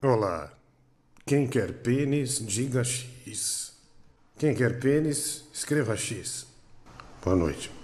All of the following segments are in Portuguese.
Olá. Quem quer pênis, diga X. Quem quer pênis, escreva X. Boa noite.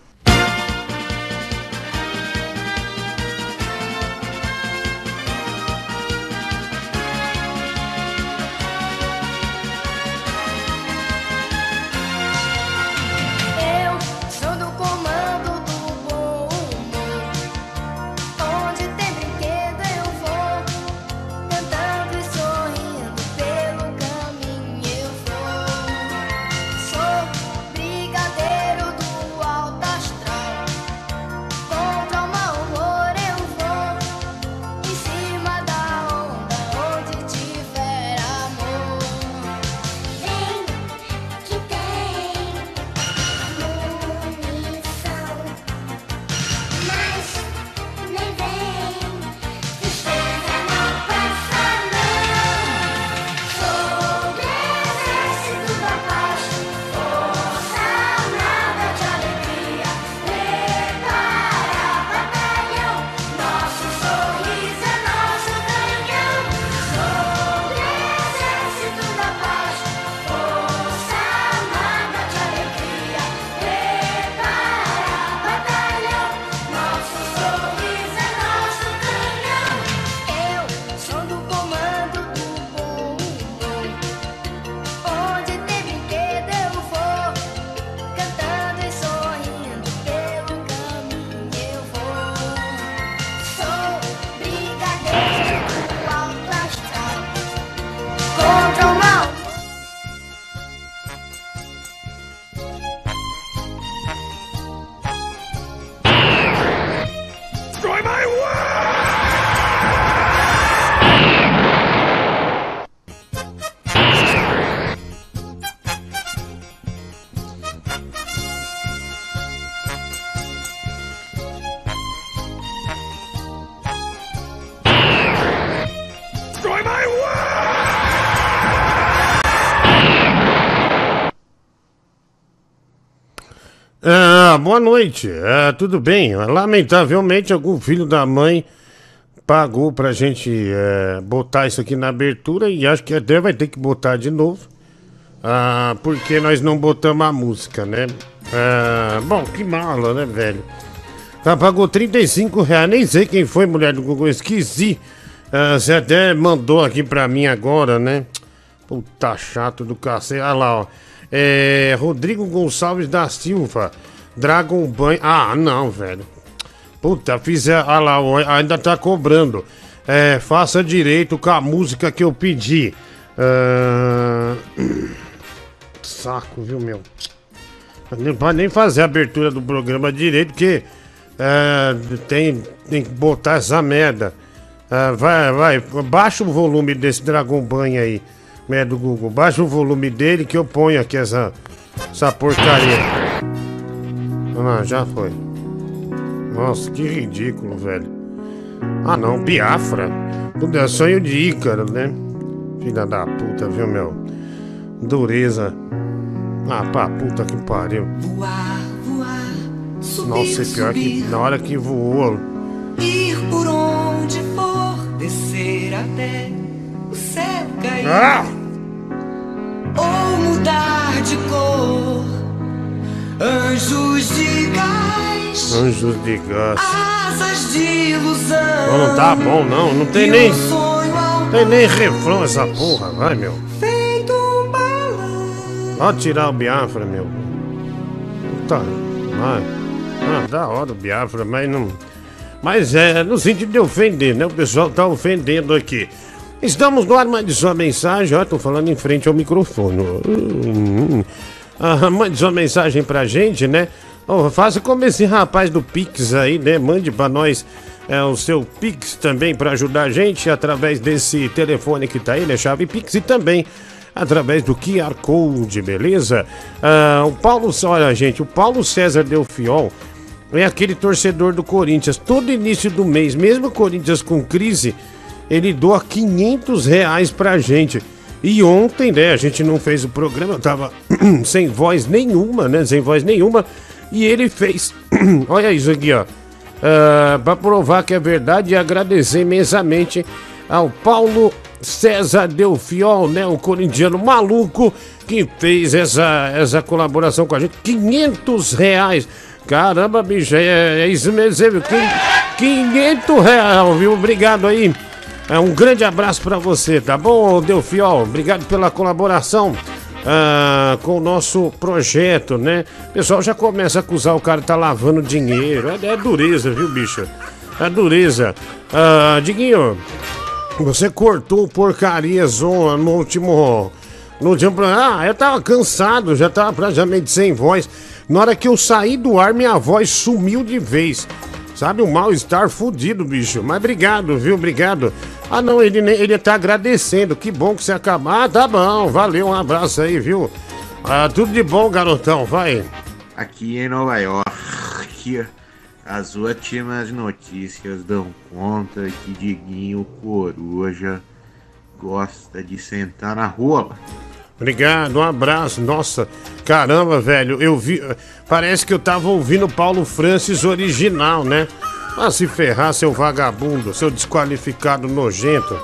Noite. Ah, tudo bem? Lamentavelmente, algum filho da mãe pagou pra gente eh, botar isso aqui na abertura e acho que até vai ter que botar de novo. Ah, porque nós não botamos a música, né? Ah, bom, que mala, né, velho? Ela pagou 35 reais, nem sei quem foi, mulher do Google, esqueci. Ah, você até mandou aqui pra mim agora, né? Puta chato do cacete. Olha lá, ó. É, Rodrigo Gonçalves da Silva. Dragon Banho. Ah, não, velho. Puta, fiz. a- Olha lá, ainda tá cobrando. É, faça direito com a música que eu pedi. Ah, Saco, viu, meu? Não pode nem fazer a abertura do programa direito, porque é, tem, tem que botar essa merda. Ah, vai, vai, baixa o volume desse Dragon Banho aí, né, do Google. Baixa o volume dele que eu ponho aqui essa, essa porcaria. Ah, já foi. Nossa, que ridículo, velho. Ah, não, Biafra. Tudo é sonho de Ícaro, né? Filha da puta, viu, meu? Dureza. Ah, pra puta que pariu. Voar, voar, subir, Nossa, e pior que subir, na hora que voou. ir por onde for, descer até o céu cair Ah! ou mudar de cor. Anjos de gás, Anjos de gás. asas de ilusão. Não, não tá bom, não. Não tem nem. um Tem nem refrão essa porra, vai, meu. feito um balão. Pode tirar o Biafra, meu. Puta, vai. Ah, da hora o Biafra, mas não. Mas é no sentido de ofender, né? O pessoal tá ofendendo aqui. Estamos no ar, mande sua mensagem. Ó, tô falando em frente ao microfone. Hum, hum. Ah, mande sua mensagem pra gente, né? Ó, faça como esse rapaz do Pix aí, né? Mande pra nós é, o seu Pix também pra ajudar a gente através desse telefone que tá aí, né? Chave Pix e também através do QR Code, beleza? Ah, o Paulo, olha, gente, o Paulo César Delfiol é aquele torcedor do Corinthians. Todo início do mês, mesmo Corinthians com crise, ele doa 500 reais pra gente. E ontem, né, a gente não fez o programa, tava sem voz nenhuma, né, sem voz nenhuma, e ele fez, olha isso aqui, ó, ah, pra provar que é verdade e agradecer imensamente ao Paulo César Delfiol, né? O corintiano maluco que fez essa, essa colaboração com a gente. 500 reais. Caramba, bicho, é, é isso mesmo, viu? Quin- 500 reais, viu? Obrigado aí. É, um grande abraço pra você, tá bom, Delfiol? Obrigado pela colaboração ah, com o nosso projeto, né? O pessoal já começa a acusar o cara tá lavando dinheiro. É, é dureza, viu, bicho? É dureza. Ah, Diguinho, você cortou porcaria zona no último. No último. Ah, eu tava cansado, já tava praticamente sem voz. Na hora que eu saí do ar, minha voz sumiu de vez. Sabe, um mal-estar fudido, bicho. Mas obrigado, viu? Obrigado. Ah, não, ele, ele tá agradecendo. Que bom que você acabou. Ah, tá bom. Valeu, um abraço aí, viu? Ah, tudo de bom, garotão. Vai. Aqui em Nova York, as últimas notícias dão conta que Diguinho Coruja gosta de sentar na rola. Obrigado, um abraço. Nossa, caramba, velho, eu vi. Parece que eu tava ouvindo Paulo Francis original, né? Ah, se ferrar, seu vagabundo, seu desqualificado nojento.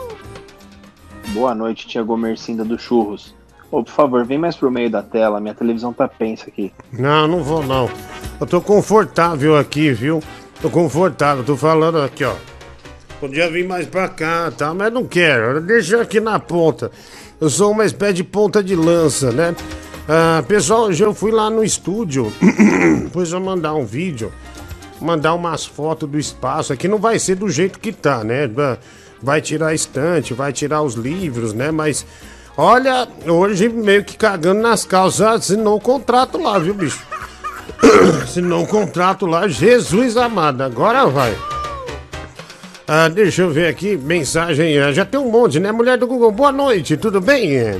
Boa noite, tia Gomercinda do Churros. Ô, por favor, vem mais pro meio da tela, minha televisão tá pensa aqui. Não, não vou não. Eu tô confortável aqui, viu? Tô confortável, tô falando aqui, ó. Podia vir mais pra cá, tá? Mas não quero. Deixa aqui na ponta. Eu sou uma espécie de ponta de lança, né? Ah, pessoal, hoje eu fui lá no estúdio. Depois eu mandar um vídeo. Mandar umas fotos do espaço. Aqui não vai ser do jeito que tá, né? Va- Vai tirar a estante, vai tirar os livros, né? Mas. Olha, hoje meio que cagando nas calças. Assinou o contrato lá, viu, bicho? Assinou o contrato lá. Jesus amado, agora vai. Ah, deixa eu ver aqui, mensagem. ah, Já tem um monte, né? Mulher do Google, boa noite, tudo bem? É,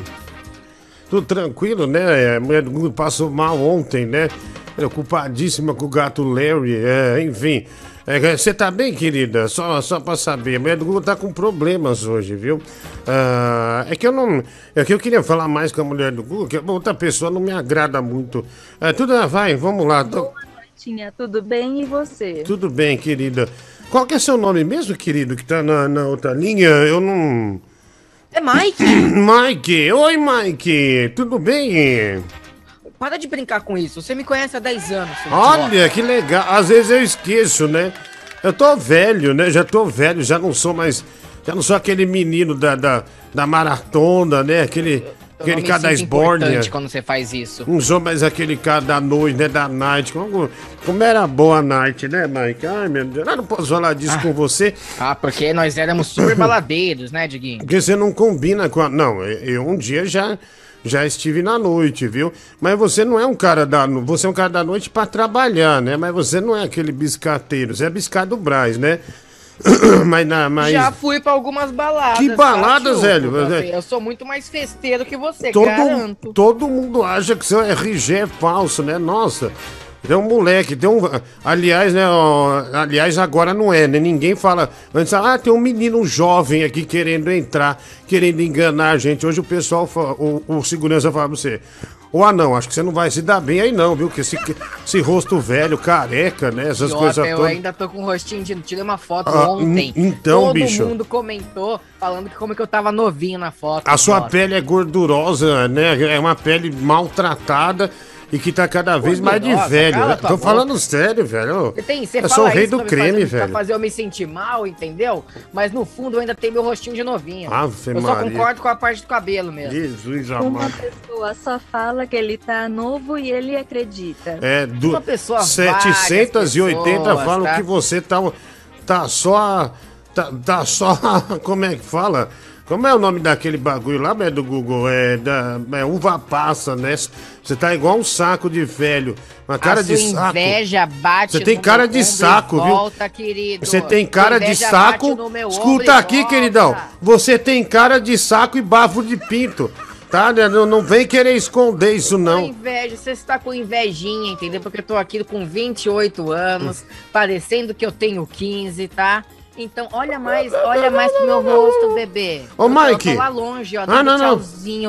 Tudo tranquilo, né? É, A mulher do Google passou mal ontem, né? Preocupadíssima com o gato Larry, é, enfim. É, Você tá bem, querida? Só, só pra saber. A mulher do Google tá com problemas hoje, viu? Ah, é que eu não. É que eu queria falar mais com a mulher do Google, que outra pessoa não me agrada muito. Ah, tudo vai, vamos lá. tô- Tinha tudo bem e você? tudo bem, querida. Qual que é seu nome mesmo, querido, que tá na, na outra linha? Eu não. É Mike! Mike! Oi, Mike! Tudo bem? Para de brincar com isso. Você me conhece há 10 anos. seu idiota. Olha, que legal. Às vezes eu esqueço, né? Eu tô velho, né? Já tô velho, já não sou mais. Já não sou aquele menino da, da, da maratona, né? Aquele, aquele não me cara da esbórnia. quando você faz isso. Não sou mais aquele cara da noite, né? Da night. Como, como era boa a night, né, Mike? Ai, meu Deus. Eu não posso falar disso com você. Ah, porque nós éramos super baladeiros, né, Diguinho? Porque você não combina com a. Não, eu um dia já, já estive na noite, viu? Mas você não é um cara da. no- Você é um cara da noite pra trabalhar, né? Mas você não é aquele biscateiro. Você é biscado Braz, né? mas. Mas... Já fui pra algumas baladas. Que tá, baladas, tio? velho? Você- Eu sou muito mais festeiro que você, Todo, garanto. todo mundo acha que seu RG é falso, né? Nossa. Tem um moleque, tem um. Aliás, né? ó, aliás, agora não é, né? Ninguém fala. Antes, ah, tem um menino jovem aqui querendo entrar, querendo enganar a gente. Hoje o pessoal, fa- o, o segurança fala pra você. Ô anão, acho que você não vai se dar bem aí não, viu? Que esse, esse rosto velho, careca, né? Essas coisas eu todas. ainda tô com o rostinho de. Tirei uma foto Ah, ontem. en- então, Todo bicho. mundo comentou falando que como que eu tava novinho na foto. A sua idiota. pele é gordurosa, né? É uma pele maltratada e que tá cada vez mais de velho. cala Tô boca. falando sério, velho. Você tem, você eu fala sou o rei isso do creme, fazer, velho. Pra fazer eu me sentir mal, entendeu? Mas no fundo eu ainda tenho meu rostinho de novinho. Ave eu só Maria. concordo com a parte do cabelo mesmo. Jesus Uma amado. pessoa só fala que ele tá novo e ele acredita. É, do Uma pessoa, 780 várias pessoas, falam tá? que você tá, tá só. Tá, tá só. Como é que fala? Como é o nome daquele bagulho lá, é do Google? É, da, é uva passa, né? Você tá igual um saco de velho. Uma cara de saco. inveja bate Você tem cara de saco, viu? volta, querido. Você tem cara de saco. Escuta aqui, queridão. Você tem cara de saco e bafo de pinto. Tá? né? Não, não vem querer esconder isso, não. inveja, você está com invejinha, entendeu? Porque eu tô aqui com 28 anos, parecendo que eu tenho 15, tá? Então, olha mais, olha mais pro meu rosto, bebê. Ô, Mike. Lá longe, ó, Ah, não, não.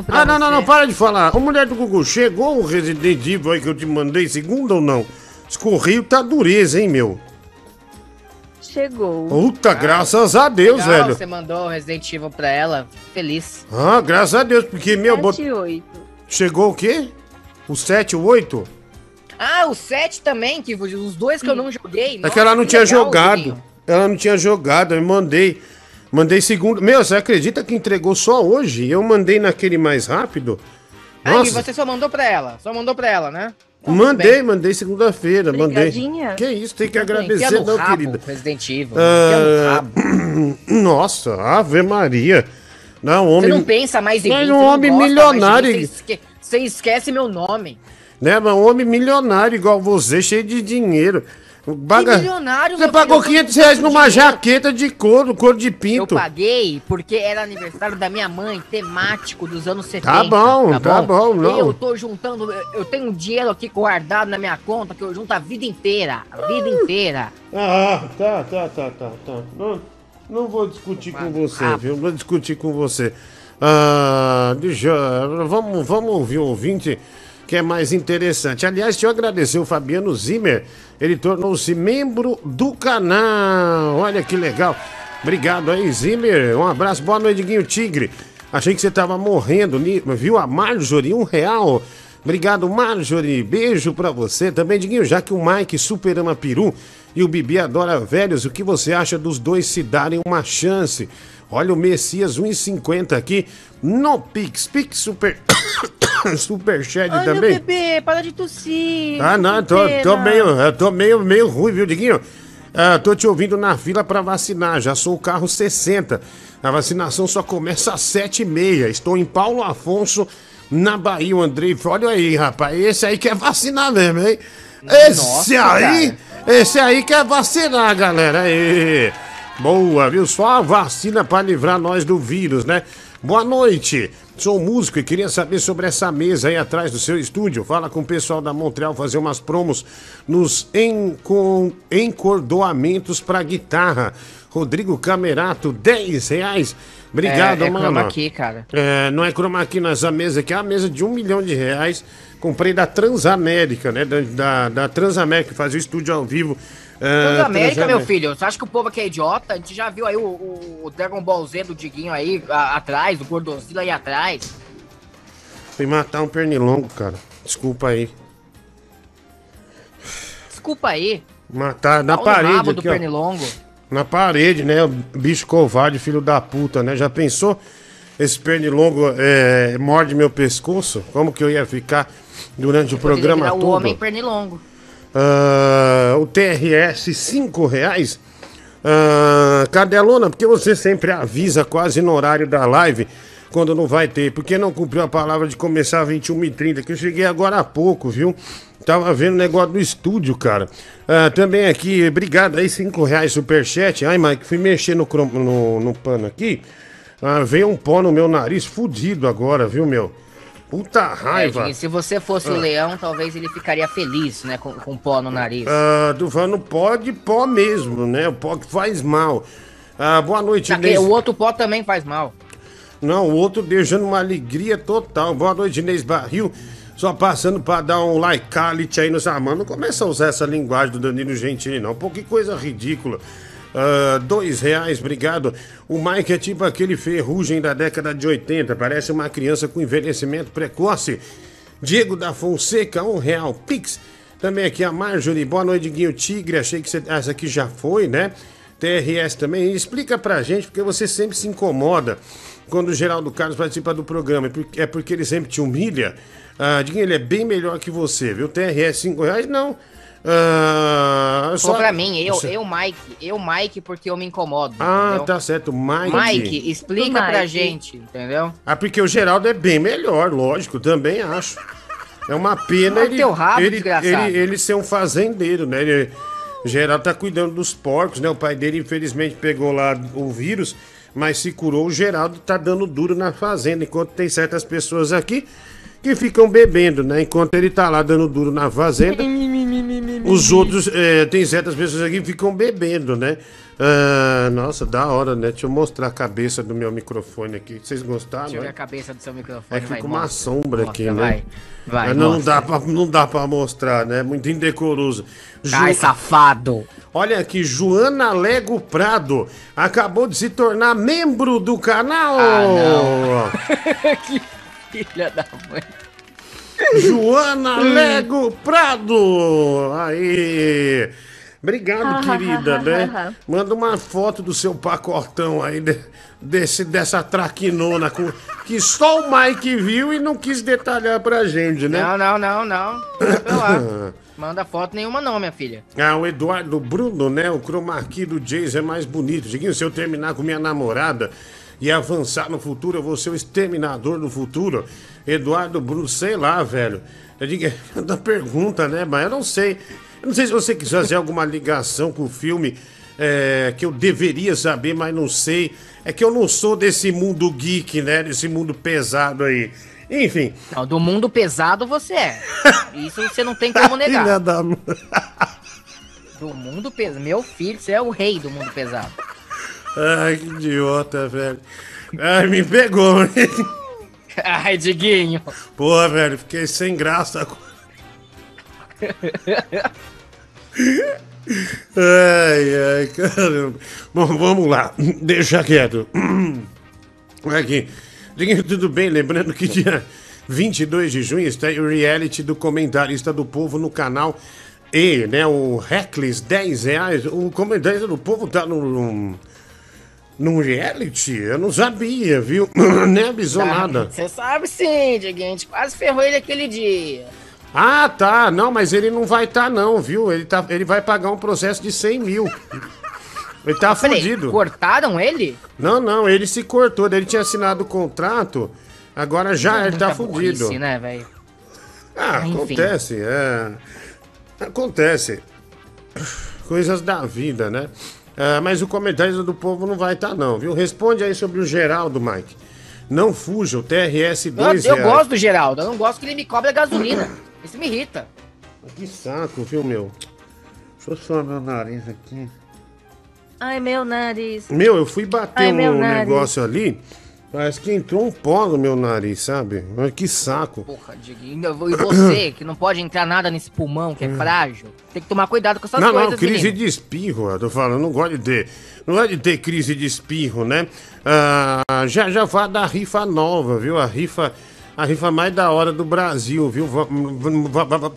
Ah, não, não, você. não, para de falar. Ô, mulher do Google, chegou o Resident Evil aí que eu te mandei, segunda ou não? Esse correio tá dureza, hein, meu? chegou. Puta, graças a Deus, Legal, velho. Você mandou o Resident Evil pra ela. Feliz. Ah, graças a Deus, porque, meu, bot... 7 e 8. chegou o quê? O 7, o 8? Ah, o 7 também, que os dois que eu não joguei. É que ela não nossa, tinha legal, jogado. Ela não tinha jogado, eu mandei. Mandei segundo. Meu, você acredita que entregou só hoje? Eu mandei naquele mais rápido. Ah, e Nossa, você só mandou pra ela. Só mandou pra ela, né? Então, mandei, bem. mandei segunda-feira, mandei. Que isso, tem que Enfia agradecer, no não, rabo, querida. Resident Evil. Ah, rabo. Nossa, Ave Maria. Não, Você homem. não pensa mais em mim, um você não homem gosta milionário. Você, esque- você esquece meu nome. Né, mas um homem milionário igual você, cheio de dinheiro. Baga... Que milionário, Você pagou filho, eu 500 tô reais numa dinheiro. jaqueta de couro, couro de Eu pinto. paguei porque era aniversário da minha mãe, temático dos anos 70. Tá bom, tá bom, não. Eu tô juntando, eu- eu tenho um dinheiro aqui guardado na minha conta que eu junto a vida inteira. A vida inteira. Ah, tá, tá, tá, tá, tá. Não, não vou discutir com você, ah. viu? Não vou discutir com você. Ah, deixa, eu- vamos, vamos ouvir o ouvinte que é mais interessante. Aliás, deixa eu agradecer o Fabiano Zimmer. Ele tornou-se membro do canal. Olha que legal. Obrigado aí, Zimmer. Um abraço. Boa noite, Guinho Tigre. Achei que você tava morrendo, viu? A Marjorie, um real. Obrigado, Marjorie. Beijo pra você também, Diguinho. Já que o Mike super ama peru e o Bibi adora velhos, o que você acha dos dois se darem uma chance? Olha o Messias 1,50 aqui no Pix. Pix Super. Superchat Ai, meu também. bebê, para de tossir. Ah, não, tô, tô meio, eu tô meio, meio ruim, viu, Diguinho? Ah, tô te ouvindo na fila pra vacinar, já sou o carro 60. A vacinação só começa às 7h30. Estou em Paulo Afonso, na Bahia, o Andrei. Olha aí, rapaz, esse aí quer vacinar mesmo, hein? Esse Nossa, aí, esse aí quer vacinar, galera. Aí. Boa, viu? Só a vacina pra livrar nós do vírus, né? Boa noite. Sou músico e queria saber sobre essa mesa aí atrás do seu estúdio. Fala com o pessoal da Montreal fazer umas promos nos encordoamentos pra guitarra. Rodrigo Camerato, 10 reais. Obrigado, é, é mano. chroma key, cara. É, não é chroma key nessa mesa aqui, é uma mesa de um milhão de reais. Comprei da Transamérica, né? Da, da, da Transamérica, fazia o estúdio ao vivo. É, Transamérica, meu filho, você acha que o povo aqui é idiota? A gente já viu aí o, o- o Dragon Ball Z do Diguinho aí a- atrás, o Gordozilla aí atrás. Fui matar um pernilongo, cara. Desculpa aí. Desculpa aí. Matar na no parede rabo do aqui, ó. pernilongo. Na parede, né? O bicho covarde, filho da puta, né? Já pensou? Esse pernilongo é, morde meu pescoço? Como que eu ia ficar durante o Poderia programa virar o todo? homem pernilongo. Ah, o TRS, 5 reais. Ah, Cadelona, porque você sempre avisa quase no horário da live quando não vai ter? Porque não cumpriu a palavra de começar às 21h30, que eu cheguei agora há pouco, viu? Tava vendo o negócio do estúdio, cara. Ah, também aqui, obrigado aí, 5 reais superchat. Ai, Mike, fui mexer no, no, no pano aqui. Ah, veio um pó no meu nariz fudido agora, viu, meu? Puta É, raiva. Diguinho, se você fosse o leão, talvez ele ficaria feliz, né? Com, com pó no nariz. Ah, tô falando pó de pó mesmo, né? O pó que faz mal. Ah, boa noite, Aquele- Inês. o outro pó também faz mal. Não, o outro deixando uma alegria total. Boa noite, Inês Barril. Só passando pra dar um like aí nos mano. Não começa a usar essa linguagem do Danilo Gentili, não. Pô, que coisa ridícula. Ah, dois reais, obrigado. O Mike é tipo aquele ferrugem da década de 80. Parece uma criança com envelhecimento precoce. Diego da Fonseca, um real. Pix. Também aqui a Marjorie. Boa noite, Guinho Tigre. Achei que você... essa aqui já foi, né? TRS também. Explica pra gente, porque você sempre se incomoda quando o Geraldo Carlos participa do programa. É porque, é ele sempre te humilha. Ah, Diguinho, ele é bem melhor que você, viu? TRS 5 reais, não. Ah, Só pra mim, eu, eu, Mike, eu, Mike, porque eu me incomodo. Ah, entendeu? tá certo. Mike. Mike, explica O pra Mike. gente, entendeu? Ah, porque o Geraldo é bem melhor, lógico, também acho. É uma pena ele, teu rabo, ele, ele, ele ser um fazendeiro, né? Ele, o Geraldo tá cuidando dos porcos, né? O pai dele, infelizmente, pegou lá o vírus, mas se curou. O Geraldo tá dando duro na fazenda, enquanto tem certas pessoas aqui que ficam bebendo, né? Enquanto ele tá lá dando duro na fazenda, os outros, é, tem certas pessoas aqui que ficam bebendo, né? Ah, nossa, da hora, né? Deixa eu mostrar a cabeça do meu microfone aqui. Vocês gostaram? Deixa eu ver né? a cabeça do seu microfone. É que vai, fica uma mostra. sombra aqui, Mostra, né? Vai, vai. Mas não, mostra. dá pra, não dá pra mostrar, né? Muito indecoroso. Ju- Ai, safado. Olha aqui, Joana Lego Prado acabou de se tornar membro do canal. Ah, que filha da mãe. Joana Lego Prado. Aí. Obrigado, querida, né? Manda uma foto do seu pacotão aí, de- desse, dessa traquinona com, que só o Mike viu e não quis detalhar pra gente, né? Não, não, não, não. Lá. Manda foto nenhuma não, minha filha. Ah, o Eduardo Bruno, né? O key do Jason é mais bonito. Diguinho, se eu terminar com minha namorada e avançar no futuro, eu vou ser o exterminador do futuro. Eduardo Bruno, sei lá, velho. Eu digo, é da pergunta, né? Mas eu não sei. Eu não sei se você quiser fazer alguma ligação com o filme é, que eu deveria saber, mas não sei. É que eu não sou desse mundo geek, né? Desse mundo pesado aí. Enfim. Não, do mundo pesado você é. Isso você não tem como negar. Filha da... Do mundo pesado. Meu filho, você é o rei do mundo pesado. Ai, que idiota, velho. Ai, me pegou. Ai, Diguinho. Porra, velho, fiquei sem graça. Ai, ai, caramba. Bom, vamos lá. Deixa quieto. Aqui. Diguinho, tudo bem? Lembrando que dia 22 de junho está o reality do comentarista do povo no canal E, né? O Reckless, 10 reais. O comentarista do povo tá no. Num reality? Eu não sabia, viu? Nem avisou nada. Você sabe sim, Diguinho. A gente quase ferrou ele aquele dia. Ah, tá. Não, mas ele não vai estar, não, viu? Ele, tá, ele vai pagar um processo de 100 mil. Ele tá Peraí, fudido. cortaram ele? Não, não, ele se cortou. Ele tinha assinado o contrato. Agora já ele tá fudido. burrice, né, velho? Ah, Enfim. acontece, é. Acontece. Coisas da vida, né? Ah, mas o comentário do povo não vai estar, não, viu? Responde aí sobre o Geraldo, Mike. Não fuja, o TRS Eu, 2 eu gosto do Geraldo, eu não gosto que ele me cobra gasolina. Isso me irrita. Que saco, viu, meu? Deixa eu só meu nariz aqui. Ai, meu nariz. Meu, eu fui bater Ai, um nariz. negócio ali, parece que entrou um pó no meu nariz, sabe? Que saco. Porra, Diguinho. E você, que não pode entrar nada nesse pulmão, que é frágil, tem que tomar cuidado com essas Hum. não, coisas, não, crise menino. de espirro, eu tô falando, não gosto de ter. Não gosto de ter crise de espirro, né? Ah, já já vai dar rifa nova, viu? A rifa. A rifa mais da hora do Brasil, viu? Va- va- va- va-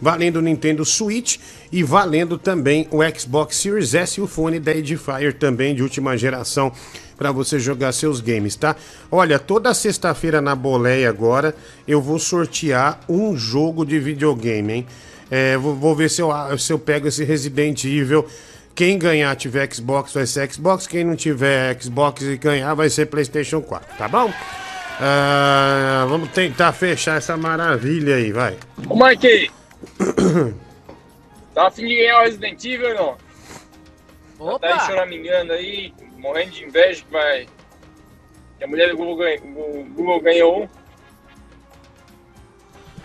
Valendo o Nintendo Switch e valendo também o Xbox Series S e o fone da Edifier também de última geração para você jogar seus games, tá? Olha, toda sexta-feira na Boleia agora eu vou sortear um jogo de videogame, hein? É, vou, vou ver se eu, se eu pego esse Resident Evil. Quem ganhar tiver Xbox vai ser Xbox. Quem não tiver Xbox e ganhar vai ser PlayStation 4, tá bom? Ah, vamos tentar fechar essa maravilha aí, vai. Ô Mike! tá afim de ganhar o Resident Evil ou não? Já Tá aí Opa! choramingando aí, morrendo de inveja que vai. Que a mulher do Google, ganha- Google ganhou um. Se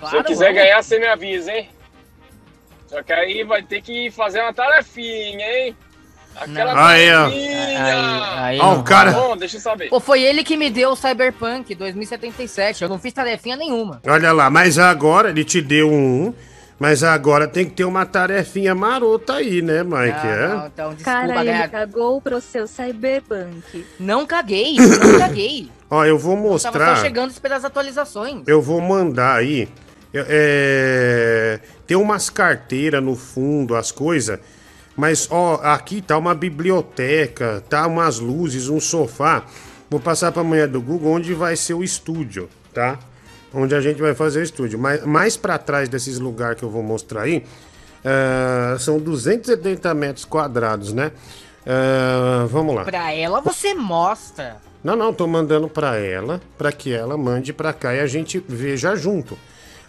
eu Claro, quiser vamos. ganhar, você me avisa, hein? Só que aí vai ter que fazer uma tarefinha, hein? Aquela Não. Aí, ó. tarefinha! Aí, aí Ó, o cara- bom, deixa eu saber. Pô, foi ele que me deu o Cyberpunk 2077. Eu não fiz tarefinha nenhuma. Olha lá, mas agora ele te deu um, mas agora tem que ter uma tarefinha marota aí, né, Mike? Não, é? não, então, desculpa, Cara, ele galera. cagou pro seu cyberpunk. Não caguei, não caguei. Ó, eu vou Tava mostrar. só chegando esperando as atualizações. Eu vou mandar aí. Eu- É, tem umas carteiras no fundo, as coisas. Mas, ó, aqui tá uma biblioteca, tá umas luzes, um sofá. Vou passar pra manhã do Google onde vai ser o estúdio, tá? Onde a gente vai fazer o estúdio. Mas mais pra trás desses lugares que eu vou mostrar aí, ah, são 270 metros quadrados, né? Ah, vamos lá. Pra ela você mostra. Não, não, tô mandando pra ela, pra que ela mande pra cá e a gente veja junto.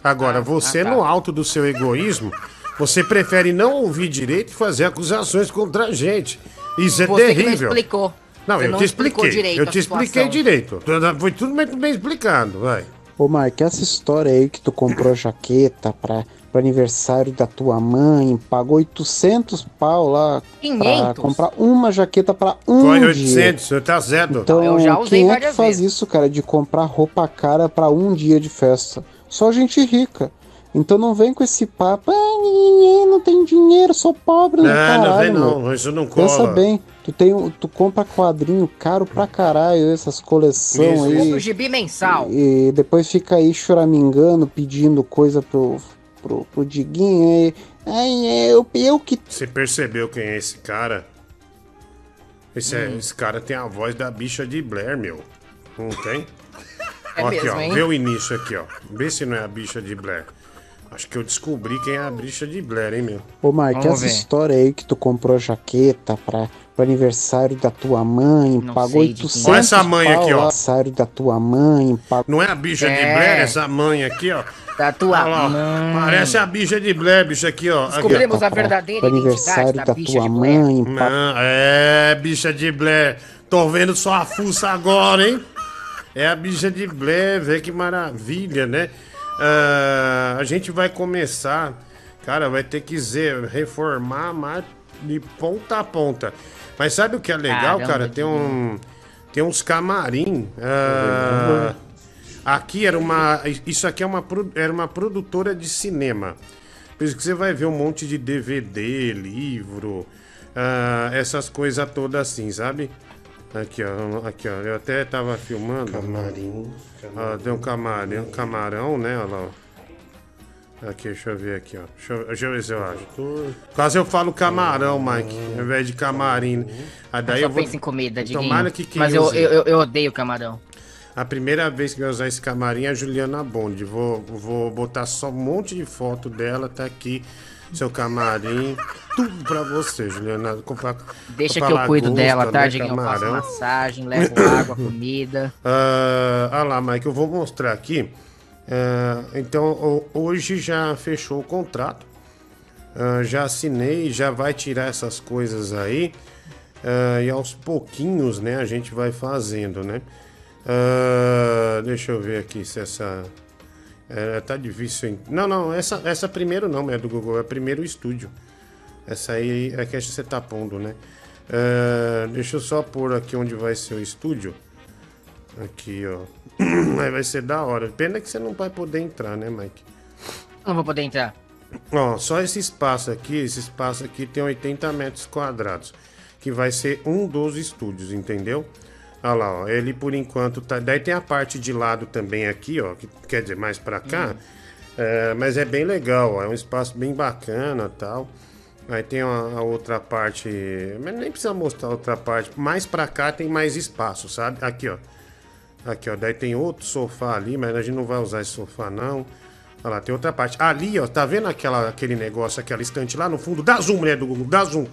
Agora, você ah, tá. no alto do seu egoísmo, você prefere não ouvir direito e fazer acusações contra a gente. Isso é Você que não terrível. explicou. Não, Você eu te explicou expliquei. direito Eu te expliquei direito. Foi tudo muito bem explicado, vai. Ô, Mike, essa história aí que tu comprou jaqueta pra, pro aniversário da tua mãe, pagou 800 pau lá pra 500? comprar uma jaqueta pra um Foi dia. 800, você tá zero. Então, Eu já usei quem é que faz vezes. isso, cara, de comprar roupa cara pra um dia de festa? Só gente rica. Então não vem com esse papo, ah, ninguém não tem dinheiro, sou pobre, não, Não, não caralho, vem meu. não, isso não Pensa cola. bem, tu, tem, tu compra quadrinho caro pra caralho, essas coleções aí. Compra o gibi mensal. E depois fica aí choramingando, pedindo coisa pro, pro, pro Diguinho. E, ai, eu, eu que. Você percebeu quem é esse cara? Esse, é- esse cara tem a voz da bicha de Blair, meu. Não tem? É Ó aqui, mesmo, ó. hein? Vê o início aqui, ó. Vê se não é a bicha de Blair. Acho que eu descobri quem é a bicha de Blair, hein, meu? Ô, Mark, Vamos essa ver. história aí que tu comprou jaqueta pra, pro aniversário da tua mãe, Não pagou sei de quem. 800 Olha essa mãe pau aqui, ó. Aniversário da tua mãe, pagou. Não é a bicha de É. Blair, essa mãe aqui, ó. Da tua Olha lá, ó. mãe. Parece a bicha de Blair, bicho aqui, ó. Aqui, ó. Descobrimos a verdadeira pro identidade aniversário da da bicha tua de Blair. mãe, pagou. Não, é, bicha de Blair. Tô vendo só a fuça agora, hein? É a bicha de Blair, vê que maravilha, né? Ah, a gente vai começar, cara, vai ter que dizer, reformar mais de ponta a ponta. Mas sabe o que é legal, Caramba, cara? Tem um, tem uns camarim. ah, aqui era uma, isso aqui é uma, era uma produtora de cinema. Por isso que você vai ver um monte de DVD, livro, ah, essas coisas todas assim, sabe? Aqui, ó, aqui, ó. Eu até tava filmando. Camarim. Ó, tem um camarão, um camarão, né? Olha lá, ó. Aqui, deixa eu ver aqui, ó. Deixa eu, deixa eu ver se eu acho. Quase eu falo camarão, Mike, ao invés de camarim. Aí daí Só eu vou... em comida, Diguinho. Tomara que quem Mas eu, use- eu, eu- eu odeio camarão. A primeira vez que eu usar esse camarim é a Juliana Bond. Vou, vou botar só um monte de foto dela, tá aqui. Seu camarim, tudo pra você, Juliana. Comprar, Deixa comprar que eu cuido lagosta, dela, tá, né? Eu faço massagem, levo água, comida. Ah, ah lá, Mike, eu vou mostrar aqui. Ah, então, ho- hoje já fechou o contrato. Ah, já assinei, já vai tirar essas coisas aí. Ah, e aos pouquinhos, né, a gente vai fazendo, né? Ah, deixa eu ver aqui se essa. É, tá difícil, hein? Não, não, essa, essa primeiro não é do Google, é primeiro estúdio. Essa aí é que você tá pondo, né? Ah, deixa eu só pôr aqui onde vai ser o estúdio. Aqui, ó. Aí vai ser da hora. Pena que você não vai poder entrar, né, Mike? Não vou poder entrar. Ó, só esse espaço aqui, esse espaço aqui tem 80 metros quadrados. Que vai ser um dos estúdios, entendeu? Olha lá, ó. Ele por enquanto tá. Daí tem a parte de lado também aqui, ó. Que quer dizer, mais pra cá. É, mas é bem legal, ó. É um espaço bem bacana tal. Aí tem a, a outra parte. Mas nem precisa mostrar a outra parte. Mais pra cá tem mais espaço, sabe? Aqui, ó. Aqui, ó. Daí tem outro sofá ali, mas a gente não vai usar esse sofá, não. Olha lá, tem outra parte. Ali, ó, tá vendo aquela, aquele negócio, aquela estante lá no fundo? Dá zoom, né, do Google? Dá zoom.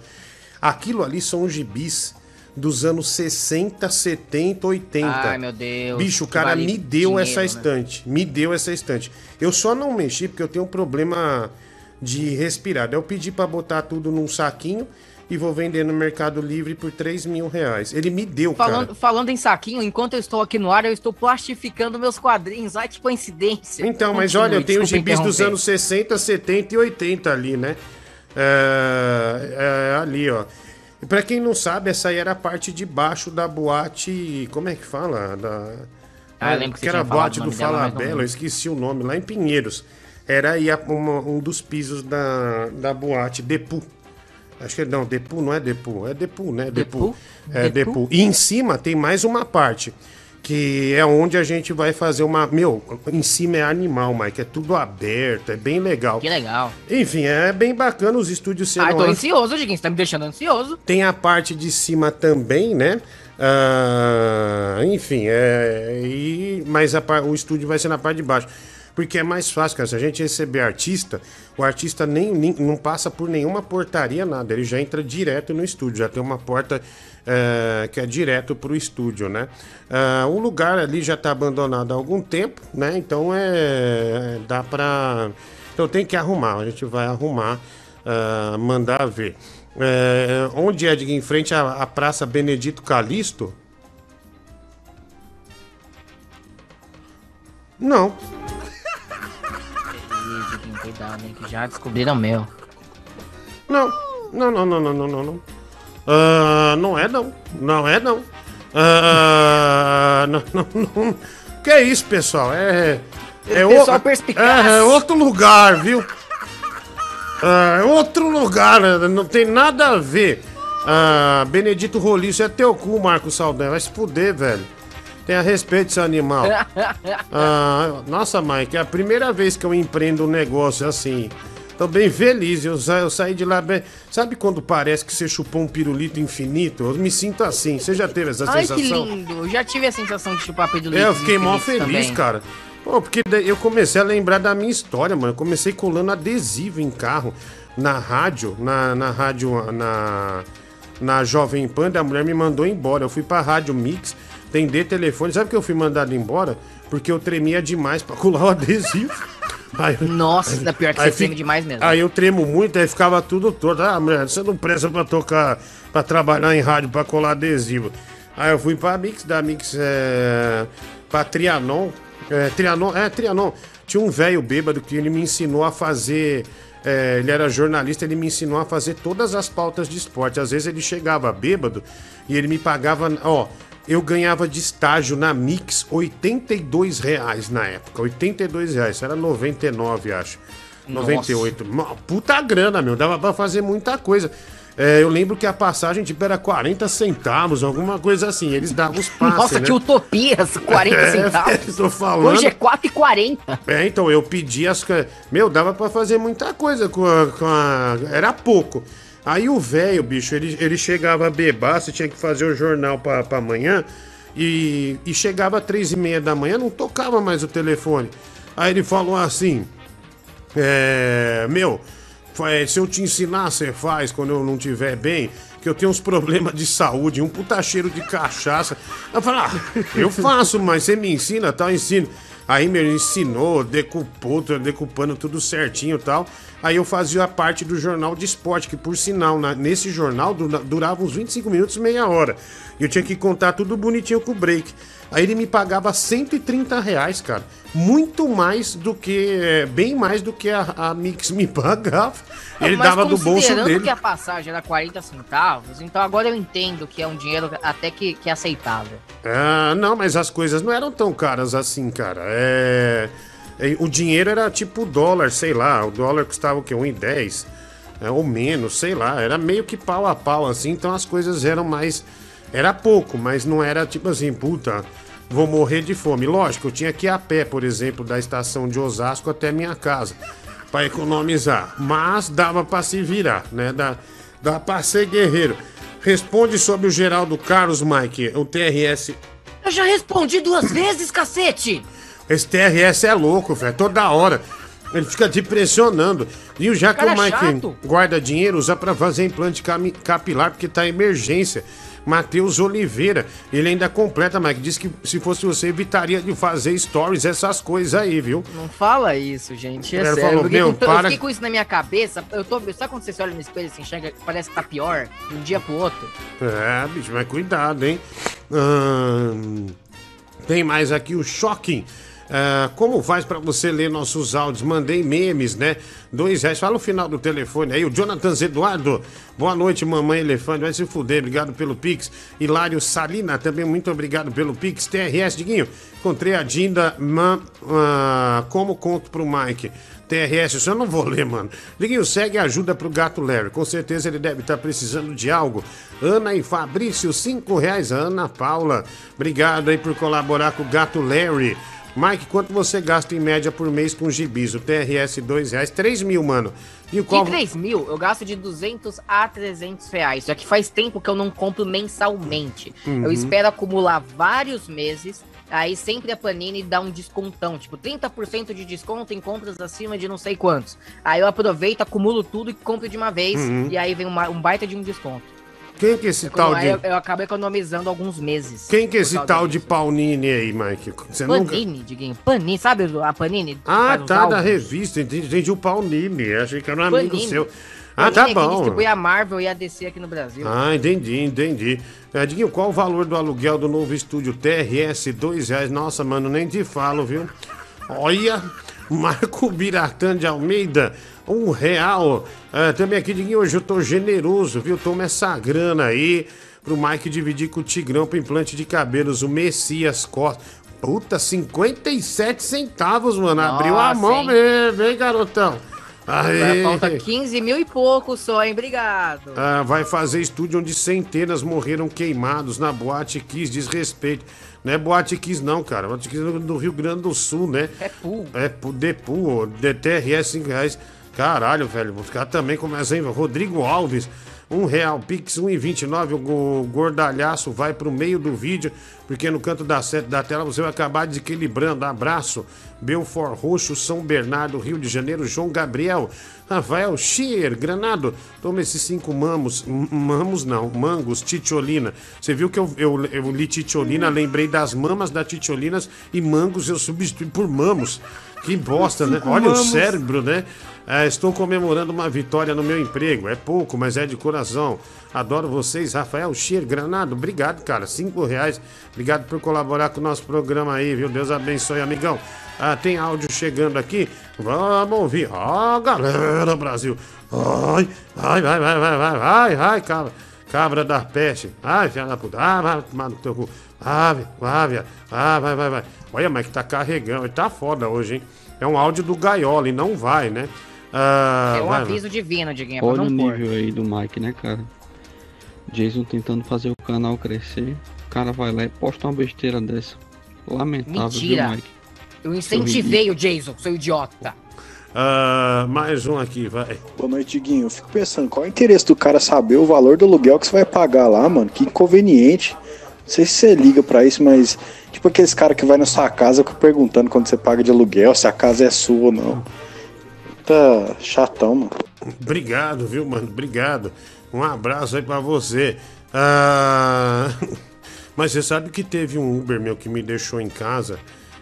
Aquilo ali são os gibis dos anos 60, 70, 80. Ai, meu Deus. Bicho, o cara vale me deu dinheiro, essa né? estante. Me deu essa estante. Eu só não mexi porque eu tenho um problema de respirar. Eu pedi pra botar tudo num saquinho e vou vender no Mercado Livre por 3 mil reais. Ele me deu, Falando, cara. falando em saquinho, enquanto eu estou aqui no ar, eu estou plastificando meus quadrinhos. Ai, que coincidência. Então, mas Continue, olha, eu tenho gibis dos anos 60, 70 e 80 ali, né? É, é, ali, ó. E pra quem não sabe, essa aí era a parte de baixo da boate. Como é que fala? Da, Ah, eu lembro que você era a boate do não Falabella, eu esqueci o nome, lá em Pinheiros. Era aí uma- um dos pisos da, da boate, Depu. Acho que não, Depu não é Depu, é Depu, né? Depu. Depu? É Depu? Depu. E em cima tem mais uma parte, que é onde a gente vai fazer uma. Meu, em cima é animal, Mike, é tudo aberto, é bem legal. Que legal. Enfim, é bem bacana os estúdios serão. Ai, tô ansioso, Diguinho. Você tá me deixando ansioso. Tem a parte de cima também, né? Ah, enfim, é. E, mas a o estúdio vai ser na parte de baixo. Porque é mais fácil, cara. Se a gente receber artista, o artista nem, nem- não passa por nenhuma portaria, nada. Ele já entra direto no estúdio. Já tem uma porta eh, que é direto pro estúdio, né? Ah, o lugar ali já tá abandonado há algum tempo, né? Então é. dá pra. Então tem que arrumar. A gente vai arrumar, ah, mandar ver. É, onde é, diga, em frente à, à Praça Benedito Calixto? Não. Diguinho, cuidado, hein, que já descobriram o meu. Não, não, não, não, não, não, não. Não, Ah, não é não. Não é não. Ah, não, não, não. Que é isso, pessoal? É. É, Pessoal o- é, é outro lugar, viu? Ah, é outro lugar, né? não tem nada a ver. Ah, Benedito Roliço é teu cu, Marco Saldanha. Vai se fuder, velho. Tenha respeito esse animal. Ah, nossa, Mike, é a primeira vez que eu empreendo um negócio assim. Tô bem feliz. Eu, sa- eu saí de lá bem. Sabe quando parece que você chupou um pirulito infinito? Eu me sinto assim. Você já teve essa Ai, que sensação? lindo. Eu já tive a sensação de chupar peito É, eu fiquei mó feliz, cara. Pô, porque eu comecei a lembrar da minha história, mano. Eu comecei colando adesivo em carro, na rádio, na, na rádio, na, na Jovem Pan, a mulher me mandou embora. Eu fui pra Rádio Mix, atender telefone. Sabe que eu fui mandado embora? Porque eu tremia demais pra colar o adesivo. Aí, Nossa, da pior que você treme demais mesmo. Aí eu tremo muito, aí ficava tudo torto. Ah, mulher, você não presta pra tocar, pra trabalhar em rádio, pra colar adesivo. Aí eu fui pra Mix, da Mix, é, pra Trianon. É, Trianon, é, Trianon. Tinha um velho bêbado que ele me ensinou a fazer. é, ele era jornalista, ele me ensinou a fazer todas as pautas de esporte. Às vezes ele chegava bêbado e ele me pagava. Ó, eu ganhava de estágio na Mix 82 reais na época. 82 reais, isso era 99, acho. Nossa. 98. Uma puta grana, meu. Dava pra fazer muita coisa. É, eu lembro que a passagem tipo, era 40 centavos, alguma coisa assim. Eles davam os passes. Nossa, né? que utopias, 40 É, centavos. tô falando. Hoje é 4,40. É, então eu pedi as. Meu, dava pra fazer muita coisa com a. com a- Era pouco. Aí o velho, bicho, ele, ele chegava a bebaço, tinha que fazer o jornal pra, pra amanhã. E, e chegava às três e meia da manhã, não tocava mais o telefone. Aí ele falou assim: É. Meu, é, se eu te ensinar, você faz quando eu não estiver bem, que eu tenho uns problemas de saúde, um puta cheiro de cachaça. Eu falei, ah, eu faço, mas você me ensina, tal, eu ensino. Aí me ensinou, decupou, decupando tudo certinho e tal. Aí eu fazia a parte do jornal de esporte, que por sinal, na- nesse jornal dura- durava uns 25 minutos, meia hora. E eu tinha que contar tudo bonitinho com o break. Aí ele me pagava 130 reais, cara. Muito mais do que. é, Bem mais do que a, a Mix me pagava. Ele Mas dava do bolso considerando dele. que a passagem era 40 centavos, então agora eu entendo que é um dinheiro até que, que é aceitável. Ah, não, mas as coisas não eram tão caras assim, cara. É. é, O dinheiro era tipo dólar, sei lá. O dólar custava o quê? 1,10? É, ou menos, sei lá. Era meio que pau a pau, assim. Então as coisas eram mais. Era pouco, mas não era tipo assim, puta, vou morrer de fome. Lógico, eu tinha que ir a pé, por exemplo, da estação de Osasco até minha casa. Pra economizar. Mas dava pra se virar, né? Dá, dá pra ser guerreiro. Responde sobre o Geraldo Carlos, Mike. O TRS Eu já respondi duas vezes, cacete! Esse TRS é louco, velho. Toda hora. Ele fica te pressionando. E já que Cara o Mike chato. guarda dinheiro, usa pra fazer implante capilar, porque tá em emergência. Matheus Oliveira, ele ainda completa, Mike. Diz que se fosse você, evitaria de fazer stories, essas coisas aí, viu? Não fala isso, gente. É Ele sério. falou, eu, fiquei meu, eu para- fiquei com isso na minha cabeça. Eu tô, sabe quando você se olha no espelho e se enxerga que parece que tá pior de um dia pro outro? É, bicho, mas cuidado, hein? Ahn, tem mais aqui o Shocking. Ah, como faz pra você ler nossos áudios? Mandei memes, né? Dois reais. Fala o final do telefone aí. O Jonathan Eduardo. Boa noite, mamãe elefante. Vai se fuder. Obrigado pelo Pix. Hilário Salina, também muito obrigado pelo Pix. TRS, Diguinho. Encontrei a Dinda. Man, ah, como conto pro Mike? TRS, isso eu não vou ler, mano. Diguinho, segue ajuda pro gato Larry. Com certeza ele deve estar precisando de algo. Ana e Fabrício, cinco reais. Ana Paula, obrigado aí por colaborar com o gato Larry. Mike, quanto você gasta em média por mês com gibis? O TRS, dois reais. 3 mil, mano. E o qual... De 3 mil, eu gasto de 200 a 300 reais. Só que faz tempo que eu não compro mensalmente. Uhum. Eu espero acumular vários meses. Aí sempre a Panini dá um descontão, tipo 30% de desconto em compras acima de não sei quantos. Aí eu aproveito, acumulo tudo e compro de uma vez. Uhum. E aí vem uma- um baita de um desconto. Quem que é esse tal eu, de... eu acabo economizando alguns meses. Quem que é esse tal de. Paunini aí, Mike? Você nunca... Panini, Diguinho. Panini, sabe a Panini? Ah, tá, da revista. Entendi, entendi o Paunini. Achei que era um amigo Panini. seu. Ah, Panini tá é que bom. distribui a Marvel e a DC aqui no Brasil. Ah, entendi, entendi. É, Diguinho, qual o valor do aluguel do novo estúdio TRS? Dois reais. Nossa, mano, nem te falo, viu? Olha, Marco Biratã de Almeida, um real. Ah, também aqui, Diguinho, hoje eu tô generoso, viu? Toma essa grana aí pro Mike dividir com o Tigrão pro implante de cabelos, o Messias Costa. Puta, 57 centavos, mano. Abriu a Nossa, mão hein? mesmo, hein, garotão? Agora Aê. falta 15 mil e pouco só, hein? Obrigado. Ah, vai fazer estúdio onde centenas morreram queimados na Boate Kiss, desrespeito. Não é Boate Kiss não, cara. Boate Kiss do do Rio Grande do Sul, né? É pool. É pu- Depu, DTRS 5 reais. Caralho, velho. Os caras também começam, hein? Rodrigo Alves, um real. Pix 1,29. O go- gordalhaço vai pro meio do vídeo, porque no canto da, da tela você vai acabar desequilibrando. Abraço. Belfort Roxo, São Bernardo, Rio de Janeiro, João Gabriel. Rafael Schier, Granado. Toma esses cinco mamos. Mamos não, mangos, titiolina. Você viu que eu, eu, eu li titiolina, lembrei das mamas da titiolinas e mangos eu substituí por mamos. Que bosta, né? Olha o cérebro, né? É, estou comemorando uma vitória no meu emprego. É pouco, mas é de coração. Adoro vocês, Rafael Schier, Granado. Obrigado, cara. Cinco reais. Obrigado por colaborar com o nosso programa aí, viu? Deus abençoe, amigão. Ah, tem áudio chegando aqui. Vamos ouvir. Ó, galera, Brasil. Ai, ai, vai, vai, vai, vai, vai, vai, cabra. Cabra da peste. Ai, filha da puta. Ah, vai tomar no teu cu. Ah, ah, viado. Ah, vai, vai, vai. Olha, mas que tá carregando. Ele tá foda hoje, hein? É um áudio do Gaiola e não vai, né? Ah, é um vai, aviso divino, Diguinho, pra Olha não o pôr. nível aí do Mike, né, cara? Jason tentando fazer o canal crescer. O cara vai lá e posta uma besteira dessa. Lamentável, Mentira. viu, Mike? Eu incentivei o Jason, seu idiota. Ah, mais um aqui, vai. Boa noite, Guinho. Eu fico pensando, qual é o interesse do cara saber o valor do aluguel que você vai pagar lá, mano? Que inconveniente. Não sei se você liga pra isso, mas tipo aqueles caras que vai na sua casa perguntando quando você paga de aluguel, se a casa é sua ou não. Tá chatão, mano. Obrigado, viu, mano? Obrigado. Um abraço aí pra você. Ah, Mas você sabe que teve um Uber meu que me deixou em casa.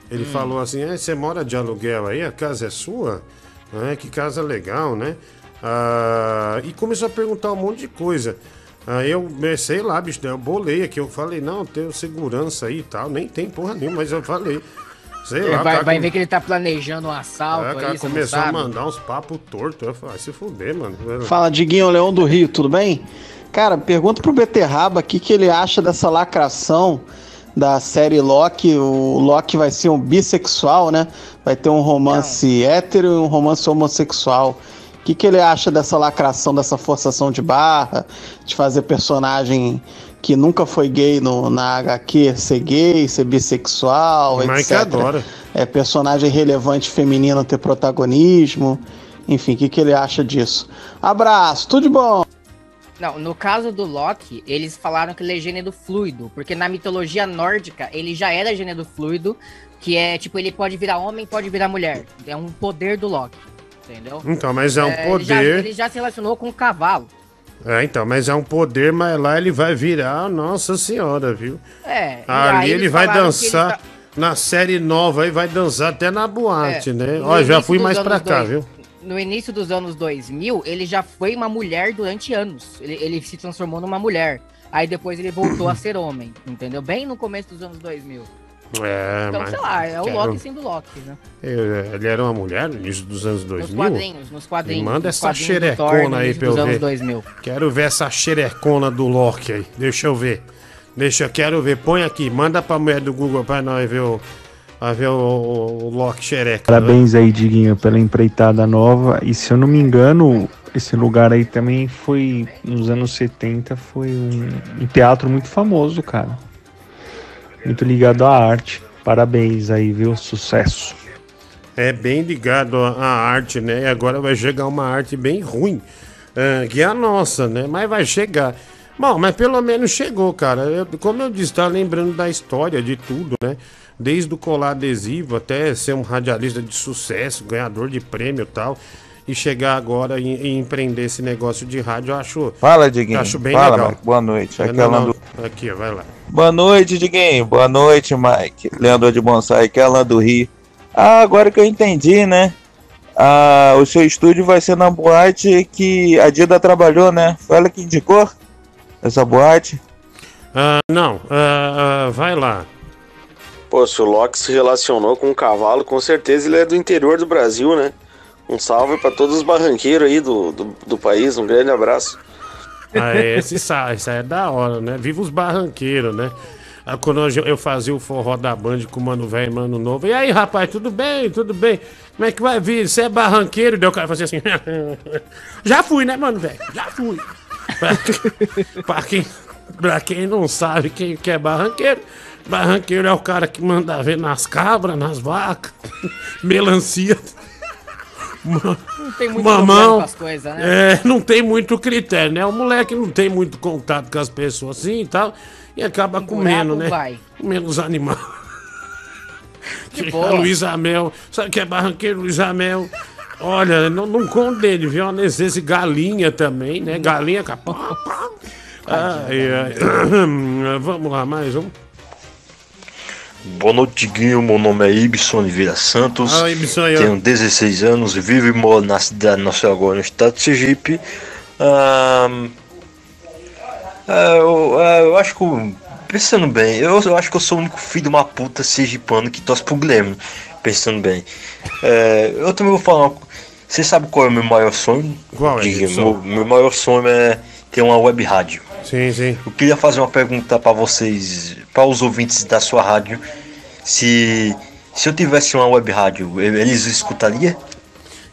Ele falou assim: "É, você mora de aluguel aí? A casa é sua? É, que casa legal, né? Ah, e começou a perguntar um monte de coisa. Aí eu, sei lá, bicho, eu bolei aqui. Eu falei: não, tenho segurança aí e tal. Nem tem porra nenhuma, mas eu falei. Sei lá, vai, vai com- ver que ele tá planejando um assalto é, aí, você não começou a mandar uns papos tortos. Eu falei, "Ah, se fuder, mano. Fala, Diguinho Leão do Rio, tudo bem? Cara, pergunta pro Beterraba o que, que ele acha dessa lacração da série Loki. O Loki vai ser um bissexual, né? Vai ter um romance hétero e um romance homossexual. O que, que ele acha dessa lacração, dessa forçação de barra, de fazer personagem que nunca foi gay no, na HQ ser gay, ser bissexual, Mike etc. adora. É personagem relevante feminino ter protagonismo. Enfim, o que, que ele acha disso? Abraço, tudo de bom! Não, no caso do Loki, eles falaram que ele é gênero fluido, porque na mitologia nórdica ele já era gênero fluido, que é tipo, ele pode virar homem, pode virar mulher. É um poder do Loki, entendeu? Então, mas é um Ele já, poder. ele já se relacionou com o cavalo. É, então, mas é um poder, mas lá ele vai virar Nossa Senhora, viu? É, e Ali ele vai dançar tá- na série nova aí, vai dançar até na boate, É, né? Ó, já fui mais pra cá, dois- viu? No início dos anos 2000, ele já foi uma mulher durante anos. Ele, ele se transformou numa mulher. Aí depois ele voltou a ser homem, entendeu? Bem no começo dos anos 2000. É, Então, mas. sei lá, é o Loki sendo Loki, né? Ele era uma mulher no início dos anos 2000? Nos quadrinhos, nos quadrinhos. Me manda nos essa quadrinhos Thor, xerecona no aí pra eu anos ver. 2000. Quero ver essa xerecona do Loki aí. Deixa eu ver. Deixa, eu quero ver. Põe aqui, manda pra mulher do Google pra nós ver o. Pra ver o, o, o Loki xereca. Parabéns aí, Diguinho, pela empreitada nova. E se eu não me engano, esse lugar aí também foi, nos anos 70, foi um, um teatro muito famoso, cara. Muito ligado à arte. Parabéns aí, viu? Sucesso. É bem ligado à arte, né? E agora vai chegar uma arte bem ruim, é, que é a nossa, né? Mas vai chegar. Bom, mas pelo menos chegou, cara. Eu- como eu disse, tá lembrando da história de tudo, né? Desde o colar adesivo até ser um radialista de sucesso, ganhador de prêmio e tal. E chegar agora e, e empreender esse negócio de rádio, eu acho. Fala, Diguinho. Acho bem Fala, legal. Mike. Boa noite. Aqui é não, Alan não. do... Aqui, ó, vai lá. Boa noite, Diguinho. Boa noite, Mike. Leandro de Bonsai, que é Alan do Rio. Ah, agora que eu entendi, né? Ah, o seu estúdio vai ser na boate que a Dida trabalhou, né? Foi ela que indicou essa boate? Ah, não, ah, ah, vai lá. Pô, se o Loki se relacionou com um cavalo, com certeza ele é do interior do Brasil, né? Um salve pra todos os barranqueiros aí do, do, do país, um grande abraço. Ah, é, esse aí é da hora, né? Viva os barranqueiros, né? Ah, Quando eu fazia o forró da Band com o Mano Velho e Mano Novo. E aí, rapaz, tudo bem? Tudo bem? Como é que vai vir? Você é barranqueiro? Daí o cara fazia assim. Já fui, né, Mano Velho? Já fui. pra, pra quem, pra quem não sabe quem que é barranqueiro, barranqueiro é o cara que manda ver nas cabras, nas vacas, melancia. Não tem muito Mamão. com as coisas, né? É, não tem muito critério, né? O moleque não tem muito contato com as pessoas assim e tal. E acaba comendo, né? vai. Comendo os animais. Que boa. Luiz Amel. Sabe que é barranqueiro, Luiz Amel? Olha, não, não dele, viu? Às vezes galinha também, né? Galinha pá. Ai, ai. Vamos lá, mais um. Boa noite, Guinho. Meu nome é Ibson Oliveira Santos. Ah, Ibson aí. Tenho 16 anos, vivo e moro na cidade de Nossa Agora, no estado de Sergipe. Ah, eu, ah, eu acho que, pensando bem, eu, eu acho que eu sou o único filho de uma puta sergipano que torce pro Guilherme. Pensando bem. É, eu também vou falar. Você sabe qual é o meu maior sonho? Qual é? Meu, meu maior sonho é ter uma web rádio. Sim, sim. Eu queria fazer uma pergunta para vocês, para os ouvintes da sua rádio. Se, se eu tivesse uma web rádio, eles escutariam?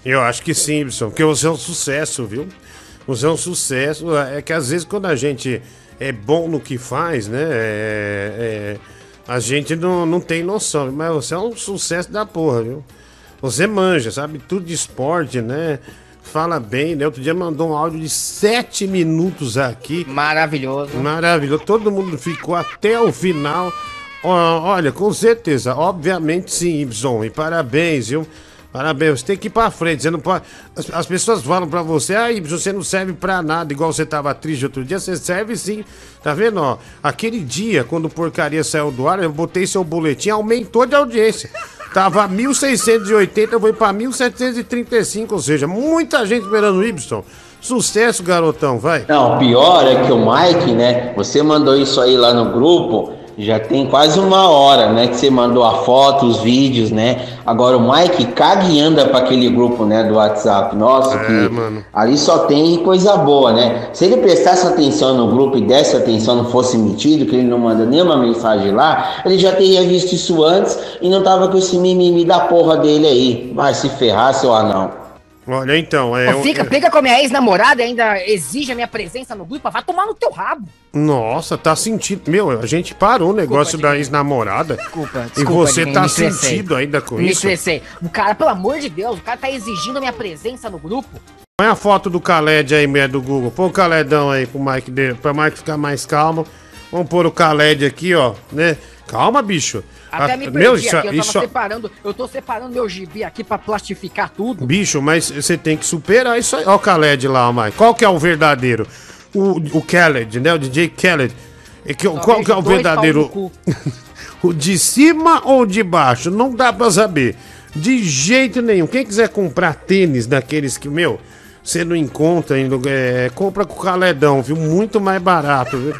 Eu acho que sim, Ibson, porque você é um sucesso, viu? Você é um sucesso. É que às vezes quando a gente é bom no que faz, né? é- é, a gente não, não tem noção. Mas você é um sucesso da porra, viu? Você manja, sabe? Tudo de esporte, né? Fala bem, né? Outro dia mandou um áudio de sete minutos aqui. Maravilhoso. Maravilhoso. Todo mundo ficou até o final. Olha, com certeza, obviamente sim, Y. E parabéns, viu? Parabéns, você tem que ir pra frente. Você não pode. As, as pessoas falam pra você, ah, Y, você não serve pra nada, igual você tava triste outro dia, você serve sim. Tá vendo, ó? Aquele dia, quando porcaria saiu do ar, eu botei seu boletim, aumentou de audiência. Tava 1.680, eu vou pra 1.735, ou seja, muita gente esperando o Y. Sucesso, garotão, vai. Não, o pior é que o Mike, né? Você mandou isso aí lá no grupo, já tem quase uma hora, né? Que você mandou a foto, os vídeos, né? Agora o Mike caga e anda pra aquele grupo, né? Do WhatsApp. Nossa, É, que mano. ali só tem coisa boa, né? Se ele prestasse atenção no grupo e desse atenção, não fosse metido, que ele não manda nenhuma mensagem lá, ele já teria visto isso antes e não tava com esse mimimi da porra dele aí. Vai se ferrar, seu anão. Olha, então, é. Pô, fica, fica com a minha ex-namorada e ainda exige a minha presença no grupo. Vai tomar no teu rabo. Nossa, tá sentindo. Meu, a gente parou o negócio da ex-namorada. Desculpa, E desculpa, você Diguinho, tá me sentido ainda com Me isso? estressei. O cara, pelo amor de Deus, o cara tá exigindo a minha presença no grupo. Põe a foto do Khaled aí, mulher do Google. Põe o Khaledão aí pro Mike dele, pra Mike ficar mais calmo. Vamos pôr o Khaled aqui, ó, né? Calma, bicho. Até Ah, me perdi meu, aqui, isso, eu tava isso- separando, eu tô separando meu gibi aqui pra plastificar tudo. Bicho, mas você tem que superar isso aí. Ó o Khaled lá, Mike. Qual que é o verdadeiro? O, o Khaled, né? O DJ Khaled. É que, qual que é o verdadeiro? o de cima ou de baixo? Não dá pra saber. De jeito nenhum. Quem quiser comprar tênis daqueles que, meu, você não encontra lugar. É, compra com o Khaledão, viu? Muito mais barato, viu?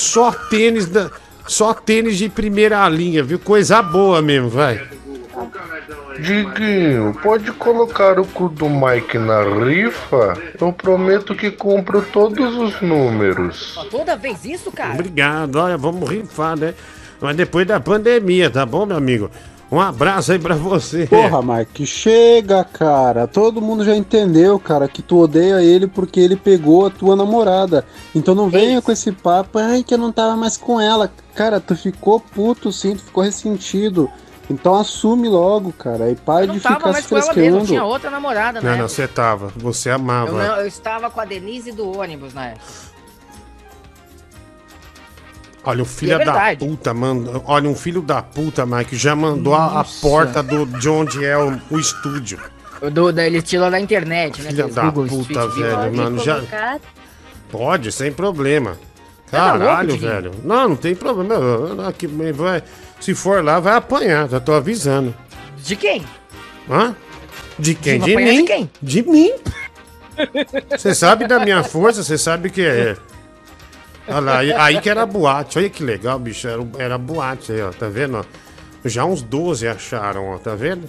Só tênis da. Só tênis de primeira linha, viu? Coisa boa mesmo, vai. Diguinho, pode colocar o cu do Mike na rifa? Eu prometo que compro todos os números. Toda vez isso, cara? Obrigado, olha, vamos rifar, né? Mas depois da pandemia, tá bom, meu amigo? Um abraço aí pra você. Porra, Mike, chega, cara. Todo mundo já entendeu, cara, que tu odeia ele porque ele pegou a tua namorada. Então não venha com esse papo, ai, que eu não tava mais com ela. Cara, tu ficou puto sim, tu ficou ressentido. Então assume logo, cara, e para Eu de não tava ficar mais se com ela fresqueando. eu tinha outra namorada, Não, né? não, você tava. Você amava. Eu, não- eu estava com a Denise do ônibus na época. Olha, o E filho é da puta, mano. Olha, um filho da puta, Mike, já mandou a, a porta do, de onde é o, o estúdio. Do, da, ele tirou da internet, né? Filha aqueles da Google puta, Street velho, mano. Já... Pode, sem problema. Tá louco, Caralho, Diguinho? velho. Não, não tem problema. Aqui, vai, se for lá, vai apanhar, já tô avisando. De quem? Hã? De quem? De de mim? quem? De mim. Você sabe da minha força, você sabe que é. Olha lá, aí, aí que era boate. Olha que legal, bicho. Era, era boate aí, ó. Tá vendo? ó? Já uns 12 acharam, ó, tá vendo?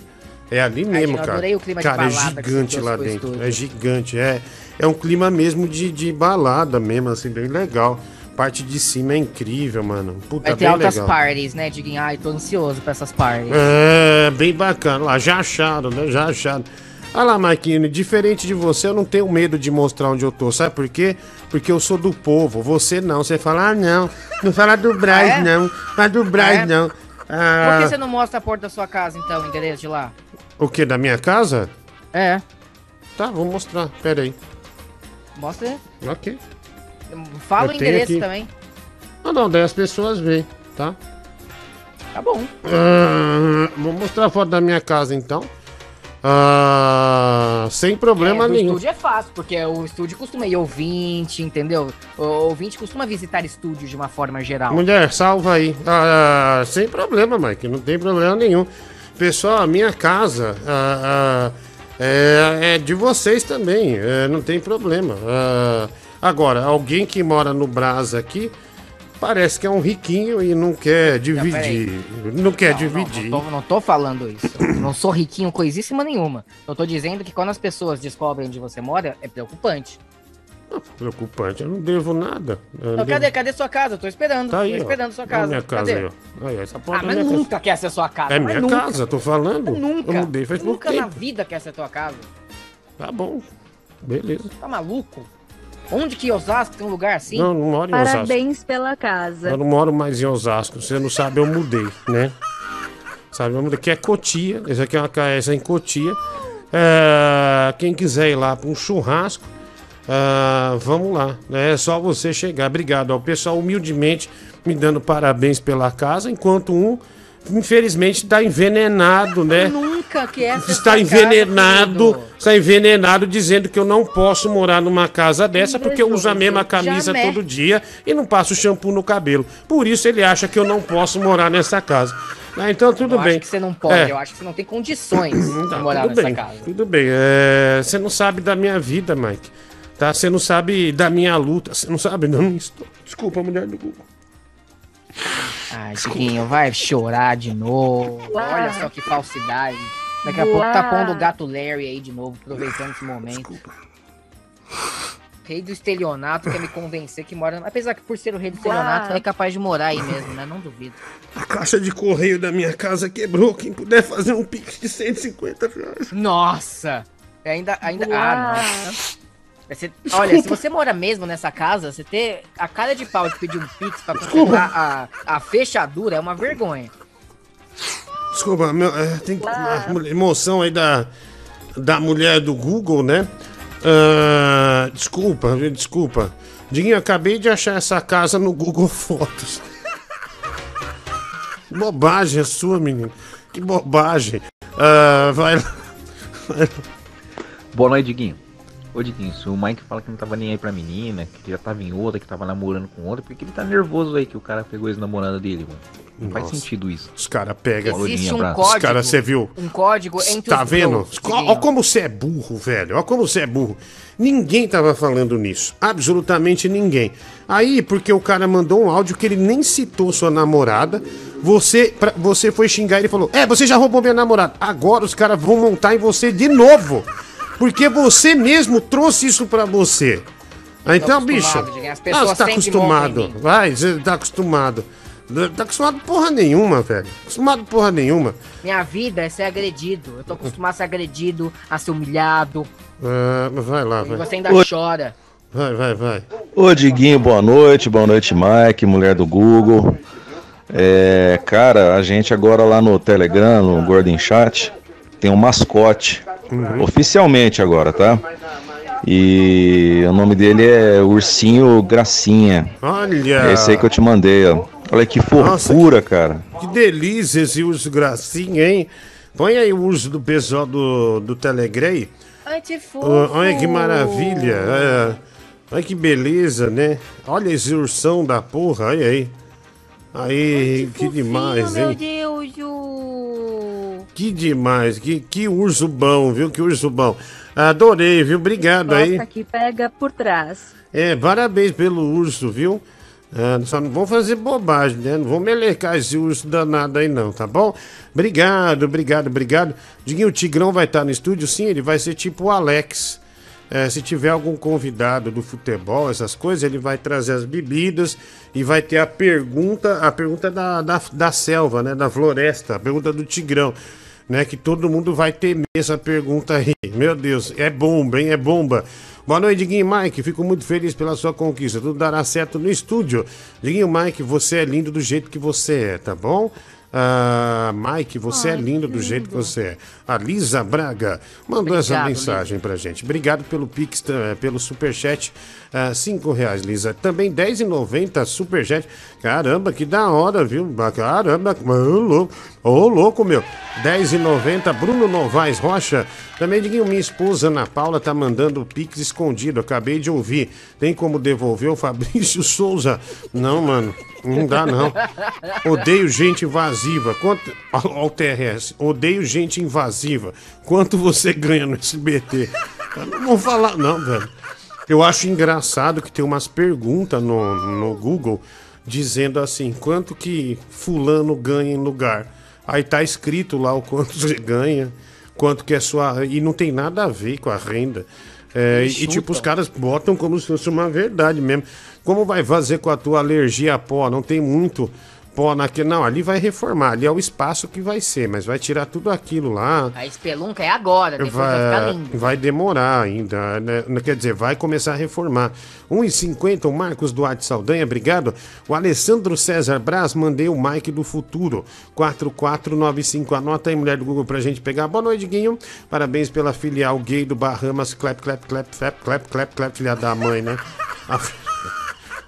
É ali mesmo, eu cara. cara, é gigante lá dentro. estúdio. É gigante, é. É um clima mesmo de, de balada mesmo, assim, bem legal. Parte de cima é incrível, mano. Puta, Vai ter altas legal. parties, né, Diguinho? Ai, tô ansioso pra essas parties. É, bem bacana. Lá, já acharam, né? Já acharam. Olha lá, Marquinhos, diferente de você, eu não tenho medo de mostrar onde eu tô. Sabe por quê? Porque eu sou do povo. Você não. Você fala, ah, não. Não fala do Braz, Ah, é? não. Fala do Braz, é? não. Por Ah, que você não mostra a porta da sua casa, então, o endereço de lá? O que, da minha casa? É. Tá, vou mostrar. Pera aí. Mostra aí. Ok. Fala Eu o endereço aqui. também. Ah, não, daí as pessoas veem, tá? Tá bom. Ah, vou mostrar a foto da minha casa, então. Ah, sem problema é, nenhum. estúdio é fácil, porque o estúdio costuma ir ouvinte, entendeu? O ouvinte costuma visitar estúdios de uma forma geral. Mulher, salva aí. Ah, sem problema, Mike, não tem problema nenhum. Pessoal, a minha casa ah, ah, é, é de vocês também, é, não tem problema. Ah, agora, alguém que mora no Brás aqui parece que é um riquinho e não quer dividir. Não, quer dividir. Não tô, não tô falando isso. Eu não sou riquinho coisíssima nenhuma. Eu tô dizendo que quando as pessoas descobrem onde você mora, é preocupante. Preocupante, eu não devo nada. Eu Então, não cadê, devo- cadê sua casa? Eu tô esperando. Tá aí, tô ó. esperando sua Olha casa. a minha casa cadê? aí, ó. Aí, Ah, porta mas é minha nunca quer ser sua casa. É mas minha nunca. casa, tô falando. Nunca. Eu mudei faz Nunca na vida quer ser tua casa. Tá bom. Beleza. Tá maluco? Onde que Osasco tem um lugar assim? Não, não moro em Osasco. Parabéns pela casa. Eu não moro mais em Osasco. Você não sabe, eu mudei, né? Sabe, eu mudei. Aqui é Cotia. Esse aqui é uma casa em Cotia. É, quem quiser ir lá para um churrasco, ah, vamos lá. É só você chegar. Obrigado ao pessoal humildemente me dando parabéns pela casa, enquanto um, infelizmente, está envenenado, né? Nunca que essa Está envenenado, está envenenado dizendo que eu não posso morar numa casa dessa porque eu uso a mesma camisa Jamais. todo dia e não passo shampoo no cabelo. Por isso ele acha que eu não posso morar nessa casa. Ah, então tudo eu bem. acho que você não pode, É. eu acho que você não tem condições de Tá, morar tudo nessa bem, casa. tudo bem. É, você não sabe da minha vida, Mike. Tá? Você não sabe da minha luta. Você não sabe da minha história. Desculpa, mulher do Google. Ai, Chiquinho, vai chorar de novo. Olha só que falsidade. Daqui a pouco tá Uau. pondo o gato Larry aí de novo, aproveitando esse momento. Rei do estelionato quer me convencer que mora. Apesar que por ser o rei do estelionato, Uau. é capaz de morar aí mesmo, né? Não duvido. A caixa de correio da minha casa quebrou. Quem puder fazer um pix de 150 reais. Nossa! Ainda, ainda. Ah, Uau. não. É, você- olha, se você mora mesmo nessa casa, você ter a cara de pau de pedir um pix pra completar a, a fechadura é uma vergonha. Desculpa, meu, é, tem que- a mulher- emoção aí da, da mulher do Google, né? Ah, desculpa, desculpa. Diguinho, eu acabei de achar essa casa no Google Fotos. Que bobagem a sua, menino. Que bobagem. Ah, vai lá. Vai lá. Boa noite, Diguinho. Ô, se o Mike fala que não tava nem aí pra menina, que já tava em outra, que tava namorando com outra, por que ele tá nervoso aí que o cara pegou a ex-namorada dele, mano? Não faz Nossa. sentido isso. Os caras pegam. Existe um. Os código. caras, você viu? Um código entre Tá os vendo? Olha como você é burro, velho. Olha como você é burro. Ninguém tava falando nisso. Absolutamente ninguém. Aí, porque o cara mandou um áudio que ele nem citou sua namorada, você, pra- você foi xingar ele e falou: É, você já roubou minha namorada. Agora os caras vão montar em você de novo. Porque você mesmo trouxe isso pra você. Ah, Então, bicho. Ah, você tá acostumado. Vai, você tá acostumado. Tá acostumado porra nenhuma, velho. Acostumado porra nenhuma. Minha vida é ser agredido. Eu tô acostumado a ser agredido, a ser humilhado. Ah, vai lá, E vai. você ainda Oi. chora. Vai, vai, vai. Ô Diguinho, boa noite, boa noite Mike, mulher do Google. É, cara, a gente agora lá no Telegram, no Gordon Chat, tem um mascote. Oficialmente agora, tá? E o nome dele é Ursinho Gracinha. Olha. É esse aí que eu te mandei, ó. Olha que fofura, cara. Que delícia esse urso gracinha, hein? Põe aí o urso do pessoal do, do Telegram. Ai, que fofo. Olha que maravilha. é. Olha que beleza, né? Olha esse ursão da porra, olha aí. Aí, que demais, Meu hein? Deus, o... Que demais, que, que urso bom, viu? Que urso bom. Adorei, viu? Obrigado aí. Que pega por trás. É, parabéns pelo urso, viu? É, só não vão fazer bobagem, né? Não vão melecar esse urso danado aí, não, tá bom? Obrigado, obrigado, obrigado. Diguinho, o Tigrão vai estar no estúdio? Sim, ele vai ser tipo o Alex. É, se tiver algum convidado do futebol, essas coisas, ele vai trazer as bebidas e vai ter a pergunta, a pergunta da, da, da selva, né? Da floresta, a pergunta do Tigrão. Né, que todo mundo vai temer essa pergunta aí. Meu Deus, é bomba, hein? É bomba. Boa noite, Diguinho e Mike. Fico muito feliz pela sua conquista. Tudo dará certo no estúdio. Diguinho Mike, você é lindo do jeito que você é, tá bom? Ah, Mike, você é lindo do jeito que você é. A Lisa Braga mandou essa Obrigado, mensagem pra gente. Obrigado pelo Pix, eh, pelo Superchat. Ah, cinco reais, Lisa. Também R$10,90 Superchat. Caramba, que da hora, viu? Caramba, ô louco, ô louco, meu. R$10,90. Bruno Novaes Rocha. Também, Diguinho, minha esposa Ana Paula tá mandando o Pix escondido. Acabei de ouvir. Tem como devolver o Fabrício Souza? Não, mano. Não dá, não. Odeio gente invasiva. Quanto. O TRS. Odeio gente invasiva. Quanto você ganha no SBT? Eu não vou falar, não, velho. Eu acho engraçado que tem umas perguntas no, no Google dizendo assim: quanto que Fulano ganha em lugar? Aí tá escrito lá o quanto você ganha, quanto que é sua. E não tem nada a ver com a renda. É, e, e, tipo, os caras botam como se fosse uma verdade mesmo. Como vai fazer com a tua alergia a pó? Não tem muito pó naquele. Não, ali vai reformar. Ali é o espaço que vai ser, mas vai tirar tudo aquilo lá. A espelunca é agora, depois vai, ficar Vai, lindo. vai demorar ainda, né? Quer dizer, vai começar a reformar. 1,50 o Marcos Duarte Saldanha, obrigado. O Alessandro César Braz, mandei o Mike do futuro. 4495. Anota aí, mulher do Google, pra gente pegar. Boa noite, Guinho. Parabéns pela filial gay do Bahamas. Clap, clap, clap, clap, clap, clap, clap, filha da mãe, né? A,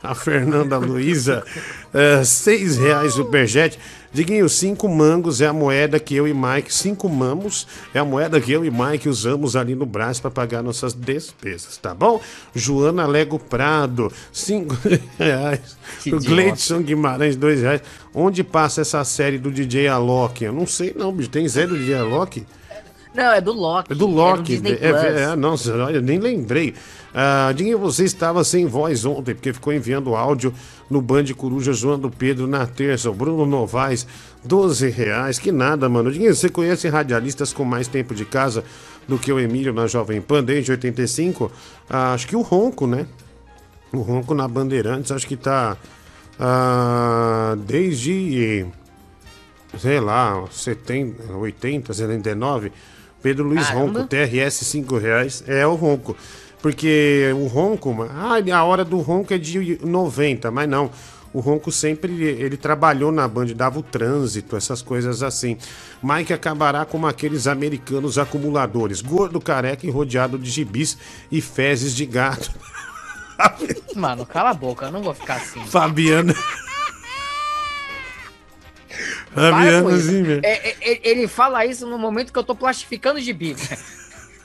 a Fernanda Luiza, é, seis reais superjet. Diguinho, cinco mangos é a moeda que eu e Mike, cinco mamos é a moeda que eu e Mike usamos ali no Brás para pagar nossas despesas, tá bom? Joana Lego Prado, cinco reais. Que o. Gleidson Guimarães, dois reais. Onde passa essa série do DJ Alok? Eu não sei não, bicho. Tem série do DJ Alok? Não, é do Loki. É do Loki. É, é, é, nossa, eu nem lembrei. Ah, Dinho, você estava sem voz ontem, porque ficou enviando áudio no Band Coruja zoando Pedro na terça. O Bruno Novaes, 12 reais. Que nada, mano. Dinho, você conhece radialistas com mais tempo de casa do que o Emílio na Jovem Pan desde 85? Ah, acho que o Ronco, né? O Ronco na Bandeirantes, acho que tá ah, desde sei lá, 70, 80, 79. Pedro Luiz Caramba. Ronco, TRS 5 reais. É o Ronco. Porque o Ronco, ah, a hora do Ronco é de 90, mas não. O Ronco sempre ele trabalhou na Band, dava o trânsito, essas coisas assim. Mike acabará como aqueles americanos acumuladores, gordo, careca e rodeado de gibis e fezes de gato. Mano, cala a boca, eu não vou ficar assim. Fabiana. Para assim. É, é, é, ele fala isso no momento que eu tô plastificando gibi.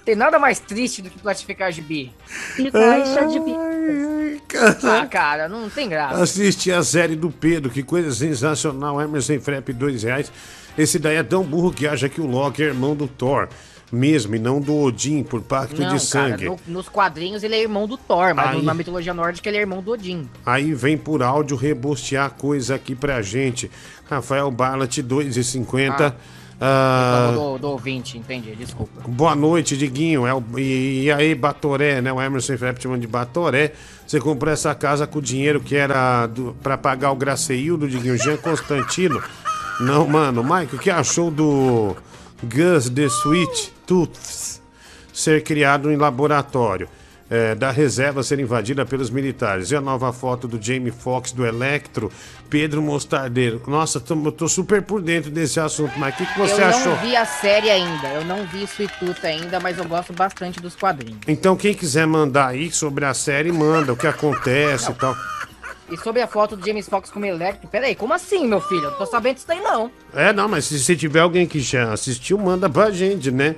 Tem nada mais triste do que plastificar gibi. E caixa de bi. Ah, cara, não tem graça. Assiste a série do Pedro, que coisa sensacional. Emerson Frep, dois reais. Esse daí é tão burro que acha que o Loki é irmão do Thor. Mesmo, e não do Odin, por pacto Não, de sangue. cara, no- nos quadrinhos ele é irmão do Thor, mas Aí. na mitologia nórdica ele é irmão do Odin. Aí vem por áudio rebostear coisa aqui pra gente. Rafael Ballat, 2,50. Ah, Reclamou do, do ouvinte, entendi, desculpa. Boa noite, Diguinho. É o- e, e aí, Batoré, né? O Emerson chamando de Batoré. Você comprou essa casa com o dinheiro que era pra pagar o Graceildo, Diguinho, Jean Constantino. Não, mano. Mike, o que achou do Gus The Sweet Tooths ser criado em laboratório? É, da reserva ser invadida pelos militares. E a nova foto do Jamie Foxx, do Electro, Pedro Mostardeiro. Nossa, tô, eu tô super por dentro desse assunto, mas o que, que você eu achou? não vi a série ainda, eu não vi Tooth ainda, mas eu gosto bastante dos quadrinhos. Então, quem quiser mandar aí sobre a série, manda o que acontece e tal. E sobre a foto do James Fox como Electro, peraí, como assim, meu filho? Eu não tô sabendo disso daí não. É, não, mas se, se tiver alguém que já assistiu, manda pra gente, né?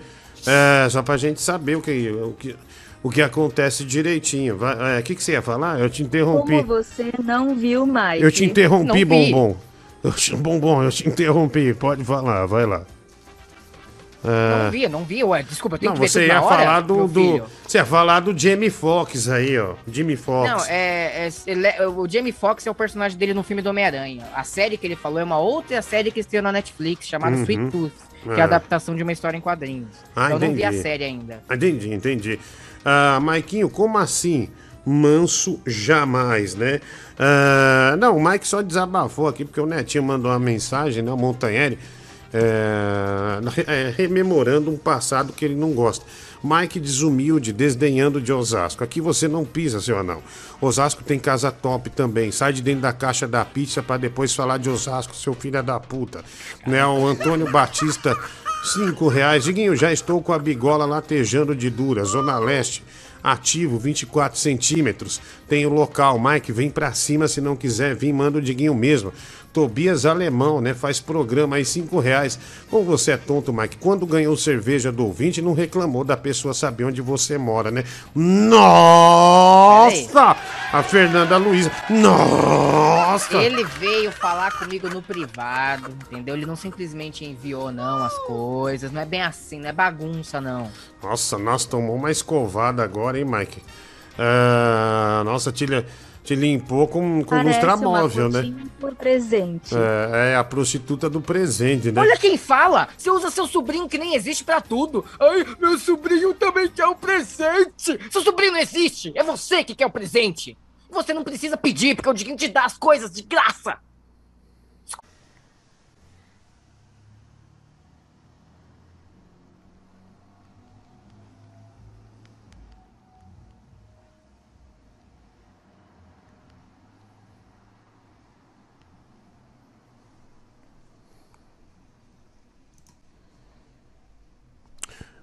É, só pra gente saber o que, o que, o que acontece direitinho. É, O que, que você ia falar? Eu te interrompi. Como você não viu mais? Eu te interrompi, Bombom. Eu te- bombom, eu te interrompi. Pode falar, vai lá. Ah, Não vi, não vi, ué. Desculpa, eu tenho não, que ver você tudo ia na hora, falar do, do. Você ia falar do Jamie Foxx aí, ó. Jimmy Fox. Não, é, é- ele é- o Jamie Foxx é o personagem dele no filme do Homem-Aranha. A série que ele falou é uma outra série que estreou na Netflix, chamada Uhum. Sweet Tooth, que é a adaptação de uma história em quadrinhos. Ah, eu não vi a série ainda. Entendi, entendi. Ah, Maiquinho, como assim? Manso jamais, né? Ah, não, o Mike só desabafou aqui porque o Netinho mandou uma mensagem, né? O Montanheri, é, é, rememorando um passado que ele não gosta. Mike desumilde, desdenhando de Osasco. Aqui você não pisa, seu anão. Osasco tem casa top também. Sai de dentro da caixa da pizza pra depois falar de Osasco, seu filho da puta. Né? O Antônio Batista, cinco reais. Diguinho, já estou com a bigola latejando de dura, Zona Leste. Ativo, 24 centímetros. Tem o local. Mike, vem pra cima se não quiser vir, manda o Diguinho mesmo. Tobias Alemão, né? Faz programa aí, cinco reais. Como você é tonto, Mike. Quando ganhou cerveja do ouvinte, não reclamou da pessoa saber onde você mora, né? Nossa! A Fernanda Luiza. Nossa! Ele veio falar comigo no privado, entendeu? Ele não simplesmente enviou, não, as coisas. Não é bem assim, não é bagunça, não. Nossa, nós tomou uma escovada agora, hein, Mike? Ah, nossa, li- te limpou com, com Parece lustramóvel, né? por presente. É, é a prostituta do presente, né? Olha quem fala! Você usa seu sobrinho que nem existe pra tudo. Ai, meu sobrinho também quer um presente. Seu sobrinho não existe. É você que quer o presente. Você não precisa pedir, porque o Diguinho te dá as coisas de graça.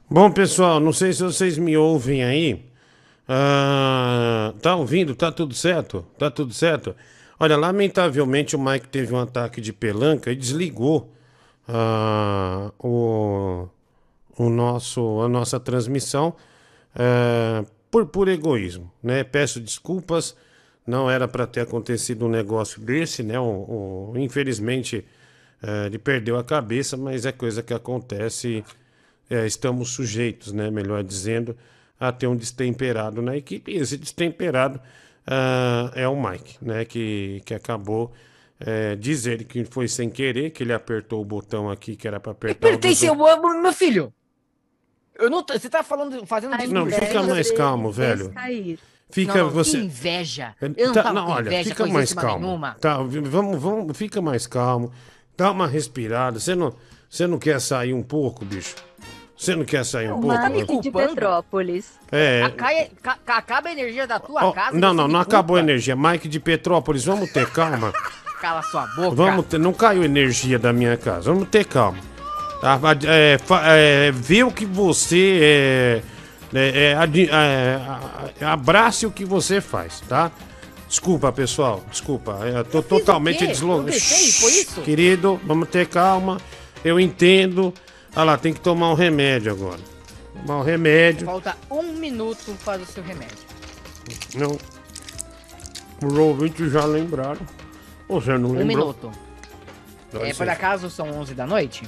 Bom, pessoal, não sei se vocês me ouvem aí. Ah, tá ouvindo? Tá tudo certo? Tá tudo certo? Olha, lamentavelmente o Mike teve um ataque de pelanca e desligou ah, o, o nosso, a nossa transmissão ah, por puro egoísmo, né? Peço desculpas, não era para ter acontecido um negócio desse, né? O, o- infelizmente eh, ele perdeu a cabeça, mas é coisa que acontece. É, estamos sujeitos, né? Melhor dizendo, a ter um destemperado na equipe. E esse destemperado ah, é o Mike, né? Que, que acabou. É, diz ele que foi sem querer, que ele apertou o botão aqui que era para apertar. o Apertei seu amo, meu filho. Eu não. tô- Você tá falando, fazendo A Não, fica mais calmo, velho. cair. Fica Não, não, você. Que inveja. É, Eu não tá, não, com olha, inveja, fica mais calmo. nenhuma. Tá, vamos, vamos, fica mais calmo. Dá uma respirada. Você não, você não quer sair um pouco, bicho? Você não quer sair um pouco? Mike de Petrópolis. É. Acaia- ca- ca- acaba a energia da tua casa. não, não, não acabou a energia. Mike de Petrópolis, vamos ter calma. Cala sua boca. Vamos ter, não caiu energia da minha casa. Vamos ter calma. Tá? É, é, vê o que você é, é, é, é, abrace o que você faz, tá? Desculpa, pessoal. Desculpa. Eu tô totalmente deslocado. Eu foi isso? Querido, vamos ter calma. Eu entendo. Olha lá, tem que tomar um remédio agora. Tomar um remédio. Falta um minuto para o seu remédio. Não. Os ouvintes já lembraram. Você não Um lembrou? minuto. Dá É, por licença. acaso são 11 da noite?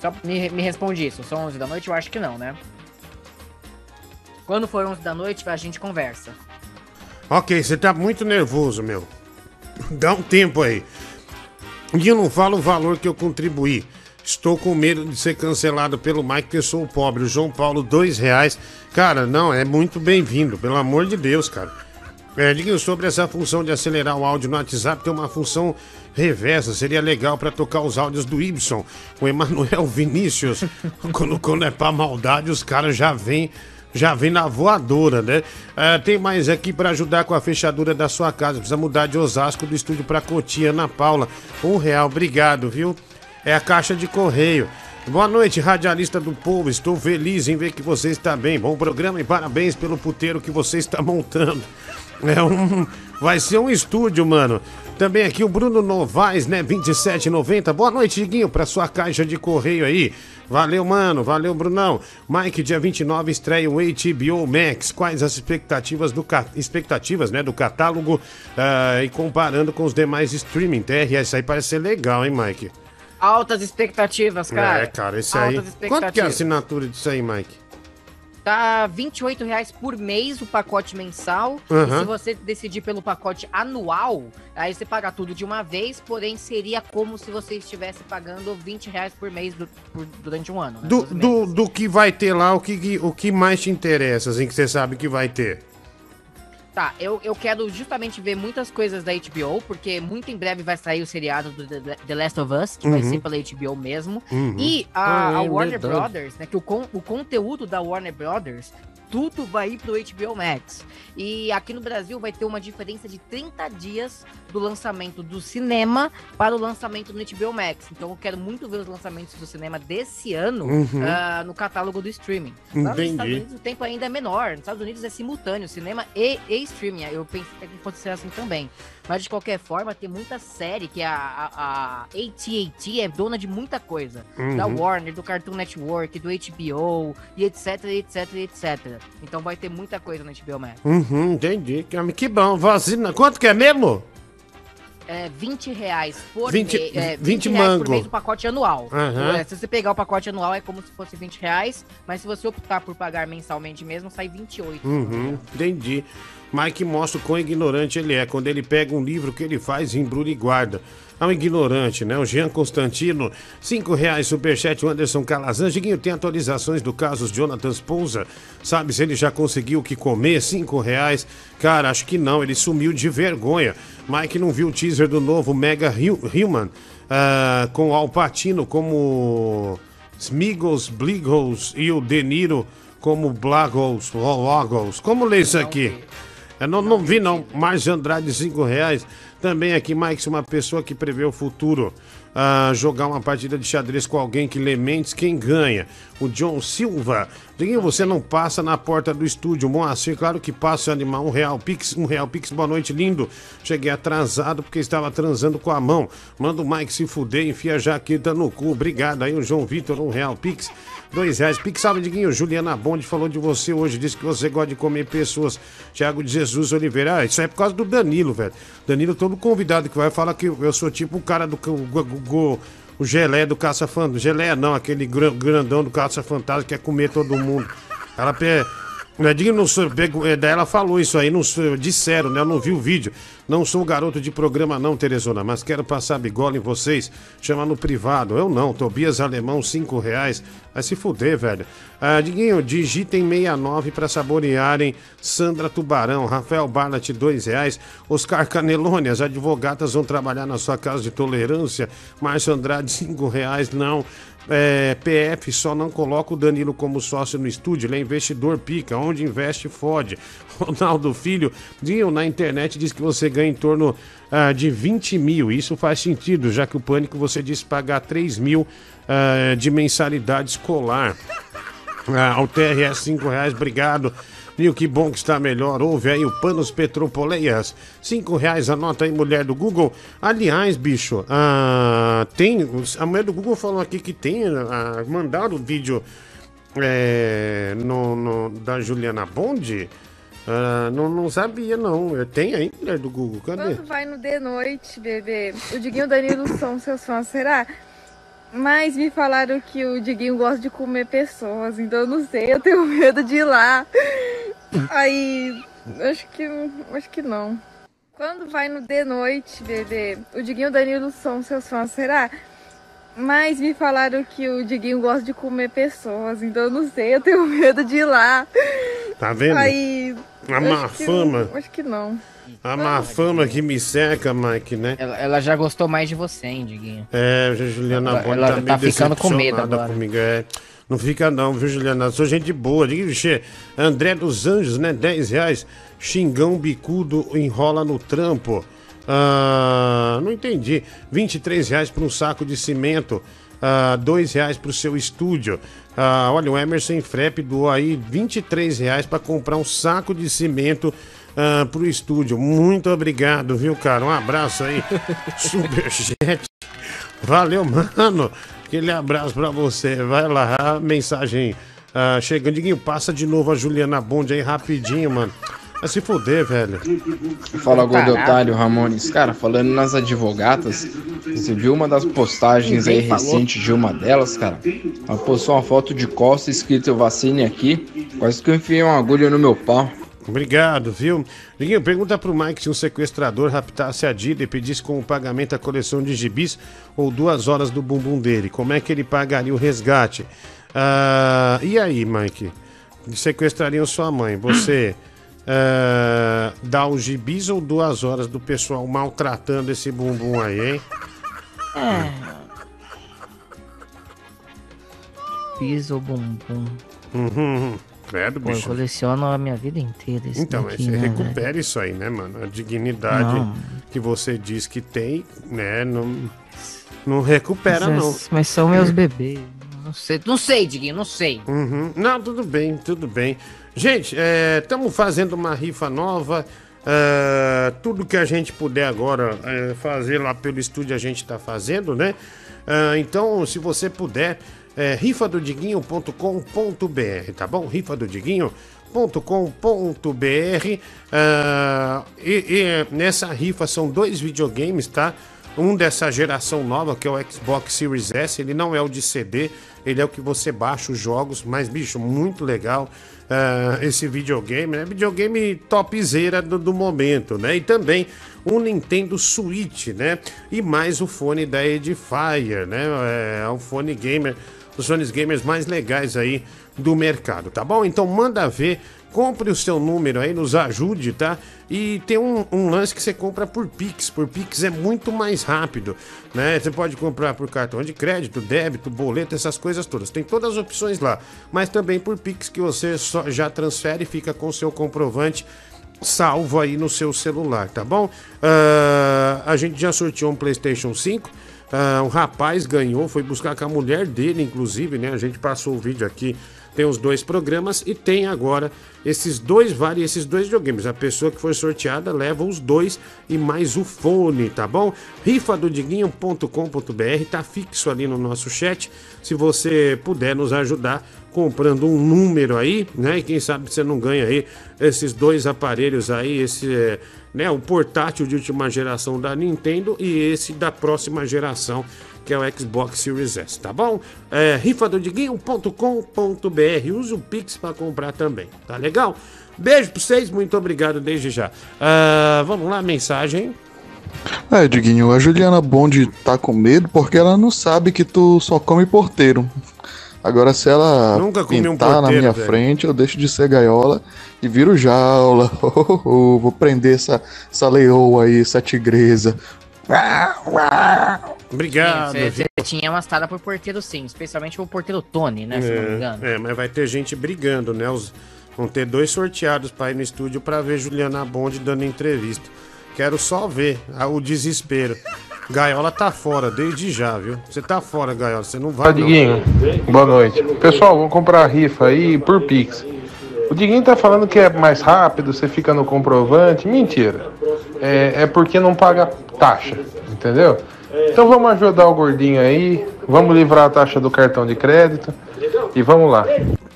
Só me, me responde isso. São 11 da noite? Eu acho que não, né? Quando for 11 da noite, a gente conversa. Ok, você tá muito nervoso, meu. Dá um tempo aí. E eu não falo o valor que eu contribuí. Estou com medo de ser cancelado pelo Mike, porque sou pobre. O João Paulo, dois reais. Cara, não, é muito bem-vindo, pelo amor de Deus, cara. É, sobre essa função de acelerar o áudio no WhatsApp, tem uma função reversa. Seria legal para tocar os áudios do Ibson, o Emanuel Vinícius. quando, quando é pra maldade, os caras já vêm já vem na voadora, né? Ah, tem mais aqui para ajudar com a fechadura da sua casa. Precisa mudar de Osasco do estúdio para Cotia, Ana Paula. Um real, obrigado, viu? É a caixa de correio. Boa noite, radialista do povo. Estou feliz em ver que você está bem. Bom programa e parabéns pelo puteiro que você está montando. É um. Vai ser um estúdio, mano. Também aqui o Bruno Novaes, né? 27,90. Boa noite, Diguinho, pra sua caixa de correio aí. Valeu, mano. Valeu, Brunão. Mike, dia 29, estreia o HBO Max. Quais as expectativas do, ca- expectativas, né, do catálogo ah, e comparando com os demais streaming? TRS aí parece ser legal, hein, Mike? Altas expectativas, cara. É, cara, esse aí. Altas Quanto que é a assinatura disso aí, Mike? Tá 28 reais por mês o pacote mensal. Aham. E se você decidir pelo pacote anual, aí você paga tudo de uma vez, porém seria como se você estivesse pagando 20 reais por mês du- por- durante um ano. né? Do, do, do que vai ter lá, o que- o que mais te interessa, assim, que você sabe que vai ter? Tá, eu, eu quero justamente ver muitas coisas da HBO, porque muito em breve vai sair o seriado do The, The Last of Us, que vai Uhum. ser pela HBO mesmo. Uhum. E a, a é Warner. Brothers, né? Que o, con- o conteúdo da Warner Brothers, tudo vai ir pro HBO Max. E aqui no Brasil vai ter uma diferença de 30 dias do lançamento do cinema para o lançamento no HBO Max. Então eu quero muito ver os lançamentos do cinema desse ano Uhum. ah, no catálogo do streaming. Lá nos Entendi. Estados Unidos o tempo ainda é menor. Nos Estados Unidos é simultâneo, cinema e, e streaming. Eu pensei que fosse ser assim também. Mas de qualquer forma, tem muita série que a, a, a AT&T é dona de muita coisa. Uhum. Da Warner, do Cartoon Network, do HBO, e etc, etc, etc. Então vai ter muita coisa no HBO Max. Uhum, entendi. Que- Que bom, vacina. Quanto que é mesmo? É 20 reais por 20 mês. É, 20 20 reais mango. por mês o pacote anual. É, se você pegar o pacote anual é como se fosse 20 reais, mas se você optar por pagar mensalmente mesmo, sai 28. Uhum, entendi. Mike mostra o quão ignorante ele é. Quando ele pega um livro que ele faz, embrulha e guarda. É um ignorante, né? O Jean Constantino, cinco reais, superchat, o Anderson Calazan. Diguinho, tem atualizações do caso Jonathan Spousa? Sabe se ele já conseguiu o que comer? Cinco reais. Cara, acho que não, ele sumiu de vergonha. Mike não viu o teaser do novo Mega Hu- Human ah, com Al Pacino como Smigos, Bligos e o De Niro como Blagos, Logos. Como lê isso aqui? Eu não, não vi não. Márcio Andrade, cinco reais. Também aqui, Mike, uma pessoa que prevê o futuro. ah, jogar uma partida de xadrez com alguém que lê mentes, quem ganha? O John Silva. Diguinho, você não passa na porta do estúdio. Moacir, claro que passa, animal. Um real Pix, um real Pix, boa noite, lindo. Cheguei atrasado porque estava transando com a mão. Manda o Mike se fuder, enfia a jaqueta no cu. Obrigado aí, o João Vitor, um real Pix. Dois reais. Pix, salve, Diguinho. Juliana Bonde falou de você hoje. Disse que você gosta de comer pessoas. Tiago de Jesus Oliveira. Ah, isso é por causa do Danilo, velho. Danilo, todo convidado que vai, fala que eu sou tipo o cara do. O, o, gelé do Caça Fantasma. Gelé não, aquele gran- grandão do Caça Fantasma que quer comer todo mundo. Ela pe... É, daí ela falou isso aí, não disseram, né? Eu não vi o vídeo. Não sou garoto de programa, não, Teresona, mas quero passar bigola em vocês. Chama no privado. Eu não, Tobias Alemão, cinco reais. Vai se fuder, velho. Ah, Diguinho, digitem 69 para saborearem Sandra Tubarão, Rafael Barnett, dois reais. Oscar Canelone, as advogadas vão trabalhar na sua casa de tolerância. Márcio Andrade, cinco reais, não. É, PF só não coloca o Danilo como sócio no estúdio, ele é investidor pica, onde investe fode. Ronaldo Filho, Dinho, na internet diz que você ganha em torno ah, de 20 mil, isso faz sentido, já que o Pânico você disse pagar 3 mil ah, de mensalidade escolar. Ah, ao TRS 5 reais, obrigado. Nil, que bom que está melhor. Ouve aí o Panos Petropoleias. 5 reais, anota aí, mulher do Google. Aliás, bicho, ah, tem. A mulher do Google falou aqui que tem. Ah, mandaram o vídeo é, no, no- da Juliana Bond. Ah, não, não sabia, não. Tem aí, mulher do Google? Cadê? Quando vai no de noite, bebê? O Diguinho e o Danilo são seus fãs, será? Mas me falaram que o Diguinho gosta de comer pessoas, então eu não sei, eu tenho medo de ir lá. Aí, acho que, acho que não. Quando vai no de noite, bebê? O Diguinho e o Danilo são seus fãs, será? Mas me falaram que o Diguinho gosta de comer pessoas, então eu não sei, eu tenho medo de ir lá. Tá vendo? Aí, A má acho que- fama. Acho que não. A má fama que me seca, Mike, né? Ela, ela já gostou mais de você, hein, Diguinho? É, a Juliana Ela- Bond ela tá meio tá ficando com medo agora. comigo. É. Não fica não, viu, Juliana? Eu sou gente boa. Diga, Vixe, André dos Anjos, né? 10 reais. Xingão bicudo enrola no trampo. Ah, não entendi. 23 reais para um saco de cimento. Ah, 2 reais para o seu estúdio. Ah, olha, o Emerson Frep doou aí 23 reais para comprar um saco de cimento ah, pro estúdio. Muito obrigado, viu, cara? Um abraço aí. Superchat. Valeu, mano. Aquele abraço pra você. Vai lá, mensagem ah, chegando. Diguinho, passa de novo a Juliana Bond aí rapidinho, mano. Vai se fuder, velho. Fala, gordo otário, Ramones. Cara, falando nas advogatas, você viu uma das postagens aí Ninguém falou. recente de uma delas, cara? Ela postou uma foto de costa escrito vacine aqui. Quase que eu enfiei uma agulha no meu pau. Obrigado, viu? Liguinho, pergunta pro Mike se um sequestrador raptasse a Dida e pedisse como pagamento a coleção de gibis ou duas horas do bumbum dele. Como é que ele pagaria o resgate? Ah, e aí, Mike? Sequestrariam sua mãe. Você ah, dá os gibis ou duas horas do pessoal maltratando esse bumbum aí, hein? É. Piso bumbum. Uhum. Credo, Pô, eu coleciono a minha vida inteira. Isso Então, daqui, você né, velho? recupera isso aí, né, mano? A dignidade Não. que você diz que tem, né? Não, não recupera, mas, não. Mas são meus bebês. Não sei, não sei, Diguinho, não sei. Uhum. Não, tudo bem, tudo bem. Gente, estamos fazendo uma rifa nova. é, tudo que a gente puder agora é, fazer lá pelo estúdio a gente está fazendo, né? É, então, se você puder, é, rifadodiguinho.com.br, tá bom? rifadodiguinho.com.br é, e, e nessa rifa são dois videogames, tá? Um dessa geração nova, que é o Xbox Series S, ele não é o de CD, ele é o que você baixa os jogos, mas, bicho, muito legal ah, esse videogame, né? Videogame topzera do, do momento, né? E também um Nintendo Switch, né? E mais o fone da Edifier, né? É um fone gamer, os fones gamers mais legais aí do mercado, tá bom? Então manda ver, compre o seu número aí, nos ajude, tá? E tem um, um lance que você compra por Pix. Por Pix é muito mais rápido, né? Você pode comprar por cartão de crédito, débito, boleto, essas coisas todas. Tem todas as opções lá. Mas também por Pix que você só já transfere e fica com o seu comprovante salvo aí no seu celular, tá bom? Ah, a gente já sorteou um PlayStation 5. Ah, um rapaz ganhou, foi buscar com a mulher dele, inclusive, né? A gente passou o vídeo aqui. Tem os dois programas e tem agora esses dois vale esses dois videogames. A pessoa que foi sorteada leva os dois e mais o fone, tá bom? rifadodiguinho.com.br tá fixo ali no nosso chat. Se você puder nos ajudar comprando um número aí, né? E quem sabe você não ganha aí esses dois aparelhos aí, esse é, né, o portátil de última geração da Nintendo e esse da próxima geração, que é o Xbox Series S, tá bom? É, rifadodiguinho.com.br, use o Pix para comprar também, tá legal? Beijo pra vocês, muito obrigado desde já. Ah, vamos lá, mensagem. É, Diguinho, a Juliana Bond tá com medo porque ela não sabe que tu só come porteiro. Agora, se ela Nunca comi um pintar na porteiro, minha velho. frente, eu deixo de ser gaiola e viro jaula. Vou prender essa, essa leoa aí, essa tigresa. Obrigado. Você, tinha uma estada por porteiro sim, especialmente pro porteiro Tony, né? Se não me engano. É, é, mas vai ter gente brigando, né? Os, vão ter dois sorteados pra ir no estúdio pra ver Juliana Bond dando entrevista. Quero só ver ah, o desespero. Gaiola tá fora desde já, viu? Você tá fora, Gaiola. Você não vai. Fala, Diguinho. Boa noite. Pessoal, vamos comprar a rifa aí por Pix. O Diguinho tá falando que é mais rápido, você fica no comprovante. Mentira. É, é porque não paga taxa, entendeu? Então vamos ajudar o gordinho aí, vamos livrar a taxa do cartão de crédito e vamos lá.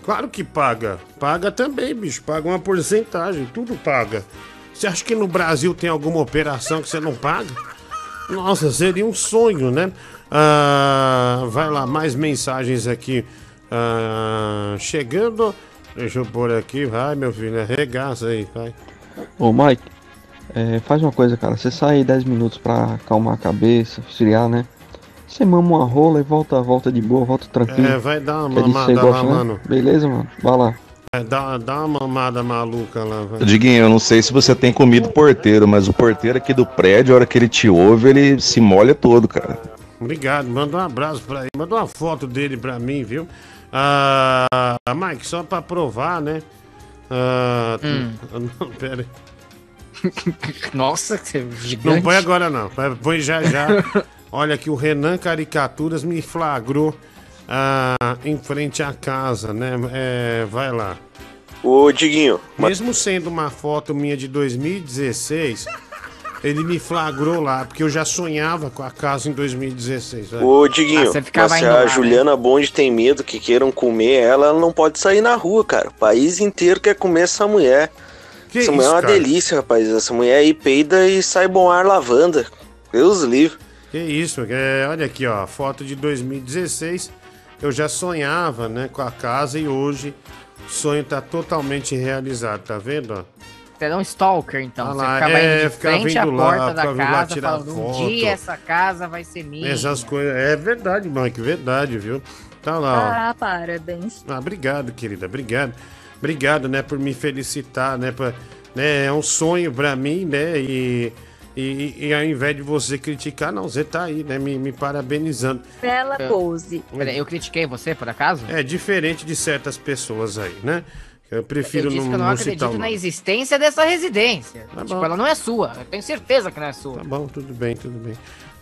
Claro que paga. Paga também, bicho. Paga uma porcentagem. Tudo paga. Você acha que no Brasil tem alguma operação que você não paga? Nossa, seria um sonho, né? Ah, vai lá, mais mensagens aqui. Ah, chegando. Deixa eu pôr aqui. Vai, meu filho. Arregaça aí, vai. Ô Mike, é, faz uma coisa, cara. Você sai aí 10 minutos pra acalmar a cabeça, esfriar, né? Você mama uma rola e volta, volta de boa, volta tranquilo. É, vai dar uma mamada lá, né? mano. Beleza, mano? Vai lá. É, dá, dá uma mamada maluca lá, vai. Diguinho, eu não sei se você tem comido porteiro, mas o porteiro aqui do prédio, a hora que ele te ouve, ele se molha todo, cara. Obrigado, manda um abraço pra ele. Manda uma foto dele pra mim, viu? Ah, Mike, só pra provar, né? Ah, Não, pera aí. Nossa, que é gigante. Não põe agora não, põe já já. Olha que o Renan Caricaturas me flagrou ah, em frente à casa, né? É, vai lá. Ô, Diguinho, Mesmo sendo uma foto minha de 2016, ele me flagrou lá, porque eu já sonhava com a casa em 2016. vai. Ô, Diguinho, mas se a Juliana Bond tem medo que queiram comer ela, ela não pode sair na rua, cara. O país inteiro quer comer essa mulher. Que Essa mulher é isso, uma cara? delícia, rapaz. Essa mulher aí peida e sai bom ar lavanda. Deus livre. Que isso, é, olha aqui, ó, foto de 2016. Eu já sonhava, né, com a casa e hoje o sonho tá totalmente realizado, tá vendo? ó? Você é um stalker, então. Ah você lá, ficava é, indo de ficava frente à indo lá, porta ficava da lá casa, tirar falando, um foto. dia essa casa vai ser minha. Essas coisas. É verdade, Mike, verdade, viu? Tá lá, ó. Ah, parabéns. Ah, obrigado, querida, obrigado. Obrigado, né, por me felicitar, né, pra, né, é um sonho pra mim, né, e, e, e ao invés de você criticar, não, você tá aí, né, me, me parabenizando. Bela Eu- pose. Peraí, eu critiquei você, por acaso? É diferente de certas pessoas aí, né, eu prefiro eu disse não, que eu não, não citar acredito o na existência dessa residência. Tá tipo, bom. ela não é sua. Eu tenho certeza que não é sua. Tá bom, tudo bem, tudo bem.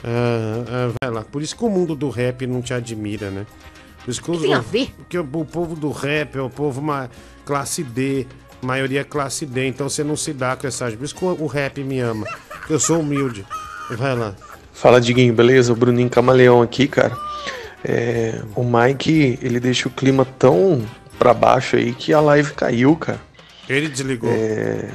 Ah, ah, vai lá, por isso que o mundo do rap não te admira, né? Por isso que, os- tem a ver? Porque o, o povo do rap é o povo uma classe D, maioria é classe D, então você não se dá com essas. Por isso que o, rap me ama. Eu sou humilde. Vai lá. Fala, Diguinho, beleza? O Bruninho Camaleão aqui, cara. É, o Mike, ele deixa o clima tão pra baixo aí que a live caiu, cara. Ele desligou. É,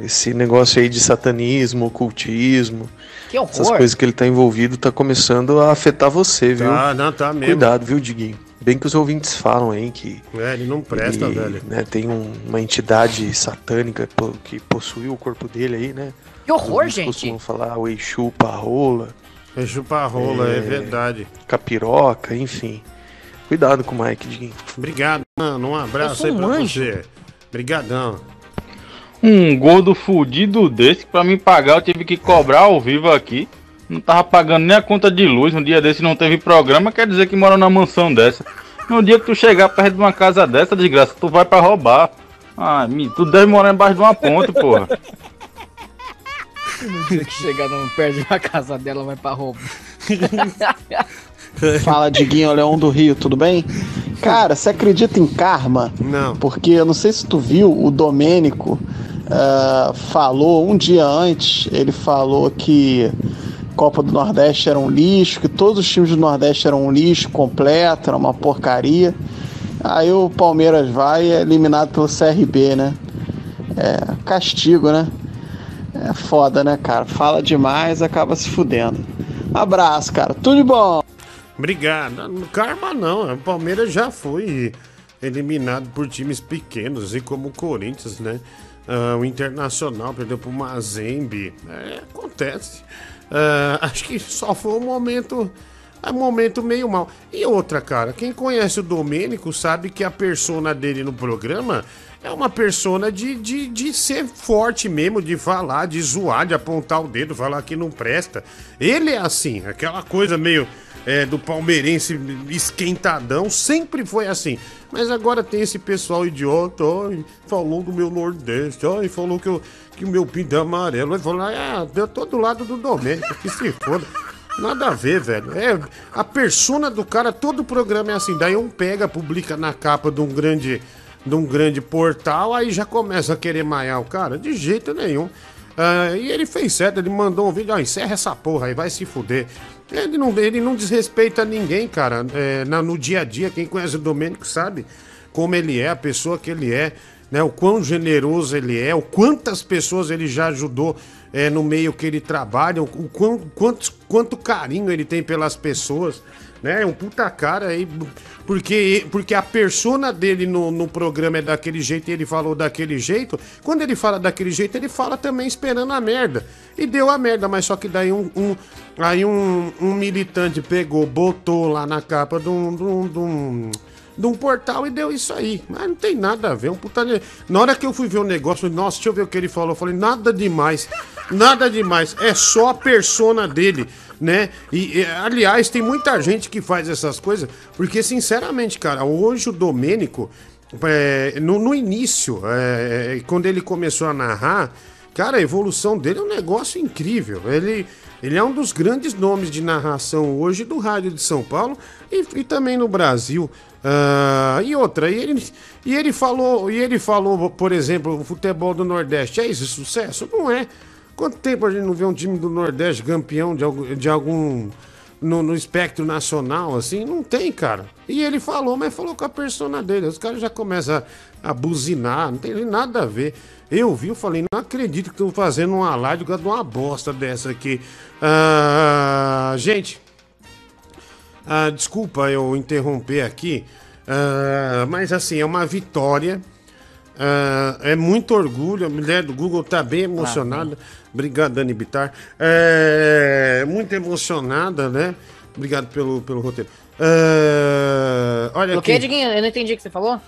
esse negócio aí de satanismo, ocultismo, Que horror. essas coisas que ele tá envolvido tá começando a afetar você, viu? Tá, não, tá mesmo. Cuidado, viu, Diguinho? Bem que os ouvintes falam aí que É, ele não presta, ele, velho. né, tem um- uma entidade satânica que possuiu o corpo dele aí, né? Que horror, Eles gente. costumam falar o Exu Parrola. Exu Parrola, é verdade. Capiroca, enfim. Cuidado com o Mike, Diguinho. Obrigado, mano. Um abraço Eu aí pra um anjo. você. Obrigadão. Um gordo fudido desse, pra me pagar, eu tive que cobrar ao vivo aqui. Não tava pagando nem a conta de luz. Um dia desse não teve programa, quer dizer que mora numa mansão dessa. No dia que tu chegar perto de uma casa dessa, desgraça, tu vai pra roubar. Ah, tu deve morar embaixo de uma ponte, porra. No dia que chegar não perde uma casa dela, vai pra roubo. Fala, Diguinho, Leão do Rio, tudo bem? Cara, você acredita em karma? Não. Porque eu não sei se tu viu, o Domênico ah, falou um dia antes, ele falou que Copa do Nordeste era um lixo, que todos os times do Nordeste eram um lixo completo, era uma porcaria. Aí o Palmeiras vai e é eliminado pelo CRB, né? É castigo, né? É foda, né, cara? Fala demais, acaba se fudendo. Abraço, cara. Tudo de bom. Obrigado. No Karma não, o Palmeiras já foi eliminado por times pequenos, assim como o Corinthians, né? Ah, o Internacional perdeu pro Mazembe. É, acontece. Ah, acho que só foi um momento. Um momento meio mal. E outra, cara, quem conhece o Domênico sabe que a persona dele no programa é uma persona de, de, de ser forte mesmo, de falar, de zoar, de apontar o dedo, falar que não presta. Ele é assim, aquela coisa meio é, do palmeirense esquentadão, sempre foi assim. Mas agora tem esse pessoal idiota, ai, falou do meu Nordeste, ai, falou que, eu, que o meu pinto é amarelo. Ele falou, ah, eu tô do lado do Domênico, que se foda. Nada a ver, velho. É, a persona do cara, todo o programa é assim. Daí um pega, publica na capa de um grande, de um grande portal, aí já começa a querer maiar o cara. De jeito nenhum. Ah, e ele fez certo, ele mandou um vídeo, ó, encerra essa porra aí, vai se fuder. Ele não, ele não desrespeita ninguém, cara. É, na- no dia a dia, quem conhece o Domênico sabe como ele é, a pessoa que ele é, né? O quão generoso ele é, o quantas pessoas ele já ajudou é, no meio que ele trabalha, o, quão, quantos, quanto carinho ele tem pelas pessoas, né? É um puta cara aí, porque, porque a persona dele no, no programa é daquele jeito e ele falou daquele jeito. Quando ele fala daquele jeito, ele fala também esperando a merda. E deu a merda, mas só que daí um, um- aí um, um militante pegou, botou lá na capa de um, de um- de um- de um portal e deu isso aí. Mas não tem nada a ver. Um puta... Na hora que eu fui ver o negócio, nossa, deixa eu ver o que ele falou. Eu falei, nada demais. Nada demais. É só a persona dele, né? E, e, aliás, tem muita gente que faz essas coisas, porque, sinceramente, cara, hoje o Domênico, é, no, no início, é, quando ele começou a narrar, cara, a evolução dele é um negócio incrível. Ele. Ele é um dos grandes nomes de narração hoje do rádio de São Paulo e, e também no Brasil. Ah, e outra, e ele, e ele falou, e ele falou, por exemplo, o futebol do Nordeste. É isso sucesso? Não é. Quanto tempo a gente não vê um time do Nordeste campeão de algum, de algum, no, no espectro nacional, assim, não tem, cara. E ele falou, mas falou com a persona dele. Os caras já começam a, a buzinar, não tem nada a ver. Eu vi, eu falei, não acredito que estão fazendo uma live de uma bosta dessa aqui. Ah, gente, ah, desculpa eu interromper aqui, ah, mas assim, é uma vitória. Ah, é muito orgulho, a mulher do Google tá bem emocionada. Obrigado, Dani Bitar. É, muito emocionada, né? Obrigado pelo, pelo roteiro. Ah, olha O que, aqui. Diguinho? Eu não entendi o que você falou.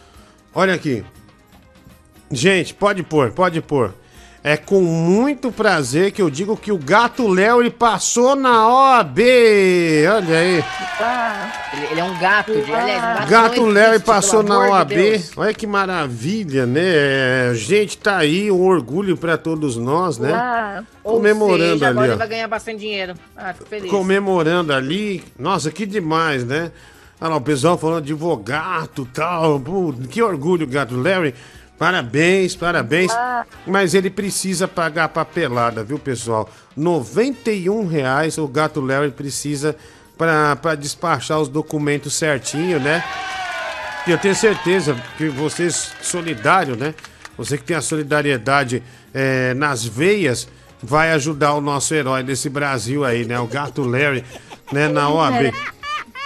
Olha aqui. Gente, pode pôr, pode pôr. É com muito prazer que eu digo que o gato Léo ele passou na OAB. Olha aí. Ele, ele é um gato. De, aliás, um gato, Gato não Léo ele passou na de OAB. Deus. Olha que maravilha, né? É, Gente, tá aí um orgulho pra todos nós, né? Ah, ou Comemorando seja, agora ali, ele ó. vai ganhar bastante dinheiro. Ah, fico feliz. comemorando ali. Nossa, que demais, né? Olha lá, o pessoal falando de vogato e tal. Pô, que orgulho, gato Larry. Parabéns, parabéns. Mas ele precisa pagar a papelada, viu, pessoal? 91 reais o gato Larry precisa para despachar os documentos certinho, né? E eu tenho certeza que vocês, solidário, né? Você que tem a solidariedade eh, nas veias, vai ajudar o nosso herói desse Brasil aí, né? O gato Larry, né? Na OAB.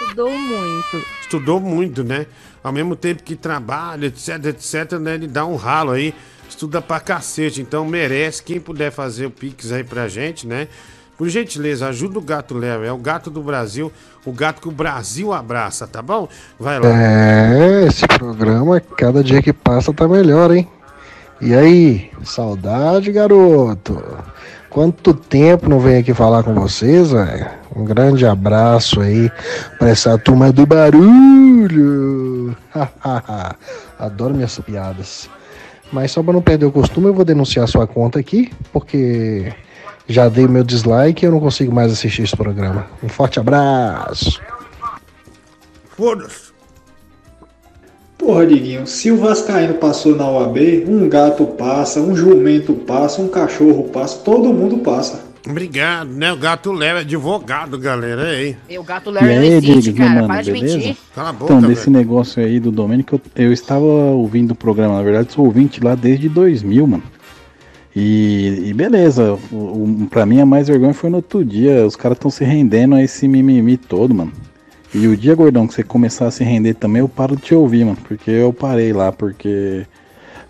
Estudou muito. Estudou muito, né? Ao mesmo tempo que trabalha, etc, etc, né? Ele dá um ralo aí, estuda pra cacete. Então merece. Quem puder fazer o Pix aí pra gente, né? Por gentileza, ajuda o gato Larry. É o gato do Brasil, o gato que o Brasil abraça, tá bom? Vai lá. É, esse programa, cada dia que passa tá melhor, hein? E aí, saudade, garoto? Quanto tempo não venho aqui falar com vocês, velho? Um grande abraço aí pra essa turma do barulho. Adoro minhas piadas. Mas só pra não perder o costume, eu vou denunciar sua conta aqui, porque já dei meu dislike e eu não consigo mais assistir esse programa. Um forte abraço. Foda-se. Porra, Diguinho, se o Vascaíno passou na OAB, um gato passa, um jumento passa, um cachorro passa, todo mundo passa. Obrigado, né? O gato Léo é advogado, galera. Aí. E o gato E não aí, existe, cara. mano, Para de beleza? mentir. Cala a boca, Então, desse velho. negócio aí do Domênico, eu, eu estava ouvindo o programa, na verdade, sou ouvinte lá desde 2000, mano. E, e beleza, o, o, pra mim a mais vergonha foi no outro dia, os caras estão se rendendo a esse mimimi todo, mano. E o dia, gordão, que você começar a se render também, eu paro de te ouvir, mano, porque eu parei lá, porque,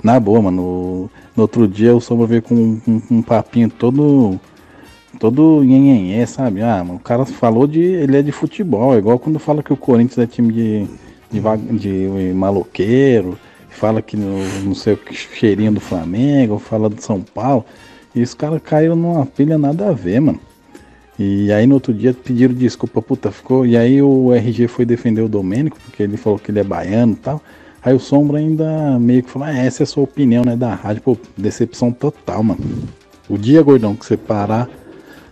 na boa, mano, no outro dia o Sombra veio com um, um- um papinho todo todo nhenhenhé, sabe? Ah, o cara falou de. Ele é de futebol, é igual quando fala que o Corinthians é time de, de, va- de maloqueiro, fala que no, não sei o que cheirinho do Flamengo, fala do São Paulo. E os caras caíram numa pilha nada a ver, mano. E aí no outro dia pediram desculpa, puta, ficou. E aí o RG foi defender o Domênico, porque ele falou que ele é baiano e tal. Aí o Sombra ainda meio que falou, ah, essa é a sua opinião, né, da rádio. Pô, decepção total, mano. O dia, gordão, que você parar,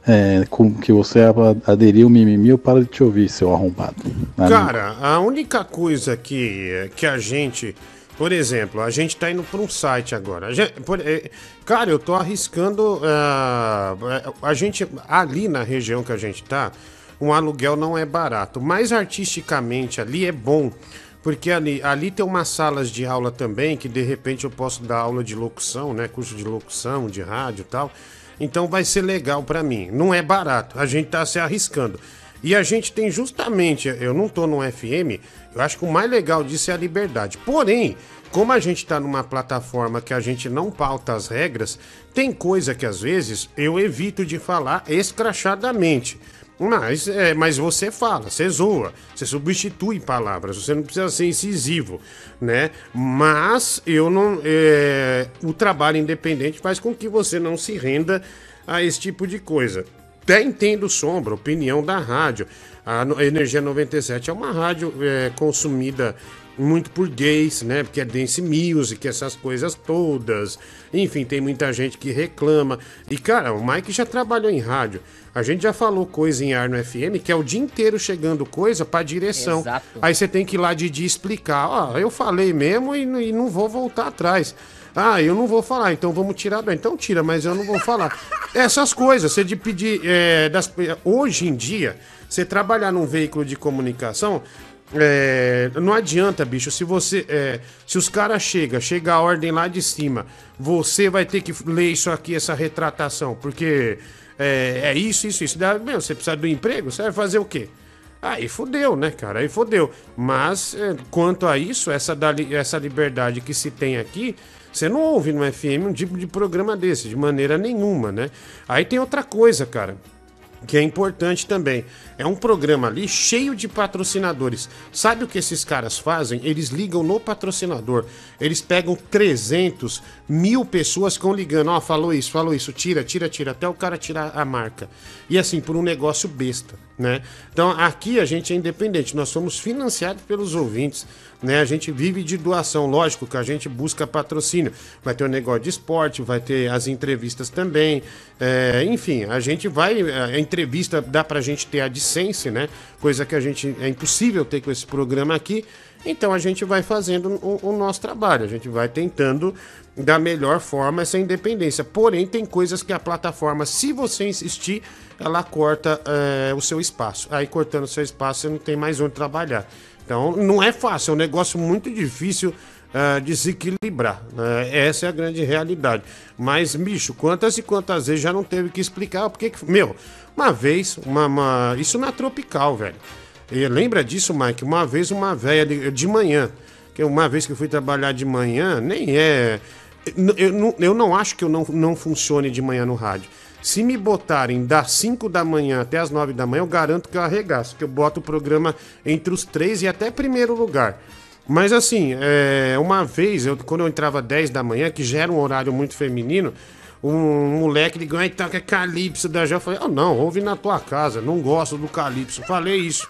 é, com que você a- aderir o mimimi, eu paro de te ouvir, seu arrombado. Na Cara, a única coisa que, que a gente. Por exemplo, a gente tá indo para um site agora. Gente- por- é, cara, eu tô arriscando. ah, a gente. Ali na região que a gente tá, um aluguel não é barato. Mas artisticamente ali é bom. Porque ali, ali tem umas salas de aula também, que de repente eu posso dar aula de locução, né? Curso de locução, de rádio e tal. Então vai ser legal pra mim. Não é barato, a gente tá se arriscando. E a gente tem justamente, eu não tô no FM, eu acho que o mais legal disso é a liberdade. Porém, como a gente tá numa plataforma que a gente não pauta as regras, tem coisa que às vezes eu evito de falar escrachadamente. Mas, é, mas você fala, você zoa, você substitui palavras, você não precisa ser incisivo, né? Mas eu não. é, o trabalho independente faz com que você não se renda a esse tipo de coisa. Até entendo sombra, opinião da rádio. A Energia 97 é uma rádio é, consumida muito por gays, né? Porque é dance music, essas coisas todas. Enfim, tem muita gente que reclama. E, cara, o Mike já trabalhou em rádio. A gente já falou coisa em ar no FM, que é o dia inteiro chegando coisa pra direção. Exato. Aí você tem que ir lá de dia explicar. Ó, eu falei mesmo e, e não vou voltar atrás. Ah, eu não vou falar, então vamos tirar do. Então tira, mas eu não vou falar. Essas coisas, você de pedir. é, das, hoje em dia, Você trabalhar num veículo de comunicação, é, não adianta, bicho, se você. é, se os caras chegam, chega a ordem lá de cima, você vai ter que ler isso aqui, essa retratação, porque é, é isso, isso, isso. Daí, Meu, você precisa do emprego, você vai fazer o quê? Aí fodeu, né, cara? Aí fodeu. Mas, é, quanto a isso, essa, essa liberdade que se tem aqui, você não ouve no FM um tipo de programa desse, de maneira nenhuma, né? Aí tem outra coisa, cara que é importante também. É um programa ali cheio de patrocinadores. Sabe o que esses caras fazem? Eles ligam no patrocinador. Eles pegam 300 mil pessoas que ficam ligando. Ó, falou isso, falou isso, tira, tira, tira, até o cara tirar a marca. E assim, por um negócio besta, né? Então aqui a gente é independente, nós somos financiados pelos ouvintes. Né, a gente vive de doação, lógico que a gente busca patrocínio. Vai ter o negócio de esporte, vai ter as entrevistas também. é, enfim, a gente vai. A entrevista dá pra gente ter a dissense, né? Coisa que a gente. É impossível ter com esse programa aqui. Então a gente vai fazendo o, o nosso trabalho, a gente vai tentando da melhor forma essa independência. Porém, tem coisas que a plataforma, se você insistir, ela corta é, o seu espaço. Aí cortando o seu espaço, você não tem mais onde trabalhar. Então, não é fácil, é um negócio muito difícil ah, de se equilibrar. né? Essa é a grande realidade. Mas, bicho, quantas e quantas vezes já não teve que explicar porque que. Meu, uma vez, uma, uma- isso na Tropical, velho. E lembra disso, Mike? Uma vez, uma velha de, de manhã. Que uma vez que eu fui trabalhar de manhã, nem é. Eu, eu eu não acho que eu não, não funcione de manhã no rádio. Se me botarem das 5 da manhã até as 9 da manhã, eu garanto que eu arregaço, que eu boto o programa entre os três e até primeiro lugar. Mas assim, é, uma vez, eu, quando eu entrava 10 da manhã, que já era um horário muito feminino, um moleque ligou, aí toca Calypso da já Eu falei, oh, não, ouve na tua casa, não gosto do Calypso. Falei isso.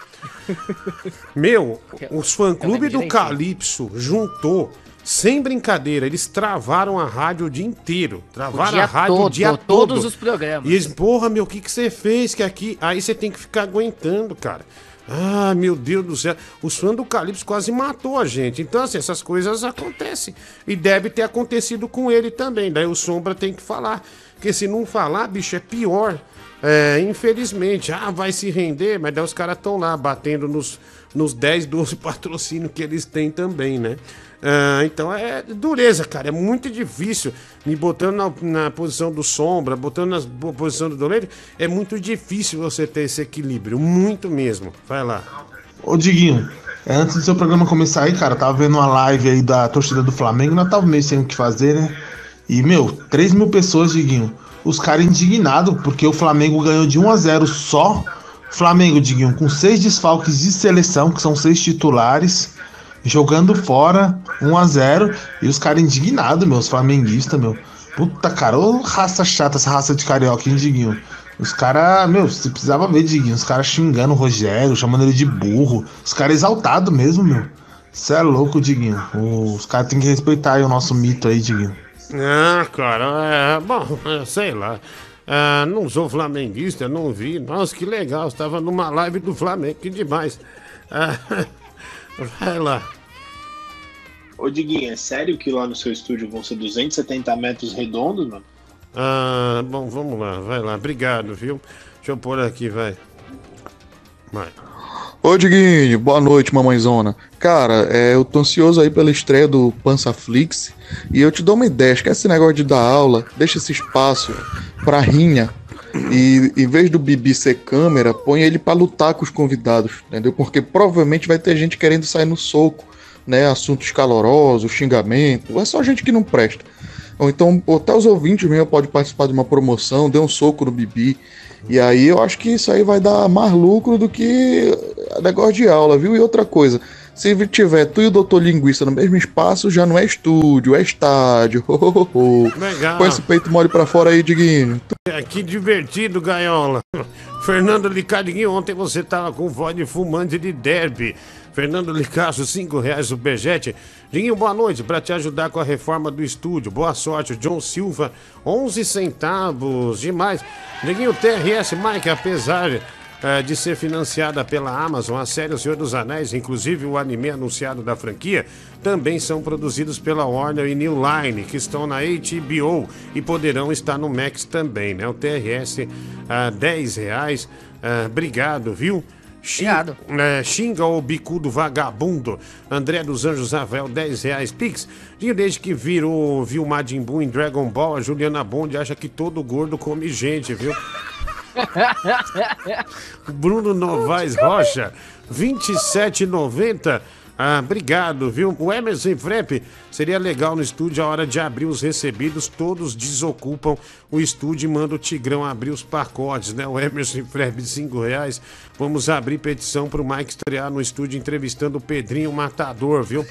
Meu, os fã-clube do Calypso juntou, sem brincadeira, eles travaram a rádio o dia inteiro. Travaram dia a rádio o todo, dia todo. todos os programas. E eles, porra, meu, o que, que você fez? Que aqui. Aí você tem que ficar aguentando, cara. Ah, meu Deus do céu. Os fãs do Calypso quase matou a gente. Então, assim, essas coisas acontecem. E deve ter acontecido com ele também. Daí o Sombra tem que falar. Porque se não falar, bicho, é pior. É, infelizmente. Ah, vai se render, mas daí os caras estão lá batendo nos, nos 10, 12 patrocínios que eles têm também, né? Ah, então é dureza, cara. É muito difícil. Me botando na, na posição do Sombra, botando na posição do Doleiro, é muito difícil você ter esse equilíbrio. Muito mesmo. Vai lá. Ô Diguinho, é, antes do seu programa começar aí, cara, tava vendo uma live aí da torcida do Flamengo, nós tava meio sem o que fazer, né? E, meu, 3 mil pessoas, Diguinho. Os caras indignados, porque o Flamengo ganhou de 1 a 0 só. Flamengo, Diguinho, com seis desfalques de seleção, que são seis titulares, jogando fora 1 a 0 E os caras indignados, meus flamenguistas, meu. Puta, cara, ô raça chata, essa raça de carioca, hein, Diguinho? Os caras, meu, você precisava ver, Diguinho, os caras xingando o Rogério, chamando ele de burro. Os caras exaltados mesmo, meu. Você é louco, Diguinho. Os caras têm que respeitar o nosso mito aí, Diguinho. Ah, cara, é, bom, é, sei lá. Ah, não sou flamenguista, não vi. Nossa, que legal, estava numa live do Flamengo, que demais. Ah, vai lá. Ô Diguinho, é sério que lá no seu estúdio vão ser 270 metros redondos, mano? Ah, bom, vamos lá, vai lá. Obrigado, viu? Deixa eu pôr aqui, vai. Vai. Ô Diguinho, boa noite, mamãezona. Cara, é, eu tô ansioso aí pela estreia do Pansaflix e eu te dou uma ideia, esquece esse negócio de dar aula, deixa esse espaço pra rinha e em vez do Bibi ser câmera, põe ele pra lutar com os convidados, entendeu? Porque provavelmente vai ter gente querendo sair no soco, né? Assuntos calorosos, xingamento, é só gente que não presta. Ou então, até os ouvintes mesmo podem participar de uma promoção, dê um soco no Bibi. E aí eu acho que isso aí vai dar mais lucro do que negócio de aula, viu? E outra coisa, se tiver tu e o doutor linguista no mesmo espaço, já não é estúdio, é estádio. Legal. Põe esse peito mole pra fora aí, Diguinho. É, que divertido, Gaiola. Fernando Licardinho, ontem você tava com voz de fumante de derby. Fernando Licasso, 5 reais o Bergete. Dinho, boa noite, para te ajudar com a reforma do estúdio. Boa sorte, John Silva, 11 centavos, demais. Diguinho, TRS, Mike, apesar eh, de ser financiada pela Amazon, a série O Senhor dos Anéis, inclusive o anime anunciado da franquia, também são produzidos pela Warner e New Line, que estão na HBO e poderão estar no Max também, né? O TRS a 10 reais. Ah, obrigado, viu? Obrigado. xinga o bicudo vagabundo. André dos Anjos Ravel, 10 reais. Pix, desde que virou, viu Majin Buu em Dragon Ball, a Juliana Bond acha que todo gordo come gente, viu? Bruno Novaes Rocha, 27,90. Ah, obrigado, viu? O Emerson Frep, seria legal no estúdio a hora de abrir os recebidos, todos desocupam o estúdio e manda o Tigrão abrir os pacotes, né? O Emerson Frep, 5 reais. Vamos abrir petição pro Mike estrear no estúdio entrevistando o Pedrinho Matador, viu?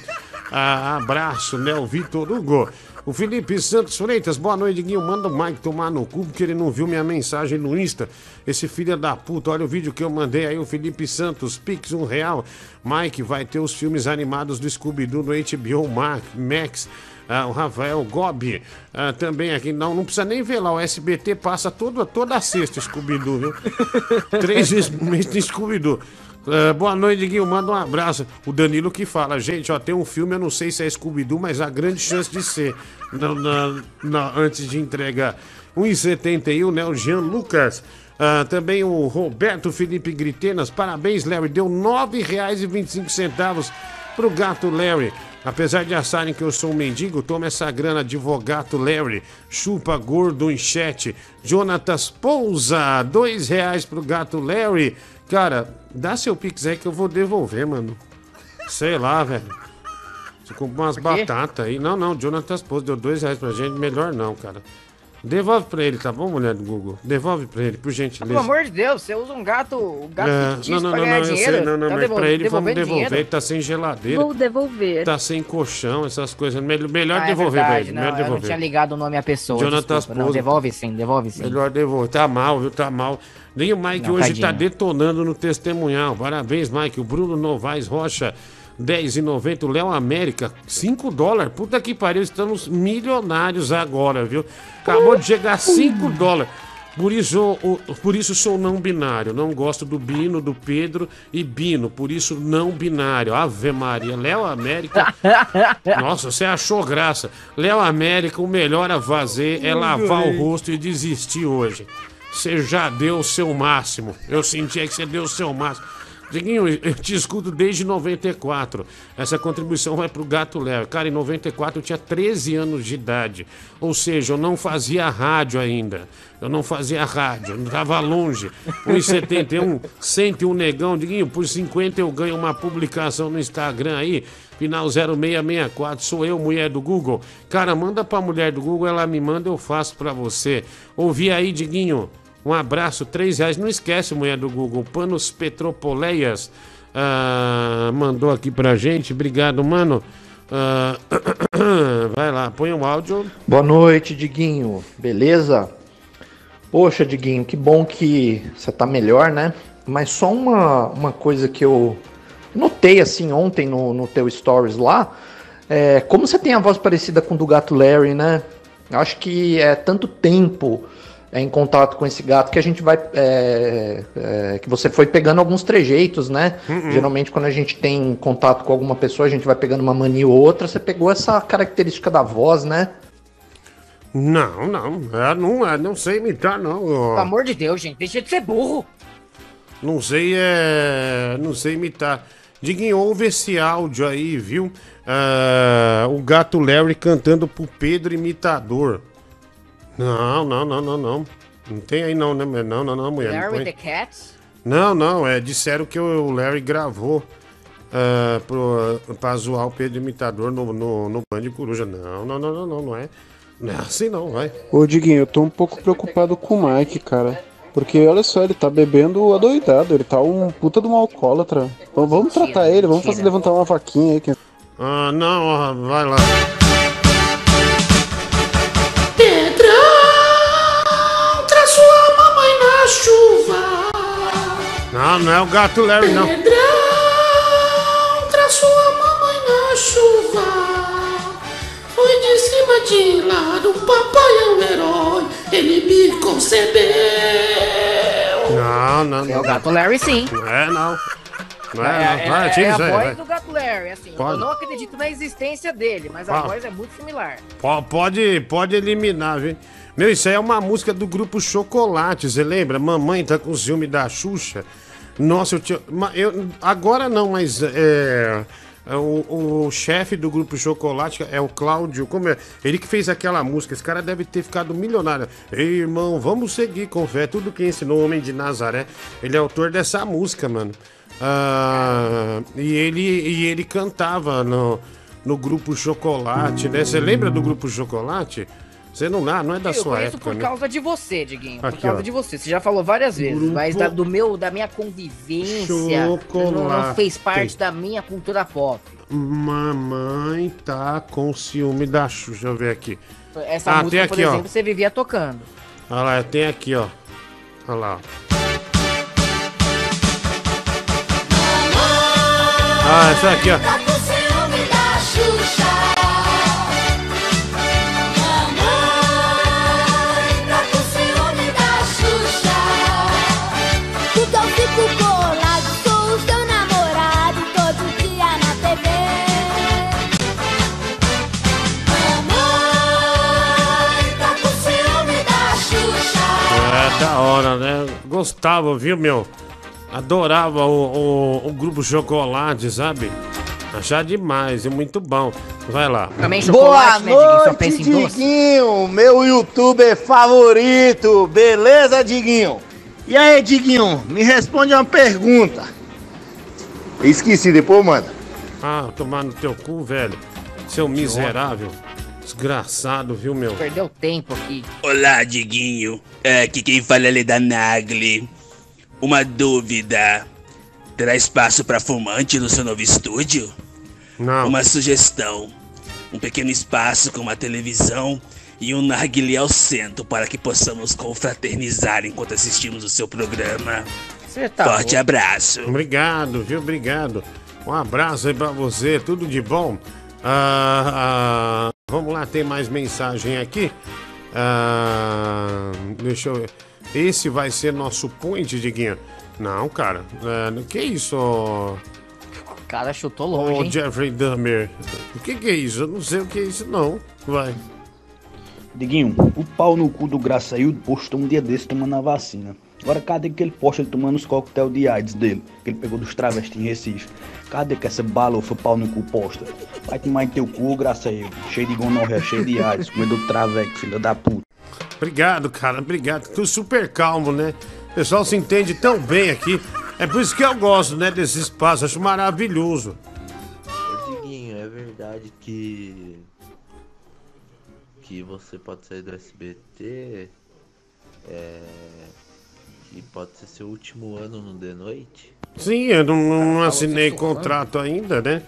Ah, abraço, né? O Vitor Hugo. O Felipe Santos Freitas, boa noite, Guinho. Manda o Mike tomar no cu porque ele não viu minha mensagem no Insta. Esse filho da puta, olha o vídeo que eu mandei aí, o Felipe Santos, Pix, um real. Mike, vai ter os filmes animados do Scooby-Doo no HBO Ma- Max. Ah, o Rafael Gobi ah, também aqui. Não, não precisa nem ver lá. O SBT passa toda, toda a sexta Scooby-Doo, viu? Três vezes por mês tem Scooby-Doo. Ah, boa noite, Guinho. Manda um abraço. O Danilo que fala, gente, ó, tem um filme, eu não sei se é Scooby-Doo, mas há grande chance de ser. Na- na- na- antes de entregar. 1,71, né? O Jean Lucas. Ah, também o Roberto Felipe Gritenas. Parabéns, Larry. Deu R$ 9,25 pro gato Larry. Apesar de acharem que eu sou um mendigo, toma essa grana, advogado Larry. Chupa gordo em chat. Jonatas Pousa, dois reais pro gato Larry. Cara, dá seu pix aí que eu vou devolver, mano. Sei lá, velho. Você comprou umas batatas aí. Não, não, Jonatas Pousa deu dois reais pra gente. Melhor não, cara. Devolve pra ele, tá bom, mulher do Google? Devolve pra ele, por gentileza. Pelo amor de Deus, você usa um gato, um gato É, não, não, pra não, ganhar não, eu dinheiro. sei, não, não, Tá mas pra ele vamos devolver, dinheiro? ele tá sem geladeira. Vou devolver. Tá sem colchão, essas coisas. Melhor, melhor Ah, é devolver pra verdade, ele. não, melhor eu não devolver. tinha ligado o nome à pessoa. Jonathan desculpa. Não, devolve sim, devolve sim. Melhor devolver. Tá mal, viu? Tá mal. Nem o Mike Não, hoje tadinho. tá detonando no testemunhal. Parabéns, Mike. O Bruno Novaes Rocha, 10,90. O Léo América, 5 dólares. Puta que pariu, estamos milionários agora, viu? Acabou de chegar 5 dólares. Por isso, por isso sou não binário. Não gosto do Bino, do Pedro e Bino. Por isso, não binário. Ave Maria. Léo América. Nossa, você achou graça. Léo América, o melhor a fazer é lavar o rosto e desistir hoje. Você já deu o seu máximo. Eu senti que você deu o seu máximo. Diguinho, eu te escuto desde 94. Essa contribuição vai pro Gato Léo. Cara, em 94 eu tinha 13 anos de idade. Ou seja, eu não fazia rádio ainda. Eu não fazia rádio, eu não tava longe. 1,71, 101 negão. Diguinho, por 50 eu ganho uma publicação no Instagram aí. Final 0664, sou eu, mulher do Google. Cara, manda pra mulher do Google, ela me manda, eu faço pra você. Ouvi aí, Diguinho. Um abraço, três reais. Não esquece, mulher do Google. Panos Petropoleias ah, mandou aqui pra gente. Obrigado, mano. Ah, vai lá, põe o áudio. Boa noite, Diguinho. Beleza? Poxa, Diguinho, que bom que você tá melhor, né? Mas só uma, uma coisa que eu notei assim ontem no, no teu stories lá. É, como você tem a voz parecida com do gato Larry, né? Eu acho que é tanto tempo é, em contato com esse gato que a gente vai. é, é, que você foi pegando alguns trejeitos, né? Uhum. Geralmente, quando a gente tem contato com alguma pessoa, a gente vai pegando uma mania ou outra. Você pegou essa característica da voz, né? Não, não. É, não, é, não sei imitar, não. ó. Pelo amor de Deus, gente, deixa de ser burro. Não sei, é. Não sei imitar. Diguinho, ouve esse áudio aí, viu? Ah, o gato Larry cantando pro Pedro Imitador. Não, não, não, não, não. Não tem aí não, né? Não, não, não, mulher. Larry the Cats? Não, não, é, disseram que o Larry gravou ah, pro, pra zoar o Pedro Imitador no, no, no Band Coruja. Não, não, não, não, não, não é. Não é assim não, vai. Ô, Diguinho, eu tô um pouco preocupado com o Mike, cara. Porque olha só, ele tá bebendo adoidado, ele tá um puta de um alcoólatra. Vamos- Vamos tratar ele, vamos fazer levantar uma vaquinha aí. Ah, não, vai lá. Não, não é o gato Larry, não. Pedrão, traz sua mamãe na chuva. Foi de cima de lá, o papai é um herói, ele me concedeu. Não, não, não. É o gato Larry, sim. Não é, não. Não É, é, é- vai, é tira a isso aí, voz vai. do Gato Larry, assim. Eu Pode. não acredito na existência dele, mas a Ah. voz é muito similar. Po- Pode, pode eliminar, viu? Meu, isso aí é uma música do grupo Chocolate, você lembra? Mamãe tá com ciúme da Xuxa. Nossa, eu tinha. Eu, agora não, mas é. é O, o chefe do grupo Chocolate é o Cláudio. Como é? Ele que fez aquela música. Esse cara deve ter ficado milionário. Ei, irmão, vamos seguir com fé. Tudo que ensinou o homem de Nazaré. Ele é autor dessa música, mano. Ah, e, ele, e ele cantava no, no grupo Chocolate, né? Você lembra do grupo Chocolate? Você não, ah, não é da eu sua conheço época, por né? causa de você, Diguinho. Por Aqui, causa ó. de você. Você já falou várias vezes, Grupo mas da, do meu, da minha convivência não, não fez parte da minha cultura pop. Mamãe tá com ciúme da Xuxa. Deixa eu ver aqui. Essa Ah, música, tem por aqui, ó. exemplo, você vivia tocando. Olha lá, tem aqui, ó. Olha lá. ó. Ah, essa aqui, ó. Gostava, viu, meu? Adorava o, o, o grupo Chocolate, sabe? Achar demais, é muito bom. Vai lá. Também Boa né, Diguinho? Noite. Diguinho, meu youtuber favorito. Beleza, Diguinho? E aí, Diguinho, me responde uma pergunta. Esqueci depois, mano. Ah, tomar no teu cu, velho. Seu miserável. Desgraçado, viu, meu? Perdeu tempo aqui. Olá, Diguinho. É, aqui quem fala é da Nagli. Uma dúvida. Terá espaço para fumante no seu novo estúdio? Não. Uma sugestão. Um pequeno espaço com uma televisão e um narguilé ao centro para que possamos confraternizar enquanto assistimos o seu programa. Você tá Forte louco. abraço. Obrigado, viu? Obrigado. Um abraço aí pra você, tudo de bom. Ah, ah, vamos lá, tem mais mensagem aqui. Ah, deixa eu ver. Esse vai ser nosso point, Diguinho. Não, cara. É, que isso, O cara chutou ô longe, hein? Jeffrey Dahmer? O que, que é isso? Eu não sei o que é isso, não. Vai. Diguinho, o pau no cu do Graçaildo postou um dia desse tomando a vacina. Agora cadê que ele posta ele tomando os coquetel de AIDS dele, que ele pegou dos travestis em Recife? Cadê que essa balofa pau no cu posta? Vai tomar em teu cu, Graçaildo, cheio de gonorreia, cheio de AIDS, comedor de traveco, filha da puta. Obrigado, cara, obrigado. Tô super calmo, né? O pessoal se entende tão bem aqui. É por isso que eu gosto, né, desse espaço. Acho maravilhoso. Ô, Diguinho, é verdade que. que você pode sair do SBT. É. que pode ser seu último ano no The Noite? Sim, eu não, não- não assinei contrato ainda, né?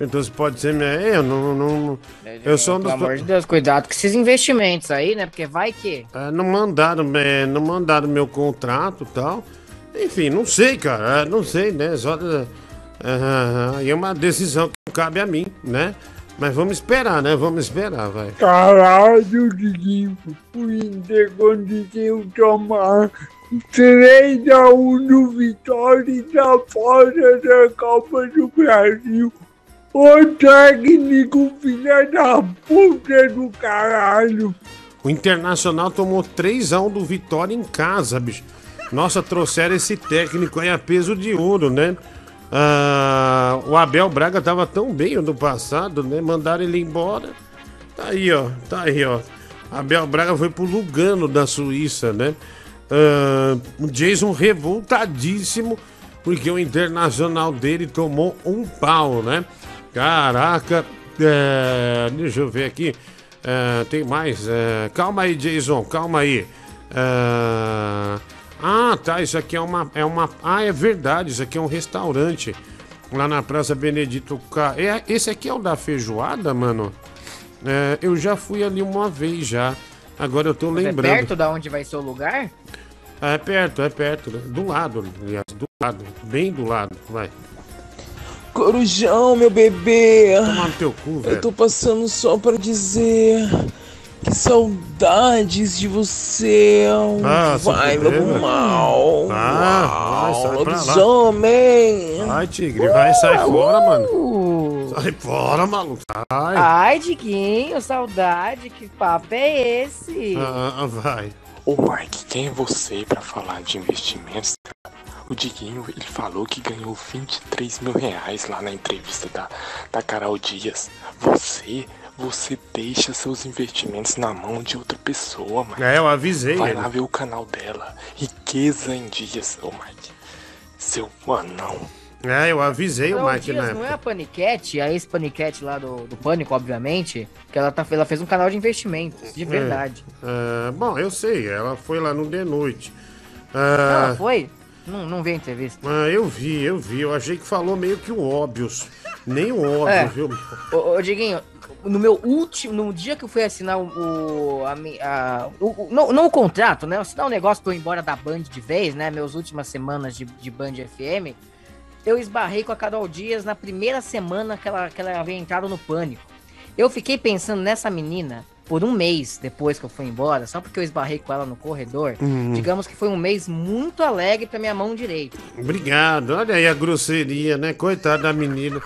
Então você pode ser minha. Eu não. não eu sou um dos. Pelo amor de Deus, cuidado com esses investimentos aí, né? Porque vai que. É, não mandaram, é, não mandaram meu contrato e tal. Enfim, não sei, cara. é, Não sei, né? Só. é, Aí é uma decisão que não cabe a mim, né? Mas vamos esperar, né? Vamos esperar, vai. Caralho, Diguinho, o Inter conseguiu tomar 3 a 1 no Vitória e tá fora da Copa do Brasil. O técnico, filha da puta do caralho. O Internacional tomou 3x1 do Vitória em casa, bicho. Nossa, trouxeram esse técnico aí a peso de ouro, né? Ah, o Abel Braga tava tão bem ano passado, né? Mandaram ele embora. Tá aí, ó. Tá aí, ó. Abel Braga foi pro Lugano da Suíça, né? Ah, o Jason revoltadíssimo porque o internacional dele tomou um pau, né? Caraca, é, deixa eu ver aqui. É, tem mais. é, calma aí, Jason, calma aí. É, ah, tá. Isso aqui é uma, é uma. Ah, é verdade. Isso aqui é um restaurante lá na Praça Benedito K. É, esse aqui é o da feijoada, mano? É, eu já fui ali uma vez já. Agora eu tô Mas lembrando. É perto da onde vai ser o lugar? É perto, é perto. Do lado, aliás, do lado. Bem do lado, vai. Corujão, meu bebê. Toma no teu cu, velho. Eu tô passando só pra dizer Que saudades de você. Ah, vai, lobo velho. mal. Ah, vai, sai lobisomem. Vai, tigre, vai, sai fora, mano. Sai fora, maluco. Sai. Ai, Diguinho, saudade, que papo é esse? Ah, vai. Ô Mike, quem é você pra falar de investimentos? cara? O Diguinho, ele falou que ganhou 23 mil reais lá na entrevista da, da Carol Dias. Você, você deixa seus investimentos na mão de outra pessoa, Mike. É, eu avisei Vai ele. lá ver o canal dela. Riqueza em Dias, ô Mike. Seu anão. É, eu avisei o Carol Mike Dias na não é a Paniquete, a ex-Paniquete lá do, do Pânico, obviamente, que ela, tá, ela fez um canal de investimentos, de verdade. É, é, bom, eu sei, ela foi lá no The Noite. Não, Ah, ela foi? Não, não vi a entrevista. ah, eu vi, eu vi. Eu achei que falou meio que o óbvio. Nem o óbvio, É. viu? Ô, ô Diguinho, no meu último, no dia que eu fui assinar o, a, a- o- o- não, não o contrato, né? Assinar um negócio pra eu ir embora da Band de vez, né? Meus últimas semanas de, de Band FM, eu esbarrei com a Carol Dias na primeira semana que ela, que ela havia entrado no pânico. Eu fiquei pensando nessa menina por um mês depois que eu fui embora, só porque eu esbarrei com ela no corredor. Uhum. Digamos que foi um mês muito alegre pra minha mão direita. Obrigado. Olha aí a grosseria, né? Coitada da menina.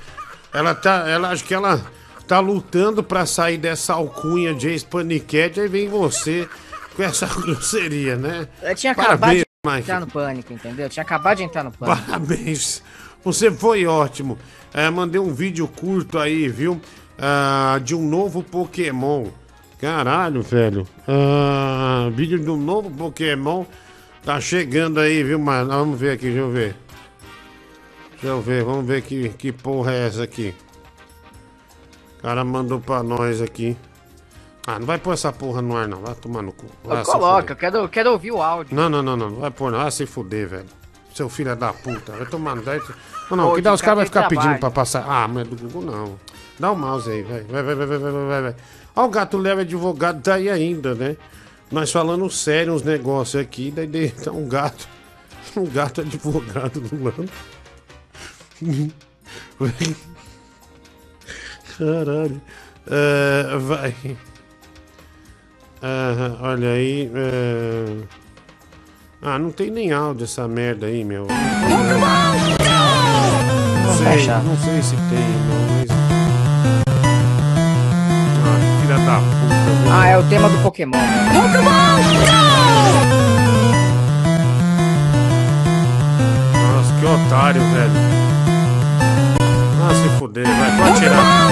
Ela tá. Ela acho que ela tá lutando pra sair dessa alcunha de ex-paniquete, aí vem você com essa grosseria, né? Eu tinha acabado Parabéns, de Mike. entrar no pânico, entendeu? Eu tinha acabado de entrar no pânico. Parabéns. Você foi ótimo. É, mandei um vídeo curto aí, viu? Ah, de um novo Pokémon. Caralho, velho. Ah, vídeo de um novo Pokémon. Tá chegando aí, viu, mano? Vamos ver aqui, deixa eu ver. Deixa eu ver, vamos ver que, que porra é essa aqui. O cara mandou pra nós aqui. Ah, não vai pôr essa porra no ar, não. Vai tomar no cu. Vai Coloca, eu quero, eu quero ouvir o áudio. Não, não, não, não. Não vai pôr, não. Vai se fuder, velho. Seu filho é da puta. Vai tomar no. Vai... Não, não, Pô, que dá, os caras vão café ficar de pedindo trabalho. pra passar. Ah, mas é do Google não. Dá o mouse aí, vai. Vai, vai, vai, vai, vai, vai, vai, Ó, o gato leva advogado tá aí ainda, né? Nós falando sério uns negócios aqui, daí daí tá um gato. Um gato advogado do lado. Caralho. É, vai. Ah, olha aí. é. Ah, não tem nem áudio essa merda aí, meu. Não sei, não sei se tem, não, Ah? Ah, é o tema do Pokémon. Nossa, que otário, velho. Ah, se fuder, vai, pode tirar.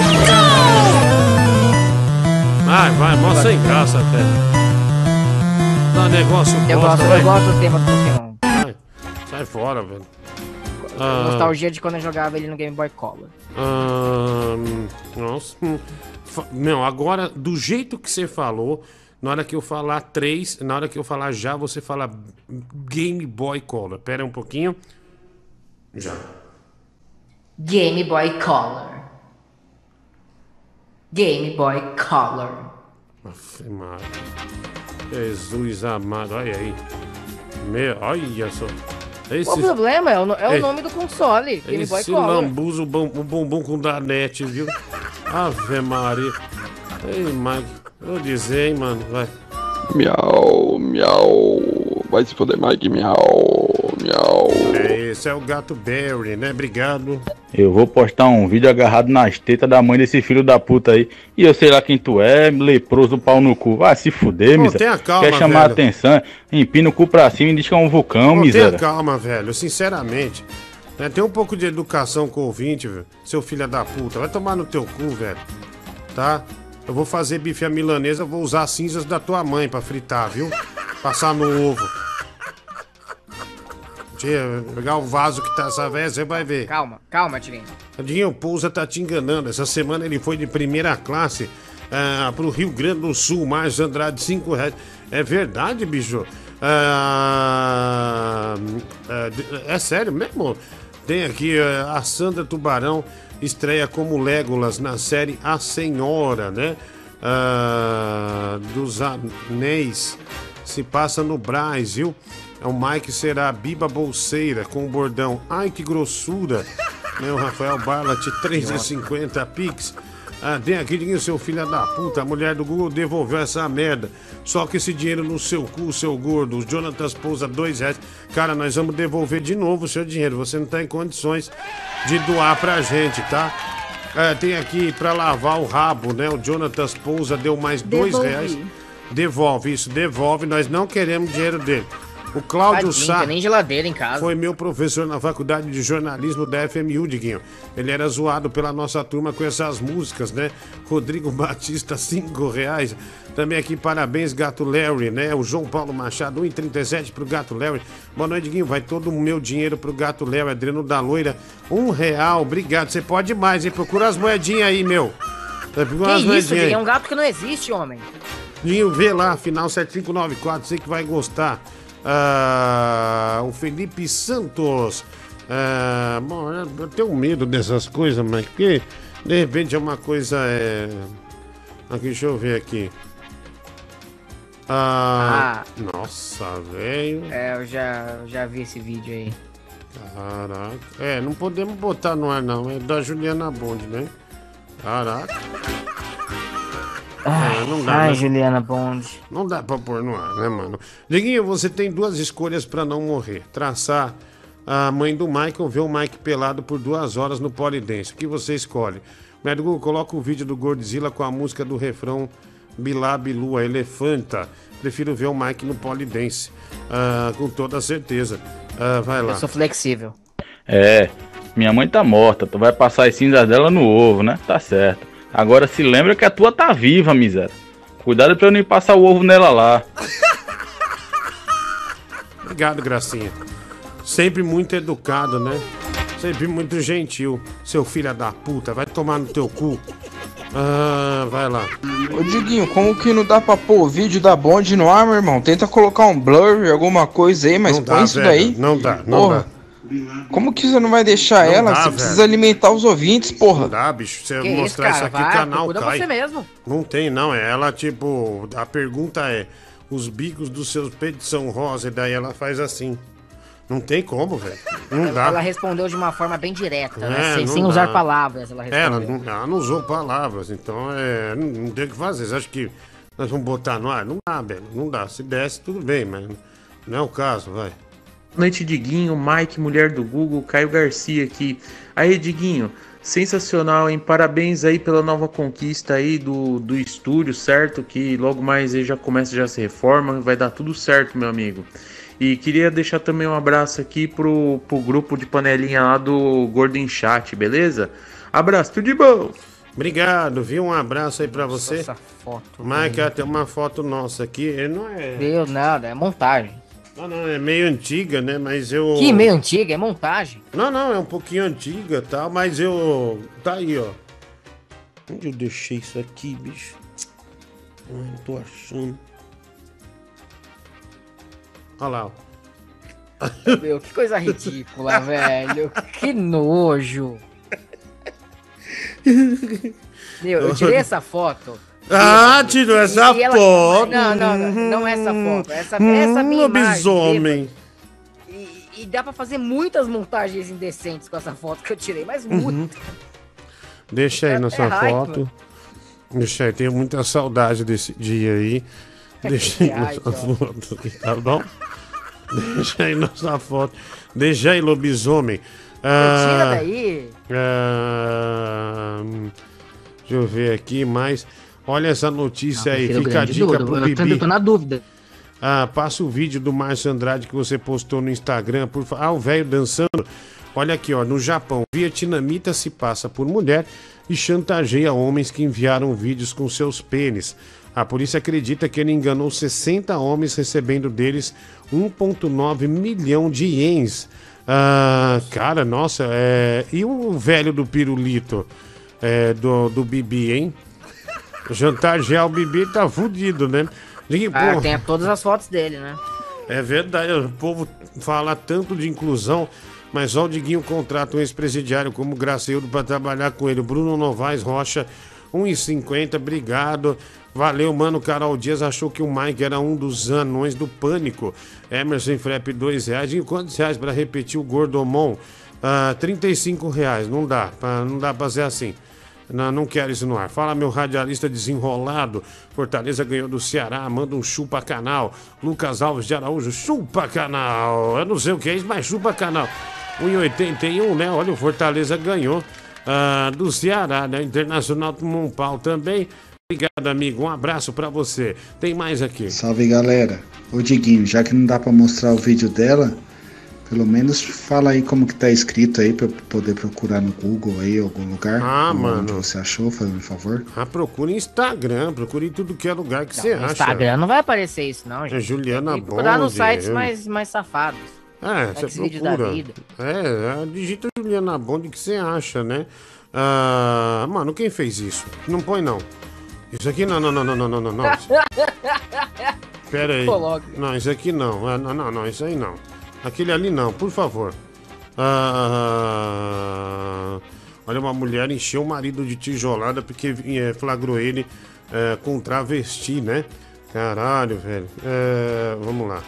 Vai, vai, mó sem graça, velho. Dá negócio Eu bosta, gosto, vai. eu gosto do tema do Pokémon. Sai fora, velho. Ah, Nostalgia de quando eu jogava ele no Game Boy Color. Ahn, nossa. Não, agora, do jeito que você falou, na hora que eu falar três, na hora que eu falar já, você fala Game Boy Color. Pera um pouquinho. Já. Game Boy Color. Game Boy Color. Aff, Maria. Jesus amado, olha aí. Meu, olha só. Esse, Qual o problema? É o, no- é o Ei, nome do console. Game Boy esse lambuza o bumbum com danete, viu? Ave Maria. Ei, Mike. Vou dizer, hein, mano. Vai. Miau, miau. Vai se foder, Mike, miau, miau. Esse é o gato Barry, né? Obrigado. Eu vou postar um vídeo agarrado nas tetas da mãe desse filho da puta aí. E eu sei lá quem tu é, leproso pau no cu. Vai se fuder, Pô, miséria. tenha calma, Quer chamar velho. atenção, empina o cu pra cima e diz que é um vulcão, Pô, miséria. tenha calma, velho. Sinceramente. Né, Tem um pouco de educação com o ouvinte, velho. Seu filho da puta. Vai tomar no teu cu, velho. Tá? Eu vou fazer bife à milanesa, vou usar as cinzas da tua mãe pra fritar, viu? Passar no ovo. Tia, pegar o vaso que tá essa véia, você vai ver. Calma, calma, Tirinho. Dinho Pousa tá te enganando. Essa semana ele foi de primeira classe ah, pro Rio Grande do Sul, mais Andrade, 5 reais. É verdade, bicho? Ah, ah, é sério mesmo? Tem aqui a Sandra Tubarão estreia como Legolas na série A Senhora, né? Ah, dos Anéis. Se passa no Braz, viu? O Mike será a Biba Bolseira com o bordão. Ai, que grossura! Meu Rafael Barlat, 3,50 Pix. Ah, tem aqui dinheiro, seu filho da puta. A mulher do Google devolveu essa merda. Só que esse dinheiro no seu cu, seu gordo. O Jonathan pousa dois reais. Cara, nós vamos devolver de novo o seu dinheiro. Você não tá em condições de doar pra gente, tá? É, tem aqui pra lavar o rabo, né? O Jonathan Pousa deu mais dois Devolvi. reais. Devolve, isso, devolve. Nós não queremos dinheiro dele. O Cláudio Sá. tem nem geladeira em casa. Foi meu professor na faculdade de jornalismo da FMU, Diguinho. Ele era zoado pela nossa turma com essas músicas, né? Rodrigo Batista, cinco reais. Também aqui, parabéns, Gato Larry, né? O João Paulo Machado, 1,37 pro Gato Larry. Boa noite, Diguinho. Vai todo o meu dinheiro pro Gato Larry. Adriano da Loira, um real. Obrigado. Você pode mais, hein? Procura as moedinhas aí, meu. Procura Que isso. Diguinho? É um gato que não existe, homem. Dinho, vê lá, final 7594, sei que vai gostar. Ah, o Felipe Santos. Ah, bom, eu tenho medo dessas coisas, mas que de repente é uma coisa. É... Aqui, deixa eu ver aqui. Ah, nossa, velho. É, eu já, já vi esse vídeo aí. Caraca. É, não podemos botar no ar, não. É da Juliana Bond, né? Caraca. Ai, É, não dá, ai né? Juliana Bond. Não dá pra pôr no ar, né, mano? Diguinho, você tem duas escolhas pra não morrer. Traçar a mãe do Mike ou ver o Mike pelado por duas horas no polidense. O que você escolhe? Médico, coloca o vídeo do Gordzilla com a música do refrão Bilá Bilu, a elefanta. Prefiro ver o Mike no polidense. Ah, com toda certeza. Ah, vai lá. Eu sou flexível. É, minha mãe tá morta, tu vai passar as cinzas dela no ovo, né? Tá certo. Agora se lembra que a tua tá viva, miséria. Cuidado pra eu não passar o ovo nela lá. Obrigado, Gracinha. Sempre muito educado, né? Sempre muito gentil. Seu filho da puta, vai tomar no teu cu. Ah, vai lá. Ô Diguinho, como que não dá pra pôr o vídeo da Bond no ar, meu irmão? Tenta colocar um blur, alguma coisa aí, mas Não põe dá, isso velho, daí. não dá, não Porra, Como que você não vai deixar Não ela? dá, você velho. precisa alimentar os ouvintes, porra. Não dá, bicho. Se eu Que isso, mostrar isso, cara? aqui, o Vai, canal cai. você mesmo. Não tem, não. É ela, tipo, a pergunta é: os bicos dos seus peitos são rosa? E daí ela faz assim. Não tem como, velho. Não dá. Ela respondeu de uma forma bem direta, É, né? Sem, sem usar palavras, ela É, ela respondeu. não, ela não usou palavras, então é, não, não tem o que fazer. Você acha que nós vamos botar no ar? Não dá, velho. Não dá. Se desse, tudo bem, mas não é o caso, vai. Noite, Diguinho, Mike, mulher do Google, Caio Garcia aqui. Aí, Diguinho, sensacional, hein? Parabéns aí pela nova conquista aí do, do estúdio, certo? Que logo mais aí já começa, já se reforma, vai dar tudo certo, meu amigo. E queria deixar também um abraço aqui pro, pro grupo de panelinha lá do Gordon Chat, beleza? Abraço, tudo de bom! Obrigado, viu? Um abraço aí pra você. Essa foto. Mike, ó, tem uma foto nossa aqui. Ele não é. Meu, nada, é montagem. Não, não, é meio antiga, né? Mas eu. Que meio antiga, é montagem. Não, não, é um pouquinho antiga e tal, mas eu. Tá aí, ó. Onde eu deixei isso aqui, bicho? Ai, não tô achando. Olha lá, ó. Meu, que coisa ridícula, velho. Que nojo. Meu, eu tirei essa foto. Ah, tirou essa E ela- foto. Não, não, não, não essa foto. Essa, essa Hum, minha imagem. lobisomem. E, e dá pra fazer muitas montagens indecentes com essa foto que eu tirei, mas Uhum. muito. Deixa aí nossa é foto. Deixa aí, tenho muita saudade desse dia aí. Deixa aí nossa foto tá bom? Deixa aí nossa foto. Deixa aí, lobisomem. Ah, Tira daí. ah, hum, deixa eu ver aqui mais. Olha essa notícia aí. prefiro Fica a dica dúvida, pro eu Bibi. eu tô na dúvida. Ah, passa o vídeo do Márcio Andrade que você postou no Instagram. Por... Ah, o velho dançando. Olha aqui, ó. No Japão, vietnamita se passa por mulher e chantageia homens que enviaram vídeos com seus pênis. A polícia acredita que ele enganou 60 homens, recebendo deles 1,9 milhão de ienes. Ah, cara, nossa, é... e o velho do pirulito é, do, do Bibi, hein? Chantagear o Bibi tá fudido, né? Diga, Ah, pô, tem todas as fotos dele, né? é verdade, o povo fala tanto de inclusão, mas só o Diguinho contrata um ex-presidiário como Graceildo para trabalhar com ele. Bruno Novaes Rocha, 1,50, obrigado. Valeu, mano. Carol Dias achou que o Mike era um dos anões do pânico. Emerson Frep, 2 reais. E quantos reais para repetir o Gordomon? Ah, 35 reais. Não dá, pra- não dá pra ser assim. Não, não quero isso no ar. Fala, meu radialista desenrolado. Fortaleza ganhou do Ceará. Manda um chupa canal. Lucas Alves de Araújo, chupa canal. Eu não sei o que é isso, mas chupa canal. 1,81, né? Olha, o Fortaleza ganhou ah, do Ceará, né? Internacional um pau também. Obrigado, amigo. Um abraço pra você. Tem mais aqui. Salve galera. Ô Diguinho, já que não dá pra mostrar o vídeo dela, pelo menos fala aí como que tá escrito aí pra eu poder procurar no Google aí, algum lugar. Ah, onde mano. você achou, fazendo um favor. Ah, procure Instagram, procure em tudo que é lugar que você No acha. Instagram não vai aparecer isso, não, É gente. Juliana Tem que procurar nos Bonde, sites eu- mais, mais safados. É, você Xvideos da procura. vida. É, é, digita Juliana Bond que você acha, né? Ah, mano, quem fez isso? Não põe não. Isso aqui não, não, não, não, não, não, não. não. Pera aí. Não, isso aqui não. Ah, Não, não, não, isso aí não. Aquele ali não, por favor. Ah, olha, uma mulher encheu o marido de tijolada porque eh, flagrou ele eh, com travesti, né? Caralho, velho. Eh, vamos lá.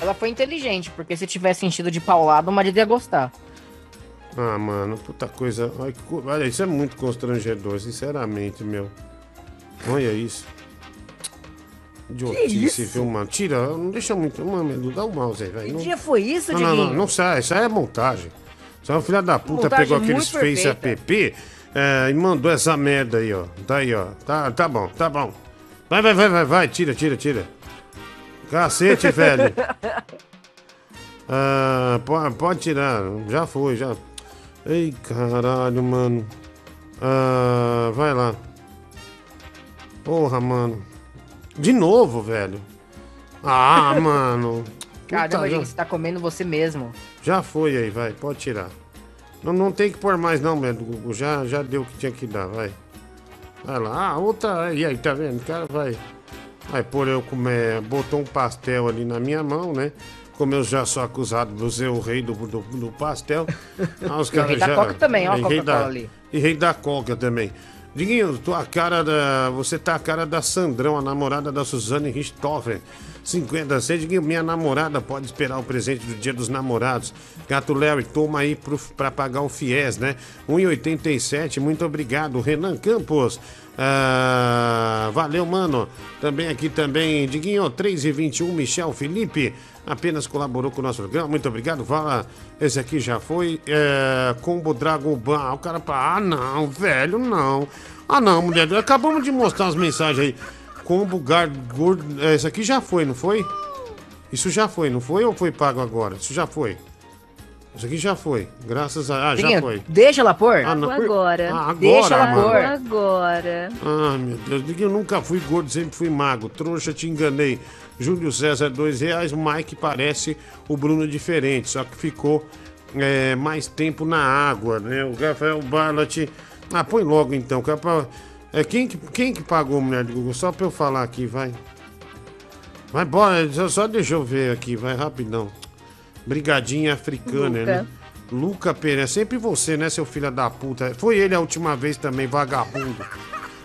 Ela foi inteligente, porque se tivesse enchido de paulado, o marido ia gostar. Ah, mano, puta coisa. Olha, isso é muito constrangedor, sinceramente, meu. Olha isso. Idiotice, viu, mano? Tira, não deixa muito. Mano, dá o mouse aí, velho. Que Não- dia foi isso, não, não, não, não sai, isso aí é montagem. Isso é uma filha da puta Montagem pegou aqueles Face app é, e mandou essa merda aí, ó. Tá aí, ó. Tá, tá bom, tá bom. Vai, vai, vai, vai, vai, tira, tira, tira. Cacete, velho. Ah, pode, pode tirar, já foi, já. Ei, caralho, mano. Ah, vai lá. Porra, mano. De novo, velho. Ah, mano. Caramba, já- gente, você tá comendo você mesmo. já foi aí, vai, pode tirar. Não, não tem que pôr mais não. Gugu. Já, já deu o que tinha que dar, vai. Vai lá, ah, outra. E aí, tá vendo? O cara vai. Vai pôr eu comer. Botou um pastel ali na minha mão, né? Como eu já sou acusado de ser o rei do, do, do pastel. Ah, os E o rei caras da já. Coca também, ó, a Coca-Cola ali. E rei da Coca também. Diguinho, tua cara da. Você tá a cara da Sandrão, a namorada da Suzane Richthofen. 50 cent. Diguinho, minha namorada pode esperar o presente do dia dos namorados. Gato Larry, toma aí pro, pra pagar o FIES, né? 1,87. Muito obrigado, Renan Campos. Ah, valeu, mano. Também aqui também, Diguinho, 3,21. Michel Felipe apenas colaborou com o nosso programa. Muito obrigado. Fala, esse aqui já foi. É, Combo Dragon Ball. Ah, o cara. pa- Ah, não, velho, não. Ah, não, mulher. Acabamos de mostrar as mensagens aí. Combo Guard. Gordo. é, Esse aqui já foi, não foi? Isso já foi, não foi ou foi pago agora? Isso já foi. Isso aqui já foi. Graças a. Ah, já foi. Deixa ela pôr. Ah, não. Agora. Ah, agora, Deixa ela mano. pôr. Agora. Ah, meu Deus, eu nunca fui gordo, sempre fui magro. Trouxa, te enganei. Júlio César, dois reais. Mike parece o Bruno diferente, só que ficou é, mais tempo na água, né? O Rafael Barlat. Ah, põe logo então. que é pra- É, quem, que, quem que pagou, mulher do Google? Só pra eu falar aqui, vai. Vai, bora, só, só deixa eu ver aqui, vai rapidão. Brigadinha africana, Luca. né? Luca Pereira, sempre você, né, seu filho da puta? Foi ele a última vez também, vagabundo.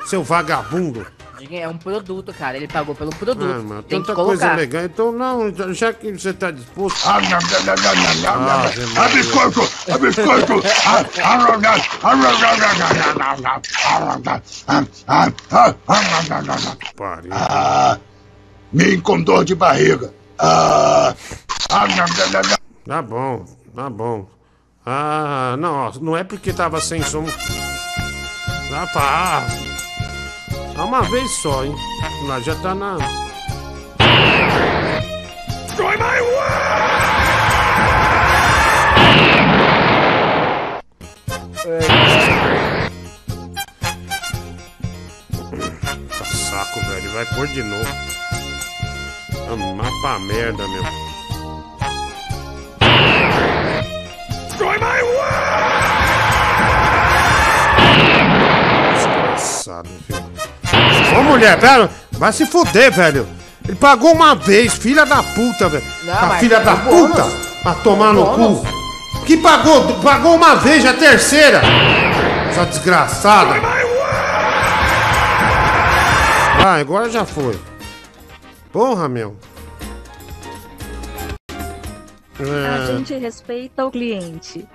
Seu vagabundo. É um produto, cara. Ele pagou pelo produto. Ah, mano, Tem que tanta coisa colocar. legal. Então, não, já que você tá disposto. Ah, não, não, não, não, não, não, Ah, biscoito! Ah, biscoito! Ah, ah, não, não, ah, não, não, não, não, não, não, não. Ah, não. Ah, ah, ah, ah, não, não. Ah, com dor de barriga. Ah, ah, não, não, não. Tá bom, tá bom. Ah, não, não é porque tava sem som. Ah, tá. É uma vez só, hein? Lá já tá na. Destroy my Tá saco, velho. Vai pôr de novo. Ah, mapa merda, meu. Destroy my Desgraçado, filho. Mulher, pera. Vai se fuder, velho. Ele pagou uma vez, filha da puta, velho. Não, A mas filha é da bônus. puta. Pra tomar no bônus. cu. Que pagou? Pagou uma vez, já é a terceira. Essa desgraçada. Ah, agora já foi. Porra, meu. A É, gente respeita o cliente.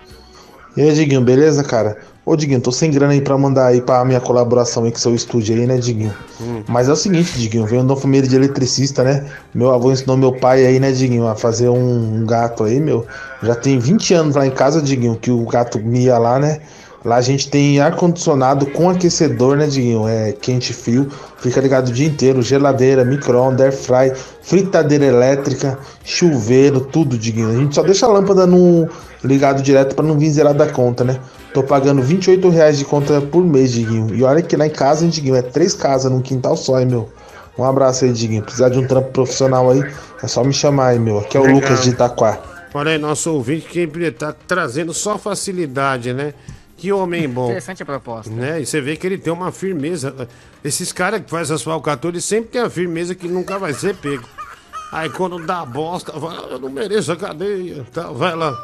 E aí, Diguinho, beleza, cara? Ô, Diguinho, tô sem grana aí pra mandar aí pra minha colaboração aí com seu estúdio aí, né, Diguinho? Hum. Mas é o seguinte, Diguinho, venho de uma família de eletricista, né? Meu avô ensinou meu pai aí, né, Diguinho, a fazer um, gato aí, meu. Já tem 20 anos lá em casa, Diguinho, que o gato mia lá, né? Lá a gente tem ar-condicionado com aquecedor, né, Diguinho? É quente frio. Fica ligado o dia inteiro. Geladeira, micro-ondas, air fry, fritadeira elétrica, chuveiro, tudo, Diguinho. A gente só deixa a lâmpada no ligado direto pra não vir zerado da conta, né? Tô pagando 28 reais de conta por mês, Diguinho. E olha que lá em casa, hein, Diguinho? É três casas num quintal só, hein, meu? Um abraço aí, Diguinho. Precisar de um trampo profissional aí, é só me chamar aí, meu. Aqui é o Legal. Lucas de Itaquá. Olha aí, nosso ouvinte que tá trazendo só facilidade, né? Que homem bom. Interessante a proposta. Né? E você vê que ele tem uma firmeza. Esses caras que fazem as falcatores sempre tem a firmeza que nunca vai ser pego. Aí quando dá bosta, fala, eu não mereço a cadeia. Tá, vai lá.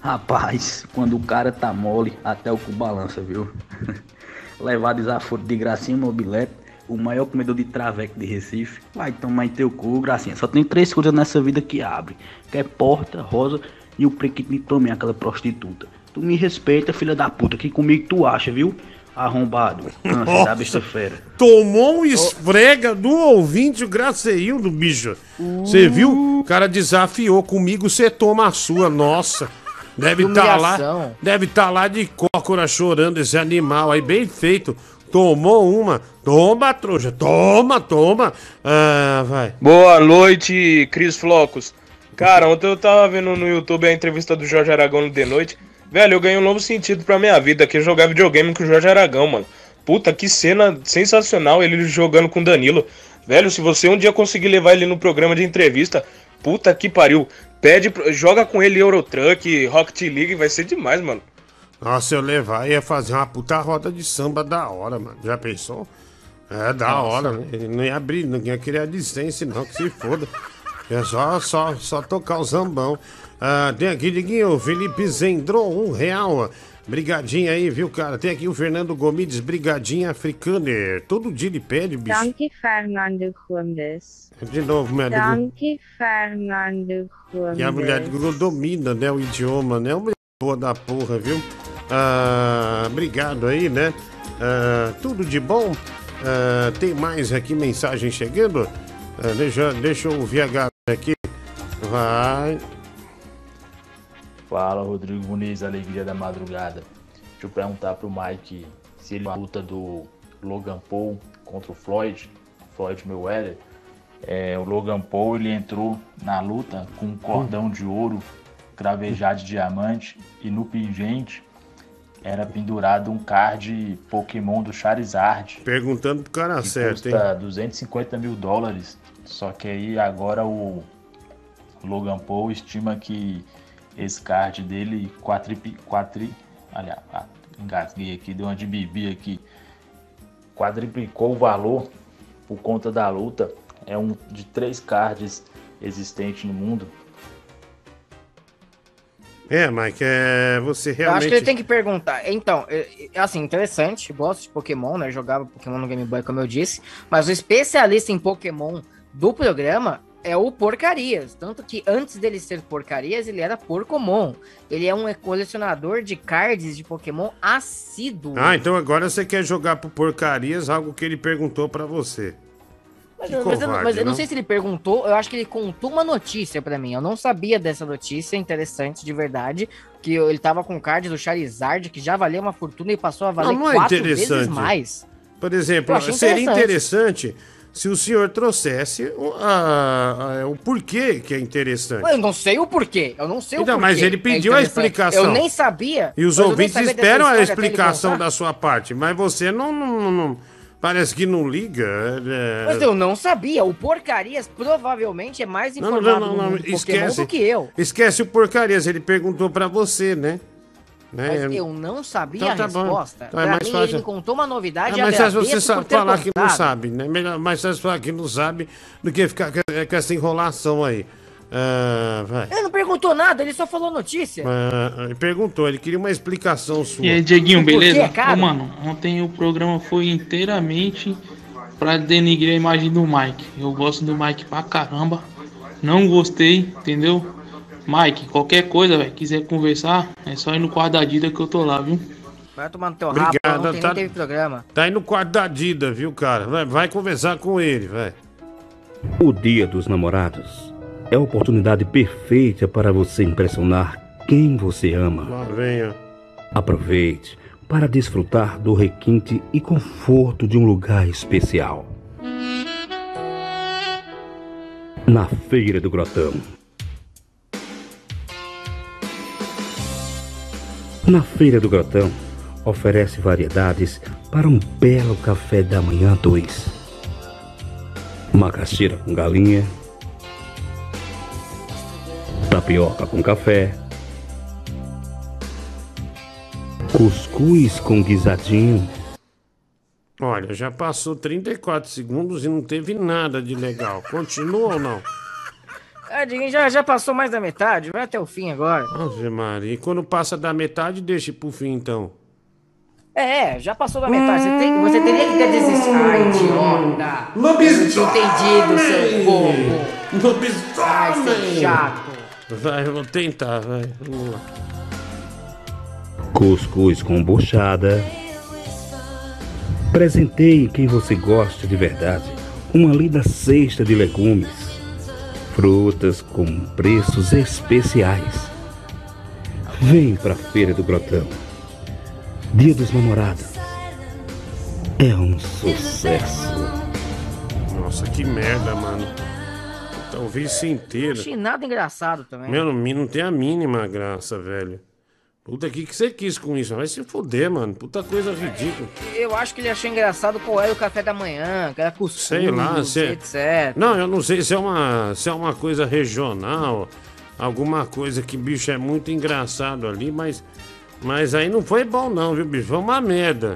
Rapaz, quando o cara tá mole, até o cu balança, viu? Levar desaforo de Gracinha Mobilete, o maior comedor de traveco de Recife, vai tomar em teu cu, Gracinha. Só tem três coisas nessa vida que abre, que é porta, rosa e o prequito de Tomé, aquela prostituta. Tu me respeita, filha da puta, que comigo tu acha, viu? Arrombado, da Nossa. besta fera. Tomou um esfrega do ouvinte, o Graceildo, bicho. Você viu? O cara desafiou comigo, você toma a sua. Nossa. Deve estar lá. humilhação. Deve estar lá de cócora chorando esse animal aí, bem feito. Tomou uma. Toma, trouxa. Toma, toma. Ah, vai. Boa noite, Cris Flocos. Cara, ontem eu tava vendo no YouTube a entrevista do Jorge Aragão no The Noite. Velho, eu ganhei um novo sentido pra minha vida, que é jogar videogame com o Jorge Aragão, mano. Puta, que cena sensacional ele jogando com o Danilo. Velho, se você um dia conseguir levar ele no programa de entrevista, puta que pariu. Pede, joga com ele Eurotruck, Rocket League, vai ser demais, mano. Nossa, eu levar ia fazer uma puta roda de samba da hora, mano. Já pensou? É da Nossa. hora, né? Ele não ia abrir, não ia querer a licença, não, que se foda. É só, só, só tocar o zambão. Ah, tem aqui, Diguinho, o Felipe Zendron, um real. Brigadinha aí, viu, cara? Tem aqui o Fernando Gomides, Brigadinha Africaner. Todo dia ele pede, bicho. Danke, Fernando Gomes. De novo, minha amiga. Danke, Fernando Gomes. E a mulher do Google domina, né, o idioma, né? Uma boa da porra, viu? Ah, obrigado aí, né? Ah, tudo de bom? Ah, tem mais aqui mensagem chegando? Ah, deixa, deixa eu ouvir a galera aqui. Vai. Fala, Rodrigo Muniz, Alegria da Madrugada. Deixa eu perguntar pro Mike se ele a luta do Logan Paul contra o Floyd, Floyd Mayweather. É, o Logan Paul ele entrou na luta com um cordão de ouro cravejado de diamante e no pingente era pendurado um card Pokémon do Charizard. Perguntando pro cara que certo, hein? custa 250 mil dólares. Só que aí agora o Logan Paul estima que esse card dele quadripi, quadri, aliás, ah, engasguei aqui, deu uma de bibi aqui, quadriplicou o valor por conta da luta. É um de três cards existentes no mundo. É, Mike, é, você Eu acho realmente. que ele tem que perguntar. Então, é, é, assim, interessante. Gosto de Pokémon, né? Jogava Pokémon no Game Boy, como eu disse. Mas o especialista em Pokémon do programa é o Porcarias. Tanto que antes dele ser Porcarias, ele era Porcomon. Ele é um colecionador de cards de Pokémon assíduo. Ah, então agora você quer jogar pro porcarias algo que ele perguntou pra você. Mas, eu- mas eu, covarde, mas eu não não? sei se ele perguntou, eu acho que ele contou uma notícia pra mim. Eu não sabia dessa notícia, interessante de verdade. Que ele tava com card do Charizard, que já valia uma fortuna e passou a valer Não, não é quatro vezes mais. Por exemplo, seria interessante. Se o senhor trouxesse o, a- a- o porquê que é interessante. Eu não sei o porquê. Eu não sei Então, o porquê. mas ele pediu a interessante. explicação. Eu nem sabia. E os ouvintes esperam a ele explicação contar. da sua parte, mas você não, não- não- não- parece que não liga. é- Mas eu não sabia. O Porcarias provavelmente é mais Não, não, informado não, não, mundo Pokémon esquece. do que eu. Esquece o porcarias, ele perguntou pra você, né? Né? Mas eu não sabia Então a tá bom. resposta. Então é pra mim, fácil. ele me contou uma novidade É mais fácil você falar que não sabe, né? Melhor, mais fácil falar que não sabe do que ficar com com essa enrolação aí. Ah, vai. Ele não perguntou nada, ele só falou notícia. Ah, ele perguntou, ele queria uma explicação sua. E aí, Dieguinho, Por quê, beleza? cara? Ô, mano, ontem o programa foi inteiramente pra denigrir a imagem do Mike. Eu gosto do Mike pra caramba. Não gostei, entendeu? Mike, qualquer coisa, velho, quiser conversar, é só ir no quarto da Dida que eu tô lá, viu? Vai tomar no teu rabo, Obrigado, ontem tá- teve programa. Tá aí no quarto da Dida, viu, cara? Vai, vai conversar com ele, vai. O Dia dos Namorados é a oportunidade perfeita para você impressionar quem você ama. Lá vem, ó. Aproveite para desfrutar do requinte e conforto de um lugar especial. Na Feira do Grotão. Na Feira do Grotão, oferece variedades para um belo café da manhã 2. Macaxeira com galinha, tapioca com café, cuscuz com guisadinho, Olha, já passou 34 segundos e não teve nada de legal. Continua ou não? Ah, Diguinho, já, já passou mais da metade, vai até o fim agora. Ave Maria. E quando passa da metade, deixa pro fim, então. É, já passou da metade. Você, tem, você teria que ter desistido. Ai, idiota. Lobisomem! Entendido, seu bobo. Ai, seu Lobisomem! chato. Vai, eu vou tentar, vai. Vamos lá. cuscuz com buchada. Presenteie quem você gosta de verdade. Uma linda cesta de legumes, frutas com preços especiais. Vem pra Feira do Grotão. Dia dos Namorados. É um sucesso. Nossa, que merda, mano. Então, ouvi isso inteiro. Achei nada engraçado também. Meu, não, não tem a mínima graça, velho. Puta, o que, que você quis com isso? Vai se fuder, mano. Puta coisa ridícula. Eu acho que ele achou engraçado qual era o café da manhã, que era cuscuz, Sei lá, se... etc. Não, eu não sei se é uma, se é uma coisa regional, alguma coisa que, bicho, é muito engraçado ali, mas, mas aí não foi bom não, viu, bicho? Foi uma merda.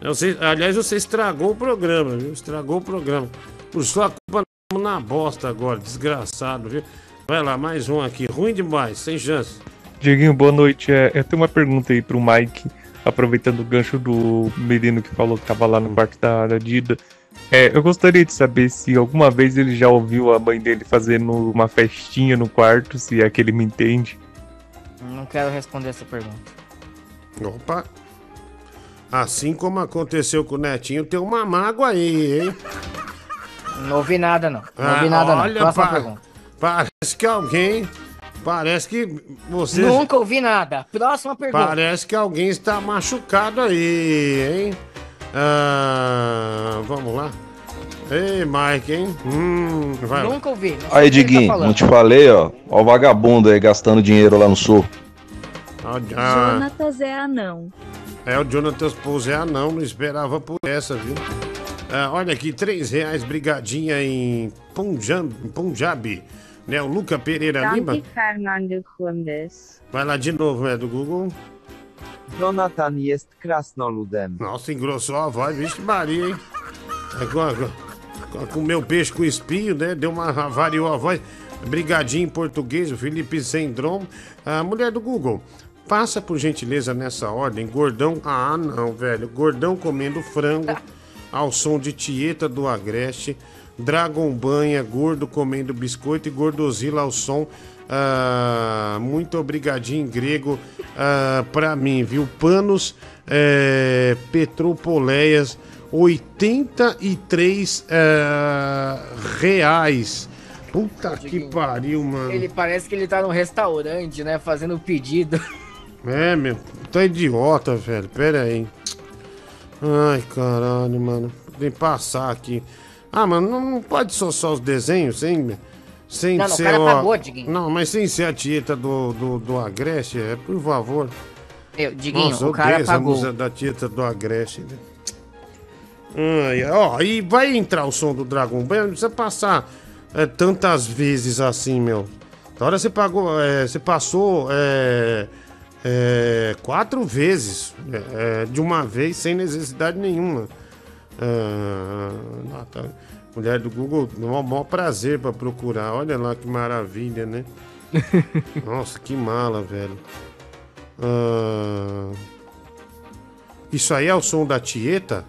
Eu sei- aliás, você estragou o programa, viu? Estragou o programa. Por sua culpa, na bosta agora, desgraçado, viu? Vai lá, mais um aqui. Ruim demais, sem chance. Dieguinho, boa noite. É, eu tenho uma pergunta aí pro Mike, aproveitando o gancho do menino que falou que tava lá no quarto da, da Dida. É, eu gostaria de saber se alguma vez ele já ouviu a mãe dele fazendo uma festinha no quarto, se é que ele me entende. Não quero responder essa pergunta. Opa. Assim como aconteceu com o Netinho, tem uma mágoa aí, hein? Não ouvi nada, não. Não Ah, ouvi nada, não. olha, Próxima pa- pergunta. Parece que alguém. Parece que você. Nunca ouvi nada. Próxima pergunta. Parece que alguém está machucado aí, hein? Ah, vamos lá. Ei, Mike, hein? Hum, vai lá. Nunca ouvi. Aí, tá Diguinho, falando. não te falei, ó. Ó o vagabundo aí gastando dinheiro lá no sul. Ah, Jonatas é anão. é, o Jonathan Pouso é anão, não esperava por essa, viu? Ah, olha aqui, três reais, brigadinha em Punjab, em Punjabi. Né, o Luca Pereira Lima. Fernando. Vai lá de novo, é do Google. Jonathan jest krasnoludem. Nossa, engrossou a voz, vixe Maria, hein? Com- com- Comeu peixe com espinho, né? Deu uma variou a voz. Brigadinho em português, o Felipe Sendron. A mulher do Google. Passa por gentileza nessa ordem. Gordão. Ah, não, velho. Gordão comendo frango ao som de Tieta do Agreste. Dragon Banha, gordo comendo biscoito e Gordozila ao som. ah, muito obrigadinho grego ah, pra mim, viu? Panos é, Petropoleias, 83 ah, reais. Puta que pariu, mano. Ele parece que ele tá num restaurante, né? Fazendo o pedido. É, meu, tá idiota, velho. Pera aí. Ai, caralho, mano. Tem passar aqui. Ah, mano, não, pode só só os desenhos sem, sem Não, não, o ser. cara pagou, Diguinho. Não, mas sem ser a tieta do, do, do Agreste, é, por favor. Eu, Diguinho, Nossa, o cara pagou. música da tieta do Agreste. Né? Ai, ó, e vai entrar o som do Dragon Ball, não precisa passar é, tantas vezes assim, meu. Da hora você pagou, é, você passou é, é, quatro vezes é, de uma vez sem necessidade nenhuma. Ah. Mulher do Google, um maior prazer pra procurar. Olha lá que maravilha, né? Nossa, que mala, velho. Ah, isso aí é o som da Tieta?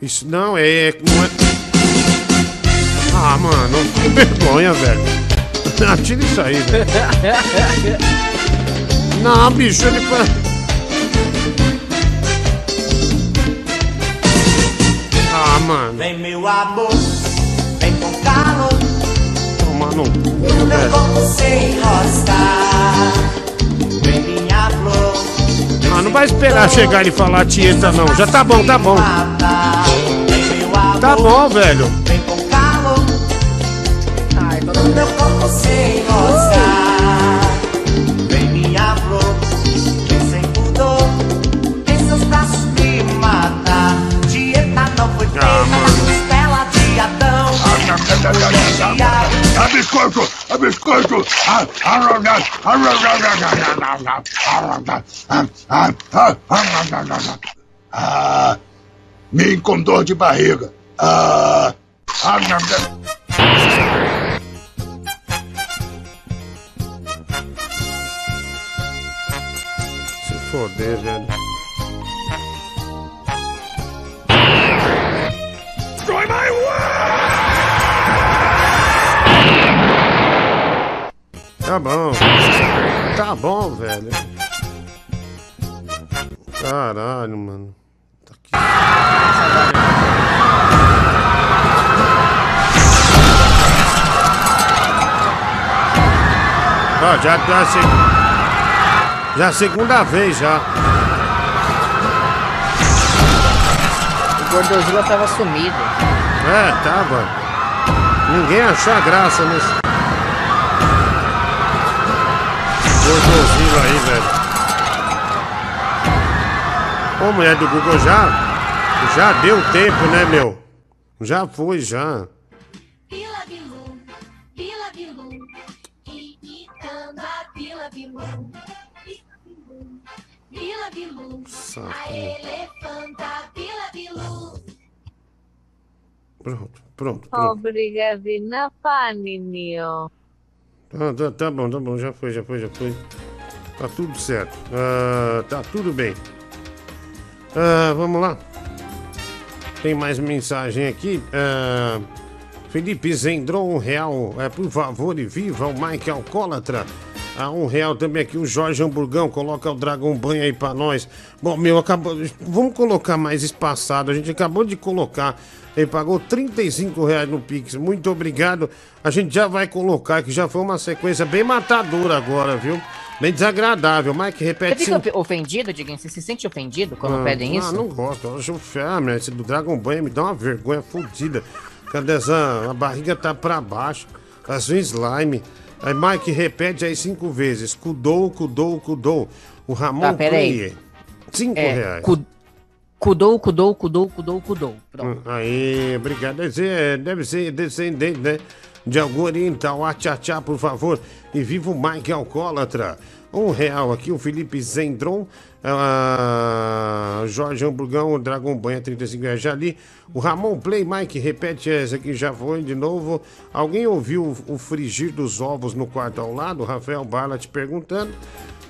Isso não é. Não é... Ah, mano, que vergonha, velho. Ah, Tira isso aí, velho. Não, bicho, ele. Mano. Vem meu amor, vem com calor. Toma no cu, No meu corpo sem enroscar. Vem minha flor. Ah, não vai esperar chegar e falar tieta, não. Já tá bom, tá bom. Tá bom, velho. Vem com calor. No meu corpo sem enroscar. costela de Adão. A biscoito, a biscoito, ah, me com dor de barriga. Ah, ah, Se foder, velho. Tá bom. Tá bom, velho. Caralho, mano. Ó, já, já, se- já a segunda vez já. O Gordozilla tava sumido. É, tava. Ninguém achou a graça nesse. Gordozilla aí, velho. Ô, mulher do Google, já. Já deu tempo, né, meu? Já foi, já. Bilu, Bilu, imitando a Bilu. Bilu, a elefanta Bilu. Pronto, pronto, pronto. Obrigadina Paninho. Tá, tá, tá bom, tá bom, já foi, já foi, já foi. Tá tudo certo. Ah, tá tudo bem. Ah, vamos lá. Tem mais mensagem aqui. Ah, Felipe Zendron, um real. É, por favor, e viva o Mike Alcoólatra. A um real também aqui o Jorge Hamburgão. Coloca o Dragão Banho aí pra nós. Bom, meu, acabou. Vamos colocar mais espaçado. A gente acabou de colocar. Ele pagou 35 reais no Pix. Muito obrigado. A gente já vai colocar, que já foi uma sequência bem matadora agora, viu? Bem desagradável. Mike, Você repete fica cinco- ofendido, Diguinho? Você se sente ofendido quando ah, pedem ah, isso? não gosto. Eu acho fêmea. Esse do Dragon Ball me dá uma vergonha fodida. Cadê essa? A barriga tá pra baixo. Faz um slime. Aí, Mike, repete aí cinco vezes. Cudou, cudou, cudou. O Ramon Tá, peraí. Cinco É, reais. cu- Cudou, cudou, cudou, cudou, cudou. Pronto. Aí, obrigado. Deve ser, descendente, né? De algum oriental. Atchachá, por favor. E viva o Mike Alcoólatra. Um real aqui, o Felipe Zendron. ah, Jorge Hamburgão, o Dragon Banha, 35 reais já ali. O Ramon Play, Mike, repete essa aqui, já foi de novo. Alguém ouviu o, frigir dos ovos no quarto ao lado? Rafael Bala te perguntando.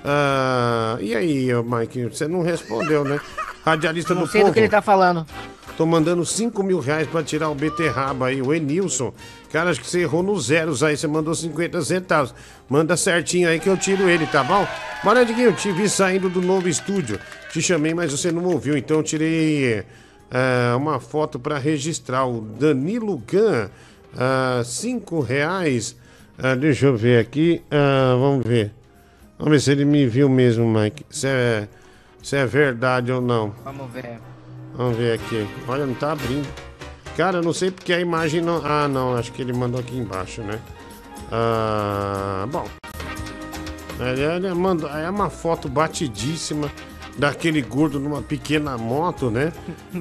Ah, e aí, Mike, você não respondeu, né? Radialista Não do sei povo. do que ele tá falando. Tô mandando 5 mil reais pra tirar o beterraba aí, o Enilson. Cara, acho que você errou nos zeros aí, você mandou 50 centavos. Manda certinho aí que eu tiro ele, tá bom? Bora, Diguinho, eu te vi saindo do novo estúdio. Te chamei, mas você não ouviu, então eu tirei é, uma foto pra registrar. O Danilo Gan, 5 reais. Ah, deixa eu ver aqui, ah, vamos ver. Vamos ver se ele me viu mesmo, Mike. Se é, se é verdade ou não. Vamos ver. Vamos ver aqui. Olha, não tá abrindo. Cara, eu não sei porque a imagem não. Ah, não, acho que ele mandou aqui embaixo, né? Ah, bom. Ele, ele mandou. É uma foto batidíssima daquele gordo numa pequena moto, né?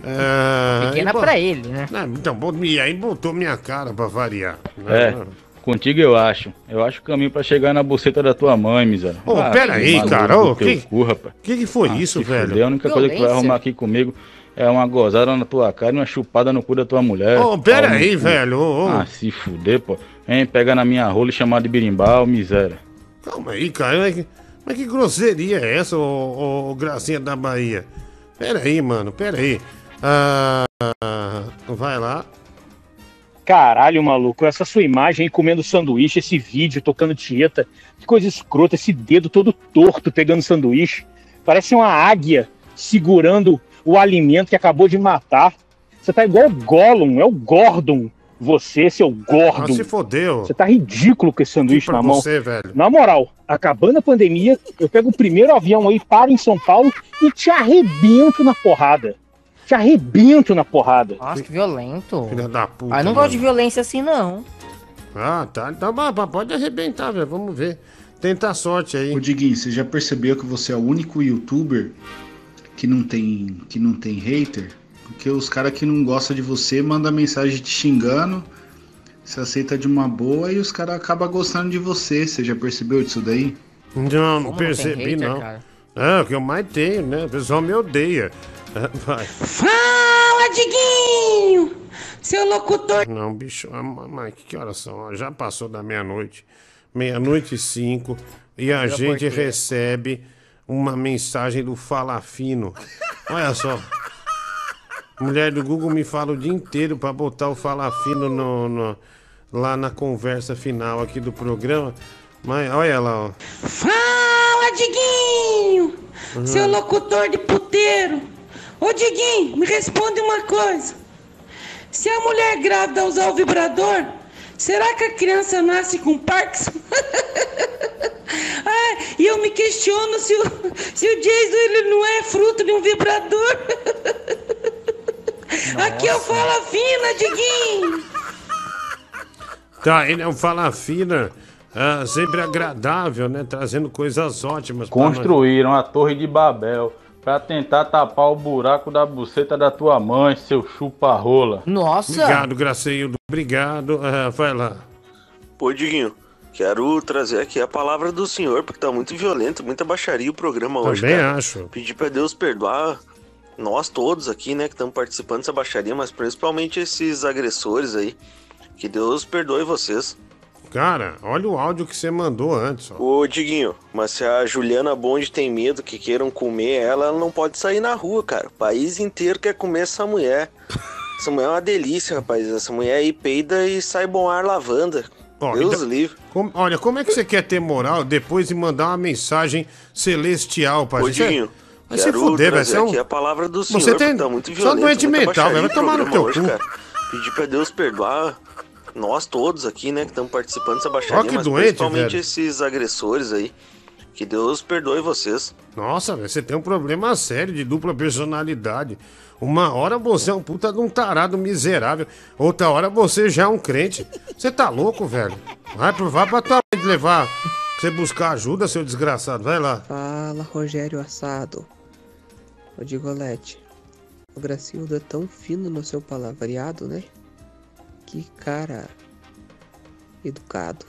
Ah, Pequena e, bom, pra ele, né? é, então, bom, e aí botou minha cara pra variar. É, né? Contigo eu acho. Eu acho o caminho pra chegar na buceta da tua mãe, miséria. Ô, Ah, pera aí, cara, ô, que- cu, rapaz. que que foi Ah, isso, velho? fuder, a única coisa que tu vai arrumar aqui comigo é uma gozada na tua cara e uma chupada no cu da tua mulher. Ô, pera Pau no aí, velho, ô, ô. Ah, se fuder, pô. Vem pegar na minha rola e chamar de birimbau, miséria. Calma aí, cara. Mas que, mas que grosseria é essa, ô, ô, Gracinha da Bahia? Pera aí, mano, pera aí. Ah, vai lá. Caralho, maluco, essa sua imagem aí comendo sanduíche, esse vídeo tocando tieta, que coisa escrota, esse dedo todo torto pegando sanduíche. Parece uma águia segurando o alimento que acabou de matar. Você tá igual o Gollum, é o Gordon. Você, seu Gordon. Ah, se fodeu. Você tá ridículo com esse sanduíche na mão. você, velho. Na moral, acabando a pandemia, eu pego o primeiro avião aí, paro em São Paulo e te arrebento na porrada. Te arrebento na porrada. Nossa, que violento. Filha da puta. Ah, eu não gosto de violência assim, não. Ah, tá. Então pode arrebentar, velho. Vamos ver. Tenta a sorte aí. Ô Diguinho, você já percebeu que você é o único youtuber que não tem, que não tem hater? Porque os caras que não gostam de você mandam mensagem te xingando, você aceita de uma boa e os caras acabam gostando de você. Você já percebeu disso daí? Não, não não percebi, tem hater, não. cara? É, o que eu mais tenho, né? O pessoal me odeia. É, Vai. Fala, Diguinho! Seu locutor. Não, bicho, ah, Mike, que horas são? Já passou da meia-noite. Meia-noite e cinco. E a Já gente recebe uma mensagem do Fala Fino. Olha só. Mulher do Google me fala o dia inteiro pra botar o Fala Fino no, no- lá na conversa final aqui do programa. Mas olha lá, ó. Fala, Diguinho! Uhum. Seu locutor de puteiro. Ô, Diguinho, me responde uma coisa. Se a mulher grávida usar o vibrador, será que a criança nasce com Parkinson? ah, e eu me questiono se o, se o Jason ele não é fruto de um vibrador. Aqui eu falo fina, Diguinho. Tá, ele é um Fala Fina. Ah, sempre agradável, né? Trazendo coisas ótimas. Construíram a Torre de Babel pra tentar tapar o buraco da buceta da tua mãe, seu chupa-rola. Nossa! Obrigado, Graceildo. Obrigado. Ah, vai lá. Pô, Diguinho, quero trazer aqui a palavra do senhor, porque tá muito violento, muita baixaria o programa hoje, Também cara. acho. Pedir pra Deus perdoar nós todos aqui, né, que estamos participando dessa baixaria, mas principalmente esses agressores aí. Que Deus perdoe vocês. Cara, olha o áudio que você mandou antes, ó. Ô, Diguinho, mas se a Juliana Bond tem medo que queiram comer ela, ela não pode sair na rua, cara. O país inteiro quer comer essa mulher. Essa mulher é uma delícia, rapaz. Essa mulher aí peida e sai bom ar lavanda. Ó, Deus então- livre. Como- olha, como é que você quer ter moral depois de mandar uma mensagem celestial pra Ô, gente? Você- Diguinho, Vai se fuder, vai trazer ser um... a palavra do senhor, Você tem... tá muito Só violento, doente muita mental, velho. Vai tomar no teu programa cu. hoje, cara. Pedir pra Deus perdoar nós todos aqui, né, que estamos participando dessa baixaria, que mas doente, principalmente velho. esses agressores aí. Que Deus perdoe vocês. Nossa, velho, você tem um problema sério de dupla personalidade. Uma hora você é um puta de um tarado miserável, outra hora você já é um crente. Você tá louco, velho? Vai, pro- vai pra tua mãe levar, pra você buscar ajuda, seu desgraçado. Vai lá. Fala, Rogério Assado. Ô Digolete, o Gracildo é tão fino no seu palavreado, né? Que cara educado.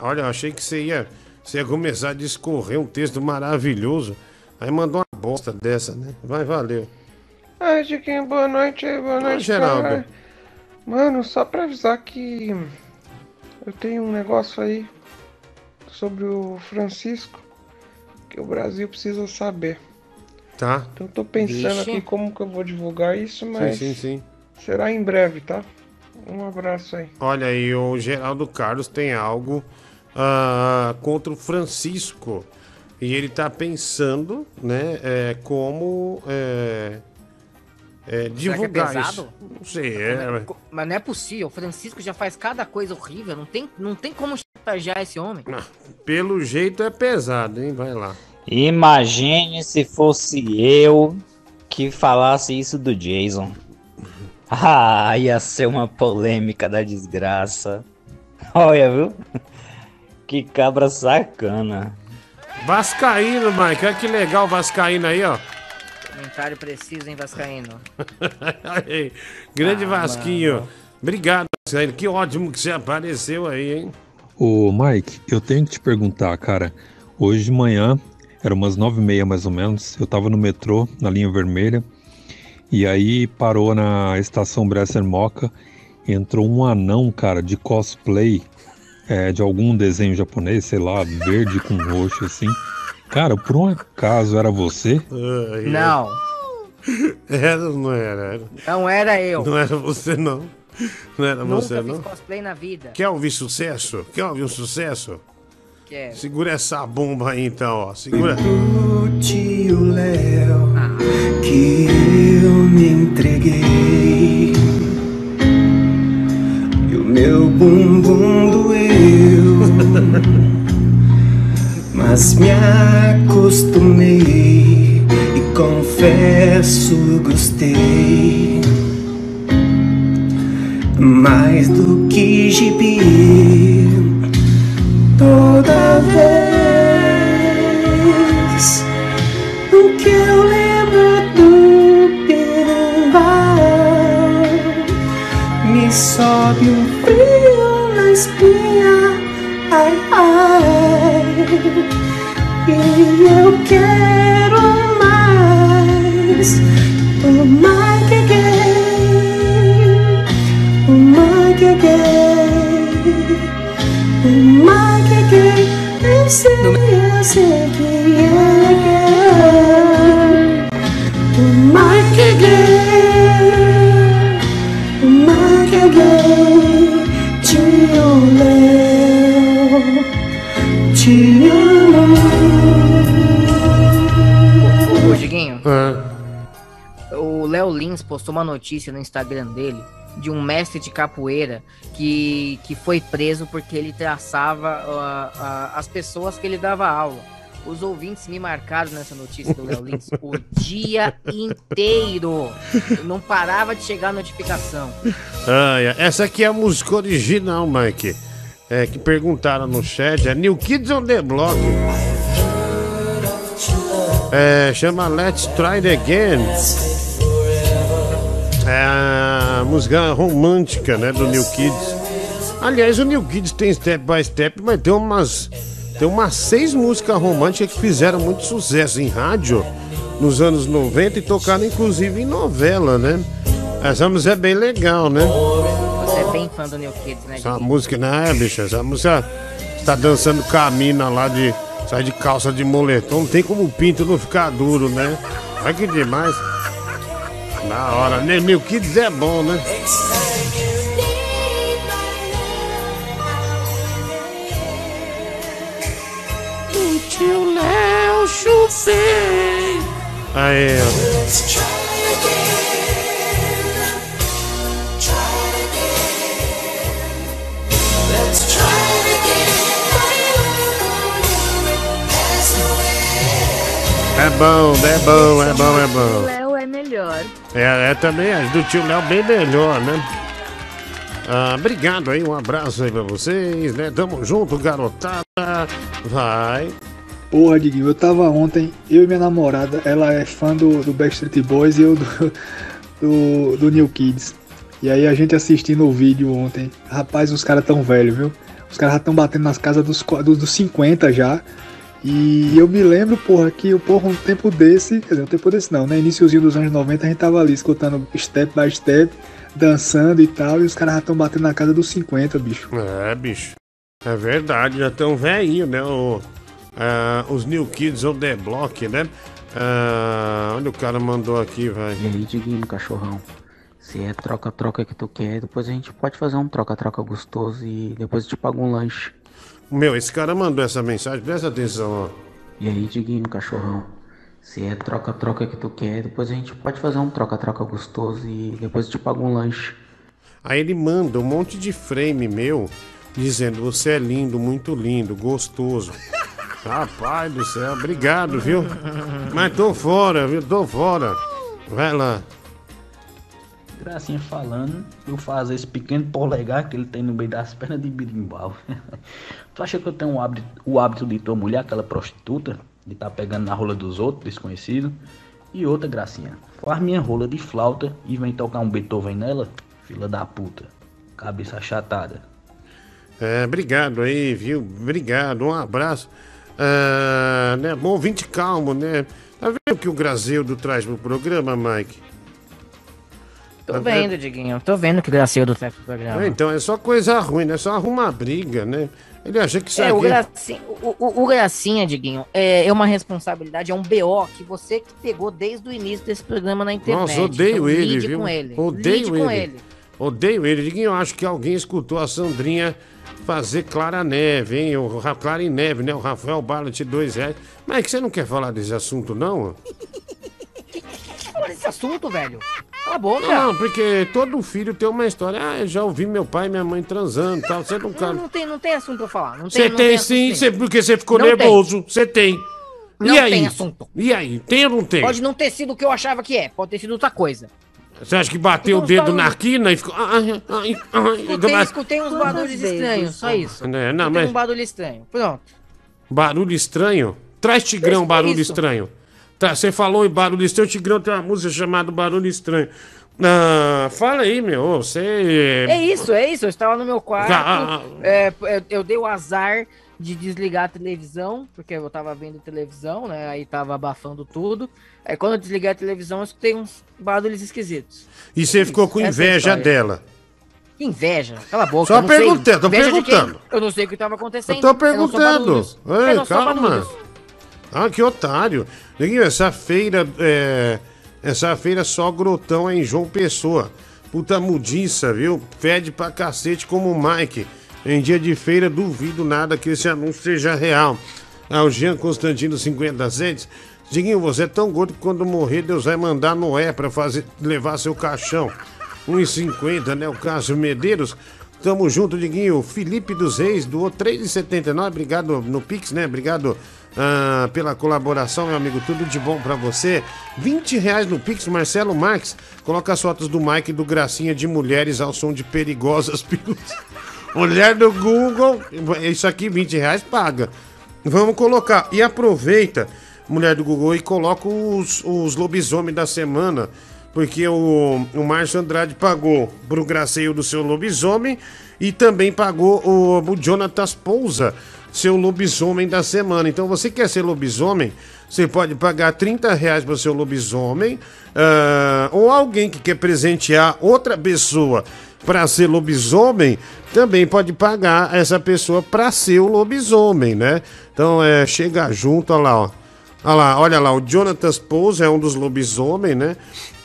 Olha, eu achei que você ia, você ia começar a discorrer um texto maravilhoso. Aí mandou uma bosta dessa, né? Vai, valeu. Ai, Chiquinho, boa noite, boa noite, Geraldo. cara. Mano, só pra avisar que eu tenho um negócio aí sobre o Francisco que o Brasil precisa saber. Tá. Então eu tô pensando Vixe. aqui como que eu vou divulgar isso, mas Sim, sim, sim. Será em breve, tá? Um abraço aí. Olha aí, o Geraldo Carlos tem algo ah, contra o Francisco. E ele tá pensando, né, é, como é, é, é divulgar pesado? isso. Não sei, é. Co- Mas não é possível. O Francisco já faz cada coisa horrível. Não tem, não tem como chantagear esse homem. Pelo jeito é pesado, hein? Vai lá. Imagine se fosse eu que falasse isso do Jason. Ah, ia ser uma polêmica da desgraça. Olha, viu? Que cabra sacana. Vascaíno, Mike. Olha que legal o Vascaíno aí, ó. Comentário preciso, hein, Vascaíno? Aí, Grande Ah, Vasquinho. mano. Obrigado, Vascaíno. Que ótimo que você apareceu aí, hein? Ô, Mike, eu tenho que te perguntar, cara. Hoje de manhã, era umas nove e meia mais ou menos, eu tava no metrô, na linha vermelha, e aí parou na estação Bresser Moca, entrou um anão, cara, de cosplay, é, de algum desenho japonês, sei lá, verde com roxo, assim. Cara, por um acaso era você? Ai, Não, Era ou não era? Era. não era eu. Não era você, não. Não era Nunca você, fiz não. cosplay na vida. Quer ouvir sucesso? Quer ouvir um sucesso? Quero. Segura essa bomba aí então, ó. Segura. tio Léo. Que eu me entreguei. E o meu bumbum doeu, mas me acostumei e confesso gostei. Mais do que gibi uma notícia no Instagram dele de um mestre de capoeira que, que foi preso porque ele traçava ah, ah, as pessoas que ele dava aula. Os ouvintes me marcaram nessa notícia do Léo Lins o dia inteiro. Não parava de chegar a notificação. Ah, essa aqui é a música original, Mike. É, que perguntaram no chat. É New Kids on the Block. É, chama Let's Try It Again. É a música romântica, né, do New Kids. Aliás, o New Kids tem Step by Step, mas tem umas tem umas seis músicas românticas que fizeram muito sucesso em rádio nos anos 90 e tocaram inclusive em novela, né? Essa música é bem legal, né? Você é bem fã do New Kids, né? Essa música, né, bicho? Essa música tá dançando com a mina lá de. Sai de calça de moletom, não tem como o pinto não ficar duro, né? Olha que demais. Na hora, né? New Kids é bom, né? O tio Léo chupei. Aí, ó. É bom, é bom, é bom, é bom. É melhor. É, é também as do tio Léo bem melhor, né? Ah, obrigado aí, um abraço aí pra vocês, né? Tamo junto, garotada. Vai. Porra, Diguinho, eu tava ontem, eu e minha namorada, ela é fã do, do Backstreet Boys e eu do, do, do New Kids. E aí a gente assistindo o vídeo ontem. Rapaz, os caras tão velhos, viu? Os caras já tão batendo nas casas dos, dos, dos 50 já. E eu me lembro, porra, que porra, um tempo desse, quer dizer, um tempo desse não, né? Iniciozinho dos anos 90 a gente tava ali escutando step by step, dançando e tal, e os caras já tão batendo na casa dos 50, bicho. É, bicho. É verdade, já tão velhinho, né? O, ah, os New Kids on the Block, né? Ah, olha o cara mandou aqui, vai. E aí, Diguinho, cachorrão. Se é troca-troca que tu quer, depois a gente pode fazer um troca-troca gostoso e depois eu te pago um lanche. Meu, esse cara mandou essa mensagem, presta atenção, ó. E aí, Diguinho, cachorrão. Se é troca-troca que tu quer, depois a gente pode fazer um troca-troca gostoso e depois eu te pago um lanche. Aí ele manda um monte de frame meu, dizendo: Você é lindo, muito lindo, gostoso. Rapaz do céu, obrigado, viu? Mas tô fora, viu? Tô fora. Vai lá. Gracinha falando, eu fazer esse pequeno polegar que ele tem no meio das pernas de birimbau. tu acha que eu tenho o hábito, o hábito de tua mulher, aquela prostituta, de tá pegando na rola dos outros, desconhecido? E outra, Gracinha, faz minha rola de flauta e vem tocar um Beethoven nela? Fila da puta. Cabeça achatada. É, obrigado aí, viu? Obrigado, um abraço. Ah, né? Bom, vinte calmo, né? Tá vendo o que o Grazildo traz pro programa, Mike? Tô Tá vendo, Diguinho. Tô vendo que o Gracildo traz pro programa. É, então é só coisa ruim, né? Só arrumar briga, né? Ele acha que isso É, o, aqui... Gracinha, o, o- o Gracinha, Diguinho, é, é uma responsabilidade, é um BO que você que pegou desde o início desse programa na internet. Nossa, odeio Então, ele, lide viu? com ele. Odeio lide ele. com ele. Odeio ele. Diguinho, eu acho que alguém escutou a Sandrinha fazer Clara Neve, hein? O Ra- Clara em Neve, né? O Rafael Ballet, dois reais. Mas é que você não quer falar desse assunto, não? falar desse assunto, velho. Cala a boca. Não, porque todo filho tem uma história. Ah, eu já ouvi meu pai e minha mãe transando e tal. Você não Não, cara. não tem, não tem assunto pra falar. Não Você tem, não tem sim, você- porque você ficou Não nervoso. Você tem. E Não aí? tem assunto. E aí? Tem ou não tem? Pode não ter sido o que eu achava que é, pode ter sido outra coisa. Você acha que bateu o dedo falando- na quina e ficou. Ai, ai, ai, Escutei, escutei uns barulhos estranhos, só isso. Né, não, Escutei mas- um barulho estranho. Pronto. Barulho estranho? Traz Tigrão, barulho isso. estranho. Tá, você falou em barulho estranho, o Tigrão tem uma música chamada Barulho Estranho. Ah, fala aí, meu. Você. É isso, é isso. Eu estava no meu quarto. Ah. é, é, eu dei o azar de desligar a televisão, porque eu tava vendo televisão, né? Aí tava abafando tudo. Aí quando eu desliguei a televisão, eu escutei uns barulhos esquisitos. E você ficou com é inveja história. dela. Que inveja. Cala a boca. Só sei. perguntando, tô Inveja perguntando. Eu não sei o que tava acontecendo. Eu tô perguntando. Ei, Eu sou calma. Ah, que otário. Neguinho, essa feira. É... Essa feira só grotão é em João Pessoa. Puta mudiça, viu? Fede pra cacete como o Mike. Em dia de feira, duvido nada que esse anúncio seja real. Ah, o Jean Constantino 50 centes. Diguinho, você é tão gordo que quando morrer, Deus vai mandar Noé pra fazer, levar seu caixão. 1,50, né? O Cássio Medeiros. Tamo junto, Diguinho. Felipe dos Reis doou 3,79. Obrigado no Pix, né? Obrigado ah, pela colaboração, meu amigo. Tudo de bom pra você. 20 reais no Pix, Marcelo Marques. Coloca as fotos do Mike e do Gracinha de mulheres ao som de perigosas pílulas. Mulher do Google. Isso aqui, 20 reais, paga. Vamos colocar. E aproveita, mulher do Google, e coloca os, os da semana. Porque o, o Márcio Andrade pagou pro Graceio do seu lobisomem e também pagou o, o Jonatas Pousa, seu lobisomem da semana. Então você quer ser lobisomem? Você pode pagar 30 reais para o seu lobisomem. ah, ou alguém que quer presentear outra pessoa para ser lobisomem, também pode pagar essa pessoa para ser o lobisomem, né? Então é, chega junto, olha lá, ó. Olha lá, olha lá, o Jonathan Pouso é um dos lobisomens, né?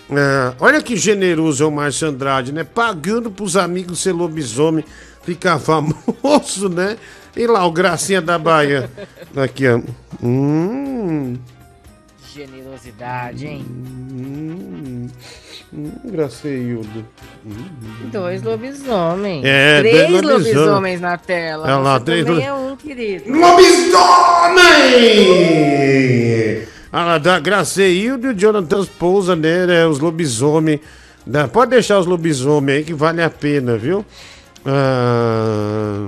É, olha que generoso é o Márcio Andrade, né? Pagando pros amigos ser lobisomem, ficar famoso, né? E lá, o Gracinha da Bahia. Aqui, ó. Hum, Generosidade, hein? hum, hum, Graceildo. Hum. Dois lobisomens. É, três dois lobisomens. lobisomens na tela. Olha lá, Você três também lo- é um, querido. Lobisomem! Ah lá, da Graceildo e o Jonathan Pousa, né? né, Os lobisomem. Da- Pode deixar os lobisomem aí que vale a pena, viu? Ah,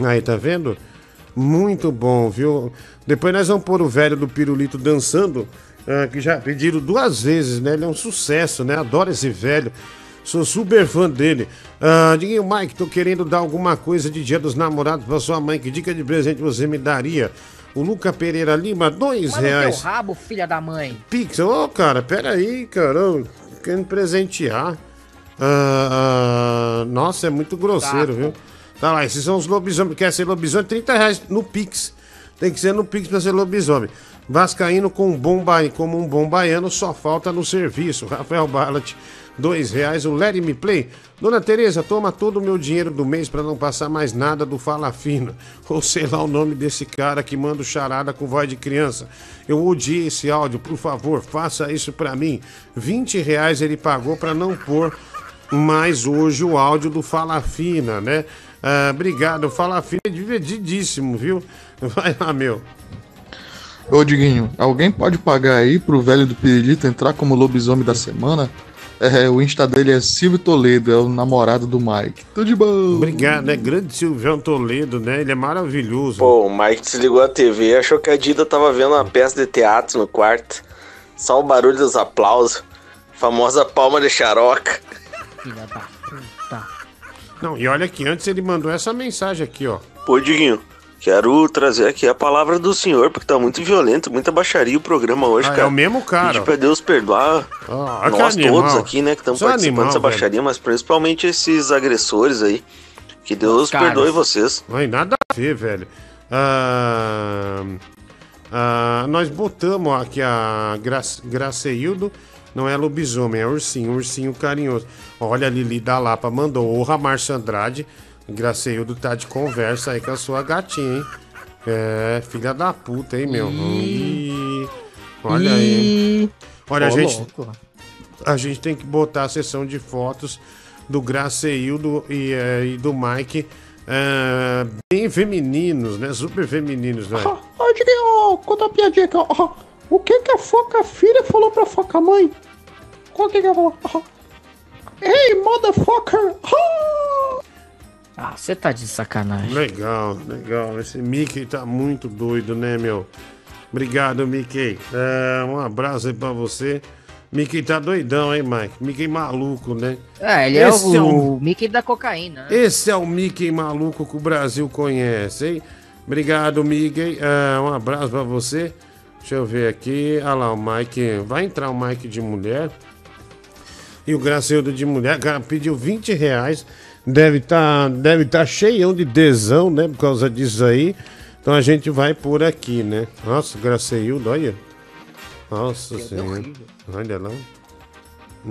Aí, tá vendo? Muito bom, viu? Depois nós vamos pôr o velho do Pirulito dançando, ah, que já pediram duas vezes, né? Ele é um sucesso, né? Adoro esse velho. Sou super fã dele. Ah, Diguinho, Mike, tô querendo dar alguma coisa de dia dos namorados pra sua mãe. Que dica de presente você me daria? O Luca Pereira Lima, dois Manda o teu reais. rabo, filha da mãe. Pix, ô cara, peraí, cara, eu querendo presentear. Ah, ah, nossa, é muito grosseiro, viu? Tá lá, esses são os lobisomens. Quer ser lobisomem? 30 reais no Pix. Tem que ser no Pix pra ser lobisomem. Vascaíno com um bom ba... como um bom baiano, só falta no serviço. Rafael Ballat, dois reais. O Let Me Play. Dona Tereza, toma todo o meu dinheiro do mês pra não passar mais nada do Fala Fina. Ou sei lá o nome desse cara que manda charada com voz de criança. Eu odiei esse áudio, por favor, faça isso pra mim. 20 reais ele pagou pra não pôr mais hoje o áudio do Fala Fina, né? Ah, obrigado, Fala Fina é divertidíssimo, viu? Vai lá, meu. Ô Diguinho, alguém pode pagar aí pro velho do Pirilito entrar como lobisomem da semana? É, o Insta dele é Silvio Toledo, é o namorado do Mike. Tudo de bom. Obrigado, né? Grande Silvião Toledo, né? Ele é maravilhoso. Pô, o Mike desligou a TV e achou que a Dida tava vendo uma peça de teatro no quarto. Só o barulho dos aplausos. Famosa palma de xaroca. Filha da. Não, e olha que antes ele mandou essa mensagem aqui, ó. Pô, Diguinho, quero trazer aqui a palavra do senhor, porque tá muito violento, muita baixaria o programa hoje, Ah, cara. é o mesmo cara, Pedir pra Deus perdoar Ah, nós animal. todos aqui, né, que estamos participando animal, dessa velho. baixaria, mas principalmente esses agressores aí. Que Deus caras. perdoe vocês. Não tem nada a ver, velho. Ah, ah, nós botamos aqui a Gra Graceildo. Não é lobisomem, é ursinho, ursinho carinhoso. Olha, a Lili da Lapa mandou. Orra, Márcio Andrade. Graceildo tá de conversa aí com a sua gatinha, hein? É, filha da puta, hein, meu? Ih, olha aí. Olha, a gente, louco. a gente tem que botar a sessão de fotos do Graceildo e, eh, e do Mike eh, bem femininos, né? Super femininos, né? Ô, Diguinho, conta uma piadinha aqui, ó. O que que a foca filha falou pra foca mãe? Qual que que ela falou? Ó. Hey, motherfucker! Ah, você tá de sacanagem. Legal, legal. Esse Mickey tá muito doido, né, meu? Obrigado, Mickey. É, um abraço aí pra você. Mickey tá doidão, hein, Mike? Mickey maluco, né? É, ele é Esse o, o Mickey da cocaína. né? Esse é o Mickey maluco que o Brasil conhece, hein? Obrigado, Mickey. É, um abraço pra você. Deixa eu ver aqui. Olha lá, o Mike. Vai entrar o Mike de mulher. E o Gracildo de mulher. Cara, pediu 20 reais. Deve estar deve tá cheião de desão, né? Por causa disso aí. Então a gente vai por aqui, né? Nossa, Graceildo, olha. Nossa senhora. Olha lá.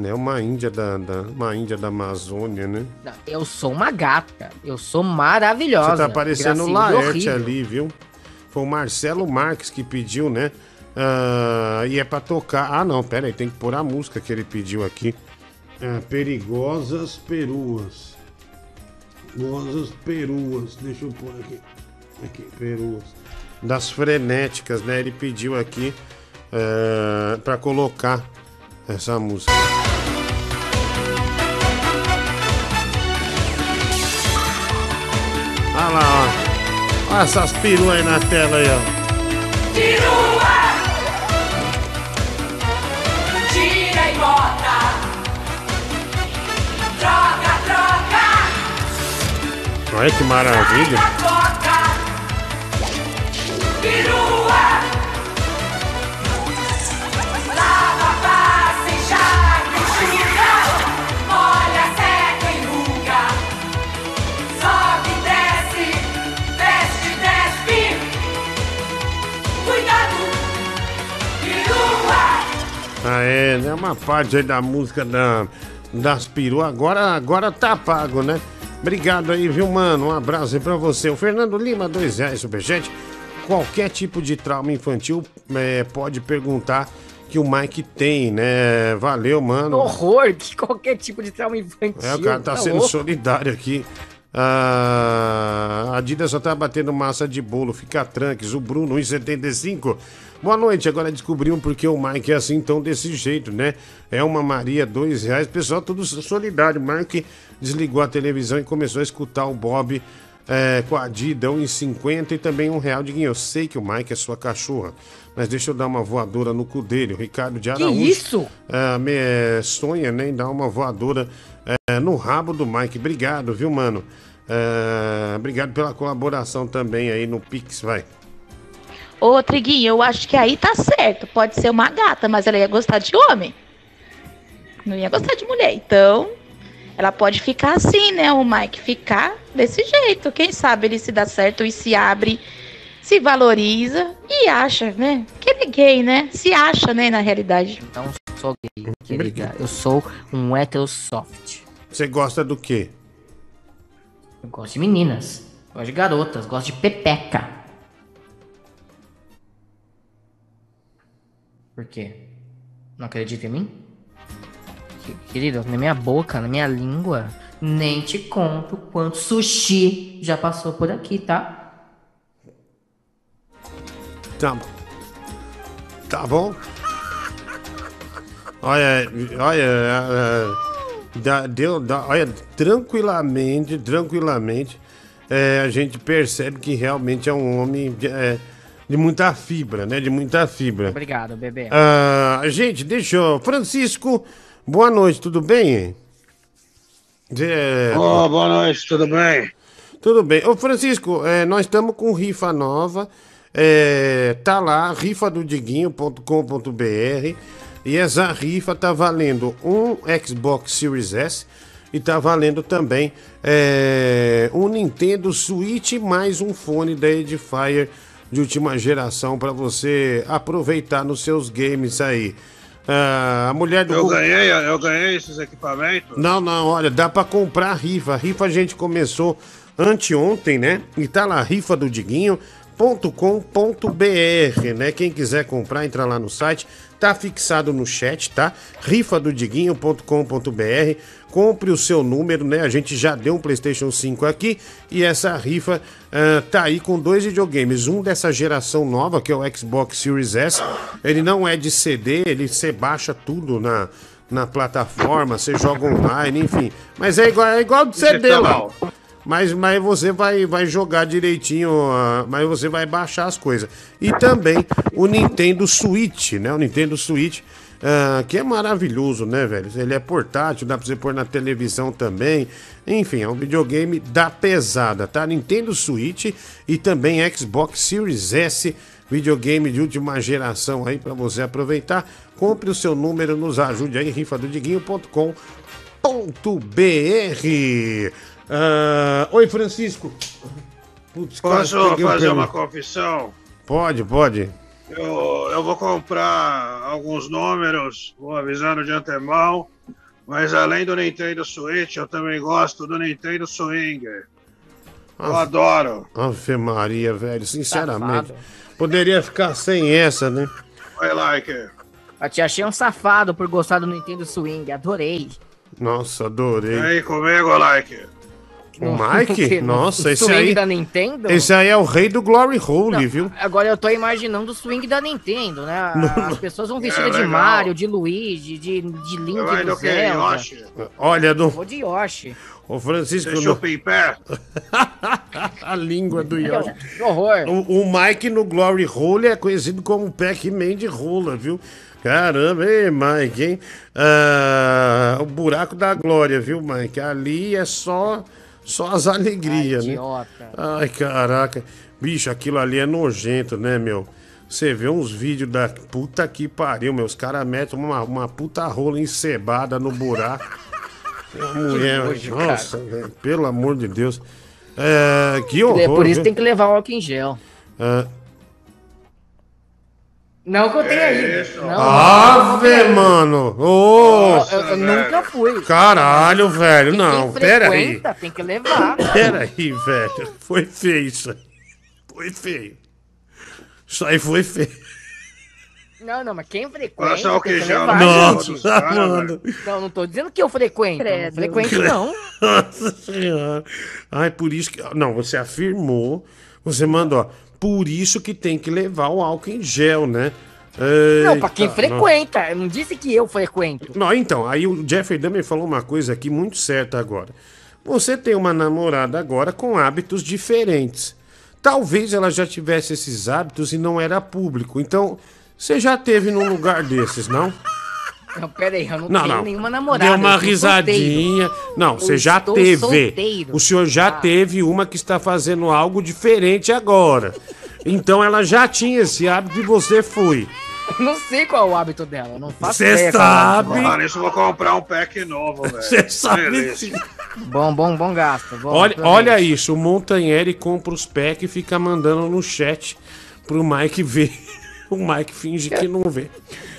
É uma índia da, da- uma índia da Amazônia, né? Não, Eu sou uma gata. Eu sou maravilhosa. Você tá parecendo o é Laerte horrível. ali, viu? Foi o Marcelo Marques que pediu, né? Ah, e é pra tocar. Ah, não, pera aí, tem que pôr a música que ele pediu aqui. Ah, Perigosas Peruas. Perigosas Peruas. Deixa eu pôr aqui. Aqui, Peruas. Das frenéticas, né? Ele pediu aqui ah, pra colocar essa música. Olha lá, ó. Olha essas peruas aí na tela aí, ó. Tirua! Desce! Cuidado! Perua! Ah, é, é uma parte aí da música da, das peruas. Agora, agora tá pago, né? Obrigado aí, viu, mano? Um abraço aí pra você. O Fernando Lima, dois reais, superchat. Qualquer tipo de trauma infantil é, pode perguntar que o Mike tem, né? Valeu, mano. Horror, que qualquer tipo de trauma infantil. É, o cara tá, sendo louco? solidário aqui. Ah, a Adidas só tá batendo massa de bolo, fica tranques. O Bruno, 1,75. Boa noite, agora descobrimos porque o Mike é assim, tão desse jeito, né? É uma Maria, dois reais. Pessoal, tudo solidário. Mike desligou a televisão e começou a escutar o Bob é, com a Adidas, 1,50 e também um real. Diguinho, eu sei que o Mike é sua cachorra, mas deixa eu dar uma voadora no cu dele. O Ricardo de Araújo. isso? é, me, é, sonha, né, em dar uma voadora é, no rabo do Mike. Obrigado, viu, mano? É, obrigado pela colaboração também aí no Pix, vai. Ô, Triguinho, eu acho que aí tá certo. Pode ser uma gata, mas ela ia gostar de homem. Não ia gostar de mulher. Então, ela pode ficar assim, né? O Mike ficar desse jeito. Quem sabe ele se dá certo e se abre, se valoriza e acha, né? Que ele é gay, né? Se acha, né, na realidade. Não sou gay, querida. Eu sou um hétero soft. Você gosta do quê? Eu gosto de meninas. Gosto de garotas. Gosto de pepeca. Por quê? Não acredita em mim? Que- Querido, na minha boca, na minha língua, nem te conto quanto sushi já passou por aqui, tá? Tá bom. Tá bom? Olha, olha, é, dá- deu, dá- olha, tranquilamente, tranquilamente, é, a gente percebe que realmente é um homem de, é, de muita fibra, né? De muita fibra. Obrigado, bebê. Ah, gente, deixa eu... Francisco, boa noite, tudo bem? É, Ô, boa noite, tudo bem? Tudo bem. Ô, Francisco, é, nós estamos com rifa nova. É, tá lá, rifadodiguinho.com.br. E essa rifa tá valendo um Xbox Series S e tá valendo também é, um Nintendo Switch mais um fone da Edifier de última geração para você aproveitar nos seus games aí. Ah, a mulher do Eu Google- ganhei, eu ganhei esses equipamentos. não, não, olha, dá pra comprar a rifa. A rifa a gente começou anteontem, né? E tá lá, rifa do Diguinho. .com.br, né? Quem quiser comprar, entra lá no site. Tá fixado no chat, tá? rifadodiguinho.com.br. Compre o seu número, né? A gente já deu um PlayStation 5 aqui e essa rifa ah, tá aí com dois videogames. Um dessa geração nova, que é o Xbox Series S. Ele não é de CD, ele você baixa tudo na, na plataforma, você joga online, enfim. Mas é igual, é igual de CD lá. Mas, mas você vai, vai jogar direitinho, ah, mas você vai baixar as coisas. E também o Nintendo Switch, né? O Nintendo Switch, ah, que é maravilhoso, né, velho? Ele é portátil, dá pra você pôr na televisão também. Enfim, é um videogame da pesada, tá? Nintendo Switch e também Xbox Series S, videogame de última geração aí pra você aproveitar. Compre o seu número, nos ajude aí, rifadodiguinho.com.br. Ah, oi, Francisco. Putz, Posso fazer uma confissão? Pode, pode. Eu, eu vou comprar alguns números, vou avisando de antemão. Mas além do Nintendo Switch, eu também gosto do Nintendo Swinger. Eu adoro. Ave Maria, velho, sinceramente. Poderia ficar sem essa, né? Oi, like. Eu te achei um safado por gostar do Nintendo Swing, adorei. Nossa, adorei. Vem aí comigo, like. O Mike? Nossa, o esse swing aí. da Nintendo? Esse aí é o rei do Glory Hole, viu? Agora eu tô imaginando o swing da Nintendo, né? As pessoas vão vestidas de legal. Mario, de Luigi, de, de Link Vai do Zelda. Yoshi? Olha, Eu do, vou de Yoshi. o Francisco. Deixa no- em pé. a língua do Yoshi. Que horror. O, o Mike no Glory Hole é conhecido como Pac-Man de rola, viu? Caramba, ei, Mike, hein? Ah, o buraco da glória, viu, Mike? Ali é só, só as alegrias, né? idiota. Ai, caraca. Bicho, aquilo ali é nojento, né, meu? Você vê uns vídeos da puta que pariu, meu. Os caras metem uma, uma puta rola encebada no buraco. Mulher, nojo, nossa, velho, pelo amor de Deus. É, que horror. É por isso viu? tem que levar o álcool em gel. Ah, Não que eu tenha ido. Não, Ave, mano! Ô! eu, eu nunca fui. Caralho, velho, não, Quem pera aí. frequenta Tem que levar. Pera aí, velho. Foi feio isso aí. Foi feio. Isso aí foi feio. Não, não, mas quem frequenta tem em que gel levar, Nossa, mano. Não, não tô dizendo que eu frequento. Não Credo. frequento, não. Nossa senhora. Ai, por isso que. Não, você afirmou. Você mandou, ó. Por isso que tem que levar o álcool em gel, né? Não, pra quem Eita, frequenta. Eu não disse que eu frequento. Não, então, aí o Jeffrey Dahmer falou uma coisa aqui muito certa agora. Você tem uma namorada agora com hábitos diferentes. Talvez ela já tivesse esses hábitos e não era público. Então, você já teve num lugar desses, não? Não, pera aí, eu não, Não, tenho não. nenhuma namorada. Deu eu uma risadinha. solteiro. Não, você já teve. solteiro. O senhor já teve uma que está fazendo algo diferente agora. Então ela já tinha esse hábito e você foi. Não sei qual é o hábito dela. Não faço Cê ideia qual é sabe. isso eu vou comprar um pack novo, velho. Você sabe. Bom, bom, bom gasto. Bom, Olha, olha isso, o Montanheri compra os packs e fica mandando no chat pro Mike ver. O Mike finge que não vê.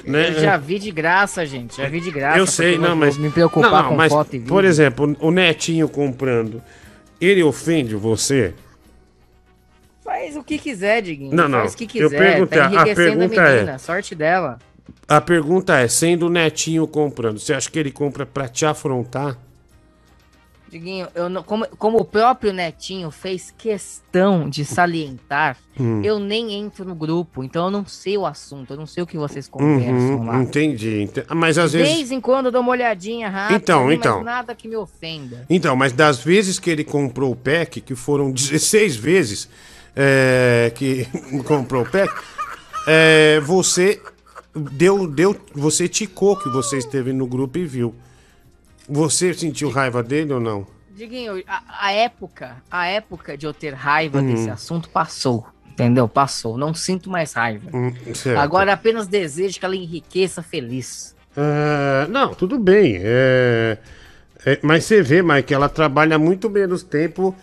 Né? Eu já vi de graça, gente. Já vi de graça. Eu sei, não, mas. Me preocupar não, não, com mas, foto e vídeo. Por exemplo, o Netinho comprando, ele ofende você? Faz o que quiser, Diguinho. Não, não, Faz o que eu quiser. perguntei, a tá enriquecendo pergunta a é- menina. Sorte dela. A pergunta é: sendo o Netinho comprando, você acha que ele compra pra te afrontar? Diguinho, eu não, como, como o próprio Netinho fez questão de salientar, Hum. eu nem entro no grupo, então eu não sei o assunto, eu não sei o que vocês conversam Uhum, lá. entendi, ente- Mas às De vezes. vez em quando eu dou uma olhadinha rápida, Então, então. nada que me ofenda. Então, mas das vezes que ele comprou o pack, que foram 16 vezes é, que comprou o pack, é, você deu, deu, você ticou que você esteve no grupo e viu. Você sentiu raiva dele ou não? Diguinho, a, a época, a época de eu ter raiva Uhum. desse assunto passou. Entendeu? Passou. Não sinto mais raiva. Hum, certo. Agora apenas desejo que ela enriqueça feliz. Ah, não, tudo bem. é, é, mas você vê, Mike, ela trabalha muito menos tempo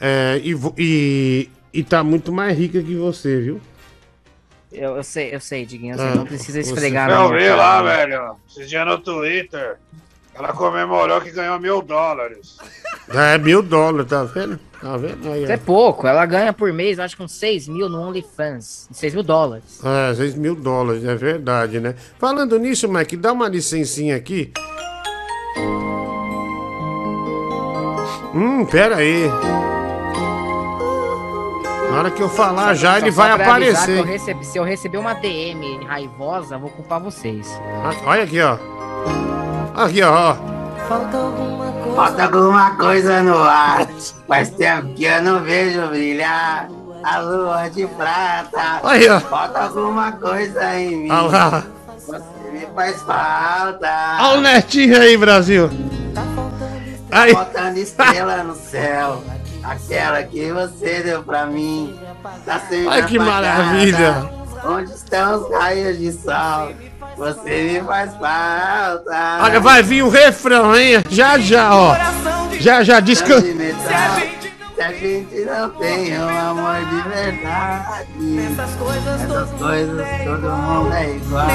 é, e, e, e tá muito mais rica que você, viu? Eu, eu sei, eu sei, Diguinho. Você Ah, não precisa você- esfregar Eu minha vi lá, velho. Esses dias no Twitter. Ela comemorou que ganhou mil dólares. É mil dólares, tá vendo? Tá vendo? Aí, Isso é pouco. Ela ganha por mês, acho que uns 6 mil no OnlyFans. 6 mil dólares. É, 6 mil dólares, é verdade, né? Falando nisso, Mike, dá uma licencinha aqui. Hum, pera aí. Na hora que eu falar já, Só- ele só vai aparecer. eu recebi- se eu receber uma DM raivosa, eu vou culpar vocês. Ah, Olha aqui, ó. Aqui, ó. ó. Falta alguma coisa no ar. Faz tempo que eu não vejo brilhar a lua de prata. Aí, ó. Falta alguma coisa em mim. Olha lá. Você me faz falta. Olha o netinho aí, Brasil. Tá Aí. faltando estrela no céu. Aquela que você deu pra mim. Tá sempre Olha que apagada. maravilha. Onde estão os raios de sol? Você me faz falta. Olha, vai vir o refrão, hein? Já, já, ó. Já, já, descansa. Se a gente não tem um amor de verdade, essas coisas, todo mundo é igual.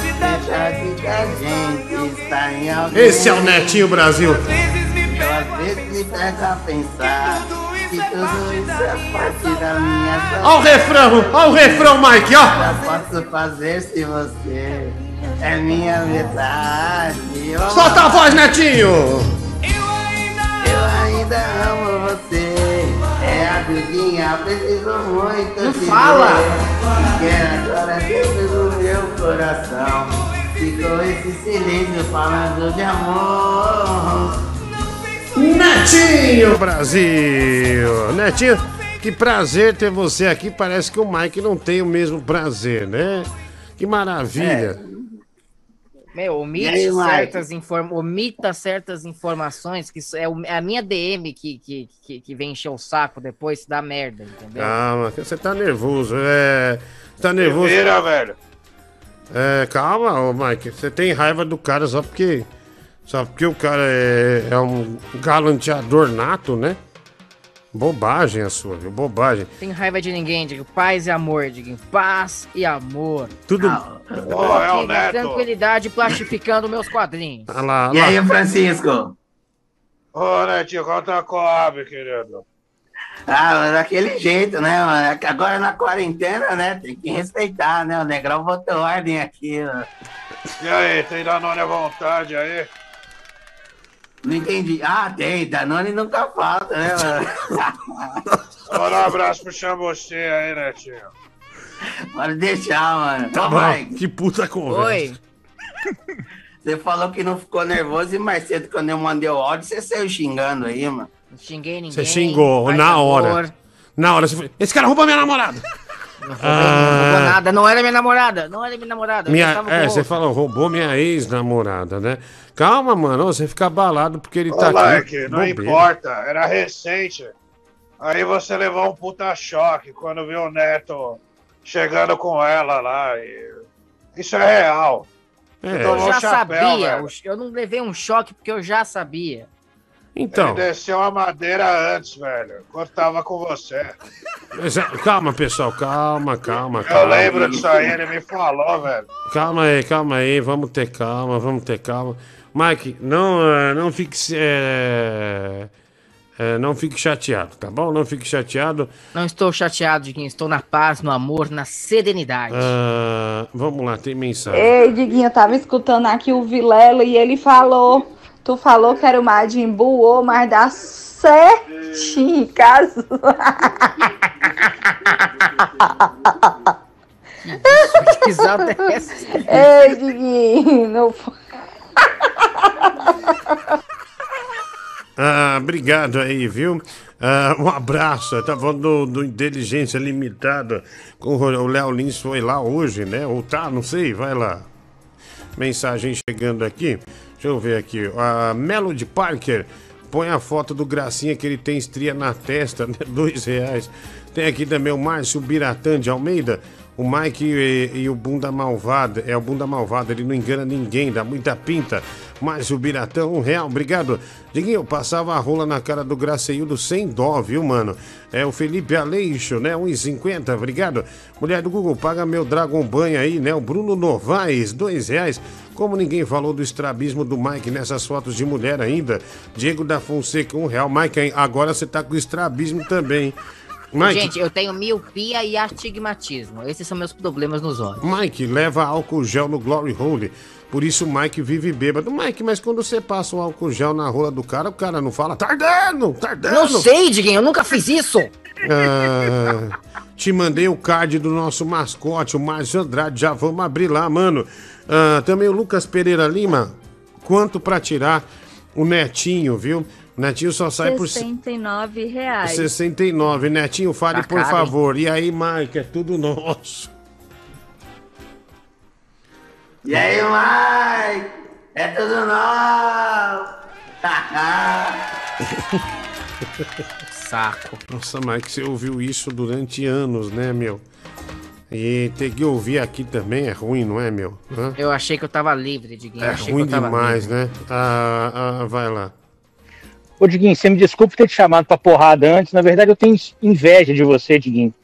Deixa de que a gente está em alguém. Esse é o Netinho Brasil. Eu às vezes me pego a pensar que tudo isso é parte da minha Ó o refrão, ó o refrão, Mike, ó. Eu posso fazer se você é minha metade. Solta a voz, Netinho. Eu ainda amo você. É a Dudinha, preciso muito Não fala. Quero agora dentro do meu coração. Ficou esse silêncio falando de amor. Netinho Brasil. Netinho, que prazer ter você aqui. Parece que o Mike não tem o mesmo prazer, né? Que maravilha. Meu, omite aí, certas, inform... omita certas informações, que é é a minha DM que, que, que, que vem encher o saco depois, se dá merda, entendeu? Calma, você tá nervoso. É. Tá nervoso. Vira, velho. É, calma, ô Mike. Você tem raiva do cara só porque. Só porque o cara é, é um galanteador nato, né? Bobagem a sua, viu? Bobagem. Tem raiva de ninguém, digo, paz e amor, digo, paz e amor. Tudo. Tô Ô, é o aqui Neto. tranquilidade plastificando meus quadrinhos. Olha lá, E olha aí, lá. Francisco? Ô, Netinho, conta a Coab, querido. Ah, daquele jeito, né, mano? É que Agora na quarentena, né? Tem que respeitar, né? O Negrão botou ordem aqui, ó. E aí, tem Danone à vontade aí? Não entendi. Ah, tem. Danone nunca falta, né, mano? Manda um abraço pro Xambocê aí, Netinho. Pode deixar, mano. Tá Ô, bom, Mike, que puta conversa. Oi. você falou que não ficou nervoso e mais cedo, quando eu mandei o áudio, você saiu xingando aí, mano. Não xinguei ninguém. Você xingou na hora. Na hora você falou: Esse cara roubou minha namorada. Não roubei, não roubou nada, não era minha namorada, não era minha namorada. Ah. Minha, é, você falou, roubou minha ex-namorada, né? Calma, mano, você fica abalado porque ele Ô, tá aqui. Não bobeira. importa, era recente. Aí você levou um puta choque quando viu o Neto chegando com ela lá. e- Isso é real. É. Eu já chapéu, sabia, velho. eu não levei um choque porque eu já sabia. Então, Ele desceu a madeira antes, velho. Quando tava com você. é, calma, pessoal, calma, calma, Eu calma. lembro disso aí, ele me falou, velho. Calma aí, calma aí, vamos ter calma, vamos ter calma. Mike, não, eh, não fique. eh, eh, não fique chateado, tá bom? Não fique chateado. Não estou chateado quem estou na paz, no amor, na serenidade. Ah, vamos lá, tem mensagem. Ei, Diguinho, eu tava escutando aqui o Vilela e ele falou. Tu falou que era o Majin Buu, ô, mas dá certinho, caso. Que risada é essa? Ei, Diguinho, não. Ah, obrigado aí, viu? Ah, um abraço. Tá falando do, do Inteligência Limitada. Com o o Léo Lins foi lá hoje, né? Ou tá, não sei, vai lá. Mensagem chegando aqui. Deixa eu ver aqui. A Melody Parker põe a foto do Gracinha que ele tem estria na testa, né? Dois reais. Tem aqui também o Márcio Biratã de Almeida. O Mike e, e o Bunda Malvada, é o Bunda Malvada, ele não engana ninguém, dá muita pinta. Mas o Biratão, um real, obrigado. Diguinho, eu passava a rola na cara do Graceildo sem dó, viu, mano? É o Felipe Aleixo, né? 1,50, obrigado. Mulher do Google, paga meu Dragon Banho aí, né? O Bruno Novaes, dois reais. Como ninguém falou do estrabismo do Mike nessas fotos de mulher ainda. Diego da Fonseca, um real. Mike, agora você tá com estrabismo também. Mike, Gente, eu tenho miopia e astigmatismo. Esses são meus problemas nos olhos. Mike, leva álcool gel no Glory Hole. Por isso o Mike vive bêbado. Mike, mas quando você passa um álcool gel na rola do cara, o cara não fala, tá ardendo, tá. Não sei, Diguinho, eu nunca fiz isso. Ah, te mandei o card do nosso mascote, o Márcio Andrade. Já vamos abrir lá, mano. Ah, também o Lucas Pereira Lima. Quanto pra tirar o Netinho, viu? Netinho só sai por 69 reais. 69. Netinho, fale Tá por caro, favor. E aí, Mike, é tudo nosso. E aí, Mike? É tudo novo! Saco. Nossa, Mike, você ouviu isso durante anos, né, meu? E ter que ouvir aqui também é ruim, não é, meu? Hã? Eu achei que eu tava livre, Diguinho. É ruim que eu tava demais, livre. né? Ah, ah, vai lá. Ô, Diguinho, você me desculpe ter te chamado pra porrada antes. Na verdade, eu tenho inveja de você, Diguinho.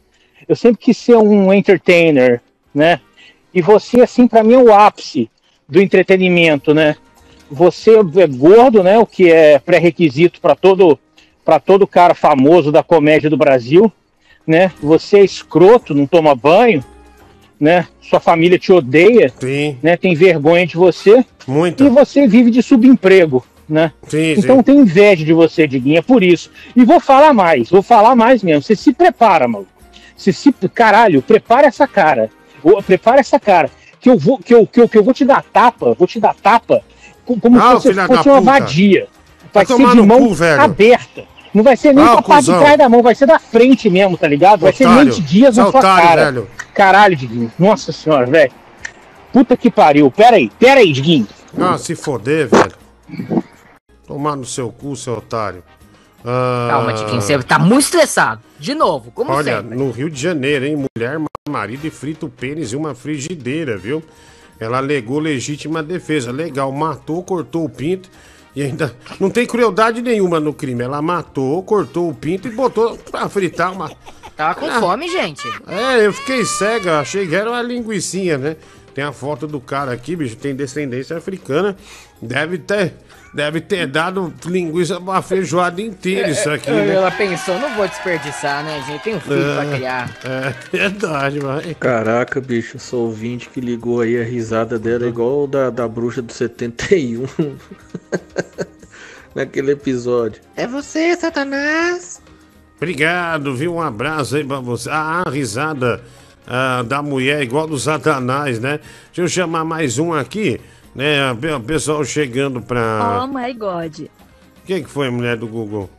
Eu sempre quis ser um entertainer, né? E você, assim, pra mim é o ápice do entretenimento, né? Você é gordo, né? O que é pré-requisito pra todo para todo cara famoso da comédia do Brasil, né? Você é escroto, não toma banho, né? Sua família te odeia, né? Tem vergonha de você. Muito. E você vive de subemprego, né? Sim, então sim. tem inveja de você, Diguinho, é por isso. E vou falar mais, vou falar mais mesmo. Você se prepara, mano. Você se caralho, prepara essa cara. Prepara essa cara. Que eu vou que eu, que eu, que eu vou te dar tapa, vou te dar tapa co- como Ah, se da fosse uma vadia. Vai Vai ser de mão cu, aberta. Não vai ser nem Ah, com a parte de trás da mão, vai ser da frente mesmo, tá ligado? Vai ser Otário. 20 dias na é sua cara. velho. Caralho, Diguinho. Nossa senhora, velho. Puta que pariu. Pera aí, pera aí, Diguinho. Ah, se foder, velho. Tomar no seu cu, seu otário. Ah, Calma, Diguinho, você tá muito estressado. De novo, como Olha, sempre. no Rio de Janeiro, hein? Mulher, marido e frita o pênis em uma frigideira, viu? Ela alegou legítima defesa. Legal, matou, cortou o pinto e ainda. Não tem crueldade nenhuma no crime. Ela matou, cortou o pinto e botou pra fritar uma. Tava com Ah. fome, gente. É, eu fiquei cega, achei que era uma linguicinha, né? Tem a foto do cara aqui, bicho, tem descendência africana. Deve ter, deve ter dado linguiça pra uma feijoada inteira isso aqui, né? Ela pensou, não vou desperdiçar, né, gente? Tem um filho pra criar. É, verdade, vai. Caraca, bicho, sou ouvinte que ligou aí, a risada dela é igual da, da bruxa do 71. Naquele episódio. É você, Satanás? Obrigado, viu? Um abraço aí pra você. Ah, a risada ah, da mulher igual do Satanás, né? Deixa eu chamar mais um aqui, né? O pessoal chegando pra. Oh my god. O que, foi, mulher do Google?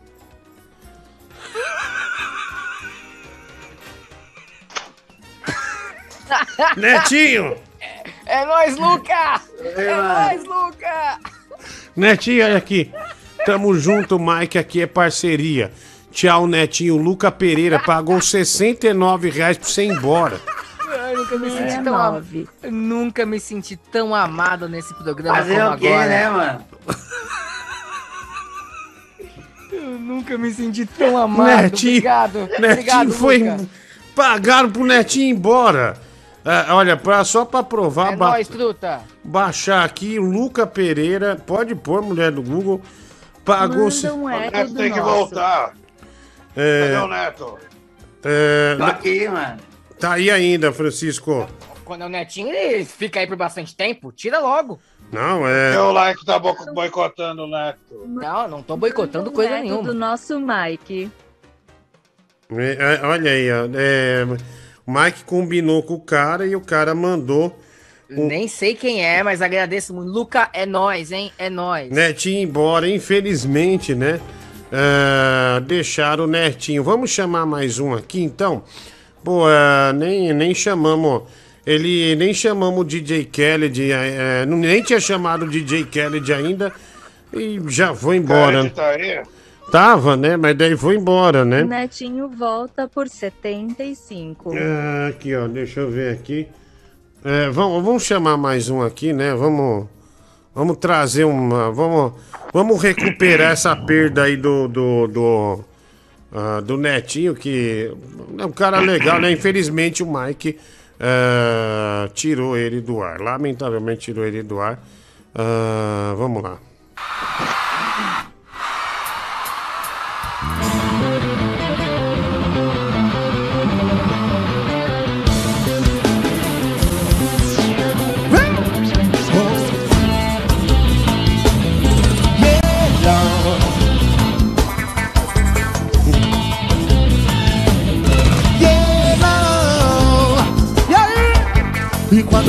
Netinho! É nóis, Luca! É mano. nóis, Luca! Netinho, olha aqui. Tamo junto, Mike. Aqui é parceria. Tchau, Netinho. Luca Pereira pagou 69 reais pra você ir embora. Eu nunca me senti tão am... eu nunca me senti tão amado nesse programa Fazer como o quê, agora. né, mano? Eu nunca me senti tão amado. Netinho, Obrigado. Netinho Obrigado, foi. Luca. Pagaram pro Netinho ir embora. É, olha, pra, só pra provar, É ba- nóis, truta. baixar aqui, Luca Pereira, pode pôr, mulher do Google, pagou. Manda um Neto tem que nosso. voltar. É, Cadê o Neto? é, Tô aqui, mano. Tá aí ainda, Francisco. Quando é o netinho, ele fica aí por bastante tempo. Tira logo. Não, é. Porque o like tá bo- boicotando o Neto. Não, não tô boicotando Um coisa eco nenhuma. do nosso Mike. É, é, olha aí, ó. é, o Mike combinou com o cara e o cara mandou Nem sei quem é, mas agradeço muito. Luca, é nóis, hein? É nóis. Netinho embora, infelizmente, né? Ah, deixaram o Netinho. Vamos chamar mais um aqui, então? Pô, ah, nem, nem chamamos. Ele nem chamamos o DJ Khaled, eh, não- nem tinha chamado o DJ Khaled ainda e já foi embora. Tá aí? Tava, né? Mas daí foi embora, O né? Netinho volta por 75. Ah, aqui, ó, deixa eu ver aqui. É, vamos, vamos chamar mais um aqui, né? Vamos, vamos trazer uma. Vamos, vamos recuperar essa perda aí do. do, do, ah, do Netinho, que é um cara legal, né? Infelizmente o Mike ah, tirou ele do ar. Lamentavelmente tirou ele do ar. Ah, vamos lá. E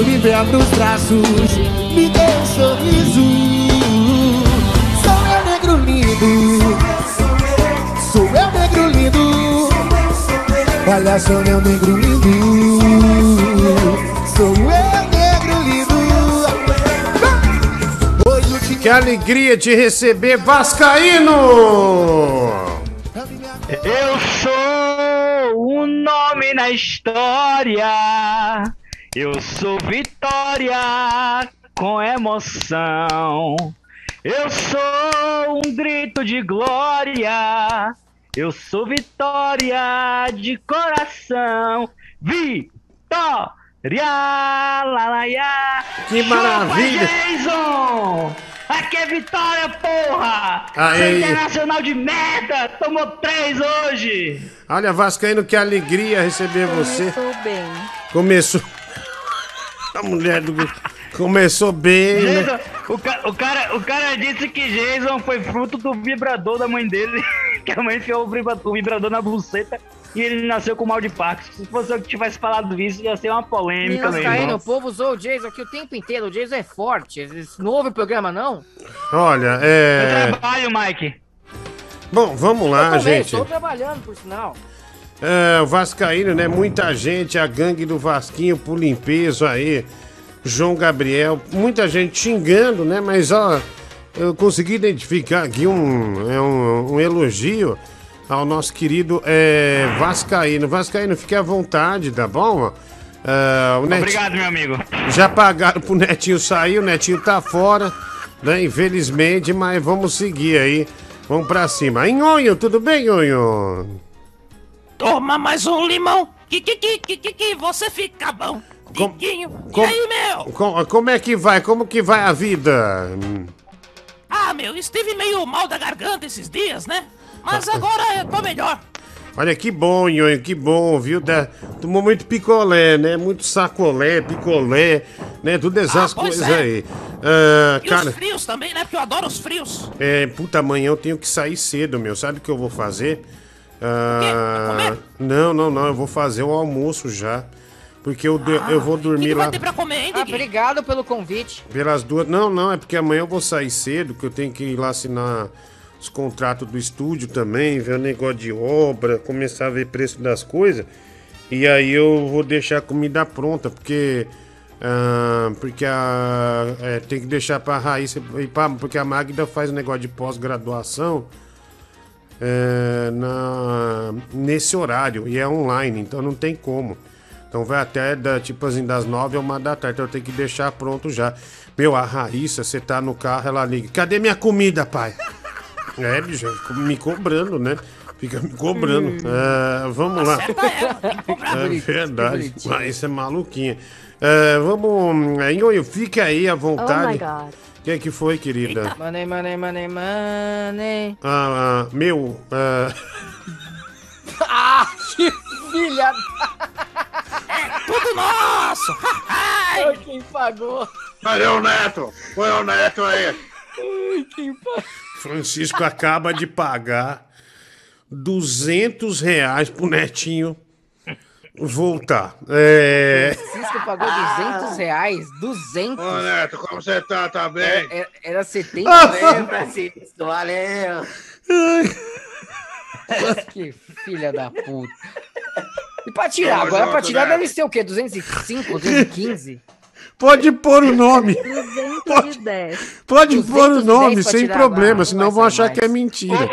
me vê abre os braços, me dê um sorriso. Sou eu, negro lindo. Sou eu, negro lindo. Olha, sou eu, negro lindo. Sou eu, negro lindo. Que alegria de receber Vascaíno! Eu sou um nome na história. Eu sou vitória com emoção. Eu sou um grito de glória. Eu sou vitória de coração. Vitória! Lalaiá! Que maravilha! Jason! Aqui é vitória, porra! Aê. Internacional de merda! Tomou três hoje! Olha, Vascaíno, que alegria receber você. Começou bem. Começou. A mulher do. Começou bem, Jason, né? o, ca- o cara, o cara disse que Jason foi fruto do vibrador da mãe dele, que a mãe enfiou o vibra- o vibrador na buceta e ele nasceu com mal de Parkinson. Se fosse eu que tivesse falado isso, ia ser uma polêmica, meu irmão. o povo usou o Jason aqui o tempo inteiro. O Jason é forte. Esse não ouve o programa, não? Olha, é. Trabalho, Mike. Bom, vamos Eu lá, também, gente. Estou trabalhando, por sinal. É, o Vascaíno, né? Muita gente, a gangue do Vasquinho por limpeza aí. João Gabriel, muita gente xingando, né? Mas ó, eu consegui identificar aqui um, é um, um elogio ao nosso querido é, Vascaíno. Vascaíno, fique à vontade, tá bom? É, o Netinho- Obrigado, meu amigo. Já pagaram pro Netinho sair, o Netinho tá fora, né? Infelizmente, mas vamos seguir aí. Vamos pra cima. Nhonho, tudo bem, Nhonho? Toma mais um limão. Que, que, que, que, que, que você fica bom. Tiquinho. com- E aí, meu? Com- como é que vai? Como que vai a vida? Ah, meu, estive meio mal da garganta esses dias, né? Mas agora eu tô melhor. Olha que bom, Nhonho, que bom, viu? Da- tomou muito picolé, né? Muito sacolé, picolé, né? Tudo essas Ah, coisas é. aí. Ah, E cara, os frios também, né? Porque eu adoro os frios. é, puta, amanhã eu tenho que sair cedo, meu. Sabe o que eu vou fazer? Ah, não, não, não. Eu vou fazer o almoço já. Porque eu, du- eu vou dormir lá pra comer, hein, Ah, obrigado pelo convite. pelas duas. Não, não, é porque amanhã eu vou sair cedo, que eu tenho que ir lá assinar os contratos do estúdio também, ver o negócio de obra, começar a ver preço das coisas. E aí eu vou deixar a comida pronta, porque. ah, porque a, é, tem que deixar pra Raíssa. e pra- Porque a Magda faz um negócio de pós-graduação é, na, nesse horário e é online, então não tem como. Então vai até da, tipo assim, das nove a uma da tarde, então eu tenho que deixar pronto já. Meu, a Raíssa, você tá no carro, ela liga. Cadê minha comida, pai? É, bicho, me cobrando, né? Fica me cobrando. É, vamos lá. É verdade. Mas isso é maluquinha. É, vamos. Nhonho, fica aí à vontade. Oh O que, que foi, querida? Money, money, money, money. Ah, ah, meu. ah, Ah, que filha. Tudo nosso. Ai, quem pagou? Cadê o Neto? Põe o Neto aí. Ai, quem pagou? Francisco acaba de pagar 200 reais pro Netinho voltar. É. Francisco pagou 200 reais? 200? Ô, Neto, como você tá? Tá bem? Era, era 70 Valeu, Francisco, valeu. Que filha da puta. E pra tirar, Tamo agora junto, pra tirar deve ser o quê? 205, 215? Pode pôr o nome. 210. Pode pôr o 210 nome, sem problema, não, senão não vão achar ser que é mentira.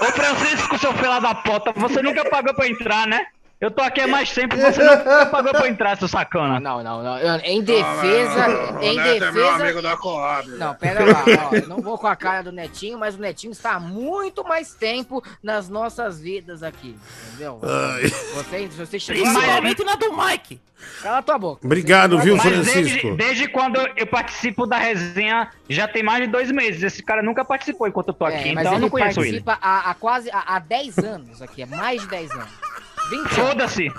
Ô Francisco, seu filho da puta, você nunca pagou pra entrar, né? Eu tô aqui há mais tempo, você nunca pagou pra entrar, seu sacana. Não, não, não. Em defesa. O em Neto é meu defesa. amigo da Coab. Não, pera lá, ó, não vou com a cara do Netinho, mas o Netinho está há muito mais tempo nas nossas vidas aqui, entendeu? Ai. Você, você chegou Principalmente na do Mike. Cala tua boca. Obrigado, viu, Mas Francisco? Desde, desde quando eu participo da resenha, já tem mais de dois meses. Esse cara nunca participou enquanto eu tô aqui, É, mas então eu ele não conheço ele. participa há, há quase há, há 10 anos aqui, é mais de 10 anos. 20 anos. Foda-se.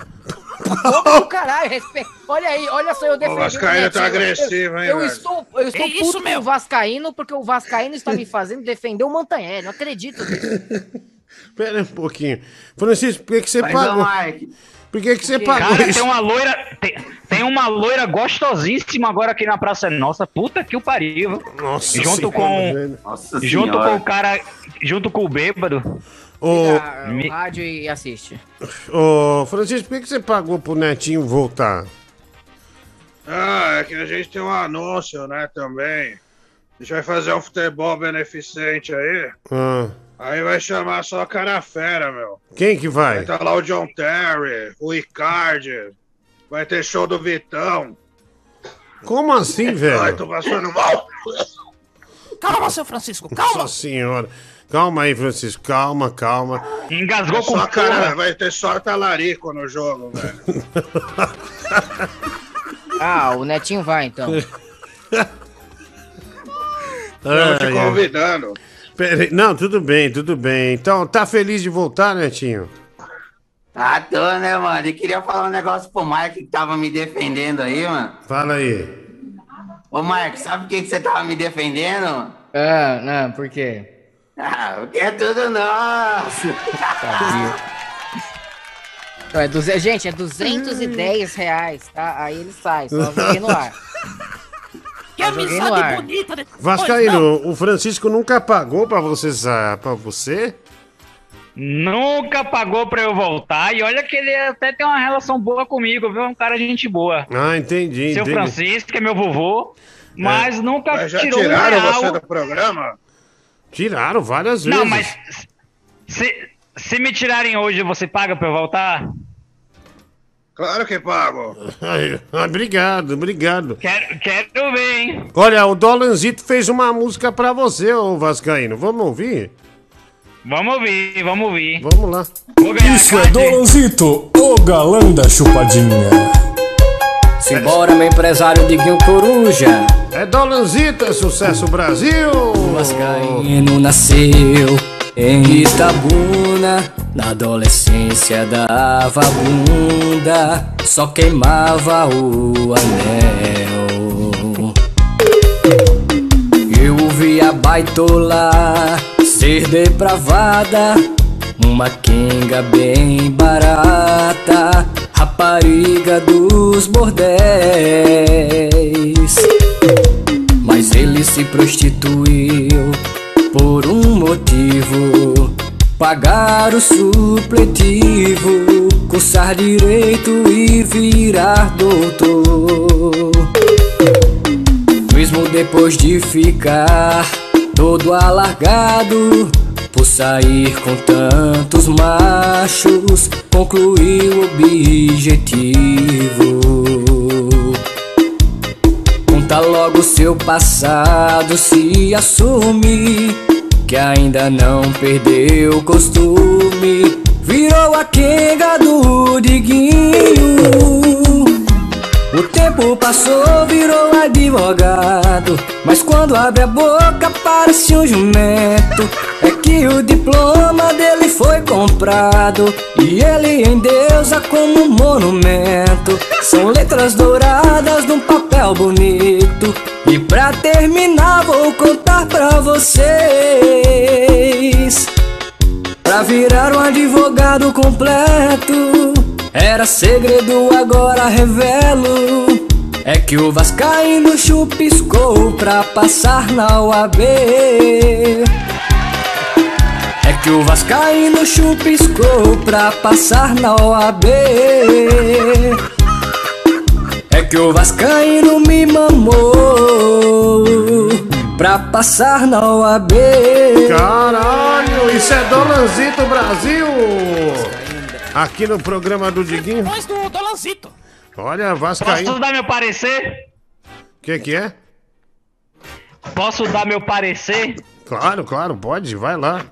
Foda do caralho, respeito. Olha aí, olha só eu defendendo. Vascaíno Netinho. tá agressivo, hein, Eu, eu estou, eu estou Que puto isso, com o Vascaíno porque o Vascaíno está me fazendo defender o Montanheri. Não acredito nisso. Pera um pouquinho. Francisco, por que, que você Mas, pagou? Por que, que você pagou Cara, isso? tem uma loira. Tem, tem uma loira gostosíssima agora aqui na Praça Nossa. Puta que o pariu. Nossa junto Senhora, com. Nossa Junto senhora. com o cara. Junto com o bêbado. O me- rádio e assiste. ô, Francisco, por que, que você pagou pro Netinho voltar? Ah, é que a gente tem um anúncio, né, também. A gente vai fazer um futebol beneficente aí. Ah, Aí vai chamar só a cara fera, meu. quem que Vai vai? estar lá o John Terry, o Icardi. Vai ter show do Vitão. Como assim, Ai, velho? tô passando mal. Calma, seu Francisco, calma. Nossa senhora. Calma aí, Francisco. Calma, calma. Engasgou É com só cara, vai ter só talarico no jogo, velho. Ah, o Netinho vai então. Tô te convidando. Pera. Não, tudo bem, tudo bem. Então, tá feliz de voltar, Netinho? Ah, tô, né, mano? E queria falar um negócio pro Mike que tava me defendendo aí, mano. Fala aí. Ô, Mike, sabe por que, que você tava me defendendo? Ah, não, por quê? Ah, é tudo nosso. É duze- Gente, é 210 reais, tá? Aí ele sai, só joguei no ar. Que amizade bonita. né? Vascaíno, o Francisco nunca pagou pra você, sa- pra você? Nunca pagou pra eu voltar. E olha que ele até tem uma relação boa comigo, viu? É um cara de gente boa. Ah, entendi, Seu entendi. Francisco, que é meu vovô. Mas nunca Mas já tirou um tiraram real. você do programa? Tiraram várias vezes. Não, mas se, se me tirarem hoje, você paga pra eu voltar? Claro que pago. Obrigado, obrigado. Quero, quero ver, hein? Olha, o Dolanzito fez uma música pra você, ô Vascaíno. Vamos ouvir? Vamos ouvir, vamos ouvir. Vamos lá. Isso é. Dolanzito, o galã da chupadinha. Simbora, meu empresário Diguinho Coruja. É Dolanzito, é sucesso Brasil! Vascaíno nasceu em Itabuna. Na adolescência dava bunda, só queimava o anel. Eu vi a baitola ser depravada, uma quenga bem barata, rapariga dos bordéis. Mas ele se prostituiu por um motivo. Pagar o supletivo, cursar direito e virar doutor. Mesmo depois de ficar todo alargado por sair com tantos machos, concluiu o objetivo. Conta logo seu passado, se assume que ainda não perdeu o costume. Virou a quenga do Diguinho. O tempo passou, virou advogado. Mas quando abre a boca, parece um jumento. É que o diploma dele foi comprado. E ele endeusa como um monumento. São letras douradas num papel bonito. E pra terminar, vou contar pra vocês. Pra virar um advogado completo Era segredo, agora revelo. É que o Vascaíno chupiscou pra passar na UAB É que o Vascaíno chupiscou pra passar na OAB É que o Vascaíno me mamou Pra passar na OAB Caralho, isso é Dolanzito Brasil! Aqui no programa do Diguinho. Depois do Dolanzito. Olha, Posso Vascaíno. dar meu parecer? O que que é? Posso dar meu parecer? Claro, claro, pode, vai lá.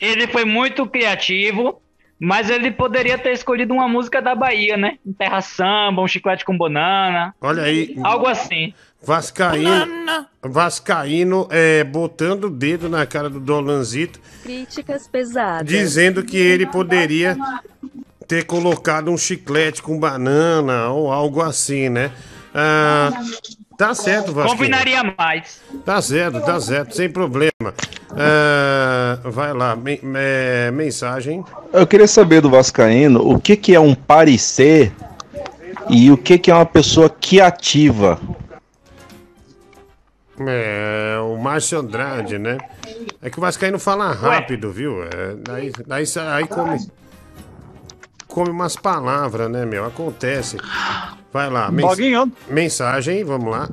Ele foi muito criativo, mas ele poderia ter escolhido uma música da Bahia, né? Um terra samba, um chiclete com banana. Olha aí. Algo assim. Vascaíno, Vascaíno é, botando o dedo na cara do Dolanzito, Críticas pesadas. dizendo que ele poderia ter colocado um chiclete com banana ou algo assim, né? Ah, tá certo, Vascaíno. Combinaria mais. Tá certo, tá certo, sem problema. Ah, vai lá, men- é, mensagem. Eu queria saber do Vascaíno o que, que é um parecer e o que, que é uma pessoa criativa. É, o Márcio Andrade, né? É que o Vascaíno fala rápido, viu? É, daí, daí aí come. Come umas palavras, né, meu? Acontece. Vai lá, mens mensagem, vamos lá.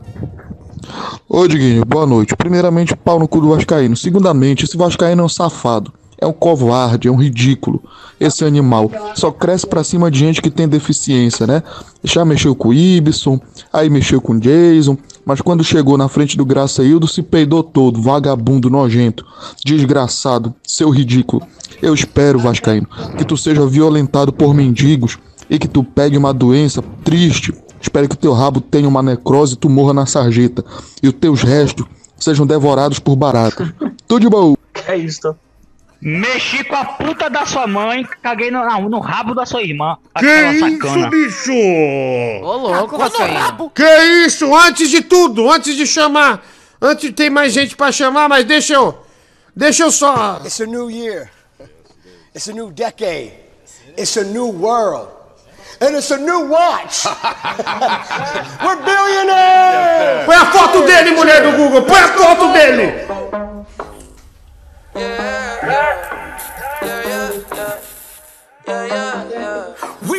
Ô, Diguinho, boa noite. Primeiramente, pau no cu do Vascaíno. Segundamente, esse Vascaíno é um safado. É um covarde, é um ridículo. Esse animal só cresce pra cima de gente que tem deficiência, né? Já mexeu com o Ibson, aí mexeu com o Jason, mas quando chegou na frente do Graçaildo se peidou todo, vagabundo nojento, desgraçado, seu ridículo. Eu espero, Vascaíno, que tu seja violentado por mendigos e que tu pegue uma doença triste. Espero que teu rabo tenha uma necrose e tu morra na sarjeta. E os teus restos sejam devorados por barata. Tudo de bom. É isso. Mexi com a puta da sua mãe, caguei no, não, no rabo da sua irmã. Que Aquela isso, sacana. bicho? Ô, louco, Vascaíno. Que isso? Antes de tudo, antes de chamar, antes tem mais gente pra chamar, mas deixa eu, deixa eu só. It's a new year. It's a new decade. It's a new world. And it's a new watch. We're billionaires! Põe a foto dele, mulher do Google, põe a foto dele. We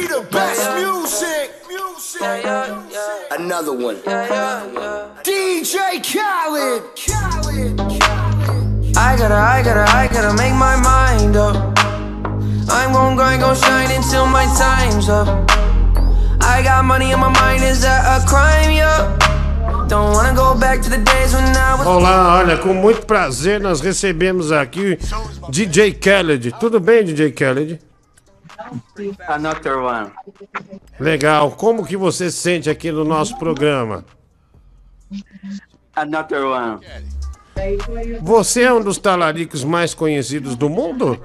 the best music. Music. Another one. DJ Khaled. I gotta, I gotta, I gotta make my mind up. I'm gon' grind, gon' shine until my time's up. I got money in my mind, is that a crime? Yeah. Olá, olha, com muito prazer nós recebemos aqui DJ Khaled. Tudo bem, DJ Khaled? Another one. Legal. Como que você se sente aqui no nosso programa? Another one. Você é um dos talaricos mais conhecidos do mundo?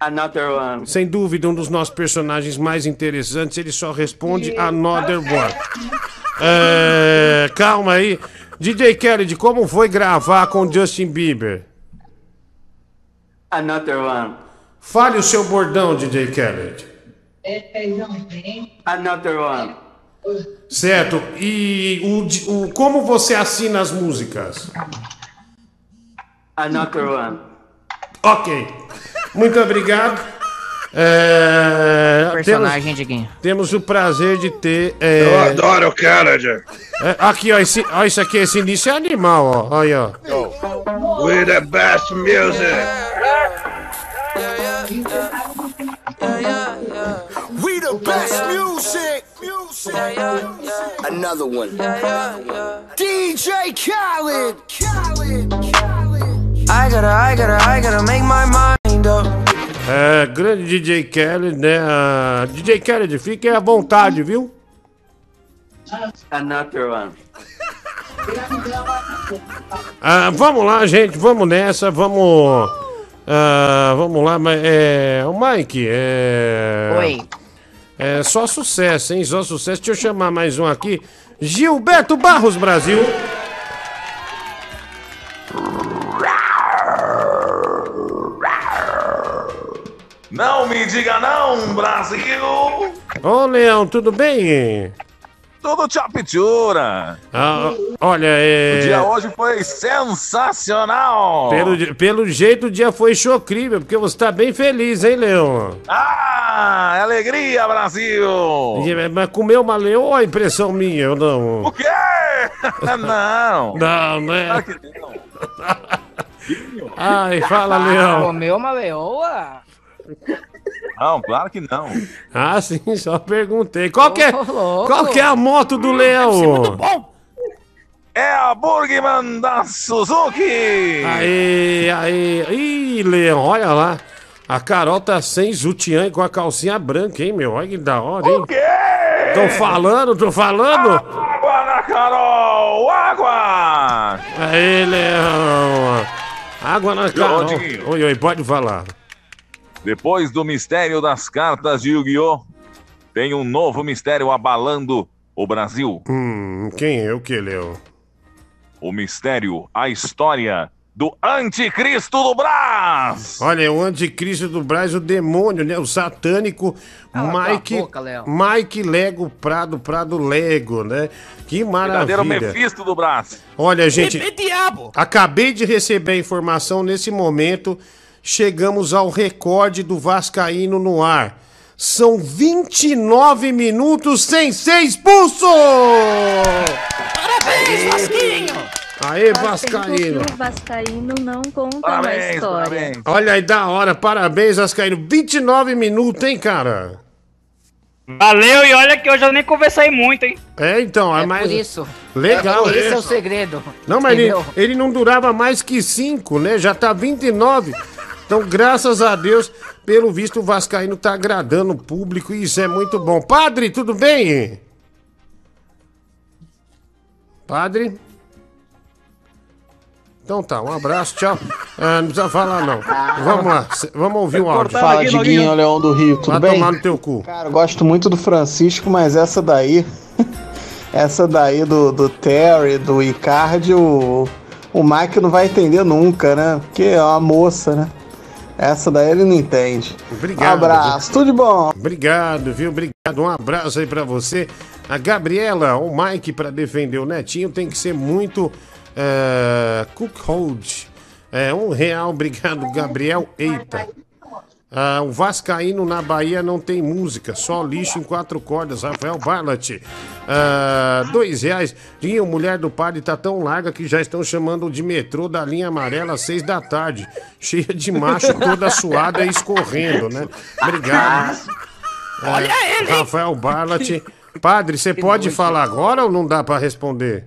Another one. Sem dúvida, um dos nossos personagens mais interessantes. Ele só responde Another One. É, calma aí. DJ Khaled, como foi gravar com Justin Bieber? Another one. Fale o seu bordão, DJ Khaled. Another one. Certo. E o, o- como você assina as músicas? Another one. Ok. Muito obrigado. É, Personagem, temos, Diguinho. temos o prazer de ter. é, Eu adoro o Kennedy. é, aqui, ó, esse, ó, isso aqui, esse início é animal, ó. Olha, ó. We the best music. We the best music. Music. Another one. DJ Khaled. Khaled. I gotta, I gotta, I gotta make my mind up. É, grande DJ Khaled, né? DJ Khaled, fique à vontade, viu? Another one. Ah, vamos lá, gente, vamos nessa, vamos. ah, vamos lá, mas é. O Mike, é. Oi. É só sucesso, hein? Só sucesso. Deixa eu chamar mais um aqui. Gilberto Barros Brasil. Não me diga não, Brasil! Ô, Leão, tudo bem? Tudo chapitura! Ah, olha, é. O dia hoje foi sensacional! Pelo, pelo jeito o dia foi chocrível, porque você tá bem feliz, hein, Leão? Ah, alegria, Brasil! E- Mas comeu uma leão ou a impressão minha? Eu não. O quê? não! Não, né? Claro que não. Ai, fala, Leão. Comeu uma leoa? Não, claro que não. Ah, sim, só perguntei. Qual que é, qual que é a moto do Leão? É a Burgman da Suzuki! Aí, aí. Ih, Leão, olha lá. A Carol tá sem sutiã e com a calcinha branca, hein, meu? Olha que da hora, hein? O quê? Tô falando, tô falando. Água na Carol! Água! Aí, Leão. Água na Carol. Oi, oi, pode falar. Depois do mistério das cartas de Yu-Gi-Oh! Tem um novo mistério abalando o Brasil. Hum, quem é o que, Leão? O mistério, a história do Anticristo do Brás! Olha, é o anticristo do Brás, o demônio, né? O satânico Cala Mike, boca, Léo. Mike Lego Prado, Prado Lego, né? Que Verdadeiro maravilha. Mephisto do Brás. Olha, gente, diabo. acabei de receber a informação nesse momento. Chegamos ao recorde do Vascaíno no ar. São 29 minutos sem ser expulso! Parabéns, Vasquinho. Aê, Faz Vascaíno! O Vascaíno não conta uma história. Olha aí, da hora, parabéns, Vascaíno. 29 minutos, hein, cara? Valeu, e olha que hoje eu nem conversei muito, hein? É, então, é, É mais. por isso. Legal, Esse é né? o segredo. Não, mas ele, ele não durava mais que 5, né? Já tá 29. Então, graças a Deus, pelo visto, o Vascaíno tá agradando o público e isso é muito bom. Padre, tudo bem? Padre? Então tá, um abraço, tchau. Ah, não precisa falar, não. Vamos lá, vamos ouvir o áudio. Fala, Diguinho, Leão do Rio, tudo Vai bem? tomar no teu cu. Cara, eu gosto muito do Francisco, mas essa daí, essa daí do, do Terry, do Icardi, o, o Mike não vai entender nunca, né? Porque é uma moça, né? Essa daí ele não entende. Obrigado. Abraço, tudo de bom. Obrigado, viu? Obrigado. Um abraço aí pra você. A Gabriela, o Mike, pra defender o Netinho, tem que ser muito é, cookhold. É, um real, obrigado, Gabriel. Eita. Ah, o Vascaíno na Bahia não tem música, só lixo em quatro cordas. Rafael Barlat. Ah, dois reais. Linha Mulher do Padre tá tão larga que já estão chamando de metrô da linha amarela às seis da tarde. Cheia de macho, toda suada e escorrendo, né? Obrigado. Olha É, ele? Rafael Barlat. Padre, você pode falar agora ou não dá pra responder?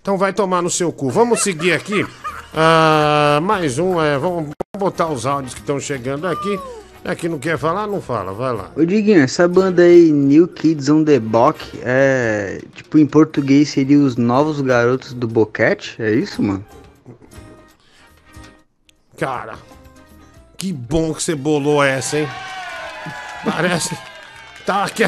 Então vai tomar no seu cu. Vamos seguir aqui. Ah, mais um, é, vamos botar os áudios que estão chegando aqui. É que não quer falar, não fala, vai lá. Ô Diguinho, essa banda aí, New Kids on the Block, é. Tipo, em português seria os novos garotos do boquete? É isso, mano? Cara, que bom que você bolou essa, hein? Parece. Tá aqui.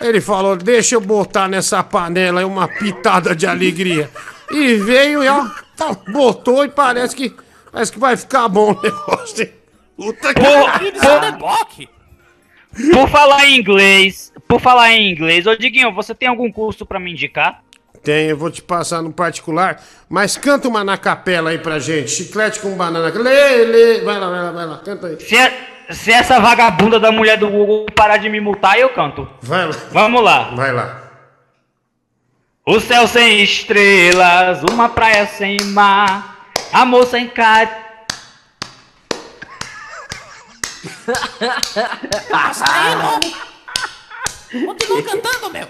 Ele falou: deixa eu botar nessa panela aí uma pitada de alegria. E veio e ó, tá, botou e parece que. Parece que vai ficar bom o negócio. Puta que pariu. Por falar em inglês, por falar em inglês, ô Diguinho, você tem algum curso pra me indicar? Tem, eu vou te passar no particular. Mas canta uma na capela aí pra gente. Chiclete com banana. Lê, lê. Vai lá, vai lá, vai lá. Canta aí. Se, é- se essa vagabunda da mulher do Google parar de me multar, eu canto. Vai lá. Vamos lá. Vai lá. O céu sem estrelas, uma praia sem mar, amor sem cara. Continua cantando, meu.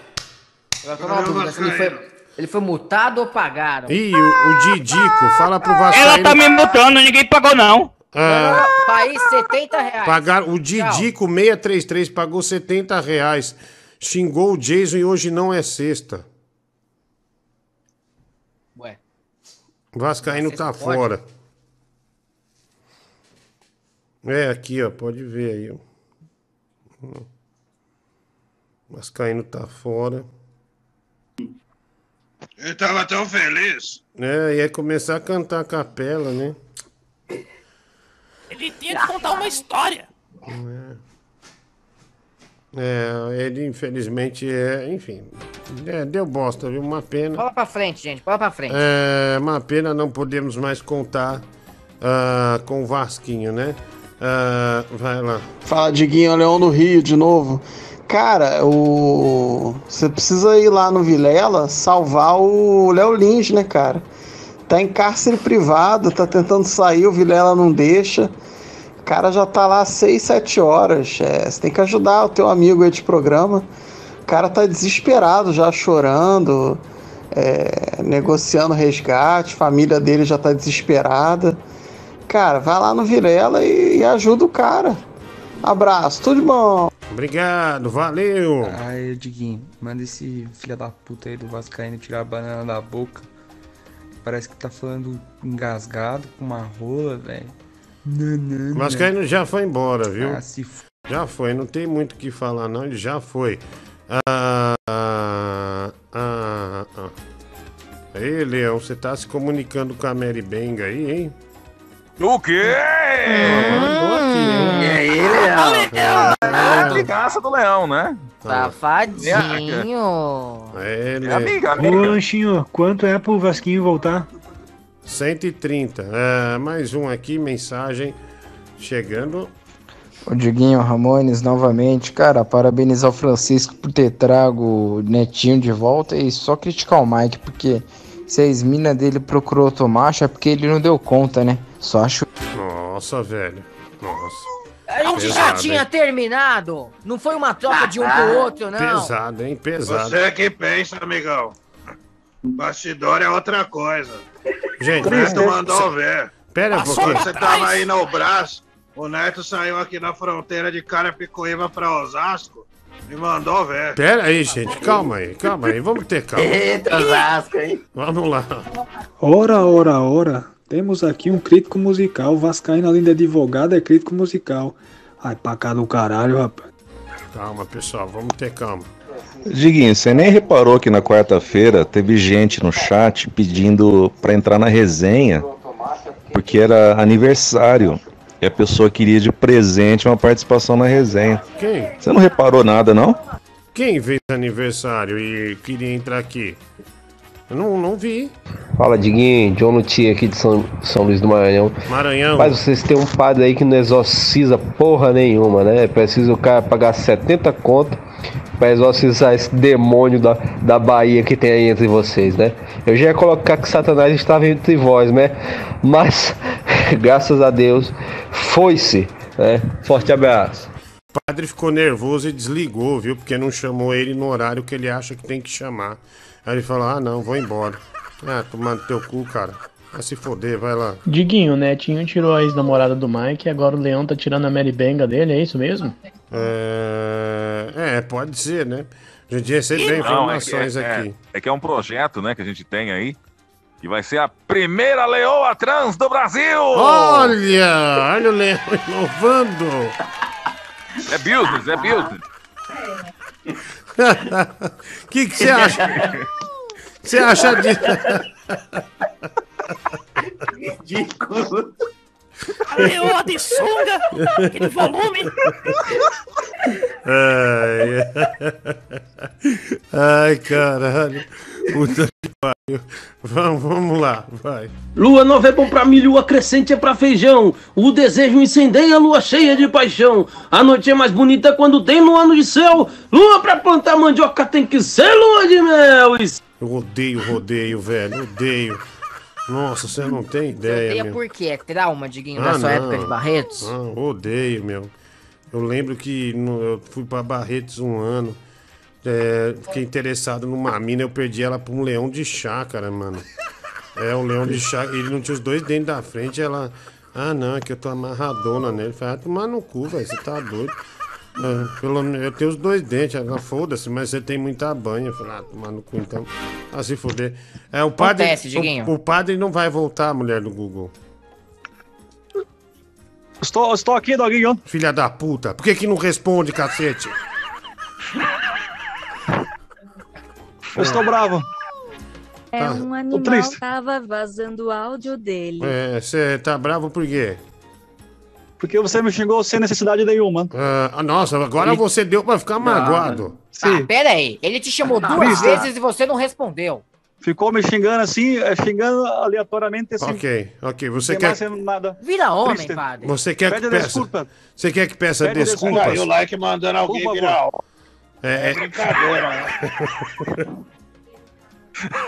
Agora, tô na dúvida se ele foi, ele foi multado ou pagaram? Ih, o, o Didico, fala pro Vascaíno. Ela tá me multando, ninguém pagou não. Ah, País, 70 reais. Pagaram, o Didico 633 pagou 70 reais. Xingou o Jason e hoje não é sexta. Vascaíno tá pode? fora. É, aqui, ó, pode ver aí. ó. Vascaíno tá fora. Ele tava tão feliz. É, ia começar a cantar a capela, né? Ele tinha que contar uma história. É, ele infelizmente é, enfim. É, deu bosta, viu? Uma pena. Bola pra frente, gente. Bola pra frente. É uma pena não podemos mais contar ah, com o Vasquinho, né? Ah, vai lá. Fala, Diguinho, Leão do Rio de novo. Cara, o. Você precisa ir lá no Vilela salvar o Léo Lins, né, cara? Tá em cárcere privado, tá tentando sair, o Vilela não deixa. O cara já tá lá 6, 7 horas. É, você tem que ajudar o teu amigo aí de programa. O cara tá desesperado, já chorando, é, negociando resgate, família dele já tá desesperada. Cara, vai lá no Vilela e, e ajuda o cara. Abraço, tudo de bom. Obrigado, valeu. Ai, Diguinho, manda esse filho da puta aí do Vascaíno tirar a banana da boca. Parece que tá falando engasgado com uma rola, velho. O Vascaíno já foi embora, viu? Ah, se f... Já foi, não tem muito o que falar, não. Ele já foi. Ah, ah, ah, ah. Aí, Leão, você tá se comunicando com a Mary Benga aí, hein? O quê? Hein? E aí, Leão? É a amigaça do Leão, né? Safadinho. É, É amiga, Ô, amiga. Lanchinho, quanto é pro Vasquinho voltar? 130. É, mais um aqui, mensagem chegando. O Diguinho Ramones novamente, cara, parabenizar o Francisco por ter trago o Netinho de volta e só criticar o Mike, porque se a ex-mina dele procurou outro macho é porque ele não deu conta, né? Só acho. Nossa, velho. Nossa. A gente já Pesado, tinha hein? terminado. Não foi uma troca de um pro outro, não. Pesado, hein? Pesado. Você que pensa, amigão. Bastidor é outra coisa. Gente, o Neto é- mandou ver. Pera um pouquinho. Você tava aí no Brás, o Neto saiu aqui na fronteira de Carapicuíba pra Osasco e mandou ver. Pera aí, gente. Calma aí, calma aí. Vamos ter calma. Eita, Osasco, hein? Vamos lá. Ora, ora, ora. Temos aqui um crítico musical. Vascaíno, além de advogado, é crítico musical. Ai, pra cá do caralho, rapaz. Calma, pessoal. Vamos ter calma. Diguinho, você nem reparou que na quarta-feira teve gente no chat pedindo pra entrar na resenha porque era aniversário e a pessoa queria de presente uma participação na resenha. Quem? Você não reparou nada, não? Quem fez aniversário e queria entrar aqui? Eu não, não vi. Fala, Diguinho, John Lutia aqui de São, São Luís do Maranhão. Maranhão. Mas vocês têm um padre aí que não exorciza porra nenhuma, né? É preciso o cara pagar 70 conto pra exorcizar esse demônio da, da Bahia que tem aí entre vocês, né? Eu já ia colocar que Satanás estava entre vós, né? Mas, graças a Deus, foi-se, né? Forte abraço. O padre ficou nervoso e desligou, viu? Porque não chamou ele no horário que ele acha que tem que chamar. Aí ele falou: ah, não, vou embora. Ah, tomando teu cu, cara. Vai se foder, vai lá. Diguinho, o Netinho tirou a ex-namorada do Mike e agora o Leão tá tirando a Mary Benga dele, é isso mesmo? É, é pode ser, né? A gente Não, é que- informações é, é- aqui. É que é um projeto, né, que a gente tem aí. Que vai ser a primeira leoa trans do Brasil! Olha! Olha o Leão inovando! É business, é business. O que que você acha? Você acha disso? Ridículo. A leoa de sunga, aquele volume. Ai, ai caralho. Puta que pariu. Vamos, vamos lá, vai. Lua nova é bom pra milho, lua crescente é pra feijão. O desejo incendeia a lua cheia de paixão. A noite é mais bonita quando tem lua no céu. Lua pra plantar mandioca tem que ser lua de mel. Eu odeio rodeio, velho. Odeio. Nossa, você não tem ideia, Odeia meu. por quê? É trauma, Diguinho, Ah, da sua não. época de Barretos? Não, odeio, meu. Eu lembro que no- eu fui pra Barretos um ano. é, fiquei interessado numa mina, eu perdi ela pra um leão de chácara, mano. É, um leão de chácara. Ele não tinha os dois dentes da frente, ela. Ah, não, é que eu tô amarradona nele. Falei, ah, tomar no cu, velho, você tá doido. É, pelo menos eu tenho os dois dentes, ela foda-se, mas você tem muita banha. Eu falei, ah, tomar no cu então. Ah, se foder. É, o padre. Acontece, o, o padre não vai voltar, mulher do Google. Estou, estou aqui, Doguinho. Filha da puta, por que que não responde, cacete? Eu estou bravo. É, Tá. um animal triste. tava vazando o áudio dele. É, você tá bravo por quê? Porque você me xingou sem necessidade nenhuma. Ah, nossa, agora Ele- você deu pra ficar magoado. Ah, pera aí. Ele te chamou duas Mister. vezes e você não respondeu. Ficou me xingando assim, eh, xingando aleatoriamente assim. Ok, ok. Você quer. nada. Vira homem, Triste. padre. Você quer que Pede peça. desculpa. Você quer que peça Pede desculpas? desculpa. Aí o like mandando alguém Por virar favor. É, É é- brincadeira, né?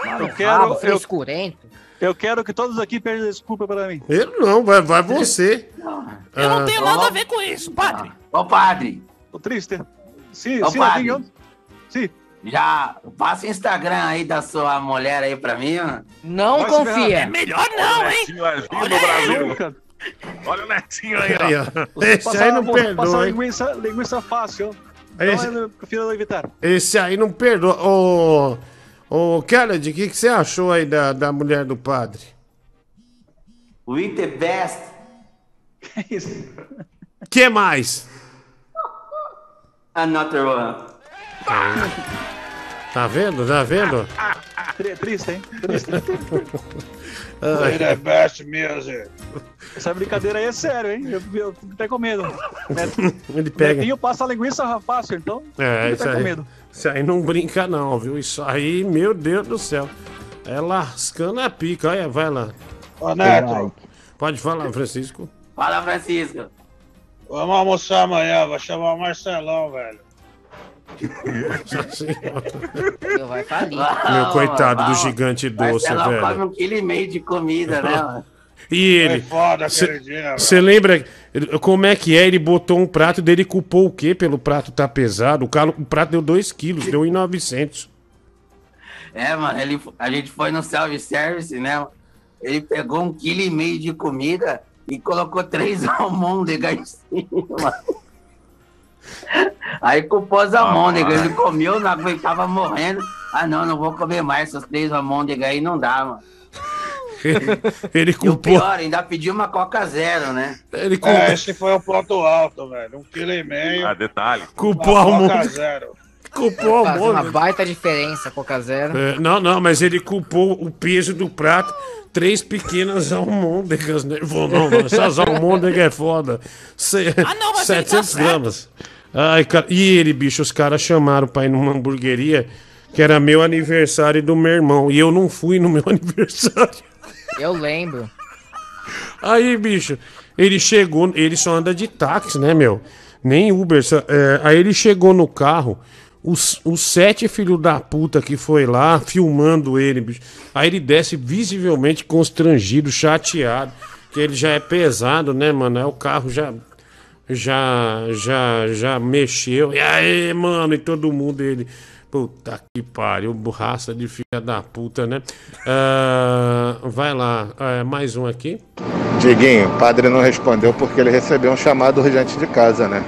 Eu Rabo, quero. Eu, frescurento. Eu quero que todos aqui peçam desculpa para mim. Eu não, vai, vai você. Eu não Ah. tenho nada a ver com isso, padre. Ô, padre. Tô triste. Sim, Ô, sim, padre. Sim. Já passa o Instagram aí da sua mulher aí pra mim, mano. Não confia. É melhor não, hein? Netinho agindo no Brasil. Olha o Netinho aí, ó. Esse aí não Passar perdoa, hein? linguiça, linguiça fácil. Então Esse- eu prefiro evitar. Esse aí não perdoa. Ô, ô Kennedy, o que, que você achou aí da, da mulher do padre? We the best. Que isso? que mais? Another one. Tá vendo? Tá vendo? Tri- Triste, hein? Triste. Play the best music. Essa brincadeira aí é sério, hein? Eu, eu fico até com medo. Ele pega. Netinho passa a linguiça fácil, então. É, fico isso até com aí. medo. Isso aí não brinca, não, viu? Isso aí, meu Deus do céu. É lascando a pica. Olha, vai lá. Ô, Neto, Pode falar, Francisco. Fala, Francisco. vamos almoçar amanhã. Vou chamar o Marcelão, velho. Eu vai falir. Meu coitado do gigante doce, Marcelão come velho. um quilo e meio de comida, né, mano? E ele. Foi foda aquele dia, velho. Você lembra ele- como é que é? Ele botou um prato dele culpou o quê pelo prato tá pesado? O, calo, o prato deu 2 quilos, deu 1,900. É, mano, ele, a gente foi no self-service, né? Ele pegou um quilo e meio de comida e colocou três almôndegas em cima. Aí culpou as almôndegas, ele comeu, não aguentava morrendo. Ah, não, não vou comer mais essas três almôndegas aí, não dá, mano. Ele E o culpou. pior, ainda pediu uma Coca Zero, né? Ele É, culpou, esse foi o ponto alto, velho. Um quilo e meio. Ah, detalhe. culpou a Coca almôndega. Zero. Culpou a Faz uma baita diferença, Coca Zero. É, não, não, mas ele culpou o peso do prato. Três pequenas almôndegas, né? Falou, não, mano, essas almôndegas é foda. Se, Ah, não, mas ele tá 700 gramas. Ai, cara. E ele, bicho, os caras chamaram pra ir numa hamburgueria que era meu aniversário e do meu irmão. E eu não fui no meu aniversário. Eu lembro. Aí, bicho, ele chegou, ele só anda de táxi, né, meu? Nem Uber. só- é, aí ele chegou no carro, os, os sete filhos da puta que foi lá filmando ele, bicho. Aí ele desce visivelmente constrangido, chateado, que ele já é pesado, né, mano? Aí o carro já. Já, já, já mexeu. E aí, mano, e todo mundo ele. Puta que pariu, borraça de filha da puta, né? Ah, vai lá, é, mais um aqui. Diguinho, o padre não respondeu porque ele recebeu um chamado urgente de casa, né?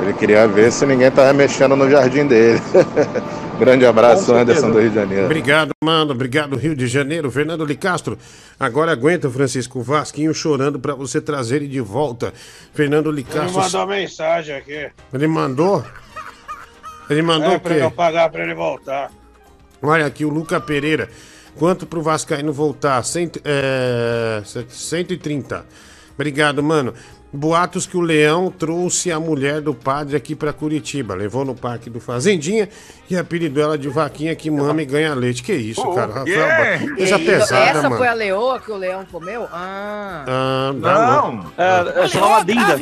Ele queria ver se ninguém tava mexendo no jardim dele. Grande abraço. Anderson do Rio de Janeiro. Obrigado, mano. Obrigado, Rio de Janeiro. Fernando Licastro. Agora aguenta, Francisco. Vasquinho chorando pra você trazer ele de volta. Fernando Ele Licastro. mandou mensagem aqui. Ele mandou? Ele mandou é, o pra quê? eu pagar pra ele voltar. Olha aqui, o Luca Pereira. Quanto pro Vascaíno voltar? Cento, é, 130. Obrigado, mano. Boatos que o Leão trouxe a mulher do padre aqui pra Curitiba. Levou no parque do Fazendinha e apelidou ela de vaquinha que mama e ganha leite. Que isso, cara? Rafael, Ba- coisa pesada, Essa mano. foi a leoa que o leão comeu? Ah. Ah, dá Não, É, é chamava Dinda.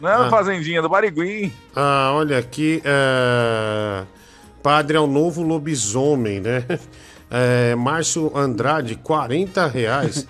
Não é Ah. Fazendinha, do Barigui. Ah, olha aqui. é, Padre é o novo lobisomem, né? É, Márcio Andrade, 40 reais.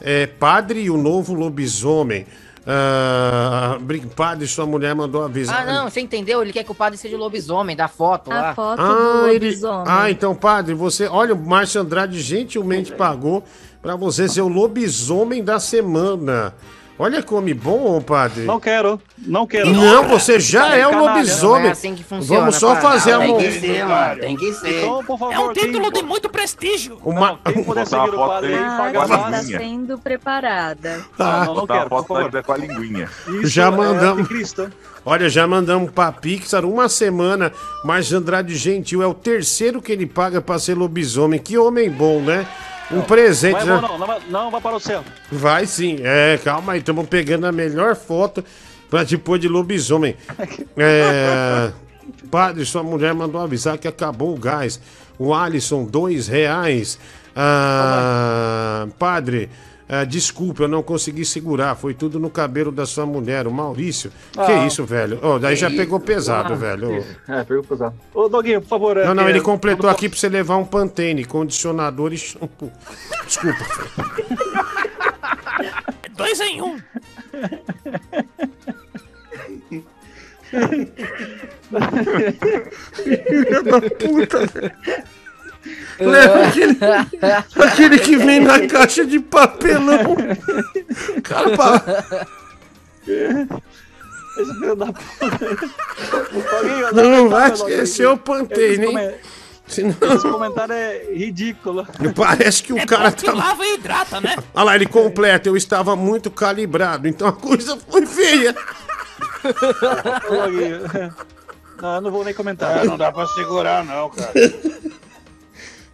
É, padre e o novo lobisomem. Ah, padre, sua mulher mandou avisar. Ah, não, você entendeu? Ele quer que o padre seja o lobisomem da foto lá. A foto Ah, do ele... lobisomem. ah, então, padre, você. Olha, o Márcio Andrade gentilmente pagou pra você ser o lobisomem da semana. Olha como bom, padre. Não quero, não quero. Não, você já é o Canalha. lobisomem. Não é assim que funciona, Vamos só padre. fazer a Tem mão. que ser, mano. Tem que ser. Então, por favor, É um título quem, de muito prestígio. Uma... quem puder seguir o padre aí. A paga está minha. sendo preparada. Tá. Não, não a quero, por foto favor. com a linguinha. Isso Já é mandamos. Olha, já mandamos pra Pixar uma semana, mas Andrade Gentil é o terceiro que ele paga pra ser lobisomem. Que homem bom, né? Um presente, Vai, né? não, não, vai- não vai para o céu. Vai sim. É, calma aí, estamos pegando a melhor foto pra depois de lobisomem. É, padre, sua mulher mandou avisar que acabou o gás. O Alisson, dois reais. Ah, padre, ah, desculpa, eu não consegui segurar. Foi tudo no cabelo da sua mulher, o Maurício. Que Ah. isso, velho? Ó, daí já Que pegou isso? pesado, Ah, velho. É, pegou pesado. Ô, Doguinho, por favor. Não, não, é, ele é, completou aqui pra você levar um Pantene, condicionador e shampoo. Desculpa. Dois em um. Filha da puta, velho. Leva aquele, aquele que vem na caixa de papelão. Cara, pa- Esse filho da puta. Doguinho, Não vai esquecer o Pantene, hein? come- Senão- Esse comentário é ridículo. Parece que o cara Que tá. lava e hidrata, né? Olha lá, ele completa. Eu estava muito calibrado, então a coisa foi feia. Não, eu não vou nem comentar. É, não dá pra segurar, não, cara.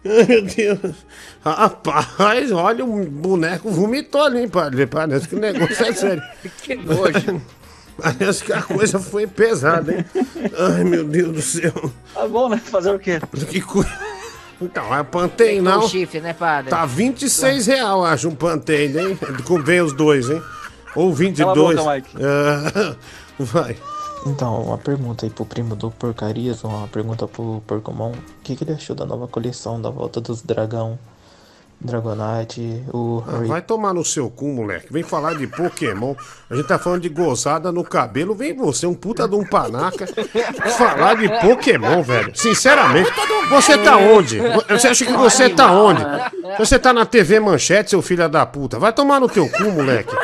Ai, meu Deus. Rapaz, olha, o boneco vomitou ali, hein, padre? Parece que o negócio é sério. Que nojo. Parece que a coisa foi pesada, hein? Ai, meu Deus do céu. Tá bom, né? Fazer o quê? Que coisa. Então, é não. o chifre, né, padre? Tá 26 real, acho, um Pantene, hein? Com- Vem os dois, hein? Ou 22. Cala a boca, Mike. Ah, vai. Então, uma pergunta aí pro primo do Porcarias, uma pergunta pro Porcomon. O que, que ele achou da nova coleção, da volta dos Dragão, Dragonite, o Ah, Harry vai tomar no seu cu, moleque. Vem falar de Pokémon. A gente tá falando de gozada no cabelo. Vem você, um puta de um panaca, falar de Pokémon, velho. Sinceramente, você tá onde? Você acha que você tá onde? Você tá na TV Manchete, seu filho da puta. Vai tomar no teu cu, moleque.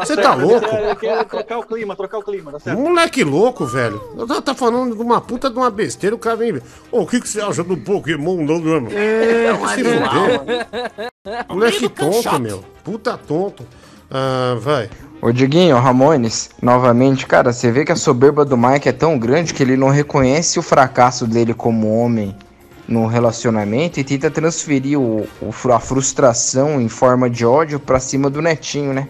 Você tá louco? Quer, quer trocar o clima, trocar o clima, tá certo? Moleque louco, velho. Eu tá- tá falando de uma puta de uma besteira, o cara vem. Ô, o que, que você acha do Pokémon, não, mano? É, um animal. fuder. Moleque tonto, meu. Puta tonto. Ah, vai. Ô Diguinho, Ramones, novamente, cara, você vê que a soberba do Mike é tão grande que ele não reconhece o fracasso dele como homem no relacionamento e tenta transferir o, o a frustração em forma de ódio pra cima do netinho, né?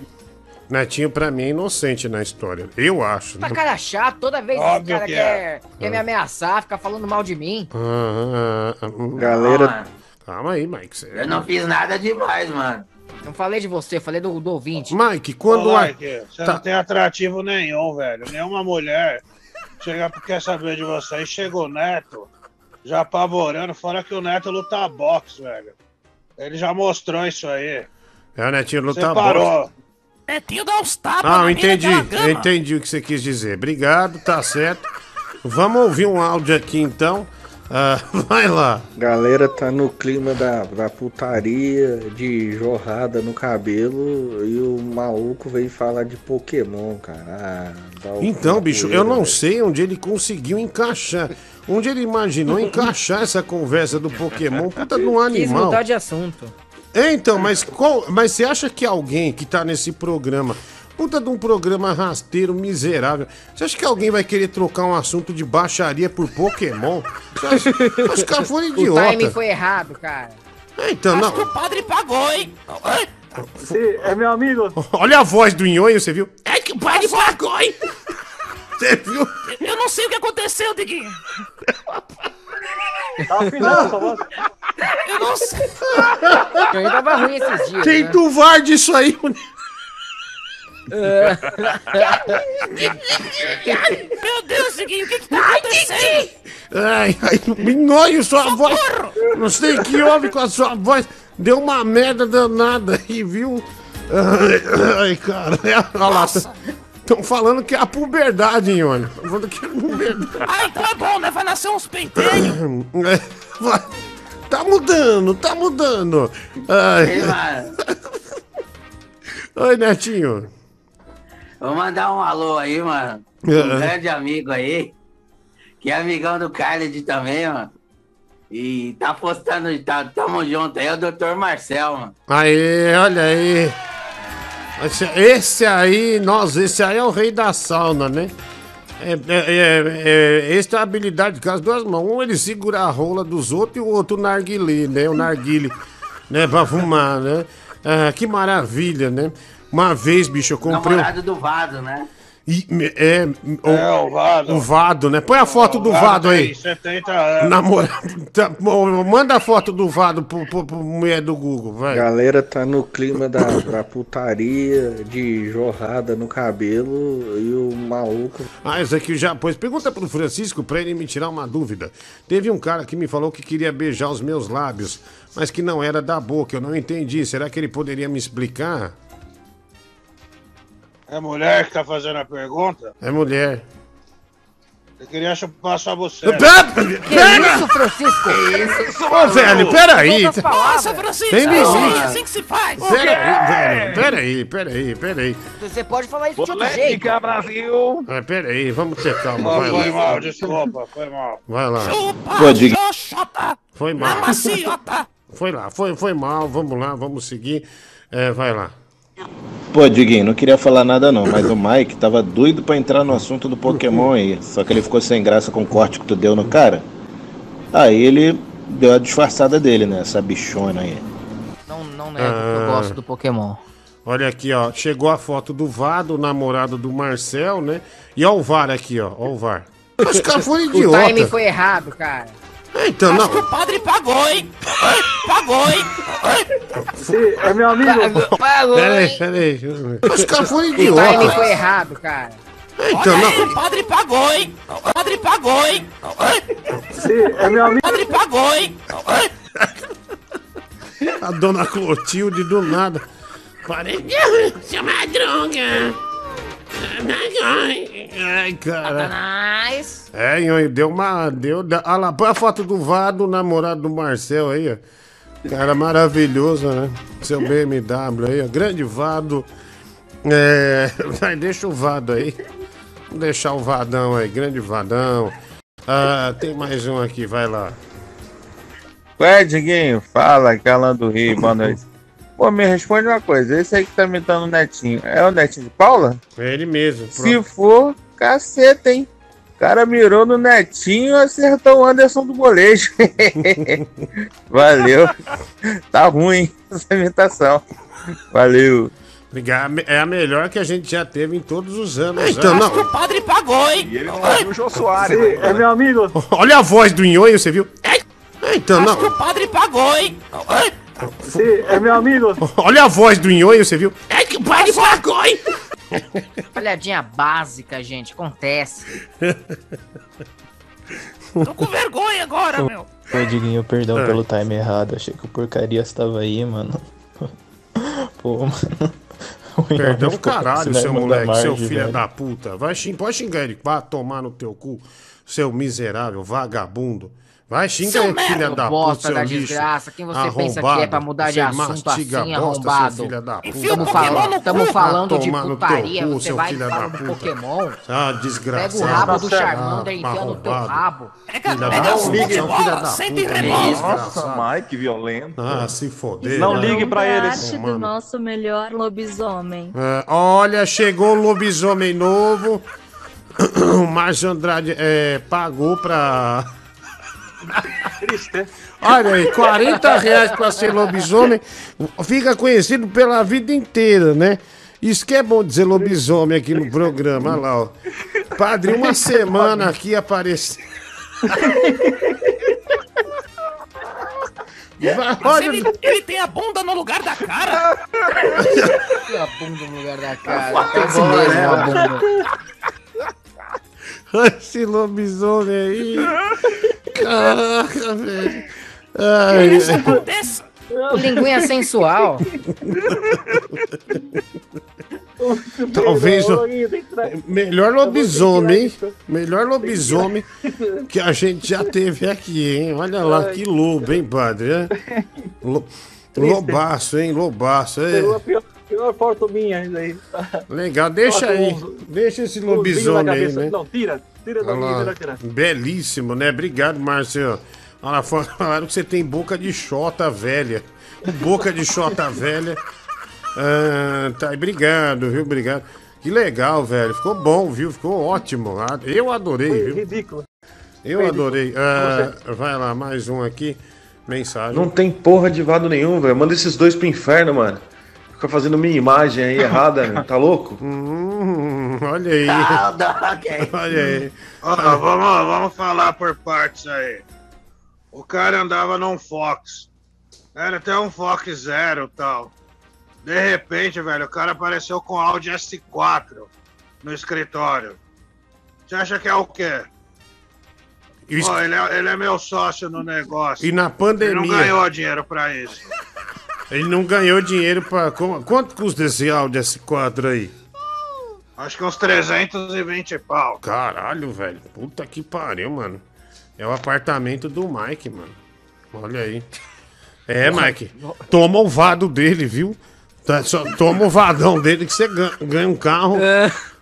Netinho, pra mim, é inocente na história. Eu acho. Tá cara chato, toda vez que o Óbvio cara que quer, é. quer me ameaçar, ficar falando mal de mim. Ah, ah, ah, ah. Galera- Calma aí, Mike. Cê- Eu não fiz nada demais, mano. Não falei de você, falei do, do ouvinte. Mike, quando Ô, a- Mike, você Tá. não tem atrativo nenhum, velho. Nenhuma mulher chega porque quer saber de você. Aí chega o Neto, já apavorando, fora que o Neto luta boxe, velho. Ele já mostrou isso aí. É, o Netinho Você luta parou. boxe. Netinho dá uns tapas. Ah, entendi. entendi o que você quis dizer. Obrigado, tá certo. Vamos ouvir um áudio aqui, então. Ah, vai lá. Galera tá no clima da, da putaria, de jorrada no cabelo e o maluco veio falar de Pokémon, cara. Ah, Então, bicho, eu não velho. sei onde ele conseguiu encaixar. Onde ele imaginou encaixar essa conversa do Pokémon. Puta de um Quis animal. mudar de assunto. É, então, mas, qual, mas você acha que alguém que tá nesse programa, puta de um programa rasteiro, miserável, você acha que alguém vai querer trocar um assunto de baixaria por Pokémon? Você acha, acho que o cara foi O timing idiota. foi errado, cara. É, então, Acho não. que o padre pagou, hein? Você é meu amigo. Olha a voz do Nhonho, você viu? É que o padre pagou, hein? Você viu? Eu não sei o que aconteceu, Diguinho. Tá afinado sua voz. Eu não sei. Eu ainda tava ruim esses dias. Tem né? do VAR disso aí. Meu Deus, o que que tá acontecendo? Ai, ai, Nhonho, sua voz. Não sei o que houve com a sua voz. Deu uma merda danada aí, viu? Ai, ai cara. Olha lá. Estão falando que é a puberdade, Nhonho. Estão falando que é a puberdade. Ah, então é bom, né? Vai nascer uns pentelhos. É, vai. Tá mudando, tá mudando. Oi, Netinho. vou mandar um alô aí, mano. Um É. grande amigo aí, que é amigão do Khaled também, mano. E tá postando, tá, tamo junto aí, é o Dr. Marcel, mano. Aí, olha aí. Esse, esse aí, nossa, esse aí é o rei da sauna, né? É, é, é, é, esse tem a habilidade com as duas mãos. Um ele segura a rola dos outros e o outro o narguilé, né? O narguile, né? Pra fumar, né? Ah, que maravilha, né? Uma vez, bicho, eu comprei. Namorado do Vado, né? E, é, o, É, o Vado. o Vado, né? Põe a foto do Vado aí. tem 70 anos. Namorado. Tá, manda a foto do Vado pro, pro, pro mulher do Google, vai. Galera tá no clima da, da putaria, de jorrada no cabelo e o maluco. Ah, isso aqui já. Pois pergunta pro Francisco pra ele me tirar uma dúvida. Teve um cara que me falou que queria beijar os meus lábios, mas que não era da boca. Eu não entendi. Será que ele poderia me explicar? É mulher que tá fazendo a pergunta? É mulher. Eu queria chupar sua você. Pera! isso, Francisco? isso, Ô, velho, peraí. Nossa, Francisco, Tem é assim, limite. é assim que se faz. Peraí, velho. Peraí, peraí, peraí. Você pode falar isso de outro Polêmica, jeito. Brasil! É, peraí, vamos ter calma. Vai foi lá. mal, desculpa, foi mal. Vai lá. Diga- Xoxota, Foi na mal. maciota. Foi lá, foi, foi mal. Vamos lá, vamos seguir. É, vai lá. Pô, Diguinho, não queria falar nada não, mas o Mike tava doido pra entrar no assunto do Pokémon aí. Só que ele ficou sem graça com o corte que tu deu no cara. Aí ele deu a disfarçada dele, né? Essa bichona aí. Não, não nego que eu Ah. gosto do Pokémon. Olha aqui, ó. Chegou a foto do Vado, o namorado do Marcel, né? E ó o VAR aqui, ó. Ó o VAR. Os caras foram O idiota. timing foi errado, cara. Então, não. Acho que o padre pagou, hein? Pagou, hein? É meu amigo. Pagou, Peraí, hein? peraí. Os caras foram O timing idiota. foi errado, cara. Então, Olha aí, não. o padre pagou, hein? O padre pagou, hein? É meu amigo. O padre pagou, hein? A dona Clotilde do nada. Parei. Seu madruga. Ai, cara. Satanás. É, Nhonho, deu uma. Deu. Olha lá, põe a foto do Vado, namorado do Marcel aí, ó. Cara maravilhoso, né? Seu BMW aí, ó. Grande Vado. É. Vai, deixa o Vado aí. Vamos deixar o Vadão aí, grande Vadão. Ah, tem mais um aqui, vai lá. Ué, Diguinho, fala, Calan do Rio, boa noite. Pô, me responde uma coisa, esse aí que tá imitando o Netinho, é o Netinho de Paula? É ele mesmo. Se for, caceta, hein? O cara mirou no Netinho e acertou o Anderson do molejo. Valeu. Tá ruim essa imitação. Valeu. Obrigado. É a melhor que a gente já teve em todos os anos. Então, né? Acho que o padre pagou, hein? E ele não ouviu o Jô Soares. Sim, é meu amigo. Olha a voz do Nhonho, você viu? É, Então, Acho que não. o padre pagou, hein? Sim, é meu amigo. Olha a voz do Nhonho, você viu? É que padre pagou, hein? Olhadinha básica, gente. Acontece. Tô com vergonha agora, meu. Ô, Diguinho, perdão Ah. pelo time errado. Achei que o porcaria estava aí, mano. Pô, mano. O Perdão, caralho, seu moleque, seu Marge, filho velho. da puta. Vai, xing, pode xingar ele. Vai tomar no teu cu, seu miserável, vagabundo. Vai, xinga Seu ele, filha da puta, bosta seu da lixo. desgraça. Quem você pensa que é Arrombado. pra mudar de Você assunto assim, bosta, arrombado? seu filho da puta. Tamo, fala, tamo falando de putaria, cu, você seu vai filho e da fala do puta. Pokémon. Ah, desgraçado. Pega o rabo do Charmander e enfia no teu arrombado. rabo. Pega, pega puta, Pokébola, filha da senta e puta, desgraçado. Nossa, Mike, violento. Ah, se foder. Não né? ligue pra eles. Parte do nosso melhor lobisomem. É, olha, chegou o lobisomem novo. O Márcio Andrade é, pagou pra. Triste, né? Olha aí, 40 reais pra ser lobisomem. Fica conhecido pela vida inteira, né? Isso que é bom dizer lobisomem aqui no programa. Olha lá, ó. Padre, uma semana aqui apareceu. Olha, ele, ele tem a bunda no lugar da cara. A bunda no lugar da cara. Pegou mesmo a bunda. esse lobisomem aí. Caraca, velho. Ai, Isso acontece. Linguinha sensual. Talvez o melhor lobisomem, hein? Melhor lobisomem que a gente já teve aqui, hein? Olha lá, que lobo, hein, padre? é? Lo- Lobaço, hein? Lobaço. Pegou a É. pior, pior foto minha ainda aí. Legal, deixa aí. um- Deixa esse lobisomem aí, né? Não, tira. Tira da minha. Belíssimo, né? Obrigado, Márcio. Olha lá, falaram que você tem boca de xota velha. Boca de xota velha. Ah, tá, obrigado, viu? Obrigado. Que legal, velho. Ficou bom, viu? Ficou ótimo. Eu adorei, viu? Ridículo. Eu Foi adorei. Ah, vai lá, mais um aqui. Mensagem. Não tem porra de vado nenhum, velho. Manda esses dois pro inferno, mano. Fica fazendo minha imagem aí errada, meu. Tá louco? Hum, olha aí. Olha aí. Ó, vamos, vamos falar por partes aí. O cara andava num Fox. Era até um Fox Zero e tal. De repente, velho, o cara apareceu com Audi S4 no escritório. Você acha que é o quê? Isso- Pô, ele, é, ele é meu sócio no negócio. E na Ele pandemia. não ganhou dinheiro pra isso. Ele não ganhou dinheiro pra. Quanto custa esse Audi S4 aí? Acho que uns 320 pau. Caralho, velho. Puta que pariu, mano. É o apartamento do Mike, mano. Olha aí. É, Mike. Toma o vado dele, viu? Tá, só, toma o vadão dele que você ganha, ganha um carro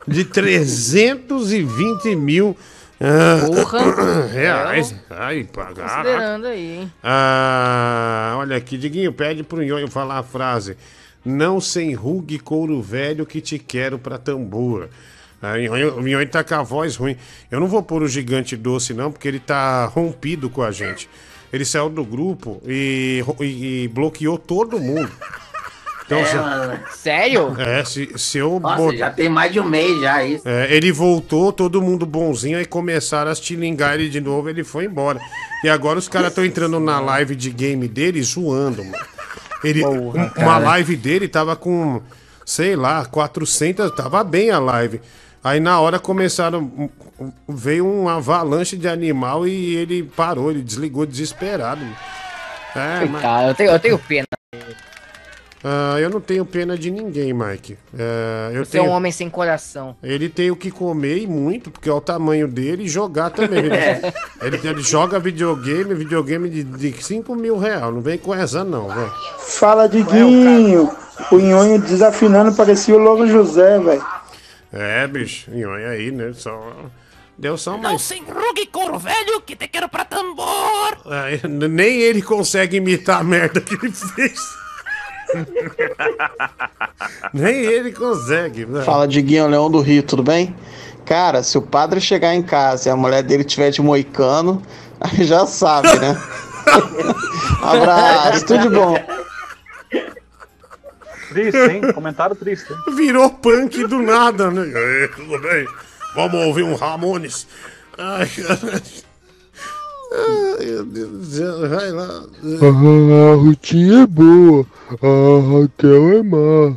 de 320 mil Porra. reais. Ai, pagar. Considerando aí, hein? Ah, olha aqui, Diguinho, pede pro Nhonho falar a frase. Não se enrugue couro velho que te quero pra tambor. Ah, o Nhonho tá com a voz ruim. Eu não vou pôr o gigante doce, não, porque ele tá rompido com a gente. Ele saiu do grupo e, e- e bloqueou todo mundo. Então, É, se-. Sério? é, se, se eu Nossa, bot- já tem mais de um mês já isso. é, ele voltou, todo mundo bonzinho, aí começaram a estilingar ele de novo, ele foi embora. E agora os caras estão entrando na live de game dele zoando, mano. Ele, um- uma live dele tava com, sei lá, 400, tava bem a live. Aí na hora começaram, veio um avalanche de animal e ele parou, ele desligou desesperado. É, mas- Coitado, eu tenho, eu tenho pena. Ah, eu não tenho pena de ninguém, Mike. É, eu Você é tenho... um homem sem coração. Ele tem o que comer e muito, porque é o tamanho dele, e jogar também. Ele, É. ele, ele joga videogame, videogame de, de 5 mil reais. Não vem com essa, não, velho. Fala, Diguinho. O Nhonho desafinando parecia o Louro José, velho. É, bicho, olha aí, né? Só. Deu só Não mais. se enrugue, couro velho, que te quero pra tambor. É, nem ele consegue imitar a merda que ele fez. nem ele consegue, velho. Fala, Diguinho Leão do Rio, tudo bem? Cara, se o padre chegar em casa e a mulher dele tiver de moicano, aí já sabe, né? Abraço, tudo de bom. Triste, hein? Comentário triste. hein? Virou punk do nada, né? E aí, tudo bem? Vamos ouvir um Ramones. Ai, cara. Ai, Deus vai lá. A Rutinha é boa, a Raquel é má.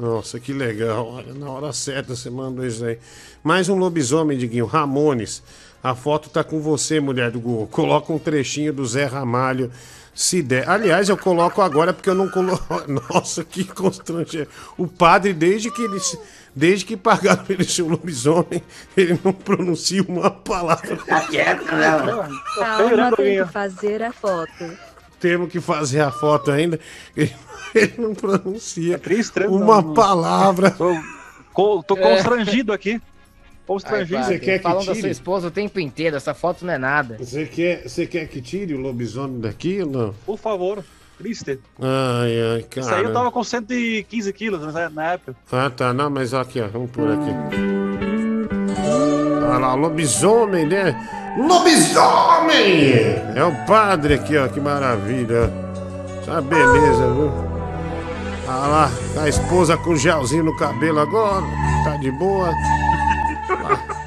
Nossa, que legal. Olha, na hora certa você mandou isso aí. Mais um lobisomem, Diguinho. Ramones. A foto tá com você, mulher do Google. Coloca um trechinho do Zé Ramalho. Se der. Aliás, eu coloco agora porque eu não coloco. Nossa, que constrangedor. O padre, desde que ele. Desde que pagaram ele ser um lobisomem, ele não pronuncia uma palavra. Tá quieto, né? Calma, tem que fazer a foto. Temos que fazer a foto ainda. Ele, ele não pronuncia triste, né? uma Não, palavra. Tô É. constrangido aqui. Constrangido. Ai, padre, quer que falam da sua esposa o tempo inteiro, essa foto não é nada. Você quer, você quer que tire o lobisomem daqui ou não? Por favor. Triste. Ai, ai, cara. Isso aí eu tava com 115 quilos na época. Ah, tá. Não, mas aqui, ó. Vamos por aqui. Olha lá, lobisomem, né? Lobisomem! É o padre aqui, ó. Que maravilha. Tá beleza, viu? Olha lá, a esposa com gelzinho no cabelo agora. Tá de boa.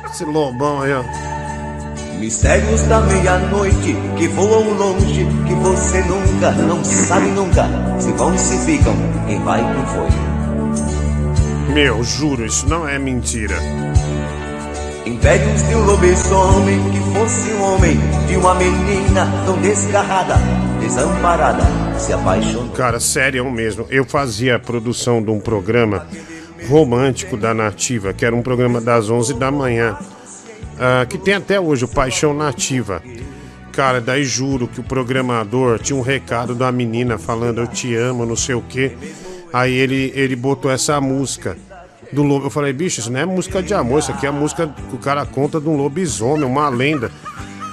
Esse lobão aí, ó. Mistérios da meia-noite que voam longe, que você nunca, não sabe nunca, se vão se ficam, quem vai não foi. Meu, juro, isso não é mentira. Impérios de um lobisomem que fosse um homem, de uma menina tão desgarrada, desamparada, se apaixonou. Cara, sério mesmo. Eu fazia a produção de um programa romântico da Nativa, que era um programa das 11 da manhã, ah, que tem até hoje, o Paixão Nativa. Cara, daí juro que o programador tinha um recado da menina falando eu te amo, não sei o quê. Aí ele, ele botou essa música do lobo. Eu falei, bicho, isso não é música de amor, isso aqui é a música que o cara conta de um lobisomem, uma lenda.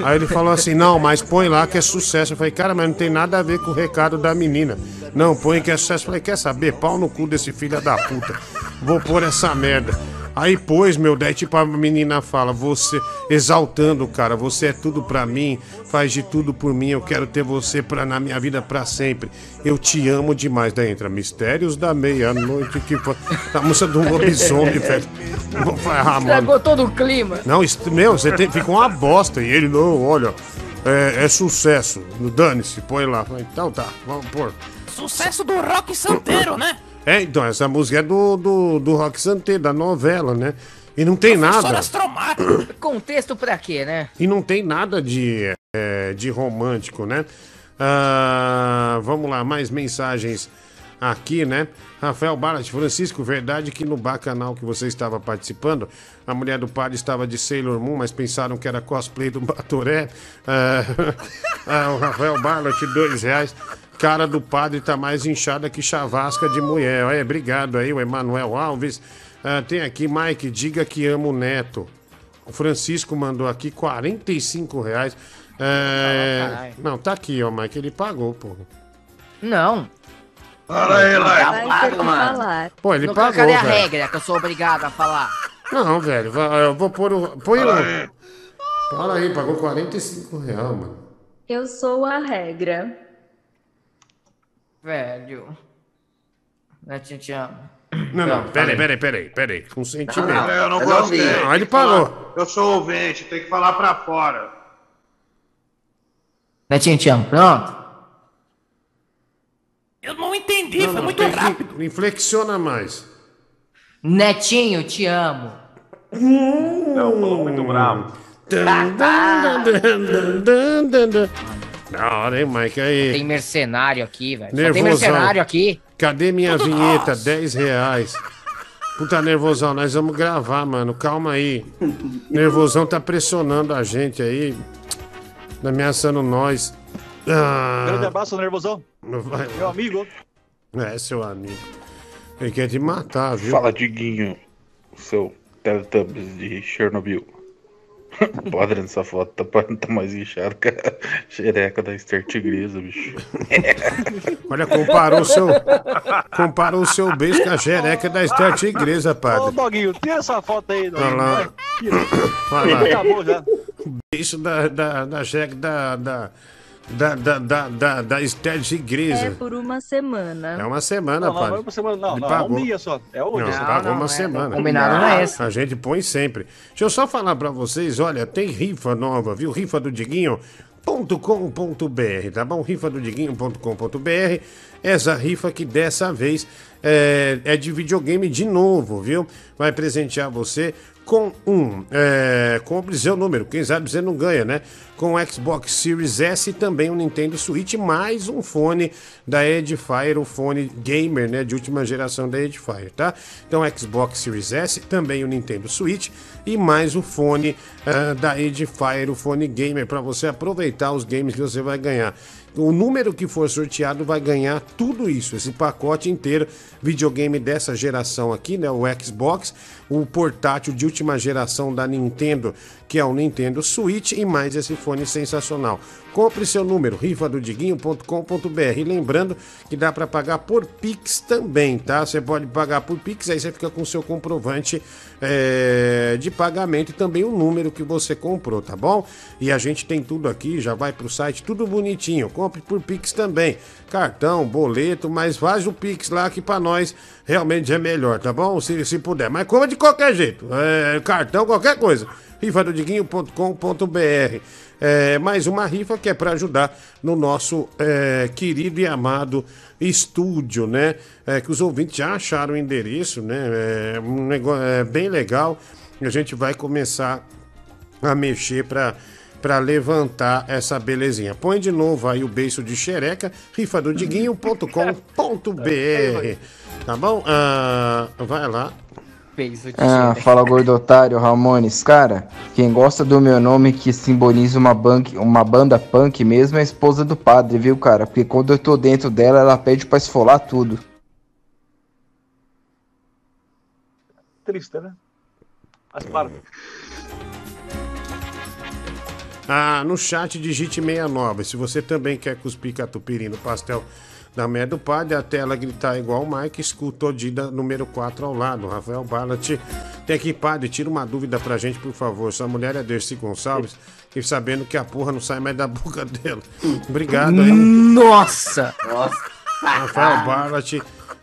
Aí ele falou assim: não, mas põe lá que é sucesso. Eu falei, cara, mas não tem nada a ver com o recado da menina. Não, põe que é sucesso. Eu falei, quer saber? Pau no cu desse filho da puta. Vou pôr essa merda. Aí pôs, meu, daí tipo a menina fala, você, exaltando o cara, você é tudo pra mim, faz de tudo por mim, eu quero ter você pra, na minha vida pra sempre. Eu te amo demais. Daí entra Mistérios da Meia-Noite, que foi a música do lobisomem, velho. Ah, mano. Estragou todo o clima. Não, isso- meu, você tem, fica uma bosta. E ele, não, olha, é, é sucesso. Dane-se, põe lá. Então tá, vamos pôr. Sucesso do rock santeiro, né? É, então, essa música é do, do, do Rock Santé, da novela, né? E não tem nada. Contexto pra quê, né? E não tem nada de, é, de romântico, né? Ah, vamos lá, mais mensagens aqui, né? Rafael Barat, Francisco, verdade que no bacanal que você estava participando, a mulher do padre estava de Sailor Moon, mas pensaram que era cosplay do Batoré. Ah, ah, o Rafael Barat, dois reais. Cara do padre tá mais inchada que chavasca de mulher. Olha, obrigado aí, o Emanuel Alves. Ah, tem aqui, Mike, diga que amo o neto. O Francisco mandou aqui 45 reais. É, Ah, caralho. não, tá aqui, ó, Mike. Ele pagou, pô. Não. Fala aí, Lai. ter que falar. Pô, ele Não, pagou, Cadê a velho. regra que eu sou obrigado a falar? Não, velho. Eu vou pôr o. Põe Fala o. aí. Fala aí, pagou 45 reais, mano. Eu sou a regra. Velho. Né, Tinha, tinha... Não, não, Não, peraí, peraí, peraí, peraí. Com sentimento. Não, eu não Eu não gostei. Não, ele que falar- pagou. Eu sou ouvinte, tem que falar pra fora. Né, Tinha, tinha. Pronto. Eu não entendi, Não, foi não, muito rápido. que inflexiona mais. Netinho, te amo. Não, falou muito bravo. Dun, dun, dun, Da hora, hein, Mike? Aí. Tem mercenário aqui, velho. Só tem Nervosão. mercenário aqui. Cadê minha Tudo vinheta? nós. 10 reais. Puta nervosão, nós vamos gravar, mano. Calma aí. Nervosão tá pressionando a gente aí. Ameaçando nós. Grande Ah, abraço, nervosão. vai- Meu amigo. É, seu amigo. Ele quer te matar, viu? Fala, Diguinho, seu Teletubbies de Chernobyl. O padre nessa foto tá, tá mais inchado que a xereca da Esther Tigresa, bicho. Olha, comparou o seu. Comparou o seu beijo com a xereca da Esther Tigresa, Ô, padre. Doguinho, tira essa foto aí, Olha lá. Doguinho. Olha lá. Acabou já. Beijo da, da, da xereca da. da. Da, da, da, da, da Esther É Tigresa. por uma semana. É uma semana, Não, não, vai pra semana, não, Ele não, pagou. um dia só. É hoje. Não, essa. pagou não, uma é, semana. combinado não é esse. A gente põe sempre. Deixa eu só falar pra vocês, olha, tem rifa nova, viu? Rifa do Diguinho. .com.br, tá bom? Rifa do Diguinho.com.br. Essa rifa que dessa vez é, é de videogame de novo, viu? Vai presentear você com um. É, compre seu número, quem sabe você não ganha, né? Com o Xbox Series S e também um Nintendo Switch, mais um fone da Edifier, o fone gamer, né? De última geração da Edifier, tá? Então, Xbox Series S, também o Nintendo Switch e mais o fone ah, da Edifier, o fone gamer, para você aproveitar os games que você vai ganhar. O número que for sorteado vai ganhar tudo isso, esse pacote inteiro, videogame dessa geração aqui, né? O Xbox, o portátil de última geração da Nintendo, que é o Nintendo Switch, e mais esse fone sensacional. Compre seu número, rifadodiguinho.com.br. Lembrando que dá para pagar por Pix também, tá? Você pode pagar por Pix, aí você fica com o seu comprovante é, de pagamento e também o número que você comprou, tá bom? E a gente tem tudo aqui, já vai pro site, tudo bonitinho. Compre por Pix também. Cartão, boleto, mas faz o Pix lá que para nós realmente é melhor, tá bom? Se, se puder. Mas compra de qualquer jeito. É, cartão, qualquer coisa. rifadodiguinho.com.br é, mais uma rifa que é para ajudar no nosso é, querido e amado estúdio, né? É, que os ouvintes já acharam o endereço, né? É um negócio é, bem legal. A gente vai começar a mexer para para levantar essa belezinha. Põe de novo aí o beiço de xereca, rifadodiguinho.com.br. Tá bom? Ah, vai lá. Beijo de Ah, fala gordo otário, Ramones. Cara, quem gosta do meu nome que simboliza uma, bank, uma banda punk mesmo é a esposa do padre, viu, cara? Porque quando eu tô dentro dela, ela pede pra esfolar tudo. Triste, né? Mas para. Ah, no chat digite 69. Se você também quer cuspir catupiry no pastel da Mé do Padre, a tela gritar igual o Mike, escuta o Dida número 4 ao lado. Rafael Ballat Tem aqui, padre, tira uma dúvida pra gente, por favor. Sua mulher é Dercy Gonçalves, e sabendo que a porra não sai mais da boca dela. Obrigado aí. Nossa! Rafael Barlat.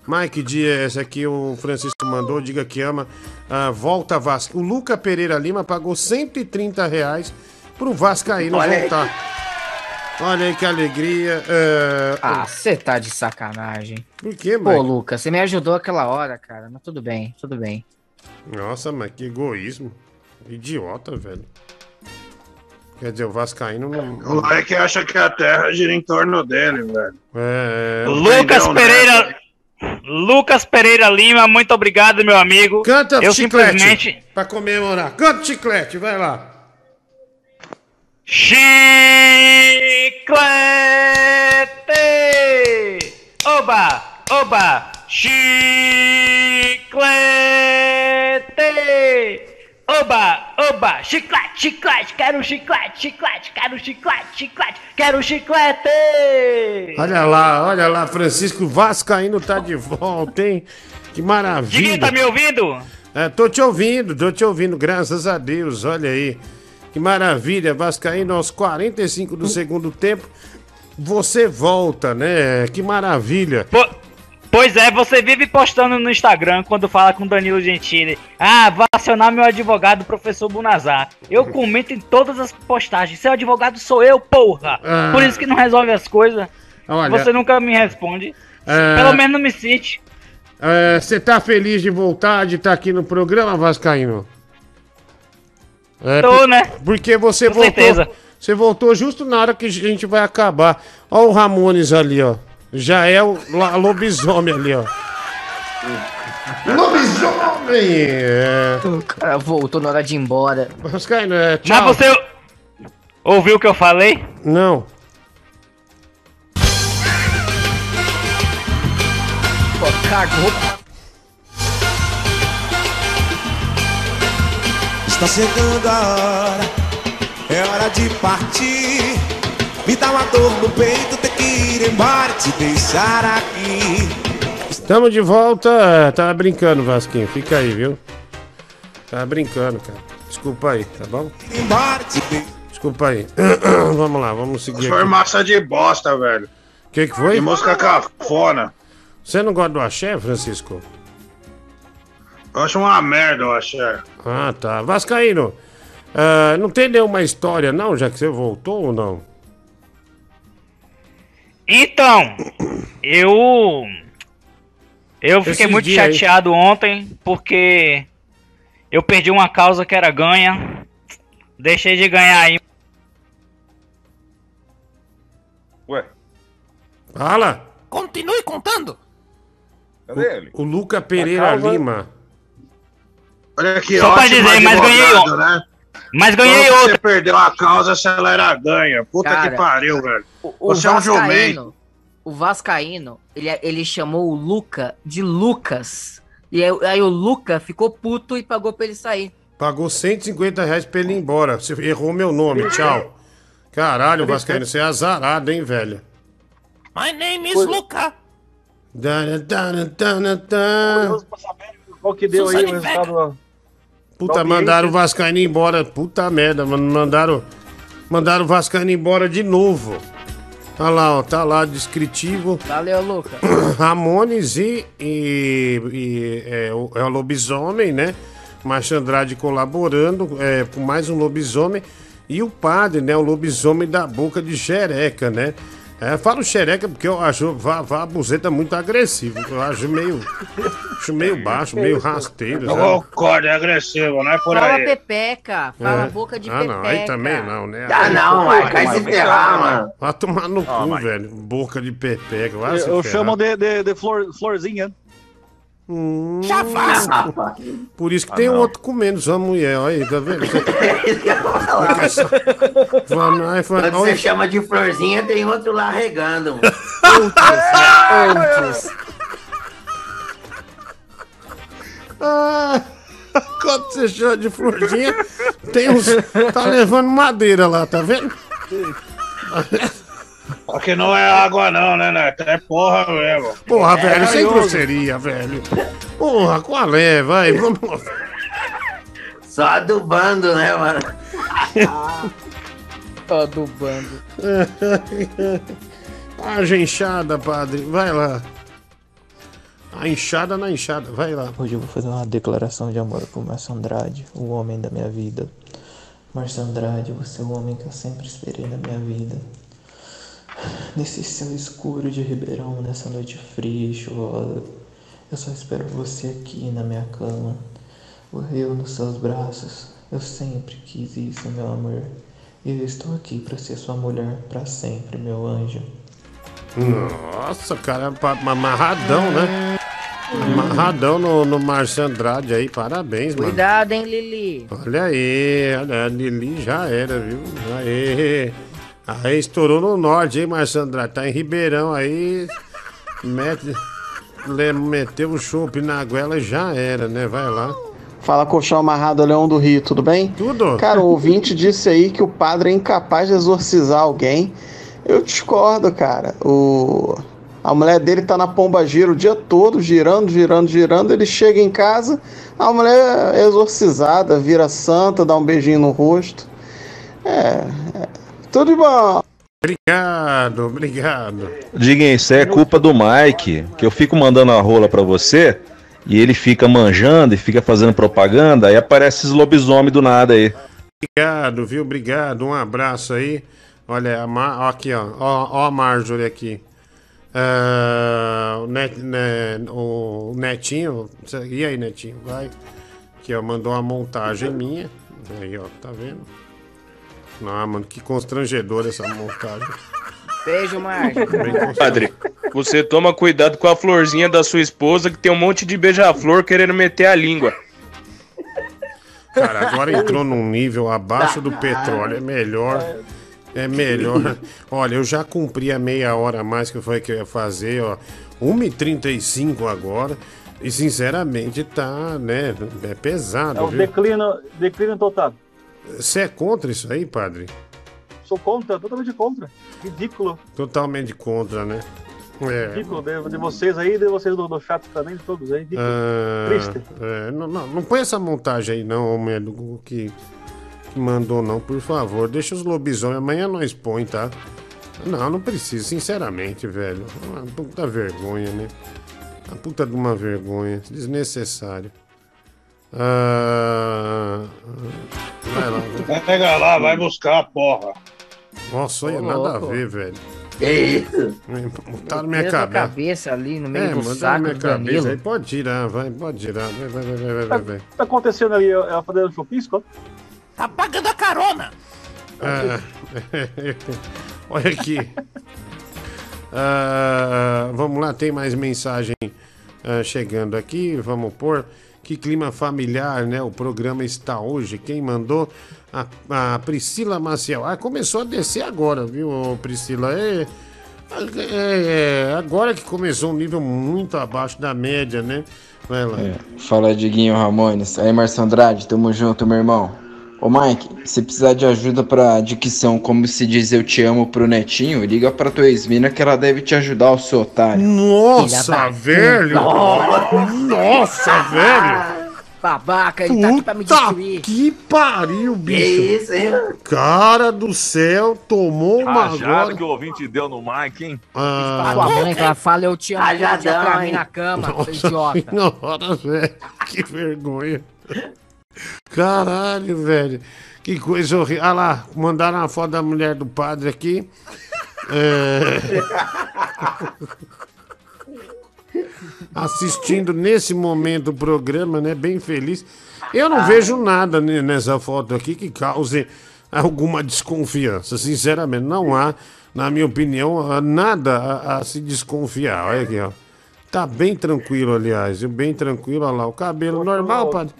Mike Dias, esse aqui o Francisco mandou, diga que ama. Ah, volta Vasco. O Luca Pereira Lima pagou 130 reais pro Vascaíno Olha aí. voltar. Olha aí que alegria. É, Ah, você tá de sacanagem. Por quê, Pô, Mike? Lucas, você me ajudou aquela hora, cara. Mas tudo bem, tudo bem. Nossa, mas que egoísmo. Idiota, velho. Quer dizer, o Vascaíno não. O moleque acha que a terra gira em torno dele, velho. É, Lucas Entendeu, Pereira. né? Lucas Pereira Lima, muito obrigado, meu amigo. Canta Eu chiclete simplesmente. pra comemorar. Canta chiclete, vai lá. Chiclete! Oba! Oba! Chiclete! Oba! Oba! Chiclete! Chiclete! Quero chiclete! Chiclete! Quero chiclete! Chiclete! Quero chiclete! Olha lá, olha lá, Francisco Vascaíno tá de volta, hein? Que maravilha. Diguinho, tá me ouvindo? É, tô te ouvindo, tô te ouvindo, graças a Deus, olha aí. Que maravilha, Vascaíno aos 45 do segundo tempo. Você volta, né? Que maravilha. Pois é, você vive postando no Instagram quando fala com Danilo Gentili. Ah, vou acionar meu advogado, professor Bunazar. Eu comento em todas as postagens. Seu advogado sou eu, porra. Ah. Por isso que não resolve as coisas. Olha- Você nunca me responde. É. Pelo menos não me cite. É, Você tá feliz de voltar, de estar aqui no programa, Vascaíno? É, Tô, por- né? Porque você Com voltou. certeza. Você voltou justo na hora que a gente vai acabar. Ó o Ramones ali, ó. Já é o la- lobisomem ali, ó. Lobisomem! É. O cara voltou na hora de ir embora. Vascaíno, é, Mas tchau. você ouviu o que eu falei? Não. Pô, cagou. Está chegando a hora, é hora de partir. Me dá uma dor no peito, ter que ir embora, te deixar aqui. Tamo de volta. Tava brincando, Vasquinho. Fica aí, viu? Tava brincando, cara. Desculpa aí, tá bom? Embora, te deixar. Desculpa aí. vamos lá, vamos seguir Foi aqui. massa de bosta, velho. O que, que foi? Que música cafona. Você não gosta do axé, Francisco? Eu acho uma merda, eu achei. Ah, tá. Vascaíno, ah, não tem nenhuma história, não, já que você voltou ou não? Então, eu. Eu fiquei Esses muito dias aí. chateado ontem porque eu perdi uma causa que era ganha. Deixei de ganhar aí. Ué, Fala! Continue contando. cadê ele? O Luca Pereira causa- Lima. Olha aqui, Só pra ótimo dizer, mas ganhei advogado, outra. né? Mas ganhei que outra. Você perdeu a causa se ela era ganha. Puta Cara, que pariu, velho. O Você é um jumento. Vascaíno, o Vascaíno, ele, ele chamou o Luca de Lucas. E aí, aí o Luca ficou puto e pagou pra ele sair. Pagou 150 reais pra ele ir embora. Você errou meu nome, tchau. Caralho, Vascaíno, você é azarado, hein, velho? My name is Luca. Dana, dana, dana, dana. Qual que deu aí o resultado? Puta, Da mandaram o. Vascaíno embora. Puta merda, mano. Mandaram, mandaram o Vascaíno embora de novo. Olha lá, ó. Tá lá, descritivo. Valeu, Luca. Ramones e, e, e, é, o, é o lobisomem, né? Márcio Andrade colaborando é, com mais um lobisomem. E o padre, né? O lobisomem da boca de xereca, né? É, falo xereca porque eu acho vá, vá buzeta muito agressivo. Eu acho meio. Acho meio baixo, meio rasteiro. Eu sabe? concordo, é agressivo, não é por Fala aí. pepeca. Fala É. boca de ah, pepeca. não, aí também não, né? Ah, não, Aí- vai se ferrar, mano. Vai tomar no Ah, cu, velho. Boca de pepeca. Vai se Eu, eu ferrar. chamo de, de, de flor, florzinha. Hum, Já faz. Por isso que Ah, tem não. outro comendo sua mulher, olha aí, tá vendo? Isso que eu vou falar. Fala- Quando você olha- chama de florzinha, tem outro lá regando. Antes. Ah, quando você chama de florzinha, tem uns. Tá levando madeira lá, tá vendo? Só que não é água, não, né, Neto? É porra mesmo. Porra, velho, sem carinhoso. grosseria, velho. Porra, qual é, vai? Vamos lá. Só adubando, né, mano? Só adubando. Haja enxada, padre. Vai lá. A enxada na enxada. Vai lá. Hoje eu vou fazer uma declaração de amor pro Márcio Andrade, o homem da minha vida. Márcio Andrade, você é o homem que eu sempre esperei na minha vida. Nesse céu escuro de Ribeirão, nessa noite fria e chuvosa, eu só espero você aqui na minha cama. Eu nos seus braços. Eu sempre quis isso, meu amor. E eu estou aqui para ser sua mulher para sempre, meu anjo. Nossa, cara, pa- amarradão, né? Amarradão no, no Márcio Andrade aí, parabéns, mano. Cuidado, hein, Lili. Olha aí, olha, a Lili já era, viu? Aê. Aí estourou no norte, hein, Márcio Andrade? Tá em Ribeirão aí. Mete, le- meteu o chopp na goela e já era, né? Vai lá. Fala colchão amarrado, Leão do Rio, tudo bem? Tudo. Cara, o ouvinte disse aí que o padre é incapaz de exorcizar alguém. Eu discordo, cara. O... A mulher dele tá na pomba gira o dia todo, girando, girando, girando. Ele chega em casa, a mulher é exorcizada, vira santa, dá um beijinho no rosto. É. Tudo de bom. Obrigado, obrigado. Diguinho, isso é culpa do Mike, que eu fico mandando a rola pra você e ele fica manjando e fica fazendo propaganda, aí aparece esses lobisomem do nada aí. Obrigado, viu? Obrigado. Um abraço aí. Olha, a Mar... ó aqui, ó. ó. ó a Marjorie aqui. Ah, o, Net... né, o Netinho. E aí, Netinho? Vai. Aqui, ó. Mandou uma montagem minha. Aí, ó. Tá vendo? Não, mano, que constrangedor essa montagem. Beijo, Márcio. Padre, você toma cuidado com a florzinha da sua esposa que tem um monte de beija-flor querendo meter a língua. Cara, agora entrou num nível abaixo do petróleo. É melhor. É melhor. Olha, eu já cumpri a meia hora a mais que eu falei que eu ia fazer, ó. 1h35 agora. E sinceramente tá, né? É pesado, É o viu? declínio, declínio total. Você é contra isso aí, padre? Sou contra, totalmente contra. Ridículo. Totalmente contra, né? É. Ridículo de, de vocês aí, de vocês do, do chat também, de todos aí. Ridículo. Ah, Triste. é, não, não, não põe essa montagem aí, não, homem do Google que, que mandou, não, por favor. Deixa os lobisomens, amanhã nós põe, tá? Não, não precisa, sinceramente, velho. Uma puta vergonha, né? Uma puta de uma vergonha. Desnecessário. Ah, vai lá. vai. Pega lá, vai buscar a porra. Nossa, olha, nada a ver, velho. Que isso? Botaram na minha cabeça. cabeça ali no meio É, do saco minha do cabeça aí. Pode tirar, vai, pode tirar. Vai, vai, vai, vai, vai, vai. vai. O que tá acontecendo ali? Ela fazendo chupisco? Tá pagando a carona. Ah, olha aqui. Ah, vamos lá, tem mais mensagem ah, chegando aqui. Vamos pôr. Que clima familiar, né? O programa está hoje. Quem mandou? A, a Priscila Maciel. Ah, começou a descer agora, viu, Priscila? É, é, é, agora que começou um nível muito abaixo da média, né? Vai lá. Fala, Diguinho Ramones. Aí, Marcio Andrade, tamo junto, meu irmão. Ô, Mike, se precisar de ajuda pra dicção, como se diz eu te amo pro netinho, liga pra tua ex-mina que ela deve te ajudar, o seu otário. Nossa, velho! Nossa, velho! Babaca, ele tá aqui pra me Puta destruir. que pariu, bicho! isso, hein? Cara do céu, tomou uma agora. que o ouvinte deu no Mike, hein? Ah, Sua mãe que ela fala eu te amo, Rajadão, pra mim na cama, Nossa idiota. senhora, velho. Que vergonha. Caralho, velho. Que coisa horrível. Ah lá, mandaram uma foto da mulher do padre aqui. É... Assistindo nesse momento o programa, né? Bem feliz. Eu não vejo nada ne- nessa foto aqui que cause alguma desconfiança. Sinceramente, não há, na minha opinião, ah, nada a, a se desconfiar. Olha aqui, ó. Tá bem tranquilo, aliás? Bem tranquilo, olha lá. O cabelo normal, padre.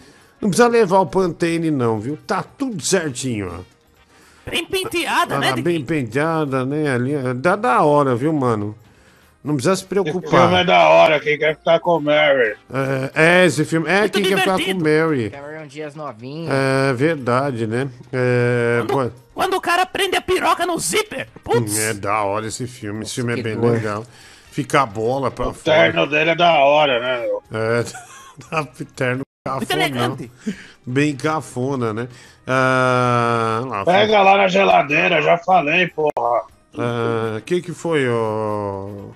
Não precisa levar o Pantene, não, viu? Tá tudo certinho, ó. Bem penteada, né? Tá bem penteada, né? Ali, dá da hora, viu, mano? Não precisa se Esse filme é preocupar. da hora, quem quer ficar com o Mary. É, é, esse filme. É, quem quer ficar com o Mary? Cameron Dias novinho. É verdade, né? É, pô, Quando o cara prende a piroca no zíper. Putz. é da hora esse filme. Esse filme é bem dor. legal. Fica a bola pra O terno fora. dele é da hora, né? meu? É, dá terno Elegante. Bem cafona, né? Ah, lá, Pega lá na geladeira, já falei, porra. O que que foi, ó? O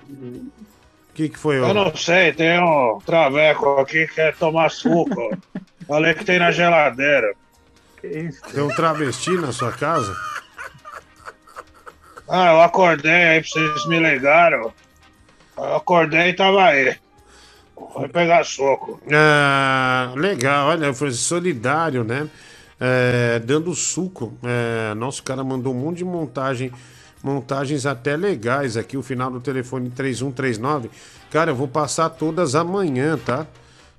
que que foi, ó? Eu não sei, tem um traveco aqui que quer tomar suco. Falei que tem na geladeira. Tem um travesti na sua casa? Ah, eu acordei aí pra vocês me ligaram. Eu acordei e tava aí. Foi pegar soco. Ah, legal, olha, foi solidário, né? É, dando suco. É, nosso cara mandou um monte de montagem, montagens até legais aqui. O final do telefone 3139. Cara, eu vou passar todas amanhã, tá?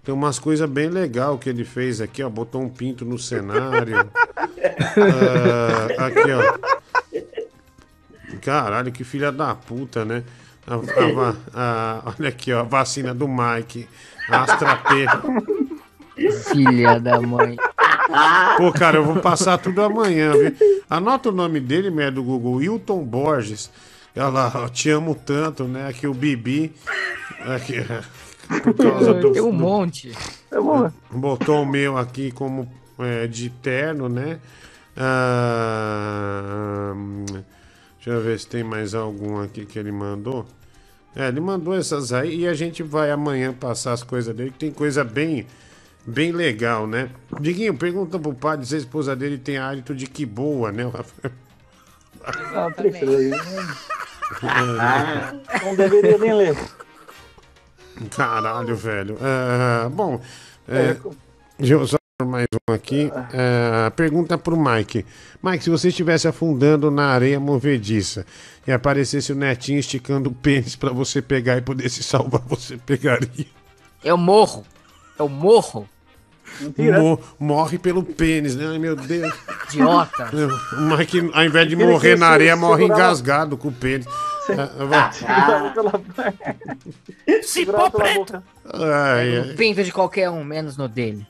Tem umas coisas bem legal que ele fez aqui, ó. Botou um pinto no cenário. Ah, aqui, ó. Caralho, que filha da puta, né? A- a a- olha aqui, ó, a vacina do Mike. Astra P. Filha da mãe. Pô, cara, eu vou passar tudo amanhã, viu? Anota o nome dele, merda do Google, Wilton Borges. Olha lá, ó, te amo tanto, né? Aqui o Bibi. Aqui, por causa do, Tem um do- monte. Botou o meu aqui como é, de terno, né? Ah, hum, deixa eu ver se tem mais algum aqui que ele mandou. É, ele mandou essas aí e a gente vai amanhã passar as coisas dele, que tem coisa bem, bem legal, né? Diguinho, pergunta pro padre se a esposa dele tem hálito de que boa, né? Não, prefiro. Não deveria nem ler. Caralho, velho. Ah, bom, é, deixa eu só mais um aqui. É, pergunta pro Mike. Mike, se você estivesse afundando na areia movediça e aparecesse o netinho esticando o pênis pra você pegar e poder se salvar, você pegaria? Eu morro. Eu morro. Mo- morre pelo pênis, né? Ai, meu Deus. Idiota. O Mike, ao invés de morrer na se- areia, morre engasgado com o pênis. Ah, vai. Cipó preto. Ai, No ai. pinto de qualquer um, menos no dele.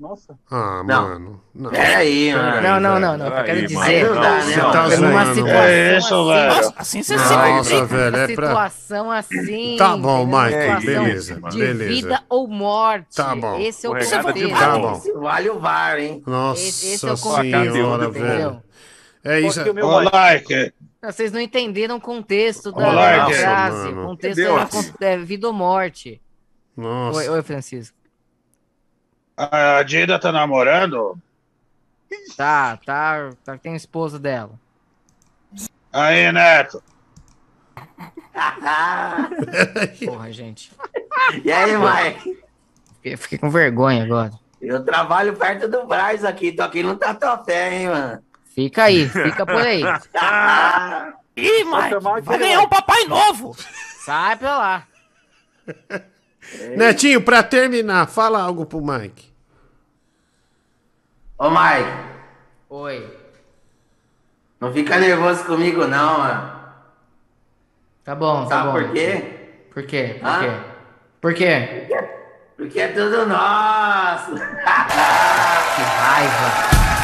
Nossa. Ah, Não. mano. Não. Peraí, mano. Não, não, não, não, eu quero dizer- Você tá numa zoando. situação É isso, assim. velho. Nossa, assim você se Nossa, complica. velho, é pra... situação assim. Tá bom, Mike, beleza, De beleza. vida ou morte. Tá bom. Esse é o contexto. Tá bom. Vale o VAR, hein? Nossa Esse- é o senhora, velho. É isso. Ô. Não, Vocês não entenderam o contexto da frase. O contexto é, é vida ou morte. Nossa. Oi, oi, Francisco. A Dida tá namorando? Tá, tá, tá. Tem a esposa dela. Aí, Neto. Porra, gente. E aí, Mike? Fiquei, fiquei com vergonha agora. Eu trabalho perto do Braz aqui, tô aqui no Tatuapé, hein, mano? Fica aí, fica por aí. Ih, Mike, vai ganhar um papai novo. Sai pra lá. Netinho, pra terminar, fala algo pro Mike. Ô, Mike, Oi. não fica nervoso comigo, não, mano. Tá bom, tá Sabe bom. por quê? Por quê? Por Hã? quê? Por quê? Porque é tudo nosso. Que raiva.